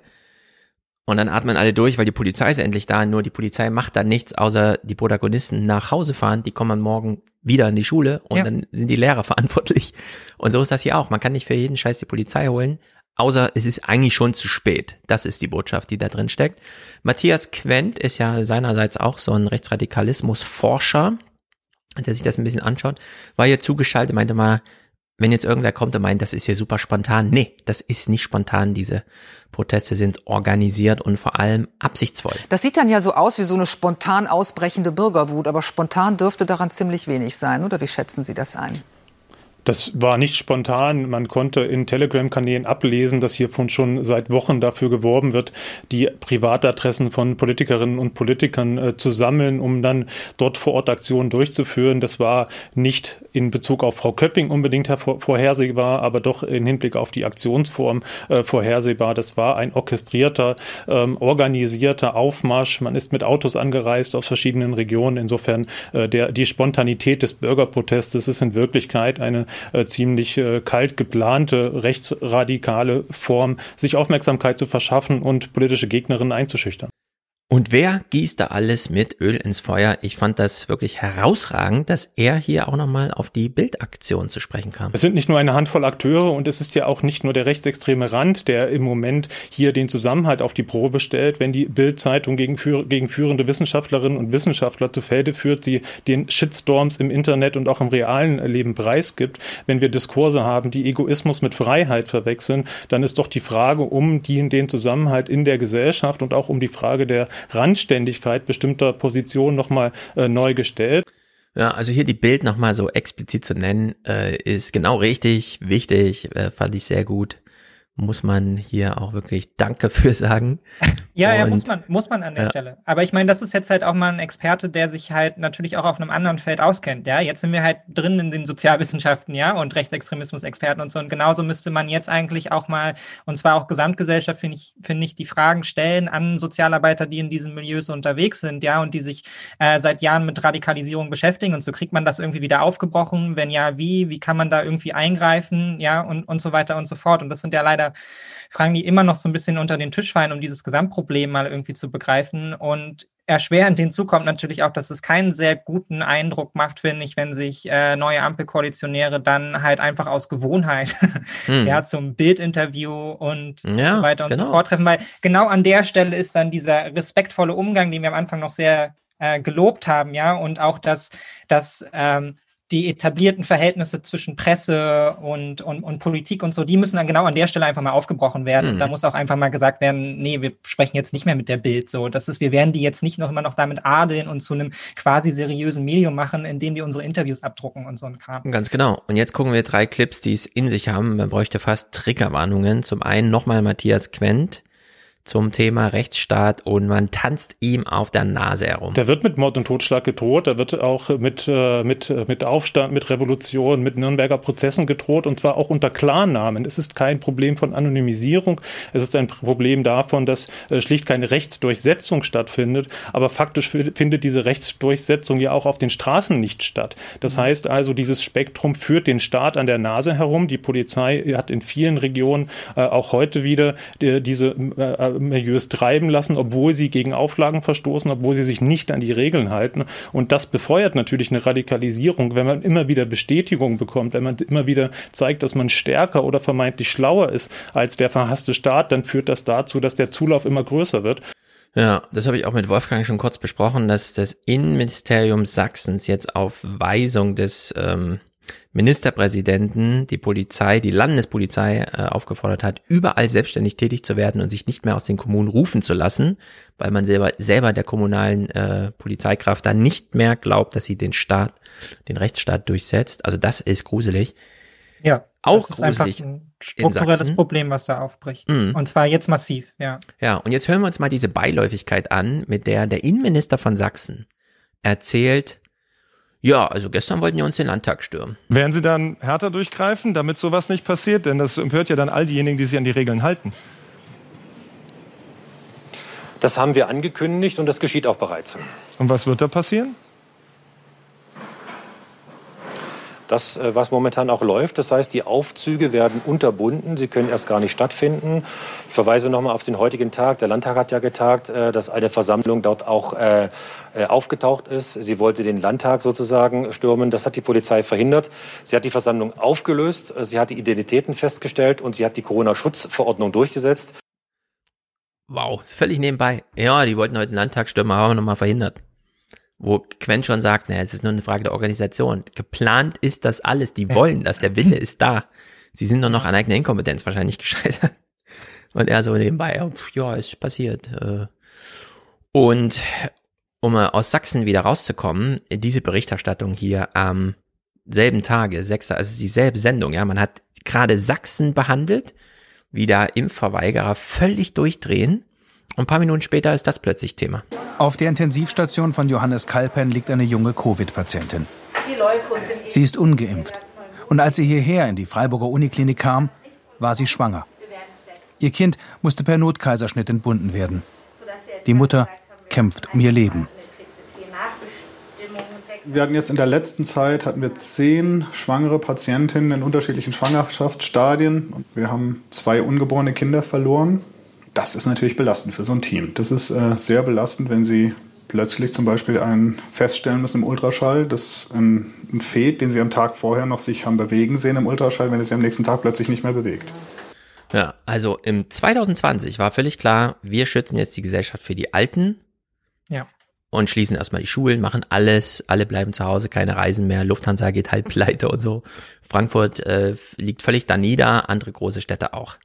Und dann atmen alle durch, weil die Polizei ist endlich da. Nur die Polizei macht dann nichts, außer die Protagonisten nach Hause fahren. Die kommen Morgen wieder in die Schule und
Ja.
dann sind die Lehrer [LAUGHS] verantwortlich. Und so ist das hier auch. Man kann nicht für jeden Scheiß die Polizei holen. Außer es ist eigentlich schon zu spät. Das ist die Botschaft, die da drin steckt. Matthias Quent ist ja seinerseits auch so ein Rechtsradikalismus-Forscher, der sich das ein bisschen anschaut, war hier zugeschaltet, meinte mal, wenn jetzt irgendwer kommt und meint, das ist hier super spontan. Nee, das ist nicht spontan. Diese Proteste sind organisiert und vor allem absichtsvoll.
Das sieht dann ja so aus wie so eine spontan ausbrechende Bürgerwut, aber spontan dürfte daran ziemlich wenig sein, oder wie schätzen Sie das ein?
Das war nicht spontan. Man konnte in Telegram-Kanälen ablesen, dass hiervon schon seit Wochen dafür geworben wird, die Privatadressen von Politikerinnen und Politikern äh, zu sammeln, um dann dort vor Ort Aktionen durchzuführen. Das war nicht in Bezug auf Frau Köpping unbedingt vorhersehbar, aber doch in Hinblick auf die Aktionsform äh, vorhersehbar. Das war ein orchestrierter, ähm, organisierter Aufmarsch. Man ist mit Autos angereist aus verschiedenen Regionen. Insofern äh, der, die Spontanität des Bürgerprotestes ist in Wirklichkeit eine äh, ziemlich äh, kalt geplante rechtsradikale Form, sich Aufmerksamkeit zu verschaffen und politische Gegnerinnen einzuschüchtern.
Und wer gießt da alles mit Öl ins Feuer? Ich fand das wirklich herausragend, dass er hier auch nochmal auf die Bildaktion zu sprechen kam.
Es sind nicht nur eine Handvoll Akteure und es ist ja auch nicht nur der rechtsextreme Rand, der im Moment hier den Zusammenhalt auf die Probe stellt. Wenn die Bild-Zeitung gegen, gegen führende Wissenschaftlerinnen und Wissenschaftler zu Felde führt, sie den Shitstorms im Internet und auch im realen Leben preisgibt, wenn wir Diskurse haben, die Egoismus mit Freiheit verwechseln, dann ist doch die Frage um die, den Zusammenhalt in der Gesellschaft und auch um die Frage der Randständigkeit bestimmter Positionen nochmal äh, neu gestellt.
Ja, also hier die Bild nochmal so explizit zu nennen, äh, ist genau richtig, wichtig, äh, fand ich sehr gut muss man hier auch wirklich Danke für sagen.
Ja, und, ja, muss man, muss man an der ja. Stelle. Aber ich meine, das ist jetzt halt auch mal ein Experte, der sich halt natürlich auch auf einem anderen Feld auskennt. Ja, jetzt sind wir halt drin in den Sozialwissenschaften, ja, und Rechtsextremismus-Experten und so. Und genauso müsste man jetzt eigentlich auch mal, und zwar auch Gesamtgesellschaft, finde ich, finde ich, die Fragen stellen an Sozialarbeiter, die in diesen Milieus unterwegs sind, ja, und die sich äh, seit Jahren mit Radikalisierung beschäftigen. Und so kriegt man das irgendwie wieder aufgebrochen. Wenn ja, wie? Wie kann man da irgendwie eingreifen? Ja, und, und so weiter und so fort. Und das sind ja leider Fragen, die immer noch so ein bisschen unter den Tisch fallen, um dieses Gesamtproblem mal irgendwie zu begreifen. Und erschwerend hinzu kommt natürlich auch, dass es keinen sehr guten Eindruck macht, finde ich, wenn sich äh, neue Ampelkoalitionäre dann halt einfach aus Gewohnheit [LAUGHS] hm. ja, zum Bildinterview und ja, so weiter und genau. so fort treffen. Weil genau an der Stelle ist dann dieser respektvolle Umgang, den wir am Anfang noch sehr äh, gelobt haben, ja, und auch das, das ähm, die etablierten Verhältnisse zwischen Presse und, und, und Politik und so, die müssen dann genau an der Stelle einfach mal aufgebrochen werden. Mhm. Da muss auch einfach mal gesagt werden, nee, wir sprechen jetzt nicht mehr mit der Bild. So, das ist, wir werden die jetzt nicht noch immer noch damit adeln und zu einem quasi seriösen Medium machen, indem wir unsere Interviews abdrucken und so ein Kram.
Ganz genau. Und jetzt gucken wir drei Clips, die es in sich haben. Man bräuchte fast Triggerwarnungen. Zum einen nochmal Matthias Quent zum Thema Rechtsstaat und man tanzt ihm auf der Nase herum.
Der wird mit Mord und Totschlag gedroht, da wird auch mit, äh, mit, äh, mit Aufstand, mit Revolution, mit Nürnberger Prozessen gedroht und zwar auch unter Klarnamen. Es ist kein Problem von Anonymisierung, es ist ein Problem davon, dass äh, schlicht keine Rechtsdurchsetzung stattfindet, aber faktisch findet diese Rechtsdurchsetzung ja auch auf den Straßen nicht statt. Das mhm. heißt also, dieses Spektrum führt den Staat an der Nase herum. Die Polizei hat in vielen Regionen auch heute wieder die, diese Milieus treiben lassen, obwohl sie gegen Auflagen verstoßen, obwohl sie sich nicht an die Regeln halten. Und das befeuert natürlich eine Radikalisierung, wenn man immer wieder Bestätigung bekommt, wenn man immer wieder zeigt, dass man stärker oder vermeintlich schlauer ist als der verhasste Staat, dann führt das dazu, dass der Zulauf immer größer wird.
Ja, das habe ich auch mit Wolfgang schon kurz besprochen, dass das Innenministerium Sachsens jetzt auf Weisung des ähm, Ministerpräsidenten die Polizei, die Landespolizei äh, aufgefordert hat, überall selbstständig tätig zu werden und sich nicht mehr aus den Kommunen rufen zu lassen, weil man selber, selber der kommunalen äh, Polizeikraft dann nicht mehr glaubt, dass sie den Staat, den Rechtsstaat durchsetzt. Also das ist gruselig.
Ja, auch das ist einfach ein strukturelles Problem, was da aufbricht. Mm. Und zwar jetzt massiv, ja.
Ja, und jetzt hören wir uns mal diese Beiläufigkeit an, mit der der Innenminister von Sachsen erzählt, ja, also gestern wollten die uns den Landtag stürmen.
Werden Sie dann härter durchgreifen, damit sowas nicht passiert? Denn das empört ja dann all diejenigen, die sich an die Regeln halten.
Das haben wir angekündigt und das geschieht auch bereits.
Und was wird da passieren?
Das, äh, was momentan auch läuft. Das heißt, die Aufzüge werden unterbunden. Sie können erst gar nicht stattfinden. Ich verweise nochmal auf den heutigen Tag. Der Landtag hat ja getagt, äh, dass eine Versammlung dort auch äh, aufgetaucht ist. Sie wollte den Landtag sozusagen stürmen. Das hat die Polizei verhindert. Sie hat die Versammlung aufgelöst. Sie hat die Identitäten festgestellt und sie hat die Corona-Schutzverordnung durchgesetzt.
Wow, völlig nebenbei. Ja, die wollten heute den Landtag stürmen, aber nochmal verhindert wo Quen schon sagt, naja, es ist nur eine Frage der Organisation. Geplant ist das alles, die wollen das, der Wille ist da. Sie sind nur noch an eigener Inkompetenz wahrscheinlich [LAUGHS] gescheitert. Und er so nebenbei, ja, ist passiert. Äh. Und um aus Sachsen wieder rauszukommen, diese Berichterstattung hier am selben Tage, sechster, also dieselbe Sendung, ja, man hat gerade Sachsen behandelt, wie da Impfverweigerer völlig durchdrehen und ein paar Minuten später ist das plötzlich Thema.
Auf der Intensivstation von Johannes Kalpen liegt eine junge Covid-Patientin. Sie ist ungeimpft. Und als sie hierher in die Freiburger Uniklinik kam, war sie schwanger. Ihr Kind musste per Notkaiserschnitt entbunden werden. Die Mutter kämpft um ihr Leben.
Wir hatten jetzt in der letzten Zeit hatten wir zehn schwangere Patientinnen in unterschiedlichen Schwangerschaftsstadien. Und wir haben zwei ungeborene Kinder verloren. Das ist natürlich belastend für so ein Team. Das ist äh, sehr belastend, wenn Sie plötzlich zum Beispiel einen feststellen müssen im Ultraschall, dass ein, ein Fet, den Sie am Tag vorher noch sich haben bewegen sehen im Ultraschall, wenn es sich am nächsten Tag plötzlich nicht mehr bewegt.
Ja, also im 2020 war völlig klar, wir schützen jetzt die Gesellschaft für die Alten.
Ja.
Und schließen erstmal die Schulen, machen alles, alle bleiben zu Hause, keine Reisen mehr, Lufthansa geht halb [LAUGHS] pleite und so. Frankfurt äh, liegt völlig da nieder, andere große Städte auch.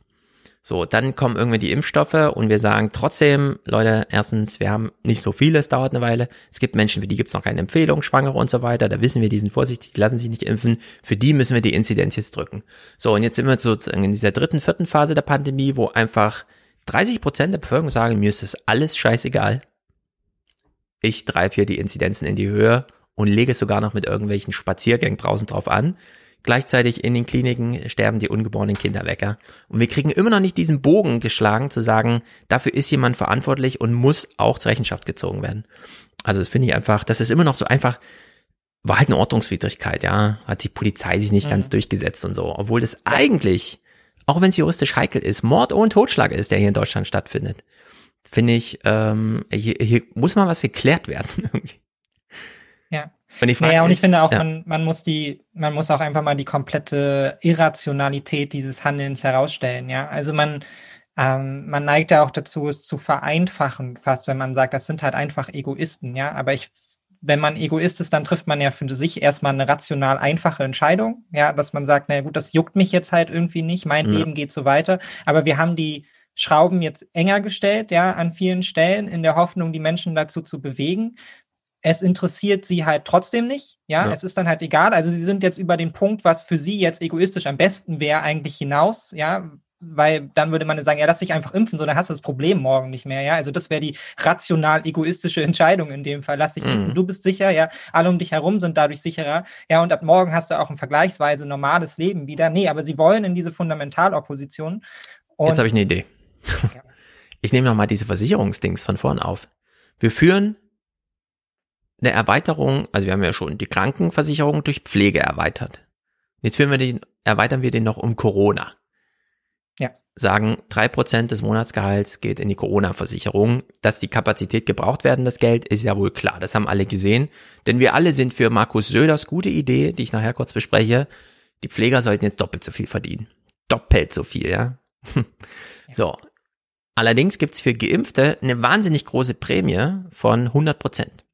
So, dann kommen irgendwie die Impfstoffe und wir sagen trotzdem, Leute, erstens, wir haben nicht so viele, es dauert eine Weile. Es gibt Menschen, für die gibt es noch keine Empfehlung, Schwangere und so weiter. Da wissen wir, die sind vorsichtig, die lassen sich nicht impfen. Für die müssen wir die Inzidenz jetzt drücken. So, und jetzt sind wir sozusagen in dieser dritten, vierten Phase der Pandemie, wo einfach 30 Prozent der Bevölkerung sagen, mir ist das alles scheißegal. Ich treibe hier die Inzidenzen in die Höhe und lege es sogar noch mit irgendwelchen Spaziergängen draußen drauf an. Gleichzeitig in den Kliniken sterben die ungeborenen Kinder weg. Ja? Und wir kriegen immer noch nicht diesen Bogen geschlagen, zu sagen, dafür ist jemand verantwortlich und muss auch zur Rechenschaft gezogen werden. Also das finde ich einfach, das ist immer noch so einfach, war halt eine Ordnungswidrigkeit, ja. Hat die Polizei sich nicht mhm. ganz durchgesetzt und so. Obwohl das eigentlich, auch wenn es juristisch heikel ist, Mord und Totschlag ist, der hier in Deutschland stattfindet. Finde ich, ähm, hier, hier muss mal was geklärt werden. [LAUGHS]
ja. Naja, und ich ist, finde auch, ja. man, man muss die, man muss auch einfach mal die komplette Irrationalität dieses Handelns herausstellen, ja. Also man, ähm, man neigt ja auch dazu, es zu vereinfachen, fast, wenn man sagt, das sind halt einfach Egoisten, ja. Aber ich, wenn man Egoist ist, dann trifft man ja für sich erstmal eine rational einfache Entscheidung, ja, dass man sagt, naja gut, das juckt mich jetzt halt irgendwie nicht, mein ja. Leben geht so weiter. Aber wir haben die Schrauben jetzt enger gestellt, ja, an vielen Stellen, in der Hoffnung, die Menschen dazu zu bewegen es interessiert sie halt trotzdem nicht. Ja? ja, es ist dann halt egal. Also sie sind jetzt über den Punkt, was für sie jetzt egoistisch am besten wäre, eigentlich hinaus. Ja, weil dann würde man sagen, ja, lass dich einfach impfen, so dann hast du das Problem morgen nicht mehr, ja. Also das wäre die rational egoistische [LAUGHS] Entscheidung in dem Fall. Lass dich mhm. impfen, du bist sicher, ja, alle um dich herum sind dadurch sicherer, ja, und ab morgen hast du auch ein vergleichsweise normales Leben wieder. Nee, aber sie wollen in diese Fundamentalopposition.
Jetzt habe ich eine Idee. Ja. Ich nehme nochmal diese Versicherungsdings von vorn auf. Wir führen eine Erweiterung, also wir haben ja schon die Krankenversicherung durch Pflege erweitert. Jetzt führen wir den, erweitern wir den noch um Corona.
Ja.
Sagen, drei Prozent des Monatsgehalts geht in die Corona-Versicherung. Dass die Kapazität gebraucht werden, das Geld, ist ja wohl klar. Das haben alle gesehen. Denn wir alle sind für Markus Söders gute Idee, die ich nachher kurz bespreche. Die Pfleger sollten jetzt doppelt so viel verdienen. Doppelt so viel, ja. ja. So. Allerdings gibt's für Geimpfte eine wahnsinnig große Prämie von 100 Prozent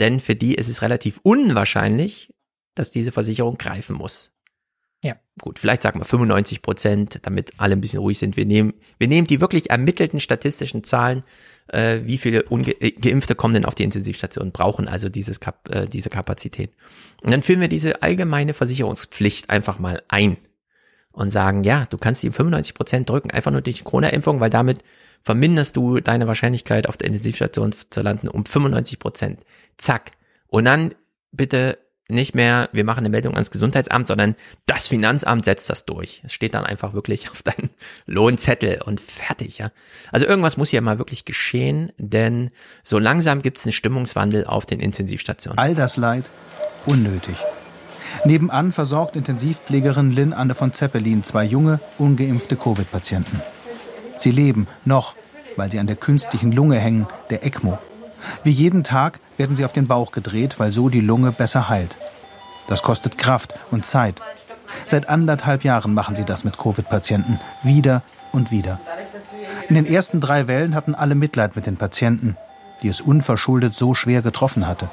denn für die ist es relativ unwahrscheinlich, dass diese Versicherung greifen muss.
Ja.
Gut, vielleicht sagen wir 95 Prozent, damit alle ein bisschen ruhig sind. Wir nehmen, wir nehmen die wirklich ermittelten statistischen Zahlen, äh, wie viele Unge äh, Geimpfte kommen denn auf die Intensivstation, brauchen also dieses Kap äh, diese Kapazität. Und dann führen wir diese allgemeine Versicherungspflicht einfach mal ein und sagen, ja, du kannst die 95 Prozent drücken, einfach nur durch die Corona-Impfung, weil damit verminderst du deine Wahrscheinlichkeit auf der Intensivstation zu landen um 95 Prozent. Zack. Und dann bitte nicht mehr, wir machen eine Meldung ans Gesundheitsamt, sondern das Finanzamt setzt das durch. Es steht dann einfach wirklich [LAUGHS] auf deinen Lohnzettel und fertig, ja. Also irgendwas muss hier mal wirklich geschehen, denn so langsam gibt es einen Stimmungswandel auf den Intensivstationen.
All das Leid unnötig. Nebenan versorgt Intensivpflegerin Lynn Anne von Zeppelin zwei junge, ungeimpfte Covid-Patienten. Sie leben noch, weil sie an der künstlichen Lunge hängen, der ECMO. Wie jeden Tag werden sie auf den Bauch gedreht, weil so die Lunge besser heilt. Das kostet Kraft und Zeit. Seit anderthalb Jahren machen sie das mit Covid-Patienten. Wieder und wieder. In den ersten drei Wellen hatten alle Mitleid mit den Patienten, die es unverschuldet so schwer getroffen hatte.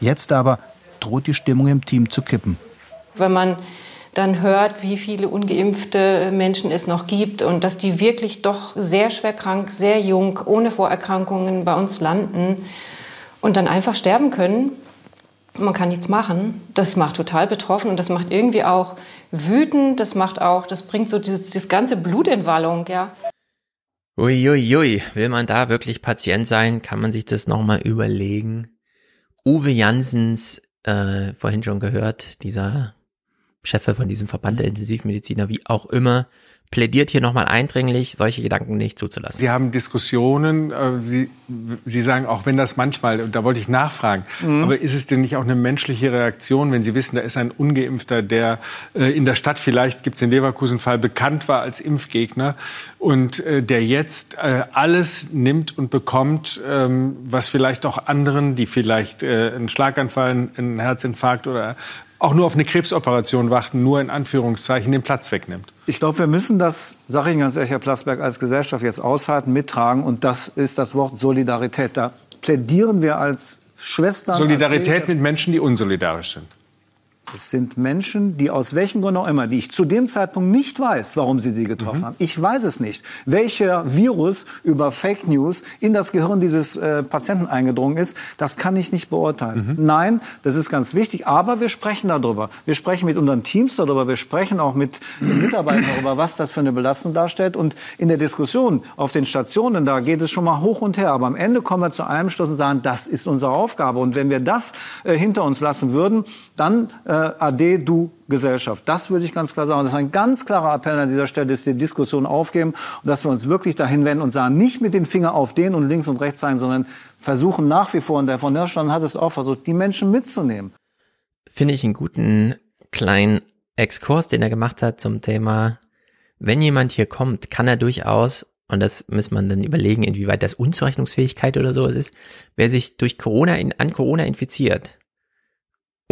Jetzt aber droht die Stimmung im Team zu kippen.
Wenn man dann hört, wie viele ungeimpfte Menschen es noch gibt und dass die wirklich doch sehr schwer krank, sehr jung, ohne Vorerkrankungen bei uns landen und dann einfach sterben können. Man kann nichts machen. Das macht total betroffen und das macht irgendwie auch wütend. Das macht auch, das bringt so dieses, dieses ganze Blut in Wallung, ja.
Uiuiui, ui. will man da wirklich Patient sein? Kann man sich das nochmal überlegen? Uwe Jansens, äh, vorhin schon gehört, dieser Chef von diesem Verband der Intensivmediziner, wie auch immer, plädiert hier nochmal eindringlich, solche Gedanken nicht zuzulassen.
Sie haben Diskussionen, äh, Sie, Sie sagen, auch wenn das manchmal, und da wollte ich nachfragen, mhm. aber ist es denn nicht auch eine menschliche Reaktion, wenn Sie wissen, da ist ein Ungeimpfter, der äh, in der Stadt vielleicht, gibt es den Leverkusen-Fall, bekannt war als Impfgegner und äh, der jetzt alles nimmt und bekommt, ähm, was vielleicht auch anderen, die vielleicht einen Schlaganfall, einen Herzinfarkt oder auch nur auf eine Krebsoperation warten, nur in Anführungszeichen den Platz wegnimmt.
Ich glaube, wir müssen das, sage ich Ihnen ganz ehrlich, Herr Plasberg, als Gesellschaft jetzt aushalten, mittragen. Und das ist das Wort Solidarität. Da plädieren wir als Schwestern.
Solidarität als mit Menschen, die unsolidarisch sind.
Es sind Menschen, die aus welchem Grund auch immer, die ich zu dem Zeitpunkt nicht weiß, warum sie sie getroffen mhm. haben. Ich weiß es nicht. Welcher Virus über Fake News in das Gehirn dieses äh, Patienten eingedrungen ist, das kann ich nicht beurteilen. Mhm. Nein, das ist ganz wichtig. Aber wir sprechen darüber. Wir sprechen mit unseren Teams darüber. Wir sprechen auch mit den Mitarbeitern darüber, was das für eine Belastung darstellt. Und in der Diskussion auf den Stationen, da geht es schon mal hoch und her. Aber am Ende kommen wir zu einem Schluss und sagen, das ist unsere Aufgabe. Und wenn wir das äh, hinter uns lassen würden, dann äh, ade du Gesellschaft. Das würde ich ganz klar sagen. Das ist ein ganz klarer Appell an dieser Stelle, dass die Diskussion aufgeben und dass wir uns wirklich dahin wenden und sagen, nicht mit dem Finger auf den und links und rechts sein, sondern versuchen nach wie vor, und der von Hirschland hat es auch versucht, die Menschen mitzunehmen.
Finde ich einen guten kleinen Exkurs, den er gemacht hat zum Thema, wenn jemand hier kommt, kann er durchaus und das muss man dann überlegen, inwieweit das Unzurechnungsfähigkeit oder sowas ist. Wer sich durch Corona in, an Corona infiziert,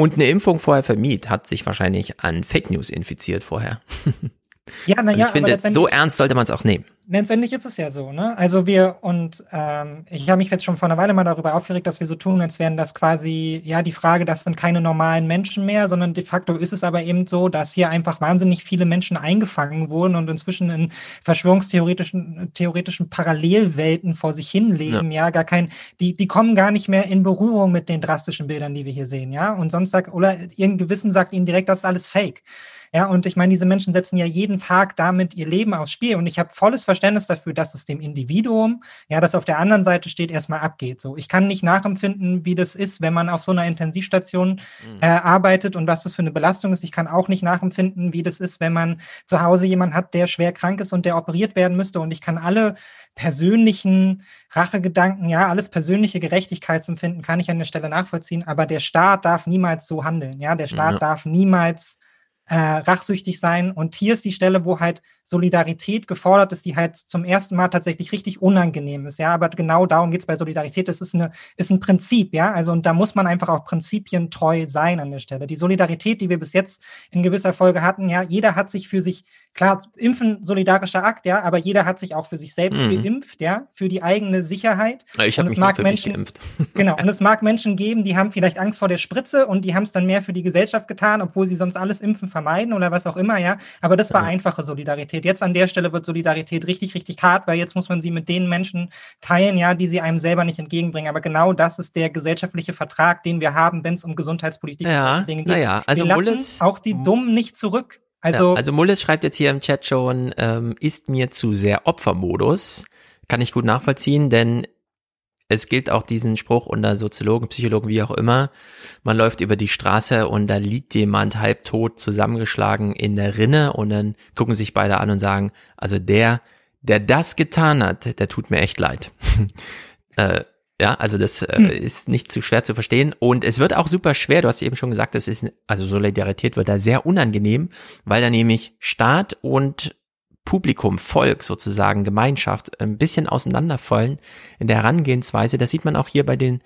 und eine Impfung vorher vermied, hat sich wahrscheinlich an Fake News infiziert vorher. [LAUGHS]
Ja, naja,
ich finde, so ernst sollte man es auch nehmen
letztendlich ist es ja so, ne? Also wir und ähm, ich habe mich jetzt schon vor einer Weile mal darüber aufgeregt, dass wir so tun, als wären das quasi ja die Frage, das sind keine normalen Menschen mehr, sondern de facto ist es aber eben so, dass hier einfach wahnsinnig viele Menschen eingefangen wurden und inzwischen in verschwörungstheoretischen theoretischen Parallelwelten vor sich hin leben, ja. ja, gar kein, die die kommen gar nicht mehr in Berührung mit den drastischen Bildern, die wir hier sehen, ja. Und sonst sagt oder irgendein Gewissen sagt ihnen direkt, das ist alles Fake. Ja, und ich meine, diese Menschen setzen ja jeden Tag damit ihr Leben aufs Spiel. Und ich habe volles Verständnis dafür, dass es dem Individuum, ja, das auf der anderen Seite steht, erstmal abgeht. So, ich kann nicht nachempfinden, wie das ist, wenn man auf so einer Intensivstation mhm. äh, arbeitet und was das für eine Belastung ist. Ich kann auch nicht nachempfinden, wie das ist, wenn man zu Hause jemanden hat, der schwer krank ist und der operiert werden müsste. Und ich kann alle persönlichen Rachegedanken, ja, alles persönliche Gerechtigkeitsempfinden kann ich an der Stelle nachvollziehen, aber der Staat darf niemals so handeln, ja, der Staat ja. darf niemals äh, rachsüchtig sein. Und hier ist die Stelle, wo halt Solidarität gefordert ist, die halt zum ersten Mal tatsächlich richtig unangenehm ist. Ja, aber genau darum geht es bei Solidarität. Das ist, eine, ist ein Prinzip, ja. Also und da muss man einfach auch prinzipientreu sein an der Stelle. Die Solidarität, die wir bis jetzt in gewisser Folge hatten, ja, jeder hat sich für sich, klar, impfen solidarischer Akt, ja, aber jeder hat sich auch für sich selbst mhm. geimpft, ja, für die eigene Sicherheit.
Ich habe mich mag Menschen, geimpft. [LAUGHS]
Genau. Und es mag Menschen geben, die haben vielleicht Angst vor der Spritze und die haben es dann mehr für die Gesellschaft getan, obwohl sie sonst alles Impfen vermeiden oder was auch immer, ja. Aber das war ja. einfache Solidarität. Jetzt an der Stelle wird Solidarität richtig, richtig hart, weil jetzt muss man sie mit den Menschen teilen, ja, die sie einem selber nicht entgegenbringen. Aber genau das ist der gesellschaftliche Vertrag, den wir haben, wenn es um Gesundheitspolitik
ja, Dinge geht. Ja, also
wir lassen auch die Dummen nicht zurück. Also,
ja, also Mullis schreibt jetzt hier im Chat schon, ähm, ist mir zu sehr Opfermodus. Kann ich gut nachvollziehen, denn es gilt auch diesen Spruch unter Soziologen, Psychologen, wie auch immer. Man läuft über die Straße und da liegt jemand halbtot zusammengeschlagen in der Rinne und dann gucken sich beide an und sagen, also der, der das getan hat, der tut mir echt leid. [LAUGHS] äh, ja, also das äh, hm. ist nicht zu schwer zu verstehen. Und es wird auch super schwer, du hast eben schon gesagt, das ist, also Solidarität wird da sehr unangenehm, weil da nämlich Staat und Publikum, Volk sozusagen, Gemeinschaft ein bisschen auseinanderfallen in der Herangehensweise. Das sieht man auch hier bei den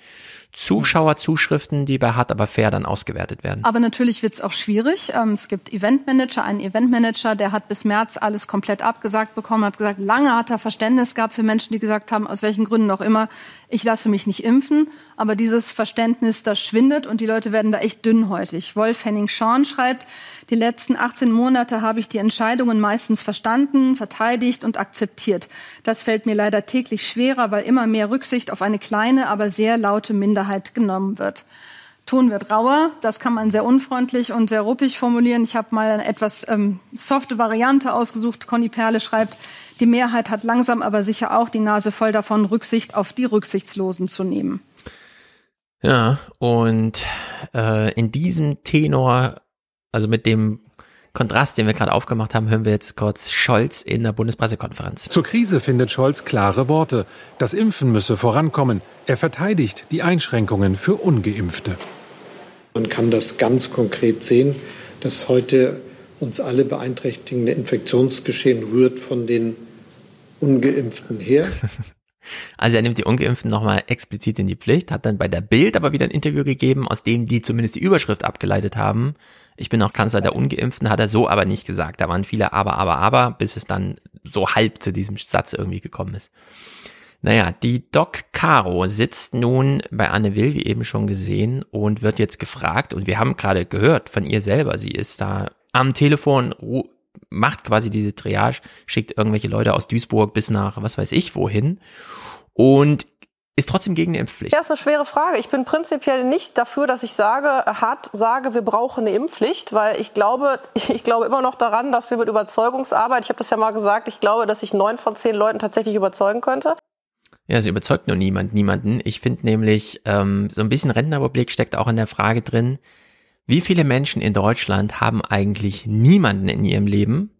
Zuschauerzuschriften, die bei Hart aber fair dann ausgewertet werden.
Aber natürlich wird es auch schwierig. Ähm, es gibt Eventmanager, einen Eventmanager, der hat bis März alles komplett abgesagt bekommen, hat gesagt, lange hat er Verständnis gehabt für Menschen, die gesagt haben, aus welchen Gründen auch immer, ich lasse mich nicht impfen. Aber dieses Verständnis, das schwindet und die Leute werden da echt dünnhäutig. Wolf Henning Schorn schreibt, die letzten 18 Monate habe ich die Entscheidungen meistens verstanden, verteidigt und akzeptiert. Das fällt mir leider täglich schwerer, weil immer mehr Rücksicht auf eine kleine, aber sehr laute Minderheit genommen wird. Ton wird rauer. Das kann man sehr unfreundlich und sehr ruppig formulieren. Ich habe mal eine etwas ähm, softe Variante ausgesucht. Conny Perle schreibt, die Mehrheit hat langsam aber sicher auch die Nase voll davon, Rücksicht auf die Rücksichtslosen zu nehmen.
Ja, und äh, in diesem Tenor, also mit dem Kontrast, den wir gerade aufgemacht haben, hören wir jetzt kurz Scholz in der Bundespressekonferenz.
Zur Krise findet Scholz klare Worte. Das Impfen müsse vorankommen. Er verteidigt die Einschränkungen für ungeimpfte.
Man kann das ganz konkret sehen, dass heute uns alle beeinträchtigende Infektionsgeschehen rührt von den ungeimpften her.
Also er nimmt die Ungeimpften nochmal explizit in die Pflicht, hat dann bei der Bild aber wieder ein Interview gegeben, aus dem die zumindest die Überschrift abgeleitet haben. Ich bin auch Kanzler der Ungeimpften, hat er so aber nicht gesagt. Da waren viele aber, aber, aber, bis es dann so halb zu diesem Satz irgendwie gekommen ist. Naja, die Doc Caro sitzt nun bei Anne Will, wie eben schon gesehen, und wird jetzt gefragt, und wir haben gerade gehört von ihr selber, sie ist da am Telefon, macht quasi diese Triage, schickt irgendwelche Leute aus Duisburg bis nach was weiß ich wohin und ist trotzdem gegen die Impfpflicht.
Ja, ist eine schwere Frage. Ich bin prinzipiell nicht dafür, dass ich sage, hart sage, wir brauchen eine Impfpflicht, weil ich glaube, [LAUGHS] ich glaube immer noch daran, dass wir mit Überzeugungsarbeit, ich habe das ja mal gesagt, ich glaube, dass ich neun von zehn Leuten tatsächlich überzeugen könnte.
Ja, sie überzeugt nur niemand, niemanden. Ich finde nämlich, ähm, so ein bisschen Rentenüberblick steckt auch in der Frage drin, wie viele Menschen in Deutschland haben eigentlich niemanden in ihrem Leben,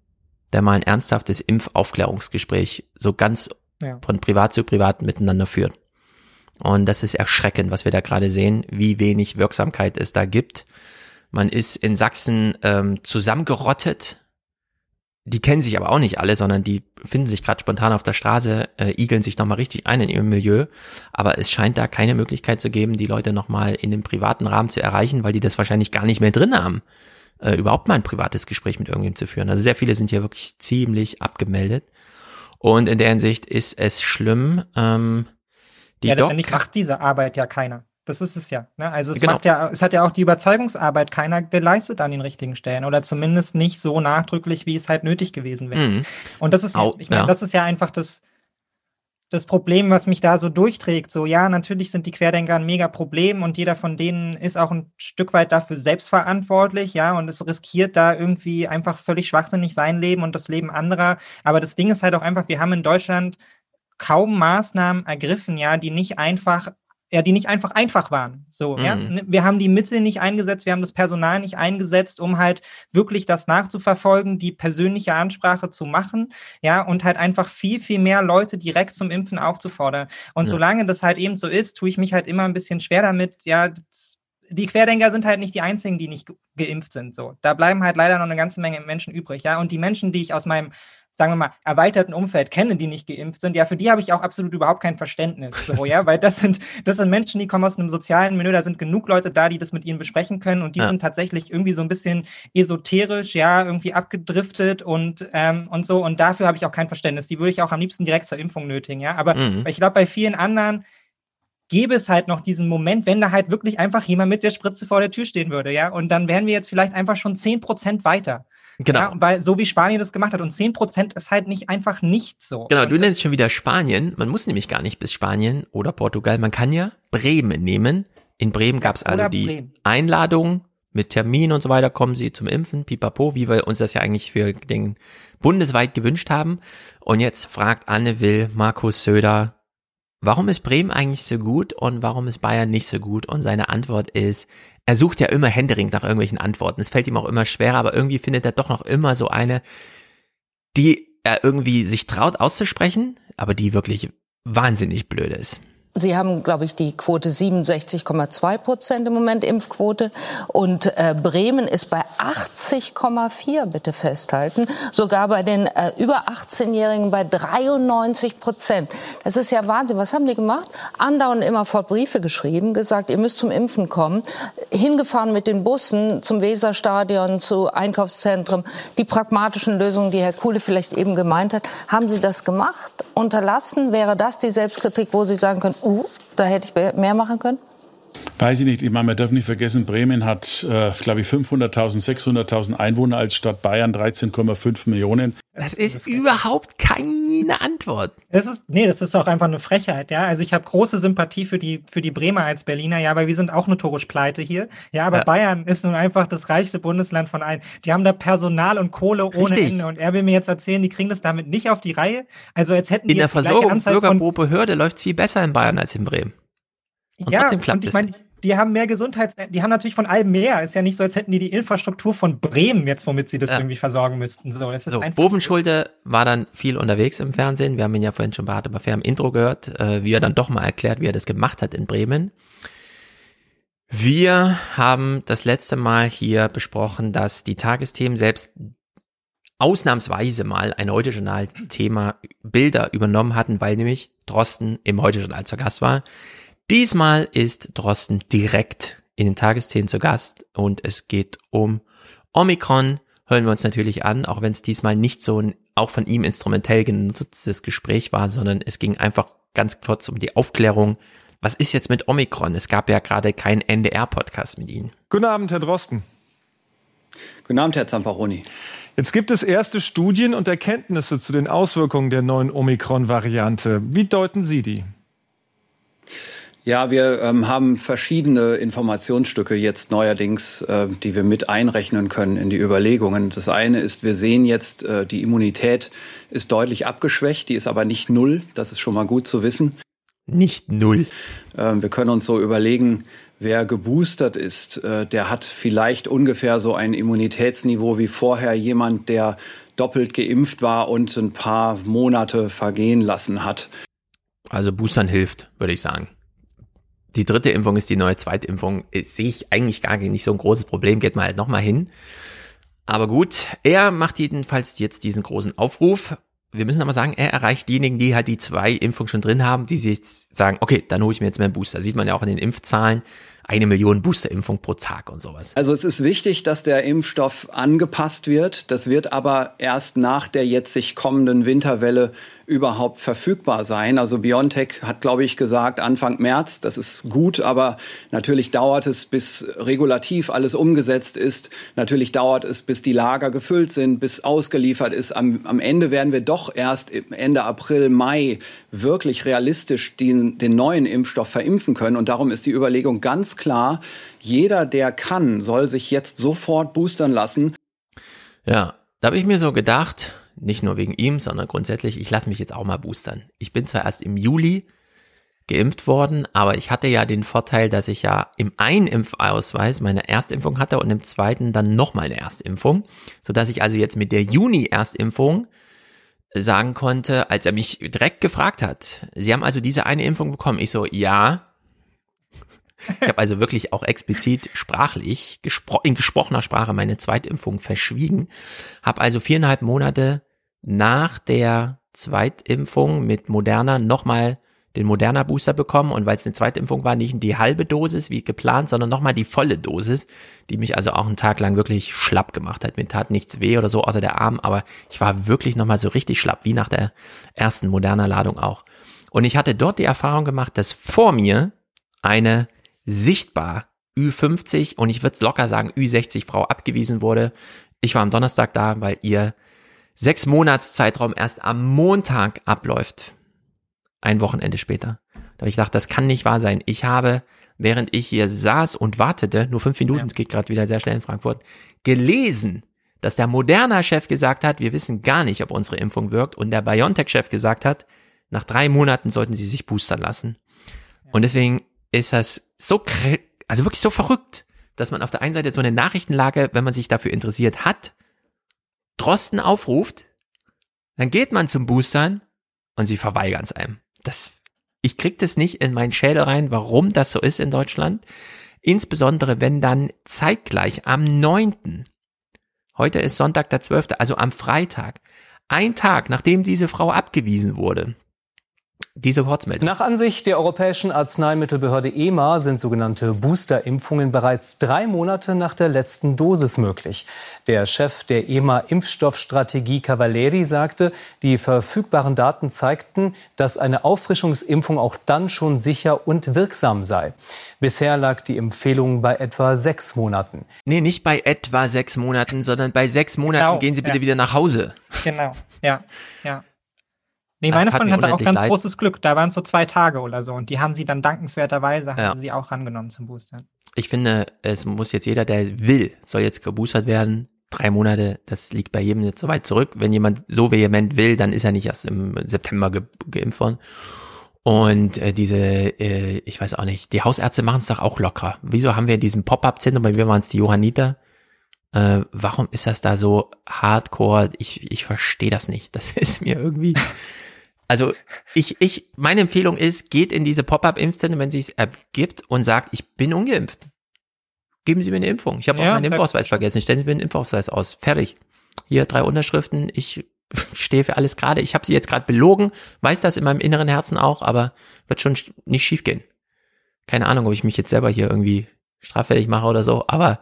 der mal ein ernsthaftes Impfaufklärungsgespräch so ganz ja. von privat zu privat miteinander führt? Und das ist erschreckend, was wir da gerade sehen, wie wenig Wirksamkeit es da gibt. Man ist in Sachsen ähm, zusammengerottet. Die kennen sich aber auch nicht alle, sondern die finden sich gerade spontan auf der Straße, äh, igeln sich nochmal richtig ein in ihrem Milieu. Aber es scheint da keine Möglichkeit zu geben, die Leute nochmal in dem privaten Rahmen zu erreichen, weil die das wahrscheinlich gar nicht mehr drin haben, äh, überhaupt mal ein privates Gespräch mit irgendjemandem zu führen. Also sehr viele sind hier wirklich ziemlich abgemeldet. Und in der Hinsicht ist es schlimm. Ähm,
die ja, letztendlich macht diese Arbeit ja keiner. Das ist es ja. Ne? Also es genau. macht ja, es hat ja auch die Überzeugungsarbeit keiner geleistet an den richtigen Stellen oder zumindest nicht so nachdrücklich, wie es halt nötig gewesen wäre. Mhm. Und das ist, Au, ich meine, ja. das ist ja einfach das, das Problem, was mich da so durchträgt. So, ja, natürlich sind die Querdenker ein mega Problem und jeder von denen ist auch ein Stück weit dafür selbstverantwortlich, ja, und es riskiert da irgendwie einfach völlig schwachsinnig sein Leben und das Leben anderer. Aber das Ding ist halt auch einfach, wir haben in Deutschland kaum Maßnahmen ergriffen, ja, die nicht einfach ja, die nicht einfach einfach waren. So, mhm. ja. Wir haben die Mittel nicht eingesetzt, wir haben das Personal nicht eingesetzt, um halt wirklich das nachzuverfolgen, die persönliche Ansprache zu machen, ja, und halt einfach viel, viel mehr Leute direkt zum Impfen aufzufordern. Und ja. solange das halt eben so ist, tue ich mich halt immer ein bisschen schwer damit, ja, die Querdenker sind halt nicht die einzigen, die nicht geimpft sind. So, da bleiben halt leider noch eine ganze Menge Menschen übrig, ja. Und die Menschen, die ich aus meinem sagen wir mal, erweiterten Umfeld kenne, die nicht geimpft sind, ja, für die habe ich auch absolut überhaupt kein Verständnis. So, ja, weil das sind, das sind Menschen, die kommen aus einem sozialen Milieu, da sind genug Leute da, die das mit ihnen besprechen können und die ja. sind tatsächlich irgendwie so ein bisschen esoterisch, ja, irgendwie abgedriftet und, ähm, und so. Und dafür habe ich auch kein Verständnis. Die würde ich auch am liebsten direkt zur Impfung nötigen, ja. Aber mhm. ich glaube, bei vielen anderen gäbe es halt noch diesen Moment, wenn da halt wirklich einfach jemand mit der Spritze vor der Tür stehen würde, ja. Und dann wären wir jetzt vielleicht einfach schon zehn Prozent weiter. Genau. Ja, weil so wie Spanien das gemacht hat und 10% ist halt nicht einfach nicht so.
Genau, du nennst schon wieder Spanien. Man muss nämlich gar nicht bis Spanien oder Portugal. Man kann ja Bremen nehmen. In Bremen gab es also die Bremen. Einladung mit Termin und so weiter, kommen sie zum Impfen, pipapo, wie wir uns das ja eigentlich für den bundesweit gewünscht haben. Und jetzt fragt Anne Will, Markus Söder, warum ist Bremen eigentlich so gut und warum ist Bayern nicht so gut? Und seine Antwort ist, er sucht ja immer händeringend nach irgendwelchen Antworten. Es fällt ihm auch immer schwerer, aber irgendwie findet er doch noch immer so eine, die er irgendwie sich traut auszusprechen, aber die wirklich wahnsinnig blöd ist.
Sie haben, glaube ich, die Quote 67,2 Prozent im Moment Impfquote. Und äh, Bremen ist bei 80,4, bitte festhalten. Sogar bei den äh, über 18-Jährigen bei 93 Prozent. Das ist ja Wahnsinn. Was haben die gemacht? Andauernd immer fort Briefe geschrieben, gesagt, ihr müsst zum Impfen kommen. Hingefahren mit den Bussen zum Weserstadion, zu Einkaufszentren. Die pragmatischen Lösungen, die Herr Kuhle vielleicht eben gemeint hat. Haben Sie das gemacht? Unterlassen? Wäre das die Selbstkritik, wo Sie sagen können, uh, da hätte ich mehr machen können?
Weiß ich nicht. Ich meine, man darf nicht vergessen, Bremen hat, äh, glaube ich, 500.000, 600.000 Einwohner als Stadt Bayern, 13,5 Millionen.
Das ist überhaupt keine Antwort.
Das ist, nee, das ist auch einfach eine Frechheit, ja. Also ich habe große Sympathie für die, für die Bremer als Berliner, ja, aber wir sind auch notorisch pleite hier. Ja, aber ja. Bayern ist nun einfach das reichste Bundesland von allen. Die haben da Personal und Kohle ohne Richtig. Ende. Und er will mir jetzt erzählen, die kriegen das damit nicht auf die Reihe. Also als hätten die
In der Versorgung Bürger pro Behörde läuft es viel besser in Bayern als in Bremen.
Und ja, und ich meine,
die haben mehr Gesundheits, die haben natürlich von allem mehr. Ist ja nicht so, als hätten die die Infrastruktur von Bremen jetzt, womit sie das
Ja.
irgendwie versorgen müssten. So, es ist
So, Bovenschulte war dann viel unterwegs im Fernsehen. Wir haben ihn ja vorhin schon bei aber fair im Intro gehört, äh, wie er dann doch mal erklärt, wie er das gemacht hat in Bremen. Wir haben das letzte Mal hier besprochen, dass die Tagesthemen selbst ausnahmsweise mal ein Heute-Journal-Thema Bilder übernommen hatten, weil nämlich Drosten im Heute-Journal zu Gast war. Diesmal ist Drosten direkt in den Tagesthemen zu Gast und es geht um Omikron. Hören wir uns natürlich an, auch wenn es diesmal nicht so ein auch von ihm instrumentell genutztes Gespräch war, sondern es ging einfach ganz kurz um die Aufklärung. Was ist jetzt mit Omikron? Es gab ja gerade keinen NDR-Podcast mit Ihnen.
Guten Abend, Herr Drosten.
Guten Abend, Herr Zamparoni.
Jetzt gibt es erste Studien und Erkenntnisse zu den Auswirkungen der neuen Omikron-Variante. Wie deuten Sie die?
Ja, wir ähm, haben verschiedene Informationsstücke jetzt neuerdings, äh, die wir mit einrechnen können in die Überlegungen. Das eine ist, wir sehen jetzt, äh, die Immunität ist deutlich abgeschwächt, die ist aber nicht null. Das ist schon mal gut zu wissen.
Nicht null.
Ähm, wir können uns so überlegen, wer geboostert ist, äh, der hat vielleicht ungefähr so ein Immunitätsniveau wie vorher jemand, der doppelt geimpft war und ein paar Monate vergehen lassen hat.
Also Boostern hilft, würde ich sagen. Die dritte Impfung ist die neue Zweitimpfung. Äh, Sehe ich eigentlich gar nicht so ein großes Problem. Geht mal halt nochmal hin. Aber gut, er macht jedenfalls jetzt diesen großen Aufruf. Wir müssen aber sagen, er erreicht diejenigen, die halt die zwei Impfungen schon drin haben, die sich sagen, okay, dann hole ich mir jetzt meinen Booster. Sieht man ja auch in den Impfzahlen. Eine Million Boosterimpfung pro Tag und sowas.
Also es ist wichtig, dass der Impfstoff angepasst wird. Das wird aber erst nach der jetzt sich kommenden Winterwelle überhaupt verfügbar sein. Also BioNTech hat, glaube ich, gesagt Anfang März. Das ist gut, aber natürlich dauert es, bis regulativ alles umgesetzt ist. Natürlich dauert es, bis die Lager gefüllt sind, bis ausgeliefert ist. Am, am Ende werden wir doch erst Ende April, Mai wirklich realistisch den, den neuen Impfstoff verimpfen können. Und darum ist die Überlegung ganz klar, jeder, der kann, soll sich jetzt sofort boostern lassen.
Ja, da habe ich mir so gedacht, nicht nur wegen ihm, sondern grundsätzlich, ich lasse mich jetzt auch mal boostern. Ich bin zwar erst im Juli geimpft worden, aber ich hatte ja den Vorteil, dass ich ja im Einimpfausweis meine Erstimpfung hatte und im zweiten dann nochmal eine Erstimpfung, sodass ich also jetzt mit der Juni-Erstimpfung sagen konnte, als er mich direkt gefragt hat, Sie haben also diese eine Impfung bekommen. Ich so, ja. Ich habe also wirklich auch explizit sprachlich, gespro in gesprochener Sprache meine Zweitimpfung verschwiegen, habe also viereinhalb Monate nach der Zweitimpfung mit Moderna nochmal den Moderna Booster bekommen und weil es eine Zweitimpfung war, nicht die halbe Dosis wie geplant, sondern nochmal die volle Dosis, die mich also auch einen Tag lang wirklich schlapp gemacht hat. Mir tat nichts weh oder so außer der Arm, aber ich war wirklich nochmal so richtig schlapp, wie nach der ersten Moderna Ladung auch. Und ich hatte dort die Erfahrung gemacht, dass vor mir eine sichtbar Ü50 und ich würde locker sagen Ü60 Frau abgewiesen wurde. Ich war am Donnerstag da, weil ihr sechs Monats Zeitraum erst am Montag abläuft. Ein Wochenende später. Da habe ich gedacht, das kann nicht wahr sein. Ich habe, während ich hier saß und wartete, nur fünf Minuten, es geht gerade wieder sehr schnell in Frankfurt, gelesen, dass der Moderna-Chef gesagt hat, wir wissen gar nicht, ob unsere Impfung wirkt und der BioNTech-Chef gesagt hat, nach drei Monaten sollten sie sich boostern lassen. Und deswegen ist das so, also wirklich so verrückt, dass man auf der einen Seite so eine Nachrichtenlage, wenn man sich dafür interessiert, hat, Drosten aufruft, dann geht man zum Boostern und sie verweigern es einem. Das, ich krieg das nicht in meinen Schädel rein, warum das so ist in Deutschland. Insbesondere wenn dann zeitgleich am 9. Heute ist Sonntag der 12., also am Freitag, ein Tag nachdem diese Frau abgewiesen wurde, diese Kurzmeldung.
Nach Ansicht der Europäischen Arzneimittelbehörde EMA sind sogenannte Boosterimpfungen bereits drei Monate nach der letzten Dosis möglich. Der Chef der EMA-Impfstoffstrategie Cavalieri sagte, die verfügbaren Daten zeigten, dass eine Auffrischungsimpfung auch dann schon sicher und wirksam sei. Bisher lag die Empfehlung bei etwa sechs Monaten.
Nee, nicht bei etwa sechs Monaten, sondern bei sechs Monaten
Genau,
gehen Sie bitte
ja.
wieder nach Hause.
Genau, ja, ja. Nee, meine
hat
Freundin
mir
hatte auch ganz
leid.
großes Glück. Da waren es so zwei Tage oder so. Und die haben sie dann dankenswerterweise,
Ja.
sie auch rangenommen zum Booster.
Ich finde, es muss jetzt jeder, der will, soll jetzt geboostert werden. Drei Monate, das liegt bei jedem jetzt so weit zurück. Wenn jemand so vehement will, dann ist er nicht erst im September ge geimpft worden. Und äh, diese, äh, ich weiß auch nicht, die Hausärzte machen es doch auch locker. Wieso haben wir diesen Pop-Up-Zentrum, bei mir waren es die Johanniter. Äh, warum ist das da so hardcore? Ich, ich verstehe das nicht. Das [LAUGHS] ist mir irgendwie. Also ich, ich, meine Empfehlung ist, geht in diese Pop-Up-Impfzentren, wenn sie es ergibt und sagt, ich bin ungeimpft. Geben Sie mir eine Impfung. Ich habe auch
Ja,
meinen Impfausweis vergessen. Stellen Sie mir einen Impfausweis aus. Fertig. Hier drei Unterschriften. Ich [LAUGHS] stehe für alles gerade. Ich habe sie jetzt gerade belogen, weiß das in meinem inneren Herzen auch, aber wird schon sch- nicht schief gehen. Keine Ahnung, ob ich mich jetzt selber hier irgendwie straffällig mache oder so, aber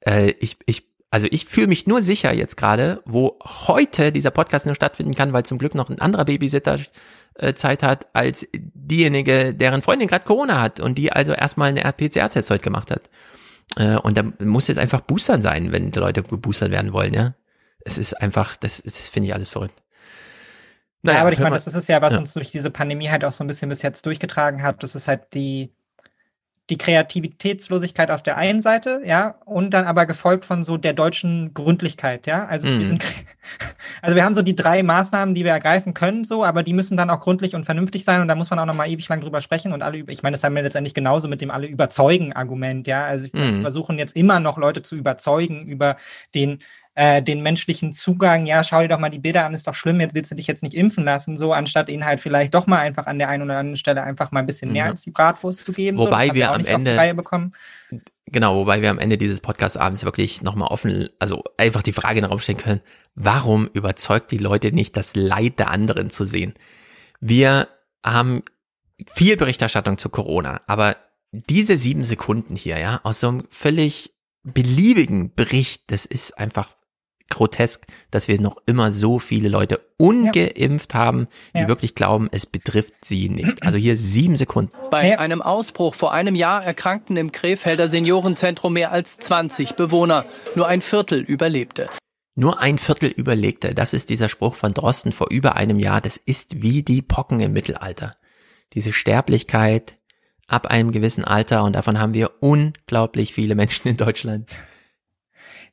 äh, ich, ich, also ich fühle mich nur sicher jetzt gerade, wo heute dieser Podcast nur stattfinden kann, weil zum Glück noch ein anderer Babysitter äh, Zeit hat, als diejenige, deren Freundin gerade Corona hat und die also erstmal einen PCR-Test heute gemacht hat. Äh, und da muss jetzt einfach Boostern sein, wenn die Leute geboostert werden wollen, ja. Es ist einfach, das, das finde ich alles verrückt.
ja, aber ich meine, das ist es ja, was
ja.
uns durch diese Pandemie halt auch so ein bisschen bis jetzt durchgetragen hat. Das ist halt die, die Kreativitätslosigkeit auf der einen Seite, ja, und dann aber gefolgt von so der deutschen Gründlichkeit, ja. Also, wir,
Mhm.
sind, [LAUGHS] also wir haben so die drei Maßnahmen, die wir ergreifen können, so, aber die müssen dann auch gründlich und vernünftig sein und da muss man auch noch mal ewig lang drüber sprechen und alle, über- ich meine, das haben wir letztendlich genauso mit dem alle überzeugen Argument, ja. Also wir
Mhm.
versuchen jetzt immer noch Leute zu überzeugen über den äh, den menschlichen Zugang, ja, schau dir doch mal die Bilder an, ist doch schlimm, jetzt willst du dich jetzt nicht impfen lassen, so, anstatt ihnen halt vielleicht doch mal einfach an der einen oder anderen Stelle einfach mal ein bisschen mehr
Ja.
als die Bratwurst zu geben. so.
Wobei
haben
wir am Ende-
Reihe bekommen.
Genau, wobei wir am Ende dieses Podcasts abends wirklich nochmal offen, also einfach die Frage in den Raum stellen können, warum überzeugt die Leute nicht, das Leid der anderen zu sehen? Wir haben viel Berichterstattung zu Corona, aber diese sieben Sekunden hier, ja, aus so einem völlig beliebigen Bericht, das ist einfach grotesk, dass wir noch immer so viele Leute ungeimpft haben, die
Ja.
wirklich glauben, es betrifft sie nicht. Also hier sieben Sekunden.
Bei einem Ausbruch vor einem Jahr erkrankten im Krefelder Seniorenzentrum mehr als 20 Bewohner. Nur ein Viertel überlebte.
Nur ein Viertel überlegte. Das ist dieser Spruch von Drosten vor über einem Jahr. Das ist wie die Pocken im Mittelalter. Diese Sterblichkeit ab einem gewissen Alter und davon haben wir unglaublich viele Menschen in Deutschland.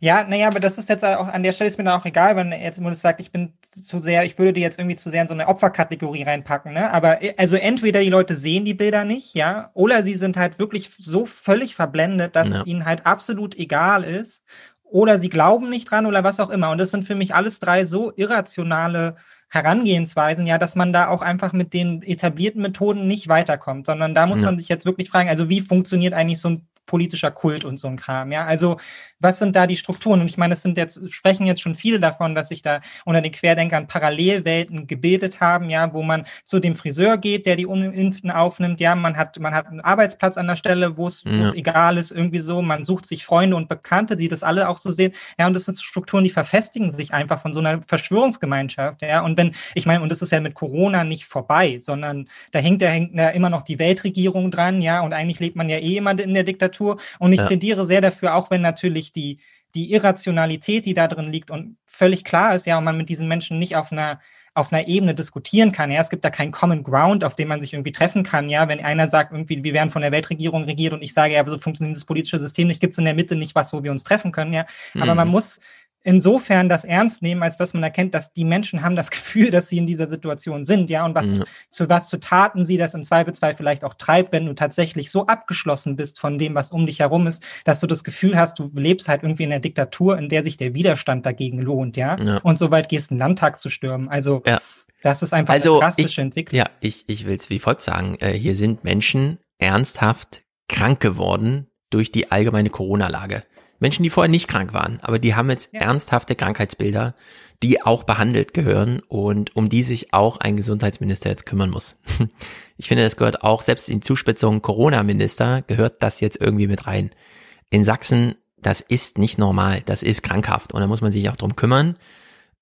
Ja, naja, aber das ist jetzt auch, an der Stelle ist mir dann auch egal, wenn jetzt immer sagt, ich bin zu sehr, ich würde die jetzt irgendwie zu sehr in so eine Opferkategorie reinpacken, ne? Aber äh, also entweder die Leute sehen die Bilder nicht, ja, oder sie sind halt wirklich so völlig verblendet, dass
Ja.
es ihnen halt absolut egal ist. Oder sie glauben nicht dran oder was auch immer. Und das sind für mich alles drei so irrationale Herangehensweisen, ja, dass man da auch einfach mit den etablierten Methoden nicht weiterkommt, sondern da muss
Ja.
man sich jetzt wirklich fragen, also wie funktioniert eigentlich so ein politischer Kult und so ein Kram, ja? Also, was sind da die Strukturen? Und ich meine, es sind jetzt, sprechen jetzt schon viele davon, dass sich da unter den Querdenkern Parallelwelten gebildet haben, ja, wo man zu dem Friseur geht, der die Unimpften aufnimmt, ja, man hat, man hat einen Arbeitsplatz an der Stelle, wo es
Ja.
egal ist, irgendwie so, man sucht sich Freunde und Bekannte, die das alle auch so sehen, ja, und das sind Strukturen, die verfestigen sich einfach von so einer Verschwörungsgemeinschaft, ja, und wenn, ich meine, und das ist ja mit Corona nicht vorbei, sondern da hängt ja, hängt ja immer noch die Weltregierung dran, ja, und eigentlich lebt man ja eh immer in der Diktatur und ich
Ja.
plädiere sehr dafür, auch wenn natürlich die, die Irrationalität, die da drin liegt und völlig klar ist, ja, und man mit diesen Menschen nicht auf einer auf einer Ebene diskutieren kann. Ja, es gibt da keinen Common Ground, auf dem man sich irgendwie treffen kann. Ja, wenn einer sagt, irgendwie, wir werden von der Weltregierung regiert und ich sage, ja, aber so funktioniert das politische System nicht, gibt es in der Mitte nicht was, wo wir uns treffen können. Ja, aber
Mhm.
man muss insofern das ernst nehmen, als dass man erkennt, dass die Menschen haben das [LAUGHS] Gefühl, dass sie in dieser Situation sind, ja, und was
Ja.
zu was zu Taten sie das im Zweifelsfall vielleicht auch treibt, wenn du tatsächlich so abgeschlossen bist von dem, was um dich herum ist, dass du das Gefühl hast, du lebst halt irgendwie in einer Diktatur, in der sich der Widerstand dagegen lohnt, ja,
Ja.
und so weit gehst, einen Landtag zu stürmen. Also
Ja.
das ist einfach
Also
eine drastische
ich,
Entwicklung.
Ja, ich, ich will es wie folgt sagen. Äh, hier sind Menschen ernsthaft krank geworden durch die allgemeine Corona-Lage. Menschen, die vorher nicht krank waren, aber die haben jetzt ernsthafte Krankheitsbilder, die auch behandelt gehören und um die sich auch ein Gesundheitsminister jetzt kümmern muss. [LAUGHS] Ich finde, das gehört auch, selbst in Zuspitzung Corona-Minister gehört das jetzt irgendwie mit rein. In Sachsen, das ist nicht normal, das ist krankhaft und da muss man sich auch drum kümmern.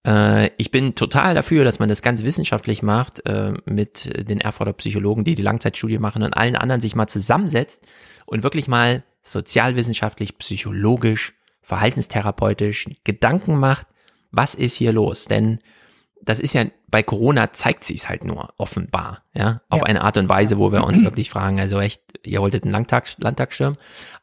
Äh, ich bin total dafür, dass man das ganz wissenschaftlich macht, äh, mit den Erfurter Psychologen, die die Langzeitstudie machen und allen anderen sich mal zusammensetzt und wirklich mal sozialwissenschaftlich, psychologisch, verhaltenstherapeutisch Gedanken macht, was ist hier los? Denn das ist ja, bei Corona zeigt sich halt nur offenbar, ja, auf
Ja.
eine Art und Weise, wo wir uns [CLEARS THROAT] wirklich fragen, also echt, ihr wolltet einen Landtag, Landtagsschirm,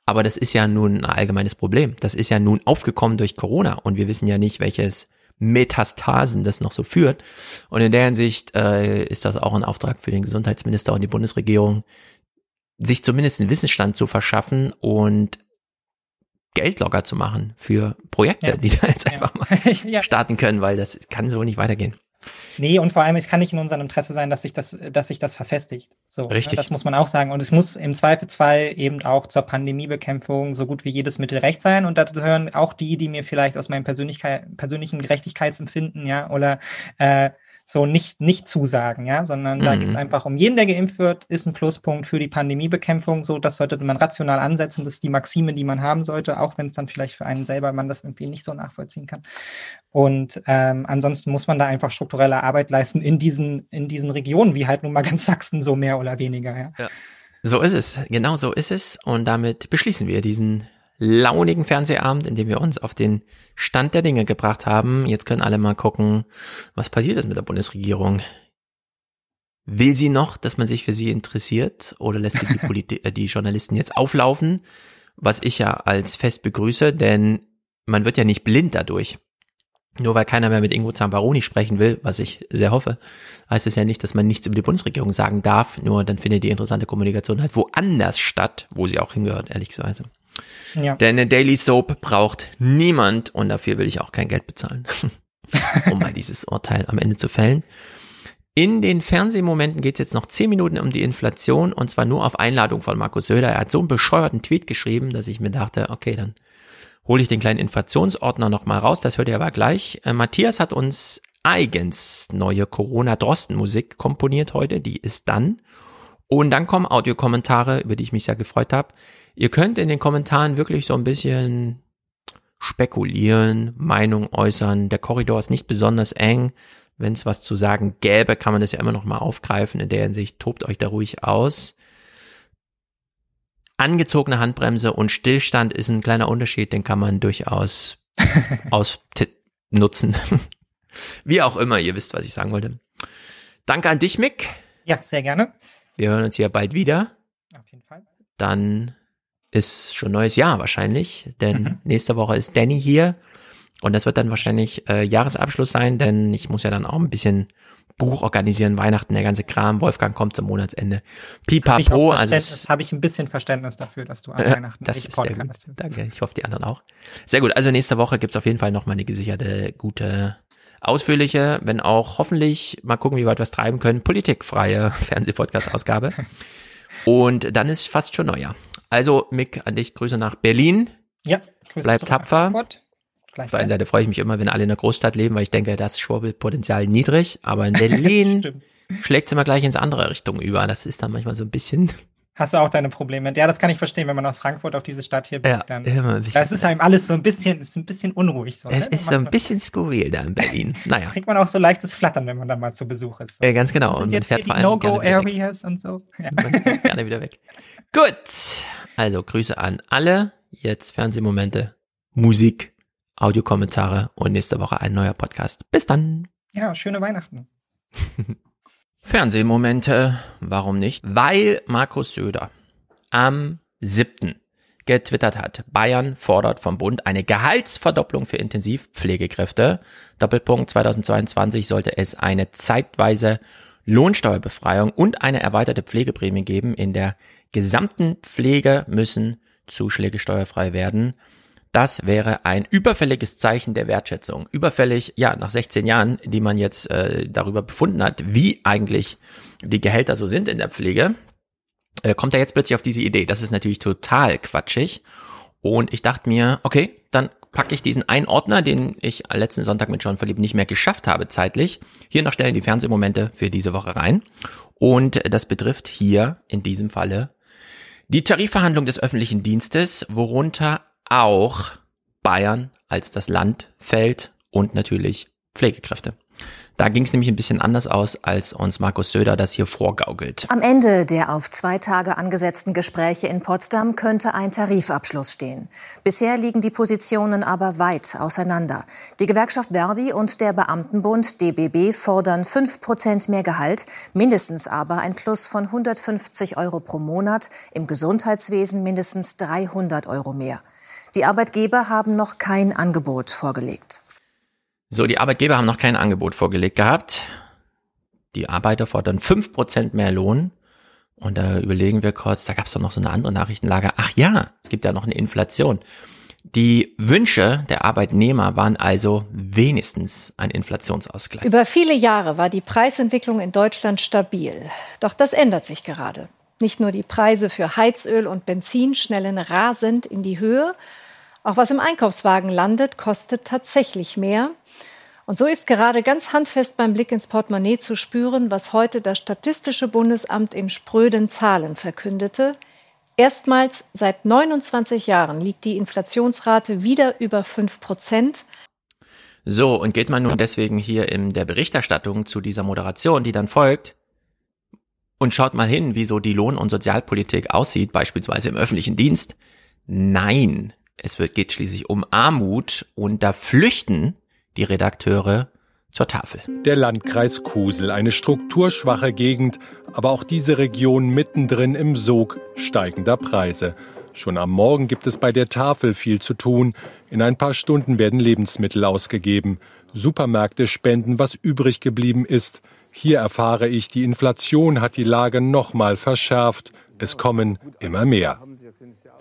aber das ist ja nun ein allgemeines Problem. Das ist ja nun aufgekommen durch Corona und wir wissen ja nicht, welches Metastasen das noch so führt. Und in der Hinsicht äh, ist das auch ein Auftrag für den Gesundheitsminister und die Bundesregierung, sich zumindest einen Wissensstand zu verschaffen und Geld locker zu machen für Projekte, ja. die da jetzt einfach mal [LAUGHS] ja. starten können, weil das kann so nicht weitergehen.
Nee, und vor allem, es kann nicht in unserem Interesse sein, dass sich das, dass sich das verfestigt. So, ne?
Richtig.
Ne, das muss man auch sagen. Und es muss im Zweifelsfall eben auch zur Pandemiebekämpfung so gut wie jedes Mittel recht sein. Und dazu gehören auch die, die mir vielleicht aus meinem Persönlichkeit, persönlichen Gerechtigkeitsempfinden, ja, oder äh, so nicht, nicht zusagen, ja, sondern mhm. da geht es einfach um jeden, der geimpft wird, ist ein Pluspunkt für die Pandemiebekämpfung. So, das sollte man rational ansetzen. Das ist die Maxime, die man haben sollte, auch wenn es dann vielleicht für einen selber man das irgendwie nicht so nachvollziehen kann. Und ähm, ansonsten muss man da einfach strukturelle Arbeit leisten in diesen, in diesen Regionen, wie halt nun mal ganz Sachsen, so mehr oder weniger, ja. ja.
So ist es, genau so ist es. Und damit beschließen wir diesen launigen Fernsehabend, in dem wir uns auf den Stand der Dinge gebracht haben. Jetzt können alle mal gucken, was passiert ist mit der Bundesregierung. Will sie noch, dass man sich für sie interessiert oder lässt sie die, [LAUGHS] Polit äh, die Journalisten jetzt auflaufen? Was ich ja als fest begrüße, denn man wird ja nicht blind dadurch. Nur weil keiner mehr mit Ingo Zambaroni sprechen will, was ich sehr hoffe, heißt es ja nicht, dass man nichts über die Bundesregierung sagen darf. Nur dann findet die interessante Kommunikation halt woanders statt, wo sie auch hingehört, ehrlich gesagt. Ja. Denn eine Daily Soap braucht niemand und dafür will ich auch kein Geld bezahlen, [LAUGHS] um mal dieses Urteil am Ende zu fällen. In den Fernsehmomenten geht es jetzt noch zehn Minuten um die Inflation und zwar nur auf Einladung von Markus Söder. Er hat so einen bescheuerten Tweet geschrieben, dass ich mir dachte, okay, dann hole ich den kleinen Inflationsordner nochmal raus, das hört ihr aber gleich. Äh, Matthias hat uns eigens neue Corona-Drosten-Musik komponiert heute, die ist dann. Und dann kommen Audiokommentare, über die ich mich sehr gefreut habe. Ihr könnt in den Kommentaren wirklich so ein bisschen spekulieren, Meinung äußern. Der Korridor ist nicht besonders eng. Wenn es was zu sagen gäbe, kann man das ja immer noch mal aufgreifen. In der Hinsicht tobt euch da ruhig aus. Angezogene Handbremse und Stillstand ist ein kleiner Unterschied, den kann man durchaus [LAUGHS] ausnutzen. Wie auch immer, ihr wisst, was ich sagen wollte. Danke an dich, Mick.
Ja, sehr gerne.
Wir hören uns hier bald wieder.
Auf jeden Fall.
Dann ist schon neues Jahr wahrscheinlich, denn mhm. nächste Woche ist Danny hier und das wird dann wahrscheinlich äh, Jahresabschluss sein, denn ich muss ja dann auch ein bisschen Buch organisieren, Weihnachten, der ganze Kram. Wolfgang kommt zum Monatsende. Pipapo.
Hab also habe ich ein bisschen Verständnis dafür, dass du an [LAUGHS]
äh,
Weihnachten
das ist sehr gut. Danke, ich hoffe die anderen auch. Sehr gut, also nächste Woche gibt's auf jeden Fall nochmal eine gesicherte, gute, ausführliche, wenn auch hoffentlich, mal gucken, wie weit wir es treiben können, politikfreie [LAUGHS] Fernsehpodcast-Ausgabe. [LAUGHS] Und dann ist fast schon Neujahr. Also, Mick, an dich Grüße nach Berlin.
Ja,
Grüße Bleib tapfer. Auf der einen Seite freue ich mich immer, wenn alle in der Großstadt leben, weil ich denke, das Schwurbelpotenzial niedrig, aber in Berlin [LAUGHS] schlägt es immer gleich ins andere Richtung über. Das ist dann manchmal so ein bisschen.
Hast du auch deine Probleme? Ja, das kann ich verstehen, wenn man aus Frankfurt auf diese Stadt hier
blickt. Ja, dann,
das ist einem alles so ein bisschen, ist ein bisschen unruhig. So,
es ne? ist so ein bisschen skurril da in Berlin. [LAUGHS] Naja.
Kriegt man auch so leichtes Flattern, wenn man da mal zu Besuch ist.
So. Ja, ganz genau.
Und jetzt hier die No-Go-Areas und so. [LAUGHS]
Ja. gerne wieder weg. Gut. Also Grüße an alle. Jetzt Fernsehmomente, Musik, Audiokommentare und nächste Woche ein neuer Podcast. Bis dann.
Ja, schöne Weihnachten. [LAUGHS]
Fernsehmomente, warum nicht? Weil Markus Söder am 7. getwittert hat, Bayern fordert vom Bund eine Gehaltsverdopplung für Intensivpflegekräfte. Doppelpunkt 2022 sollte es eine zeitweise Lohnsteuerbefreiung und eine erweiterte Pflegeprämie geben. In der gesamten Pflege müssen Zuschläge steuerfrei werden. Das wäre ein überfälliges Zeichen der Wertschätzung. Überfällig, ja, nach 16 Jahren, die man jetzt äh, darüber befunden hat, wie eigentlich die Gehälter so sind in der Pflege, äh, kommt er jetzt plötzlich auf diese Idee. Das ist natürlich total quatschig. Und ich dachte mir, okay, dann packe ich diesen einen Ordner, den ich letzten Sonntag mit John Verlieb nicht mehr geschafft habe zeitlich, hier noch schnell die Fernsehmomente für diese Woche rein. Und das betrifft hier in diesem Falle die Tarifverhandlung des öffentlichen Dienstes, worunter auch Bayern als das Land fällt und natürlich Pflegekräfte. Da ging es nämlich ein bisschen anders aus, als uns Markus Söder das hier vorgaukelt.
Am Ende der auf zwei Tage angesetzten Gespräche in Potsdam könnte ein Tarifabschluss stehen. Bisher liegen die Positionen aber weit auseinander. Die Gewerkschaft Verdi und der Beamtenbund DBB fordern 5 Prozent mehr Gehalt, mindestens aber ein Plus von 150 Euro pro Monat, im Gesundheitswesen mindestens 300 Euro mehr. Die Arbeitgeber haben noch kein Angebot vorgelegt.
So, die Arbeitgeber haben noch kein Angebot vorgelegt gehabt. Die Arbeiter fordern fünf Prozent mehr Lohn. Und da überlegen wir kurz, da gab es doch noch so eine andere Nachrichtenlage. Ach ja, es gibt ja noch eine Inflation. Die Wünsche der Arbeitnehmer waren also wenigstens ein Inflationsausgleich.
Über viele Jahre war die Preisentwicklung in Deutschland stabil. Doch das ändert sich gerade. Nicht nur die Preise für Heizöl und Benzin schnellen rasend in die Höhe, auch was im Einkaufswagen landet, kostet tatsächlich mehr. Und so ist gerade ganz handfest beim Blick ins Portemonnaie zu spüren, was heute das Statistische Bundesamt in spröden Zahlen verkündete. Erstmals seit 29 Jahren liegt die Inflationsrate wieder über 5 Prozent.
So, und geht man nun deswegen hier in der Berichterstattung zu dieser Moderation, die dann folgt, und schaut mal hin, wie so die Lohn- und Sozialpolitik aussieht, beispielsweise im öffentlichen Dienst. Nein, es wird, geht schließlich um Armut und da flüchten die Redakteure zur Tafel.
Der Landkreis Kusel, eine strukturschwache Gegend, aber auch diese Region mittendrin im Sog steigender Preise. Schon am Morgen gibt es bei der Tafel viel zu tun. In ein paar Stunden werden Lebensmittel ausgegeben. Supermärkte spenden, was übrig geblieben ist. Hier erfahre ich, die Inflation hat die Lage nochmal verschärft. Es kommen immer mehr.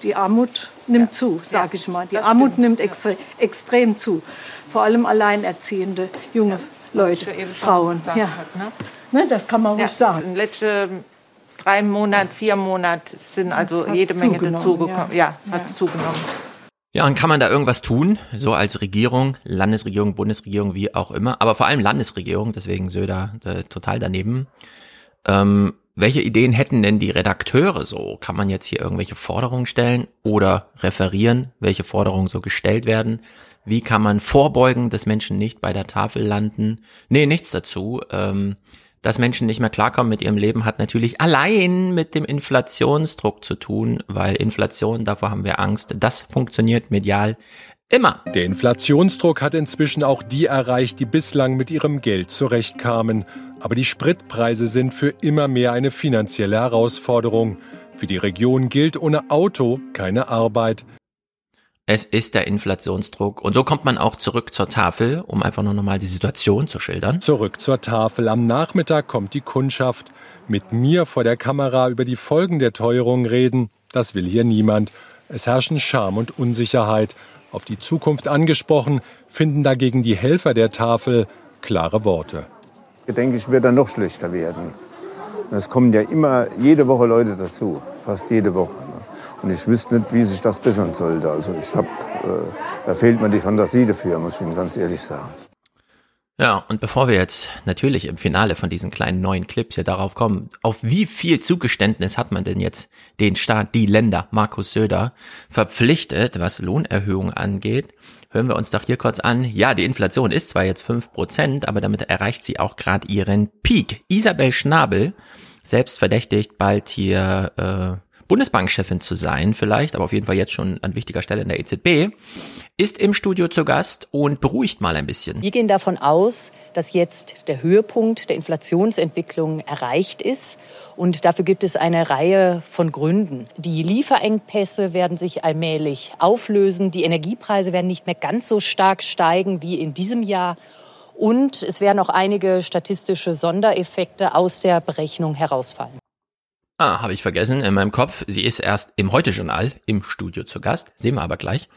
Die Armut nimmt zu, sage ich mal. Die Armut nimmt extre extrem zu. Vor allem alleinerziehende junge Leute, Frauen. Ja. Ne? Ne, das kann man ruhig sagen.
In den letzten drei Monaten, vier Monaten sind also jede Menge dazugekommen. Ja, ja hat es zugenommen.
Ja, und kann man da irgendwas tun? So als Regierung, Landesregierung, Bundesregierung, wie auch immer, aber vor allem Landesregierung, deswegen Söder äh, total daneben. Ähm, welche Ideen hätten denn die Redakteure so? Kann man jetzt hier irgendwelche Forderungen stellen oder referieren, welche Forderungen so gestellt werden? Wie kann man vorbeugen, dass Menschen nicht bei der Tafel landen? Nee, nichts dazu. Ähm, dass Menschen nicht mehr klarkommen mit ihrem Leben, hat natürlich allein mit dem Inflationsdruck zu tun, weil Inflation, davor haben wir Angst, das funktioniert medial immer.
Der Inflationsdruck hat inzwischen auch die erreicht, die bislang mit ihrem Geld zurechtkamen. Aber die Spritpreise sind für immer mehr eine finanzielle Herausforderung. Für die Region gilt ohne Auto keine Arbeit.
Es ist der Inflationsdruck. Und so kommt man auch zurück zur Tafel, um einfach nur nochmal die Situation zu schildern.
Zurück zur Tafel. Am Nachmittag kommt die Kundschaft. Mit mir vor der Kamera über die Folgen der Teuerung reden, das will hier niemand. Es herrschen Scham und Unsicherheit. Auf die Zukunft angesprochen, finden dagegen die Helfer der Tafel klare Worte
denke ich, wird dann noch schlechter werden. Es kommen ja immer jede Woche Leute dazu, fast jede Woche. Und ich wüsste nicht, wie sich das bessern sollte. Also ich habe, äh, da fehlt mir die Fantasie dafür, muss ich Ihnen ganz ehrlich sagen.
Ja, und bevor wir jetzt natürlich im Finale von diesen kleinen neuen Clips hier darauf kommen, auf wie viel Zugeständnis hat man denn jetzt den Staat, die Länder, Markus Söder, verpflichtet, was Lohnerhöhungen angeht, hören wir uns doch hier kurz an. Ja, die Inflation ist zwar jetzt fünf Prozent, aber damit erreicht sie auch gerade ihren Peak. Isabel Schnabel, selbst verdächtigt, bald hier äh, Bundesbankchefin zu sein, vielleicht, aber auf jeden Fall jetzt schon an wichtiger Stelle in der EZB, ist im Studio zu Gast und beruhigt mal ein bisschen.
Wir gehen davon aus, dass jetzt der Höhepunkt der Inflationsentwicklung erreicht ist. Und dafür gibt es eine Reihe von Gründen. Die Lieferengpässe werden sich allmählich auflösen. Die Energiepreise werden nicht mehr ganz so stark steigen wie in diesem Jahr. Und es werden auch einige statistische Sondereffekte aus der Berechnung herausfallen.
Ah, habe ich vergessen in meinem Kopf. Sie ist erst im Heute-Journal im Studio zu Gast. Sehen wir aber gleich.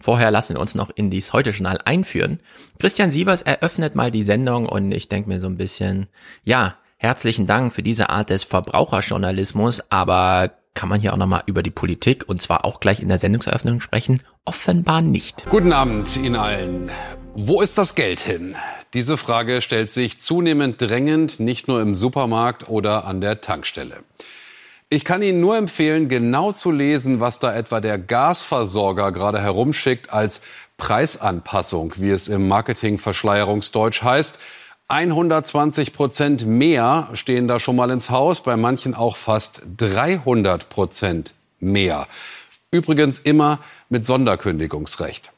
Vorher lassen wir uns noch in dieses Heute-Journal einführen. Christian Sievers eröffnet mal die Sendung und ich denke mir so ein bisschen, ja, herzlichen Dank für diese Art des Verbraucherjournalismus, aber kann man hier auch nochmal über die Politik und zwar auch gleich in der Sendungseröffnung sprechen? Offenbar nicht.
Guten Abend Ihnen allen. Wo ist das Geld hin? Diese Frage stellt sich zunehmend drängend, nicht nur im Supermarkt oder an der Tankstelle. Ich kann Ihnen nur empfehlen, genau zu lesen, was da etwa der Gasversorger gerade herumschickt als Preisanpassung, wie es im Marketing-Verschleierungsdeutsch heißt. 120 Prozent mehr stehen da schon mal ins Haus, bei manchen auch fast 300 Prozent mehr. Übrigens immer mit Sonderkündigungsrecht.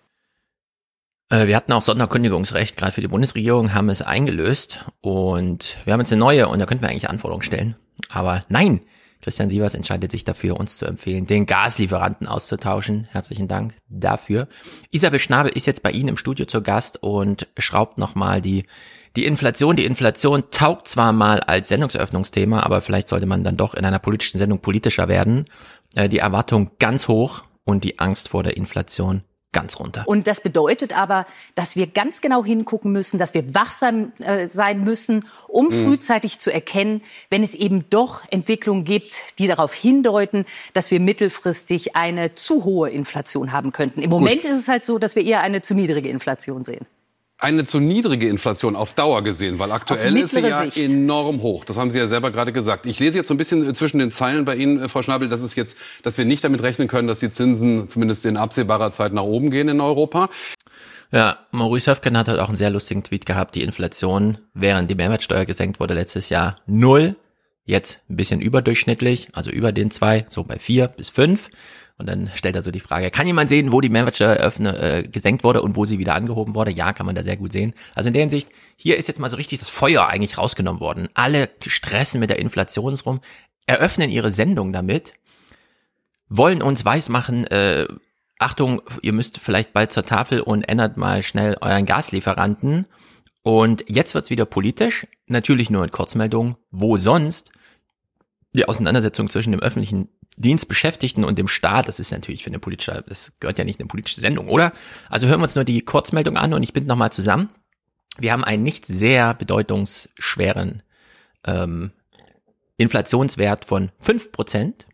Äh, wir hatten auch Sonderkündigungsrecht, gerade für die Bundesregierung, haben es eingelöst und wir haben jetzt eine neue und da könnten wir eigentlich Anforderungen stellen. Aber nein, Christian Sievers entscheidet sich dafür, uns zu empfehlen, den Gaslieferanten auszutauschen. Herzlichen Dank dafür. Isabel Schnabel ist jetzt bei Ihnen im Studio zu Gast und schraubt nochmal die, die Inflation. Die Inflation taugt zwar mal als Sendungseröffnungsthema, aber vielleicht sollte man dann doch in einer politischen Sendung politischer werden. Äh, die Erwartung ganz hoch und die Angst vor der Inflation ganz runter.
Und das bedeutet aber, dass wir ganz genau hingucken müssen, dass wir wachsam äh, sein müssen, um mhm. frühzeitig zu erkennen, wenn es eben doch Entwicklungen gibt, die darauf hindeuten, dass wir mittelfristig eine zu hohe Inflation haben könnten. Im Moment Gut. ist es halt so, dass wir eher eine zu niedrige Inflation sehen
eine zu niedrige Inflation auf Dauer gesehen, weil aktuell ist sie ja Sicht. enorm hoch. Das haben Sie ja selber gerade gesagt. Ich lese jetzt so ein bisschen zwischen den Zeilen bei Ihnen, äh, Frau Schnabel, dass es jetzt, dass wir nicht damit rechnen können, dass die Zinsen zumindest in absehbarer Zeit nach oben gehen in Europa.
Ja, Maurice Höfgen hat halt auch einen sehr lustigen Tweet gehabt. Die Inflation, während die Mehrwertsteuer gesenkt wurde letztes Jahr, null. Jetzt ein bisschen überdurchschnittlich, also über den zwei, so bei vier bis fünf. Und dann stellt er so die Frage, kann jemand sehen, wo die Mehrwertsteuer öffne, äh, gesenkt wurde und wo sie wieder angehoben wurde? Ja, kann man da sehr gut sehen. Also in der Hinsicht, hier ist jetzt mal so richtig das Feuer eigentlich rausgenommen worden. Alle stressen mit der Inflation rum, eröffnen ihre Sendung damit, wollen uns weismachen, äh, Achtung, ihr müsst vielleicht bald zur Tafel und ändert mal schnell euren Gaslieferanten. Und jetzt wird's wieder politisch, natürlich nur in Kurzmeldungen. Wo sonst? Die Auseinandersetzung zwischen dem öffentlichen Dienstbeschäftigten und dem Staat, das ist natürlich für eine politische, das gehört ja nicht in eine politische Sendung, oder? Also hören wir uns nur die Kurzmeldung an und ich bin nochmal zusammen. Wir haben einen nicht sehr bedeutungsschweren ähm, Inflationswert von fünf Prozent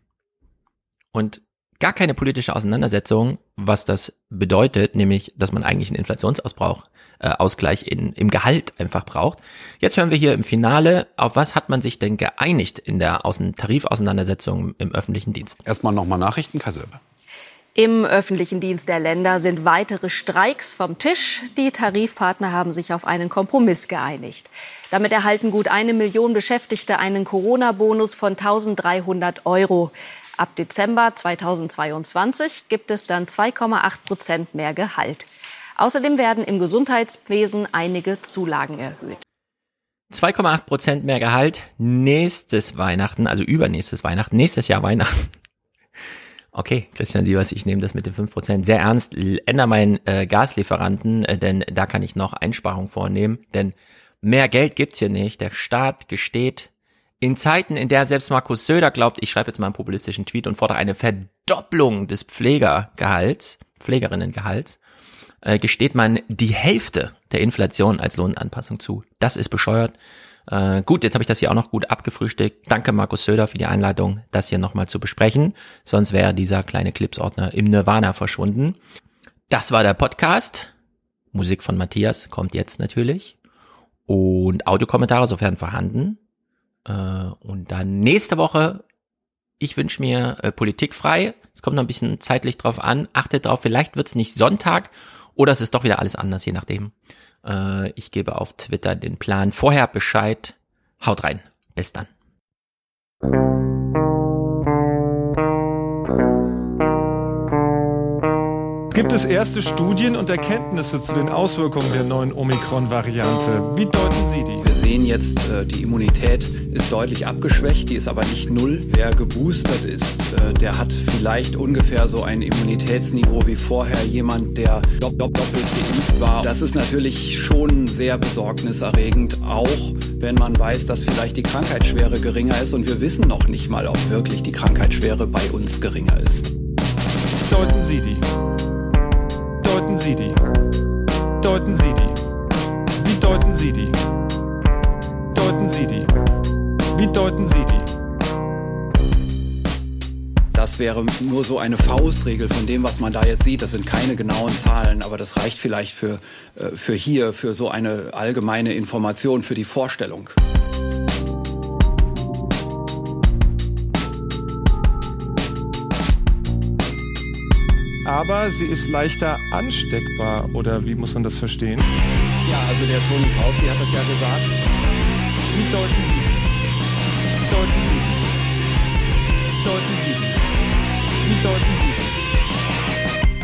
und gar keine politische Auseinandersetzung, was das bedeutet, nämlich, dass man eigentlich einen Inflationsausbrauch, äh, Ausgleich in, im Gehalt einfach braucht. Jetzt hören wir hier im Finale, auf was hat man sich denn geeinigt in der Außen Tarifauseinandersetzung im öffentlichen Dienst?
Erstmal nochmal Nachrichten, Kassilbe.
Im öffentlichen Dienst der Länder sind weitere Streiks vom Tisch. Die Tarifpartner haben sich auf einen Kompromiss geeinigt. Damit erhalten gut eine Million Beschäftigte einen Corona-Bonus von 1300 Euro. Ab Dezember 2022 gibt es dann 2,8 Prozent mehr Gehalt. Außerdem werden im Gesundheitswesen einige Zulagen erhöht.
2,8 Prozent mehr Gehalt nächstes Weihnachten, also übernächstes Weihnachten, nächstes Jahr Weihnachten. Okay, Christian Sievers, ich nehme das mit den 5 Prozent sehr ernst. Ändere meinen äh, Gaslieferanten, äh, denn da kann ich noch Einsparungen vornehmen. Denn mehr Geld gibt's hier nicht. Der Staat gesteht in Zeiten, in der selbst Markus Söder glaubt, ich schreibe jetzt mal einen populistischen Tweet und fordere eine Verdopplung des Pflegergehalts, Pflegerinnengehalts, äh, gesteht man die Hälfte der Inflation als Lohnanpassung zu. Das ist bescheuert. Äh, gut, jetzt habe ich das hier auch noch gut abgefrühstückt. Danke Markus Söder für die Einladung, das hier nochmal zu besprechen. Sonst wäre dieser kleine Clipsordner im Nirvana verschwunden. Das war der Podcast. Musik von Matthias kommt jetzt natürlich. Und Audiokommentare, sofern vorhanden. Äh, und dann nächste Woche, ich wünsche mir äh, Politik frei. Es kommt noch ein bisschen zeitlich drauf an. Achtet drauf, vielleicht wird's nicht Sonntag oder es ist doch wieder alles anders, je nachdem. Äh, ich gebe auf Twitter den Plan vorher Bescheid. Haut rein. Bis dann.
Gibt es erste Studien und Erkenntnisse zu den Auswirkungen der neuen Omikron-Variante? Wie deuten Sie die?
Wir sehen jetzt, äh, die Immunität ist deutlich abgeschwächt, die ist aber nicht null. Wer geboostert ist, äh, der hat vielleicht ungefähr so ein Immunitätsniveau wie vorher jemand, der doppelt geimpft war. Das ist natürlich schon sehr besorgniserregend, auch wenn man weiß, dass vielleicht die Krankheitsschwere geringer ist und wir wissen noch nicht mal, ob wirklich die Krankheitsschwere bei uns geringer ist.
Deuten Sie die? Deuten Sie die? Deuten Sie die? Wie deuten Sie die? Deuten Sie die? Wie deuten Sie die?
Das wäre nur so eine Faustregel von dem, was man da jetzt sieht. Das sind keine genauen Zahlen, aber das reicht vielleicht für, äh, für hier, für so eine allgemeine Information, für die Vorstellung.
Aber sie ist leichter ansteckbar. Oder wie muss man das verstehen?
Ja, also der Toni Fauci hat das ja gesagt.
Wie deuten Sie? Wie deuten Sie? Deuten Sie? Wie deuten
Sie?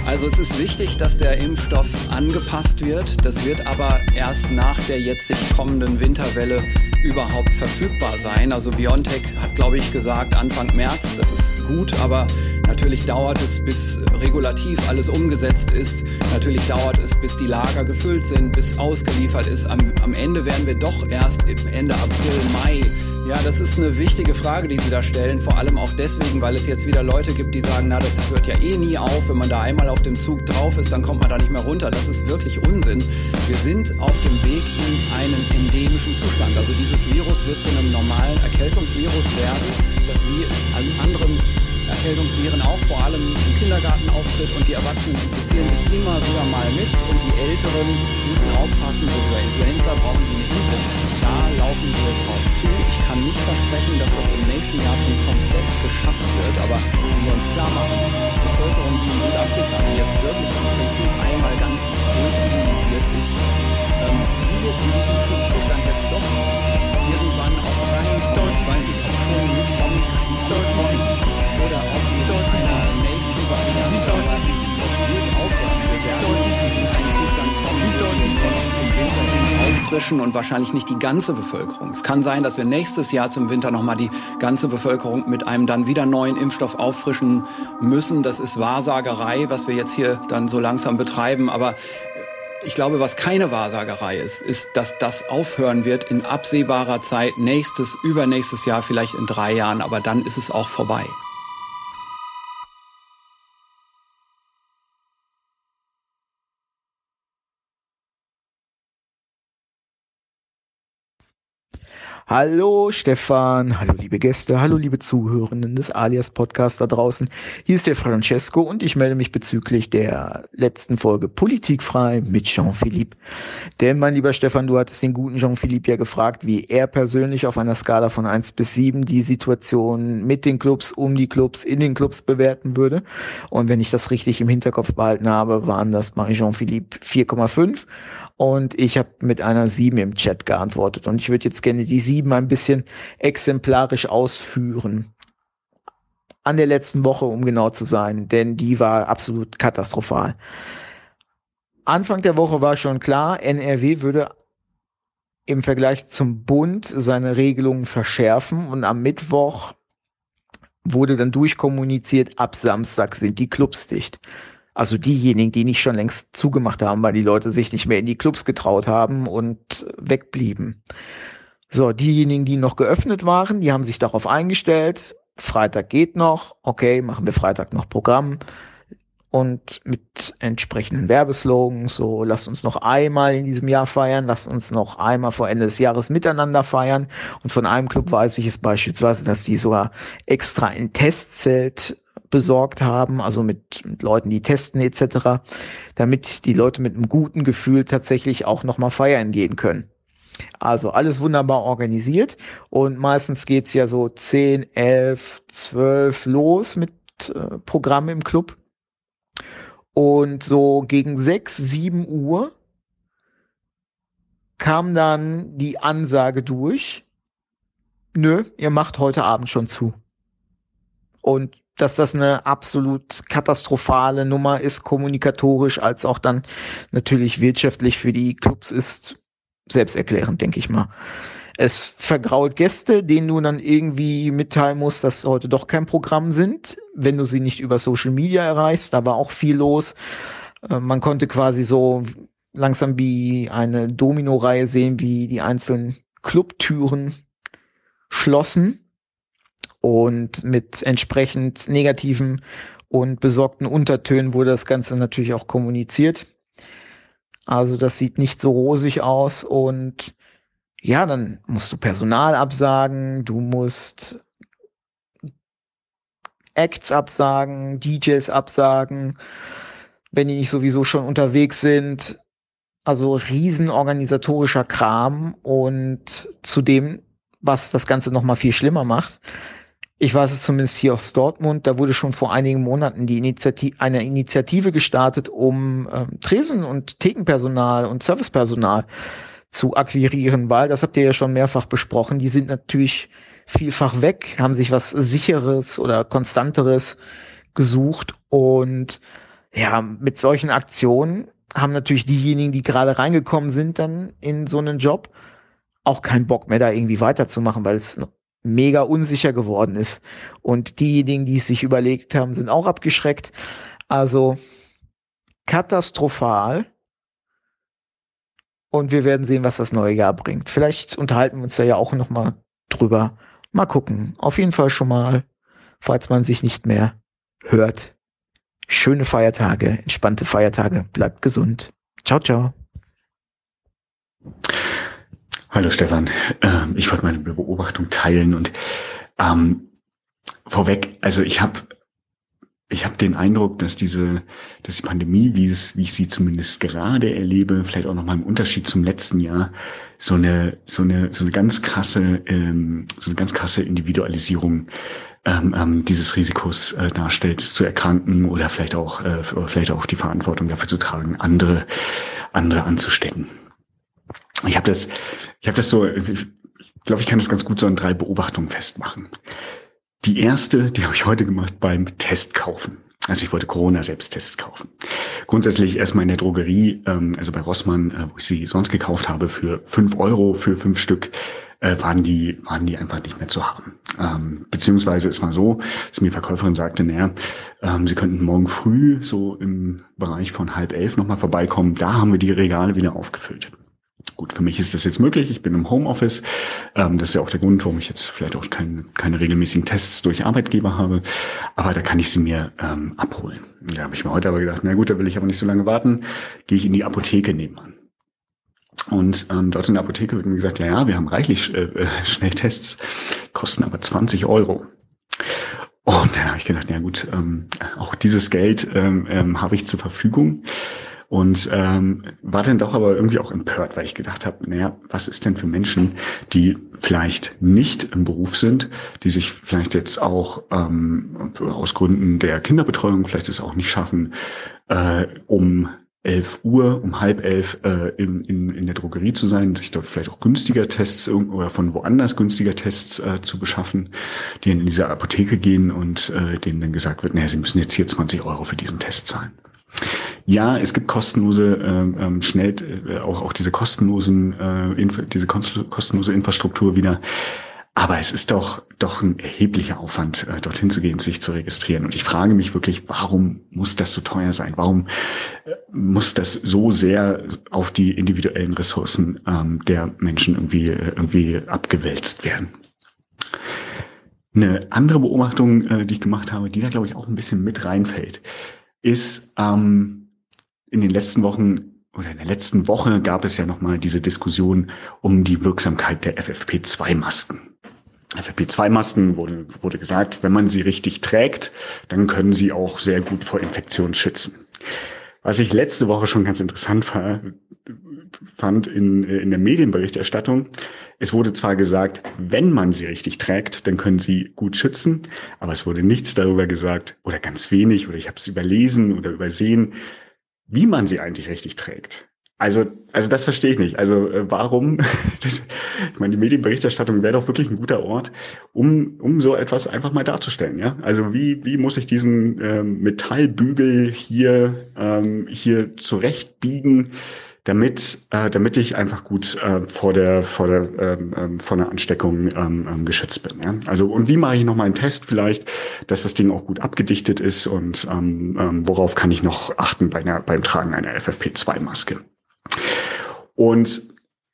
Also es ist wichtig, dass der Impfstoff angepasst wird. Das wird aber erst nach der jetzt sich kommenden Winterwelle überhaupt verfügbar sein. Also BioNTech hat, glaube ich, gesagt Anfang März. Das ist gut, aber natürlich dauert es, bis regulativ alles umgesetzt ist. Natürlich dauert es, bis die Lager gefüllt sind, bis ausgeliefert ist. Am, am Ende werden wir doch erst Ende April, Mai ja, das ist eine wichtige Frage, die Sie da stellen. Vor allem auch deswegen, weil es jetzt wieder Leute gibt, die sagen, na, das hört ja eh nie auf. Wenn man da einmal auf dem Zug drauf ist, dann kommt man da nicht mehr runter. Das ist wirklich Unsinn. Wir sind auf dem Weg in einen endemischen Zustand. Also dieses Virus wird zu einem normalen Erkältungsvirus werden, das wie an anderen Erkältungsviren auch vor allem im Kindergarten auftritt und die Erwachsenen infizieren sich immer wieder mal mit und die Älteren müssen aufpassen, so wie bei Influenza brauchen die eine Impfung. Da laufen wir drauf zu. Ich kann nicht versprechen, dass das im nächsten Jahr schon komplett geschafft wird, aber wenn wir uns klar machen, die Bevölkerung wie in Südafrika, die jetzt wirklich im Prinzip einmal ganz durchimmunisiert ist, ähm, die wird in diesem Zustand jetzt doch irgendwann auch reinkommen. Ich weiß nicht, ob schon mit Omikron oder auch mit einer. Das wird aufhören. Wir werden in einen Zustand kommen, wo wir noch zum Winter hin auffrischen und wahrscheinlich nicht die ganze Bevölkerung. Es kann sein, dass wir nächstes Jahr zum Winter nochmal die ganze Bevölkerung mit einem dann wieder neuen Impfstoff auffrischen müssen. Das ist Wahrsagerei, was wir jetzt hier dann so langsam betreiben. Aber ich glaube, was keine Wahrsagerei ist, ist, dass das aufhören wird in absehbarer Zeit, nächstes, übernächstes Jahr, vielleicht in drei Jahren, aber dann ist es auch vorbei.
Hallo Stefan, hallo liebe Gäste, hallo liebe Zuhörenden des Alias Podcasts da draußen. Hier ist der Francesco und ich melde mich bezüglich der letzten Folge Politikfrei mit Jean-Philippe. Denn mein lieber Stefan, du hattest den guten Jean-Philippe ja gefragt, wie er persönlich auf einer Skala von 1 bis 7 die Situation mit den Clubs, um die Clubs, in den Clubs bewerten würde. Und wenn ich das richtig im Hinterkopf behalten habe, waren das bei Jean-Philippe 4,5 und ich habe mit einer 7 im Chat geantwortet. Und ich würde jetzt gerne die 7 ein bisschen exemplarisch ausführen. An der letzten Woche, um genau zu sein, denn die war absolut katastrophal. Anfang der Woche war schon klar, NRW würde im Vergleich zum Bund seine Regelungen verschärfen und am Mittwoch wurde dann durchkommuniziert, ab Samstag sind die Clubs dicht. Also diejenigen, die nicht schon längst zugemacht haben, weil die Leute sich nicht mehr in die Clubs getraut haben und wegblieben. So, diejenigen, die noch geöffnet waren, die haben sich darauf eingestellt. Freitag geht noch. Okay, machen wir Freitag noch Programm. Und mit entsprechenden Werbeslogans, so lasst uns noch einmal in diesem Jahr feiern, lasst uns noch einmal vor Ende des Jahres miteinander feiern. Und von einem Club weiß ich es beispielsweise, dass die sogar extra ein Testzelt besorgt haben, also mit, mit Leuten, die testen etc., damit die Leute mit einem guten Gefühl tatsächlich auch nochmal feiern gehen können. Also alles wunderbar organisiert und meistens geht's ja so 10, 11, 12 los mit äh, Programm im Club. Und so gegen 6, 7 Uhr kam dann die Ansage durch, nö, ihr macht heute Abend schon zu. Und dass das eine absolut katastrophale Nummer ist, kommunikatorisch als auch dann natürlich wirtschaftlich für die Clubs ist, selbsterklärend, denke ich mal. Es vergrault Gäste, denen du dann irgendwie mitteilen musst, dass heute doch kein Programm sind, wenn du sie nicht über Social Media erreichst. Da war auch viel los. Äh, man konnte quasi so langsam wie eine Domino-Reihe sehen, wie die einzelnen Clubtüren schlossen und mit entsprechend negativen und besorgten Untertönen wurde das Ganze natürlich auch kommuniziert. Also das sieht nicht so rosig aus und ja, dann musst du Personal absagen, du musst Acts absagen, DJs absagen, wenn die nicht sowieso schon unterwegs sind. Also riesen organisatorischer Kram und zudem, was das Ganze noch mal viel schlimmer macht, ich weiß es zumindest hier aus Dortmund, da wurde schon vor einigen Monaten die Initiative, eine Initiative gestartet, um ähm, Tresen- und Thekenpersonal und Servicepersonal zu akquirieren, weil, das habt ihr ja schon mehrfach besprochen, die sind natürlich vielfach weg, haben sich was sicheres oder konstanteres gesucht und ja, mit solchen Aktionen haben natürlich diejenigen, die gerade reingekommen sind, dann in so einen Job, auch keinen Bock mehr, da irgendwie weiterzumachen, weil es mega unsicher geworden ist. Und diejenigen, die es sich überlegt haben, sind auch abgeschreckt. Also katastrophal. Und wir werden sehen, was das neue Jahr bringt. Vielleicht unterhalten wir uns da ja auch noch mal drüber. Mal gucken. Auf jeden Fall schon mal, falls man sich nicht mehr hört. Schöne Feiertage, entspannte Feiertage. Bleibt gesund. Ciao, ciao.
Hallo Stefan, ähm, ich wollte meine Beobachtung teilen und ähm, vorweg, also ich habe ich habe den Eindruck, dass diese, dass die Pandemie, wie es, wie ich sie zumindest gerade erlebe, vielleicht auch noch mal im Unterschied zum letzten Jahr, so eine, so eine, so eine ganz krasse, ähm, so eine ganz krasse Individualisierung ähm, ähm, dieses Risikos äh, darstellt, zu erkranken oder vielleicht auch, äh, vielleicht auch die Verantwortung dafür zu tragen, andere, andere anzustecken. Ich habe das, ich habe das so, ich glaube, ich kann das ganz gut so an drei Beobachtungen festmachen. Die erste, die habe ich heute gemacht beim Test kaufen. Also ich wollte Corona-Selbsttests kaufen. Grundsätzlich erstmal in der Drogerie, ähm, also bei Rossmann, äh, wo ich sie sonst gekauft habe, für fünf Euro für fünf Stück, äh, waren die waren die einfach nicht mehr zu haben. Ähm, beziehungsweise es war so, dass mir die Verkäuferin sagte, naja, ähm, sie könnten morgen früh so im Bereich von halb elf nochmal vorbeikommen. Da haben wir die Regale wieder aufgefüllt. Gut, für mich ist das jetzt möglich. Ich bin im Homeoffice. Ähm, das ist ja auch der Grund, warum ich jetzt vielleicht auch kein, keine regelmäßigen Tests durch Arbeitgeber habe. Aber da kann ich sie mir ähm, abholen. Da habe ich mir heute aber gedacht, na gut, da will ich aber nicht so lange warten. Gehe ich in die Apotheke nebenan. Und ähm, dort in der Apotheke wird mir gesagt, ja, ja, wir haben reichlich äh, äh Schnelltests, kosten aber 20 Euro. Und dann habe ich gedacht, ja gut, ähm, auch dieses Geld ähm, ähm, habe ich zur Verfügung. Und ähm, war dann doch aber irgendwie auch empört, weil ich gedacht habe, naja, was ist denn für Menschen, die vielleicht nicht im Beruf sind, die sich vielleicht jetzt auch ähm, aus Gründen der Kinderbetreuung vielleicht es auch nicht schaffen, äh, um 11 Uhr, um halb elf äh, in, in, in der Drogerie zu sein, sich dort vielleicht auch günstiger Tests oder von woanders günstiger Tests äh, zu beschaffen, die in diese Apotheke gehen und äh, denen dann gesagt wird, naja, sie müssen jetzt hier 20 Euro für diesen Test zahlen. Ja, es gibt kostenlose, ähm, ähm schnell äh, auch auch diese kostenlosen, äh, Inf diese kostenlose Infrastruktur wieder. Aber es ist doch doch ein erheblicher Aufwand, äh, dorthin zu gehen, sich zu registrieren. Und ich frage mich wirklich, warum muss das so teuer sein? Warum äh, muss das so sehr auf die individuellen Ressourcen ähm, der Menschen irgendwie irgendwie abgewälzt werden? Eine andere Beobachtung, äh, die ich gemacht habe, die da glaube ich auch ein bisschen mit reinfällt ist ähm, in den letzten Wochen oder in der letzten Woche gab es ja nochmal diese Diskussion um die Wirksamkeit der FFP2-Masken. FFP2-Masken wurde, wurde gesagt, wenn man sie richtig trägt, dann können sie auch sehr gut vor Infektionen schützen. Was ich letzte Woche schon ganz interessant war, fand in, in der Medienberichterstattung, es wurde zwar gesagt, wenn man sie richtig trägt, dann können sie gut schützen, aber es wurde nichts darüber gesagt oder ganz wenig oder ich habe es überlesen oder übersehen, wie man sie eigentlich richtig trägt. Also, also das verstehe ich nicht. Also äh, warum? [LAUGHS] Das, ich meine, die Medienberichterstattung wäre doch wirklich ein guter Ort, um, um so etwas einfach mal darzustellen. Ja, also wie wie muss ich diesen ähm, Metallbügel hier ähm, hier zurechtbiegen? damit, äh, damit ich einfach gut äh, vor der vor der ähm, ähm, vor einer Ansteckung ähm, ähm, geschützt bin. Ja? Also und wie mache ich noch mal einen Test vielleicht, dass das Ding auch gut abgedichtet ist und ähm, ähm, worauf kann ich noch achten bei einer, beim Tragen einer FFP2-Maske? Und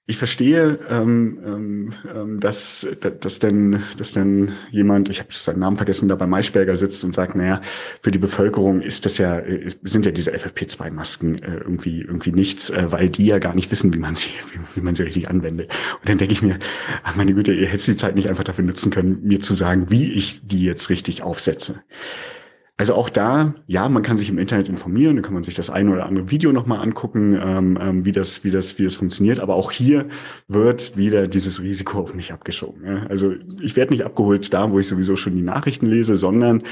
ich verstehe, ähm, ähm, ähm dass, dass, denn, dass denn jemand, ich habe seinen Namen vergessen, da bei Maischberger sitzt und sagt, naja, für die Bevölkerung ist das ja, sind ja diese FFP2-Masken äh, irgendwie, irgendwie nichts, äh, weil die ja gar nicht wissen, wie man sie, wie, [LAUGHS] wie man sie richtig anwendet. Und dann denke ich mir, ach meine Güte, ihr hättet die Zeit nicht einfach dafür nutzen können, mir zu sagen, wie ich die jetzt richtig aufsetze. Also auch da, ja, man kann sich im Internet informieren, da kann man sich das eine oder andere Video nochmal angucken, ähm, ähm, wie das, wie das, wie das funktioniert. Aber auch hier wird wieder dieses Risiko auf mich abgeschoben. Ja? Also ich werde nicht abgeholt da, wo ich sowieso schon die Nachrichten lese, sondern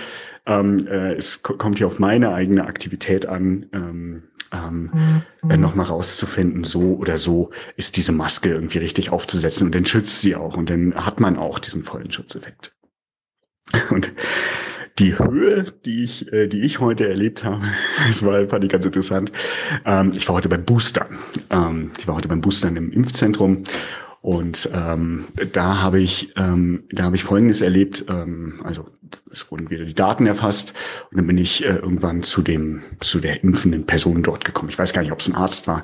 ähm, äh, es kommt hier auf meine eigene Aktivität an. Ähm, ähm, mhm. äh, nochmal rauszufinden, so oder so ist diese Maske irgendwie richtig aufzusetzen und dann schützt sie auch und dann hat man auch diesen vollen Schutzeffekt. [LAUGHS] Und die Höhe, die ich, äh, die ich heute erlebt habe, [LAUGHS] das war, fand ich ganz interessant. Ähm, ich war heute beim Boostern. Ähm, ich war heute beim Boostern im Impfzentrum Und ähm, da habe ich, ähm, da habe ich Folgendes erlebt. Ähm, also es wurden wieder die Daten erfasst und dann bin ich äh, irgendwann zu dem, zu der impfenden Person dort gekommen. Ich weiß gar nicht, ob es ein Arzt war.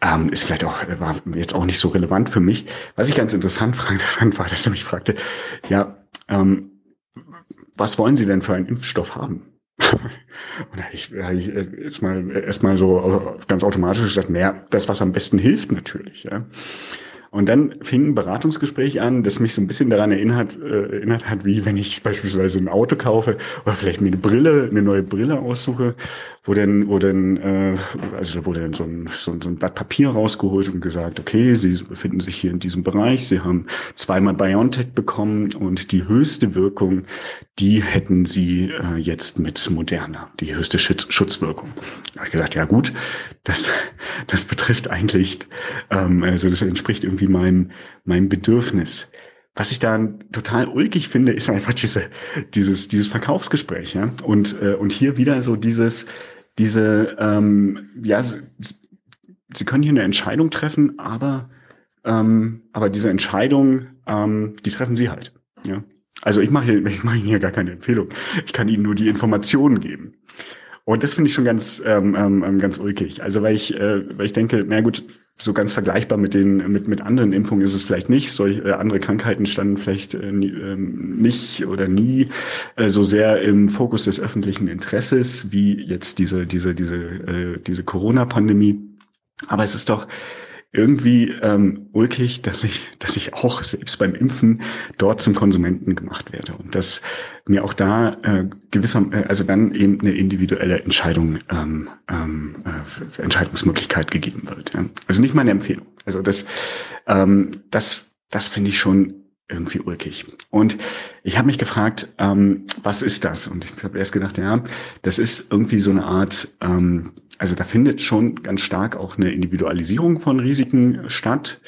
Ähm, ist vielleicht auch war jetzt auch nicht so relevant für mich. Was ich ganz interessant [LAUGHS] fand, war, dass er mich fragte, ja, ähm, was wollen Sie denn für einen Impfstoff haben? [LAUGHS] Und da ich, hab ich erstmal erstmal so ganz automatisch gesagt, naja, das, was am besten hilft, natürlich. Ja. Und dann fing ein Beratungsgespräch an, das mich so ein bisschen daran erinnert, äh, erinnert hat, wie wenn ich beispielsweise ein Auto kaufe oder vielleicht mir eine Brille, eine neue Brille aussuche, wo dann, wo dann, äh, also da wurde dann so ein, so, so ein Blatt Papier rausgeholt und gesagt, okay, Sie befinden sich hier in diesem Bereich, Sie haben zweimal BioNTech bekommen und die höchste Wirkung, die hätten Sie äh, jetzt mit Moderna, die höchste Schutz, Schutzwirkung. Da habe ich gedacht, ja gut, das, das betrifft eigentlich, ähm, also das entspricht irgendwie irgendwie meinem, meinem Bedürfnis. Was ich da total ulkig finde, ist einfach diese, dieses, dieses Verkaufsgespräch, ja. Und, äh, und hier wieder so dieses, diese, ähm, ja, Sie können hier eine Entscheidung treffen, aber, ähm, aber diese Entscheidung, ähm, die treffen Sie halt, ja. Also ich mache ich mache Ihnen hier gar keine Empfehlung. Ich kann Ihnen nur die Informationen geben. Und das finde ich schon ganz, ähm, ähm, ganz ulkig. Also weil ich, äh, weil ich denke, na gut, so ganz vergleichbar mit den mit mit anderen Impfungen ist es vielleicht nicht. Solche äh, andere Krankheiten standen vielleicht äh, nie, äh, nicht oder nie äh, so sehr im Fokus des öffentlichen Interesses wie jetzt diese diese diese äh, diese Corona-Pandemie. Aber es ist doch irgendwie ähm, ulkig, dass ich, dass ich auch selbst beim Impfen dort zum Konsumenten gemacht werde und dass mir auch da äh, gewisser, äh, also dann eben eine individuelle Entscheidung, ähm, ähm, äh, Entscheidungsmöglichkeit gegeben wird. Ja. Also nicht meine Empfehlung. Also das, ähm, das, das finde ich schon irgendwie ulkig. Und ich habe mich gefragt, ähm, was ist das? Und ich habe erst gedacht, ja, das ist irgendwie so eine Art, ähm, also da findet schon ganz stark auch eine Individualisierung von Risiken statt.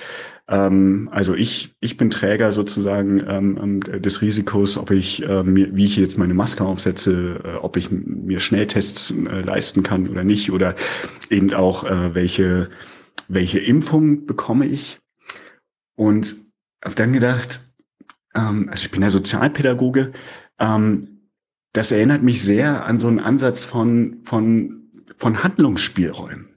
Ähm, also ich, ich bin Träger sozusagen ähm, ähm des Risikos, ob ich, äh, mir, wie ich jetzt meine Maske aufsetze, äh, ob ich mir Schnelltests äh, leisten kann oder nicht, oder eben auch, äh, welche, welche Impfung bekomme ich. Und habe dann gedacht, ähm, also ich bin ja Sozialpädagoge, ähm, das erinnert mich sehr an so einen Ansatz von, von, von Handlungsspielräumen.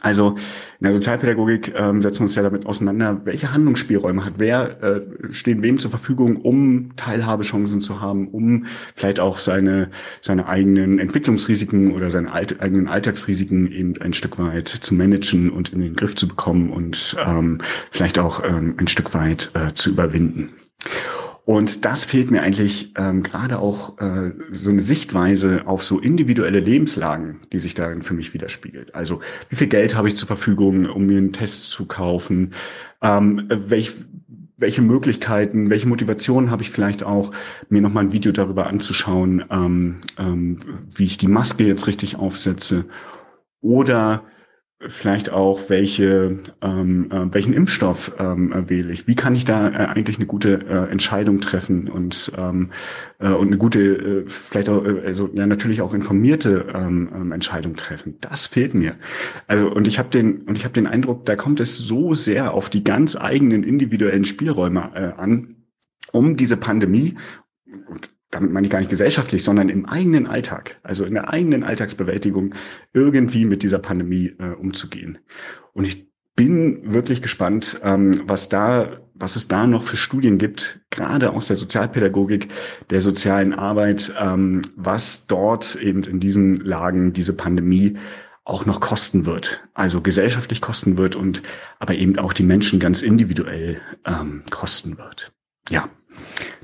Also in der Sozialpädagogik ähm, setzen wir uns ja damit auseinander, welche Handlungsspielräume hat wer, äh, stehen wem zur Verfügung, um Teilhabechancen zu haben, um vielleicht auch seine, seine eigenen Entwicklungsrisiken oder seine alt, eigenen Alltagsrisiken eben ein Stück weit zu managen und in den Griff zu bekommen und ähm, vielleicht auch ähm, ein Stück weit äh, zu überwinden. Und das fehlt mir eigentlich ähm, gerade auch äh, so eine Sichtweise auf so individuelle Lebenslagen, die sich darin für mich widerspiegelt. Also wie viel Geld habe ich zur Verfügung, um mir einen Test zu kaufen? Ähm, welch, welche Möglichkeiten, welche Motivationen habe ich vielleicht auch, mir nochmal ein Video darüber anzuschauen, ähm, ähm, wie ich die Maske jetzt richtig aufsetze? Oder vielleicht auch, welche, ähm, äh, welchen Impfstoff ähm, äh, wähle ich? Wie kann ich da äh, eigentlich eine gute äh, Entscheidung treffen und, ähm, äh, und eine gute, äh, vielleicht auch, äh, also ja natürlich auch informierte ähm, ähm, Entscheidung treffen? Das fehlt mir. Also und ich habe den und ich habe den Eindruck, da kommt es so sehr auf die ganz eigenen individuellen Spielräume äh, an, um diese Pandemie und damit meine ich gar nicht gesellschaftlich, sondern im eigenen Alltag, also in der eigenen Alltagsbewältigung irgendwie mit dieser Pandemie äh, umzugehen. Und ich bin wirklich gespannt, ähm, was da, was es da noch für Studien gibt, gerade aus der Sozialpädagogik, der sozialen Arbeit, ähm, was dort eben in diesen Lagen diese Pandemie auch noch kosten wird, also gesellschaftlich kosten wird und aber eben auch die Menschen ganz individuell ähm, kosten wird. Ja,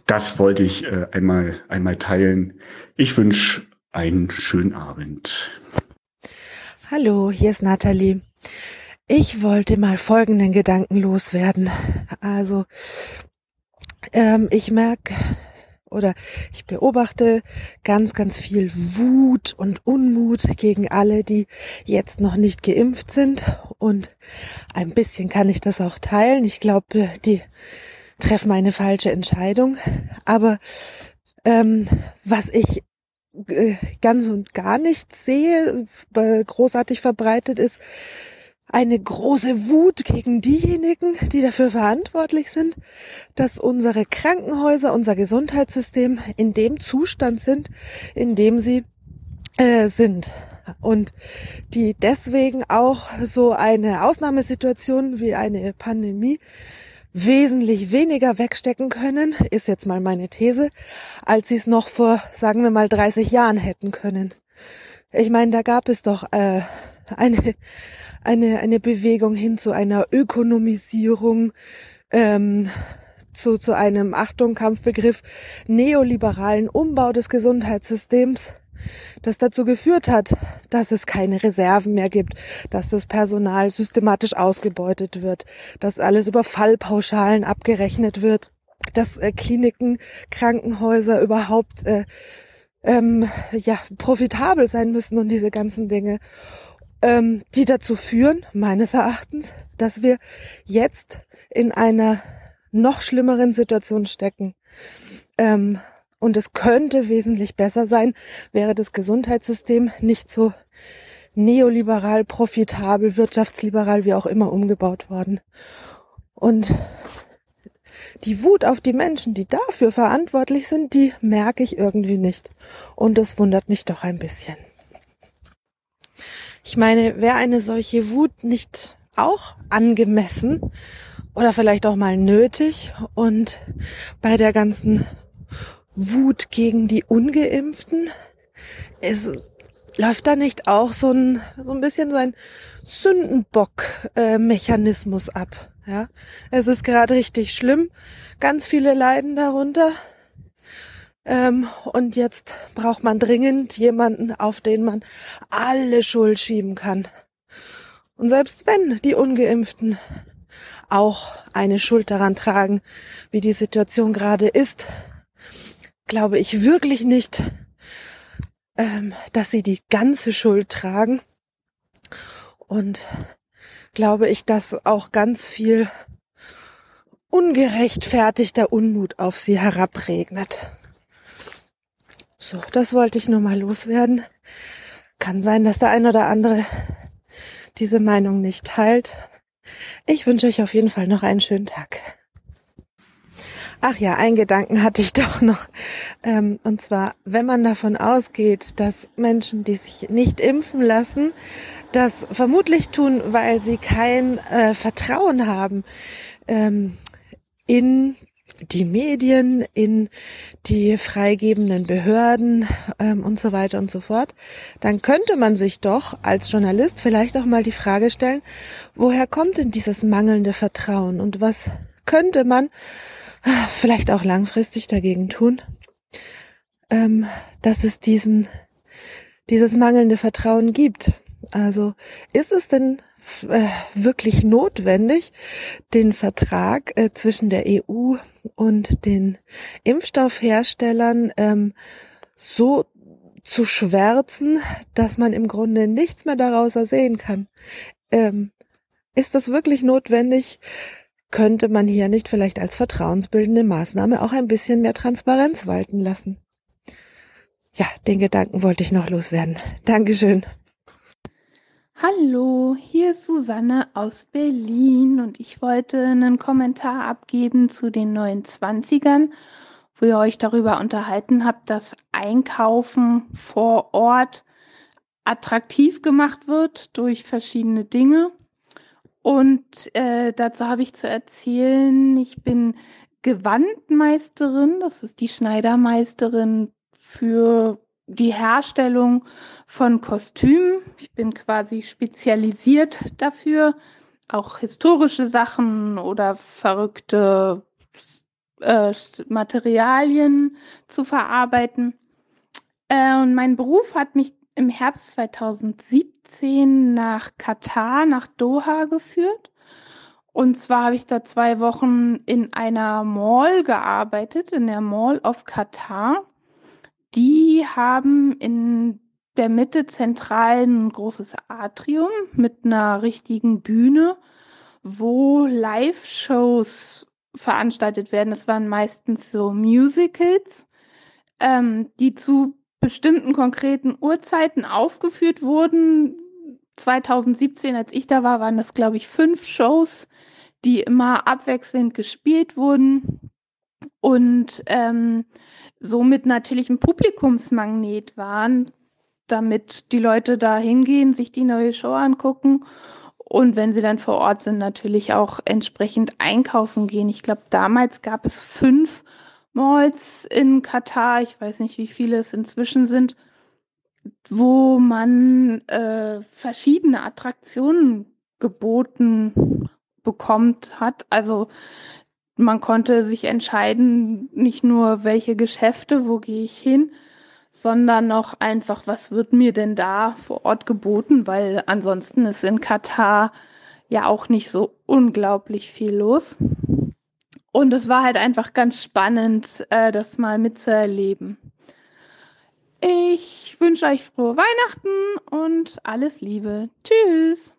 das wollte ich äh, einmal, einmal teilen. Ich wünsche einen schönen Abend.
Hallo, hier ist Nathalie. Ich wollte mal folgenden Gedanken loswerden. Also, ähm, ich merke oder ich beobachte ganz, ganz viel Wut und Unmut gegen alle, die jetzt noch nicht geimpft sind. Und ein bisschen kann ich das auch teilen. Ich glaube, die treffen eine falsche Entscheidung. Aber ähm, was ich äh, ganz und gar nicht sehe, äh, großartig verbreitet ist, eine große Wut gegen diejenigen, die dafür verantwortlich sind, dass unsere Krankenhäuser, unser Gesundheitssystem in dem Zustand sind, in dem sie äh, sind. Und die deswegen auch so eine Ausnahmesituation wie eine Pandemie wesentlich weniger wegstecken können, ist jetzt mal meine These, als sie es noch vor, sagen wir mal, 30 Jahren hätten können. Ich meine, da gab es doch äh, eine, eine, eine Bewegung hin zu einer Ökonomisierung, ähm, zu, zu einem, Achtung, Kampfbegriff, neoliberalen Umbau des Gesundheitssystems das dazu geführt hat, dass es keine Reserven mehr gibt, dass das Personal systematisch ausgebeutet wird, dass alles über Fallpauschalen abgerechnet wird, dass äh, Kliniken, Krankenhäuser überhaupt äh, ähm, ja profitabel sein müssen und diese ganzen Dinge, ähm, die dazu führen, meines Erachtens, dass wir jetzt in einer noch schlimmeren Situation stecken. Ähm, und es könnte wesentlich besser sein, wäre das Gesundheitssystem nicht so neoliberal, profitabel, wirtschaftsliberal, wie auch immer umgebaut worden. Und die Wut auf die Menschen, die dafür verantwortlich sind, die merke ich irgendwie nicht. Und das wundert mich doch ein bisschen. Ich meine, wäre eine solche Wut nicht auch angemessen oder vielleicht auch mal nötig und bei der ganzen Wut gegen die Ungeimpften? Es läuft da nicht auch so ein, so ein bisschen so ein Sündenbock-Mechanismus ab? Ja, es ist gerade richtig schlimm. Ganz viele leiden darunter. Ähm, und jetzt braucht man dringend jemanden, auf den man alle Schuld schieben kann. Und selbst wenn die Ungeimpften auch eine Schuld daran tragen, wie die Situation gerade ist, glaube ich wirklich nicht, ähm, dass sie die ganze Schuld tragen. Und glaube ich, dass auch ganz viel ungerechtfertigter Unmut auf sie herabregnet. So, das wollte ich nur mal loswerden. Kann sein, dass der ein oder andere diese Meinung nicht teilt. Ich wünsche euch auf jeden Fall noch einen schönen Tag. Ach ja, ein Gedanken hatte ich [LAUGHS] doch noch. Ähm, und zwar, wenn man davon ausgeht, dass Menschen, die sich nicht impfen lassen, das vermutlich tun, weil sie kein äh, Vertrauen haben ähm, in die Medien, in die freigebenden Behörden ähm, und so weiter und so fort, dann könnte man sich doch als Journalist vielleicht auch mal die Frage stellen, woher kommt denn dieses mangelnde Vertrauen und was könnte man vielleicht auch langfristig dagegen tun, ähm, dass es diesen, dieses mangelnde Vertrauen gibt. Also ist es denn äh, wirklich notwendig, den Vertrag äh, zwischen der EU und den Impfstoffherstellern ähm, so zu schwärzen, dass man im Grunde nichts mehr daraus ersehen kann. Ähm, ist das wirklich notwendig? Könnte man hier nicht vielleicht als vertrauensbildende Maßnahme auch ein bisschen mehr Transparenz walten lassen? Ja, den Gedanken wollte ich noch loswerden. Dankeschön.
Hallo, hier ist Susanne aus Berlin und ich wollte einen Kommentar abgeben zu den neuen Zwanzigern, wo ihr euch darüber unterhalten habt, dass Einkaufen vor Ort attraktiv gemacht wird durch verschiedene Dinge. Und äh, dazu habe ich zu erzählen, ich bin Gewandmeisterin, das ist die Schneidermeisterin für die Herstellung von Kostümen. Ich bin quasi spezialisiert dafür, auch historische Sachen oder verrückte äh, Materialien zu verarbeiten. Äh, und mein Beruf hat mich im Herbst 2017 nach Katar, nach Doha geführt. Und zwar habe ich da zwei Wochen in einer Mall gearbeitet, in der Mall of Katar. Die haben in der Mitte zentral ein großes Atrium mit einer richtigen Bühne, wo Live-Shows veranstaltet werden. Das waren meistens so Musicals, ähm, die zu bestimmten konkreten Uhrzeiten aufgeführt wurden, 2017, als ich da war, waren das, glaube ich, fünf Shows, die immer abwechselnd gespielt wurden. Und ähm, somit natürlich ein Publikumsmagnet waren, damit die Leute da hingehen, sich die neue Show angucken. Und wenn sie dann vor Ort sind, natürlich auch entsprechend einkaufen gehen. Ich glaube, damals gab es fünf Malls in Katar, ich weiß nicht, wie viele es inzwischen sind, wo man äh, verschiedene Attraktionen geboten bekommt hat. Also man konnte sich entscheiden, nicht nur welche Geschäfte, wo gehe ich hin, sondern noch einfach, was wird mir denn da vor Ort geboten, weil ansonsten ist in Katar ja auch nicht so unglaublich viel los. Und es war halt einfach ganz spannend, äh, das mal mitzuerleben. Ich wünsche euch frohe Weihnachten und alles Liebe. Tschüss.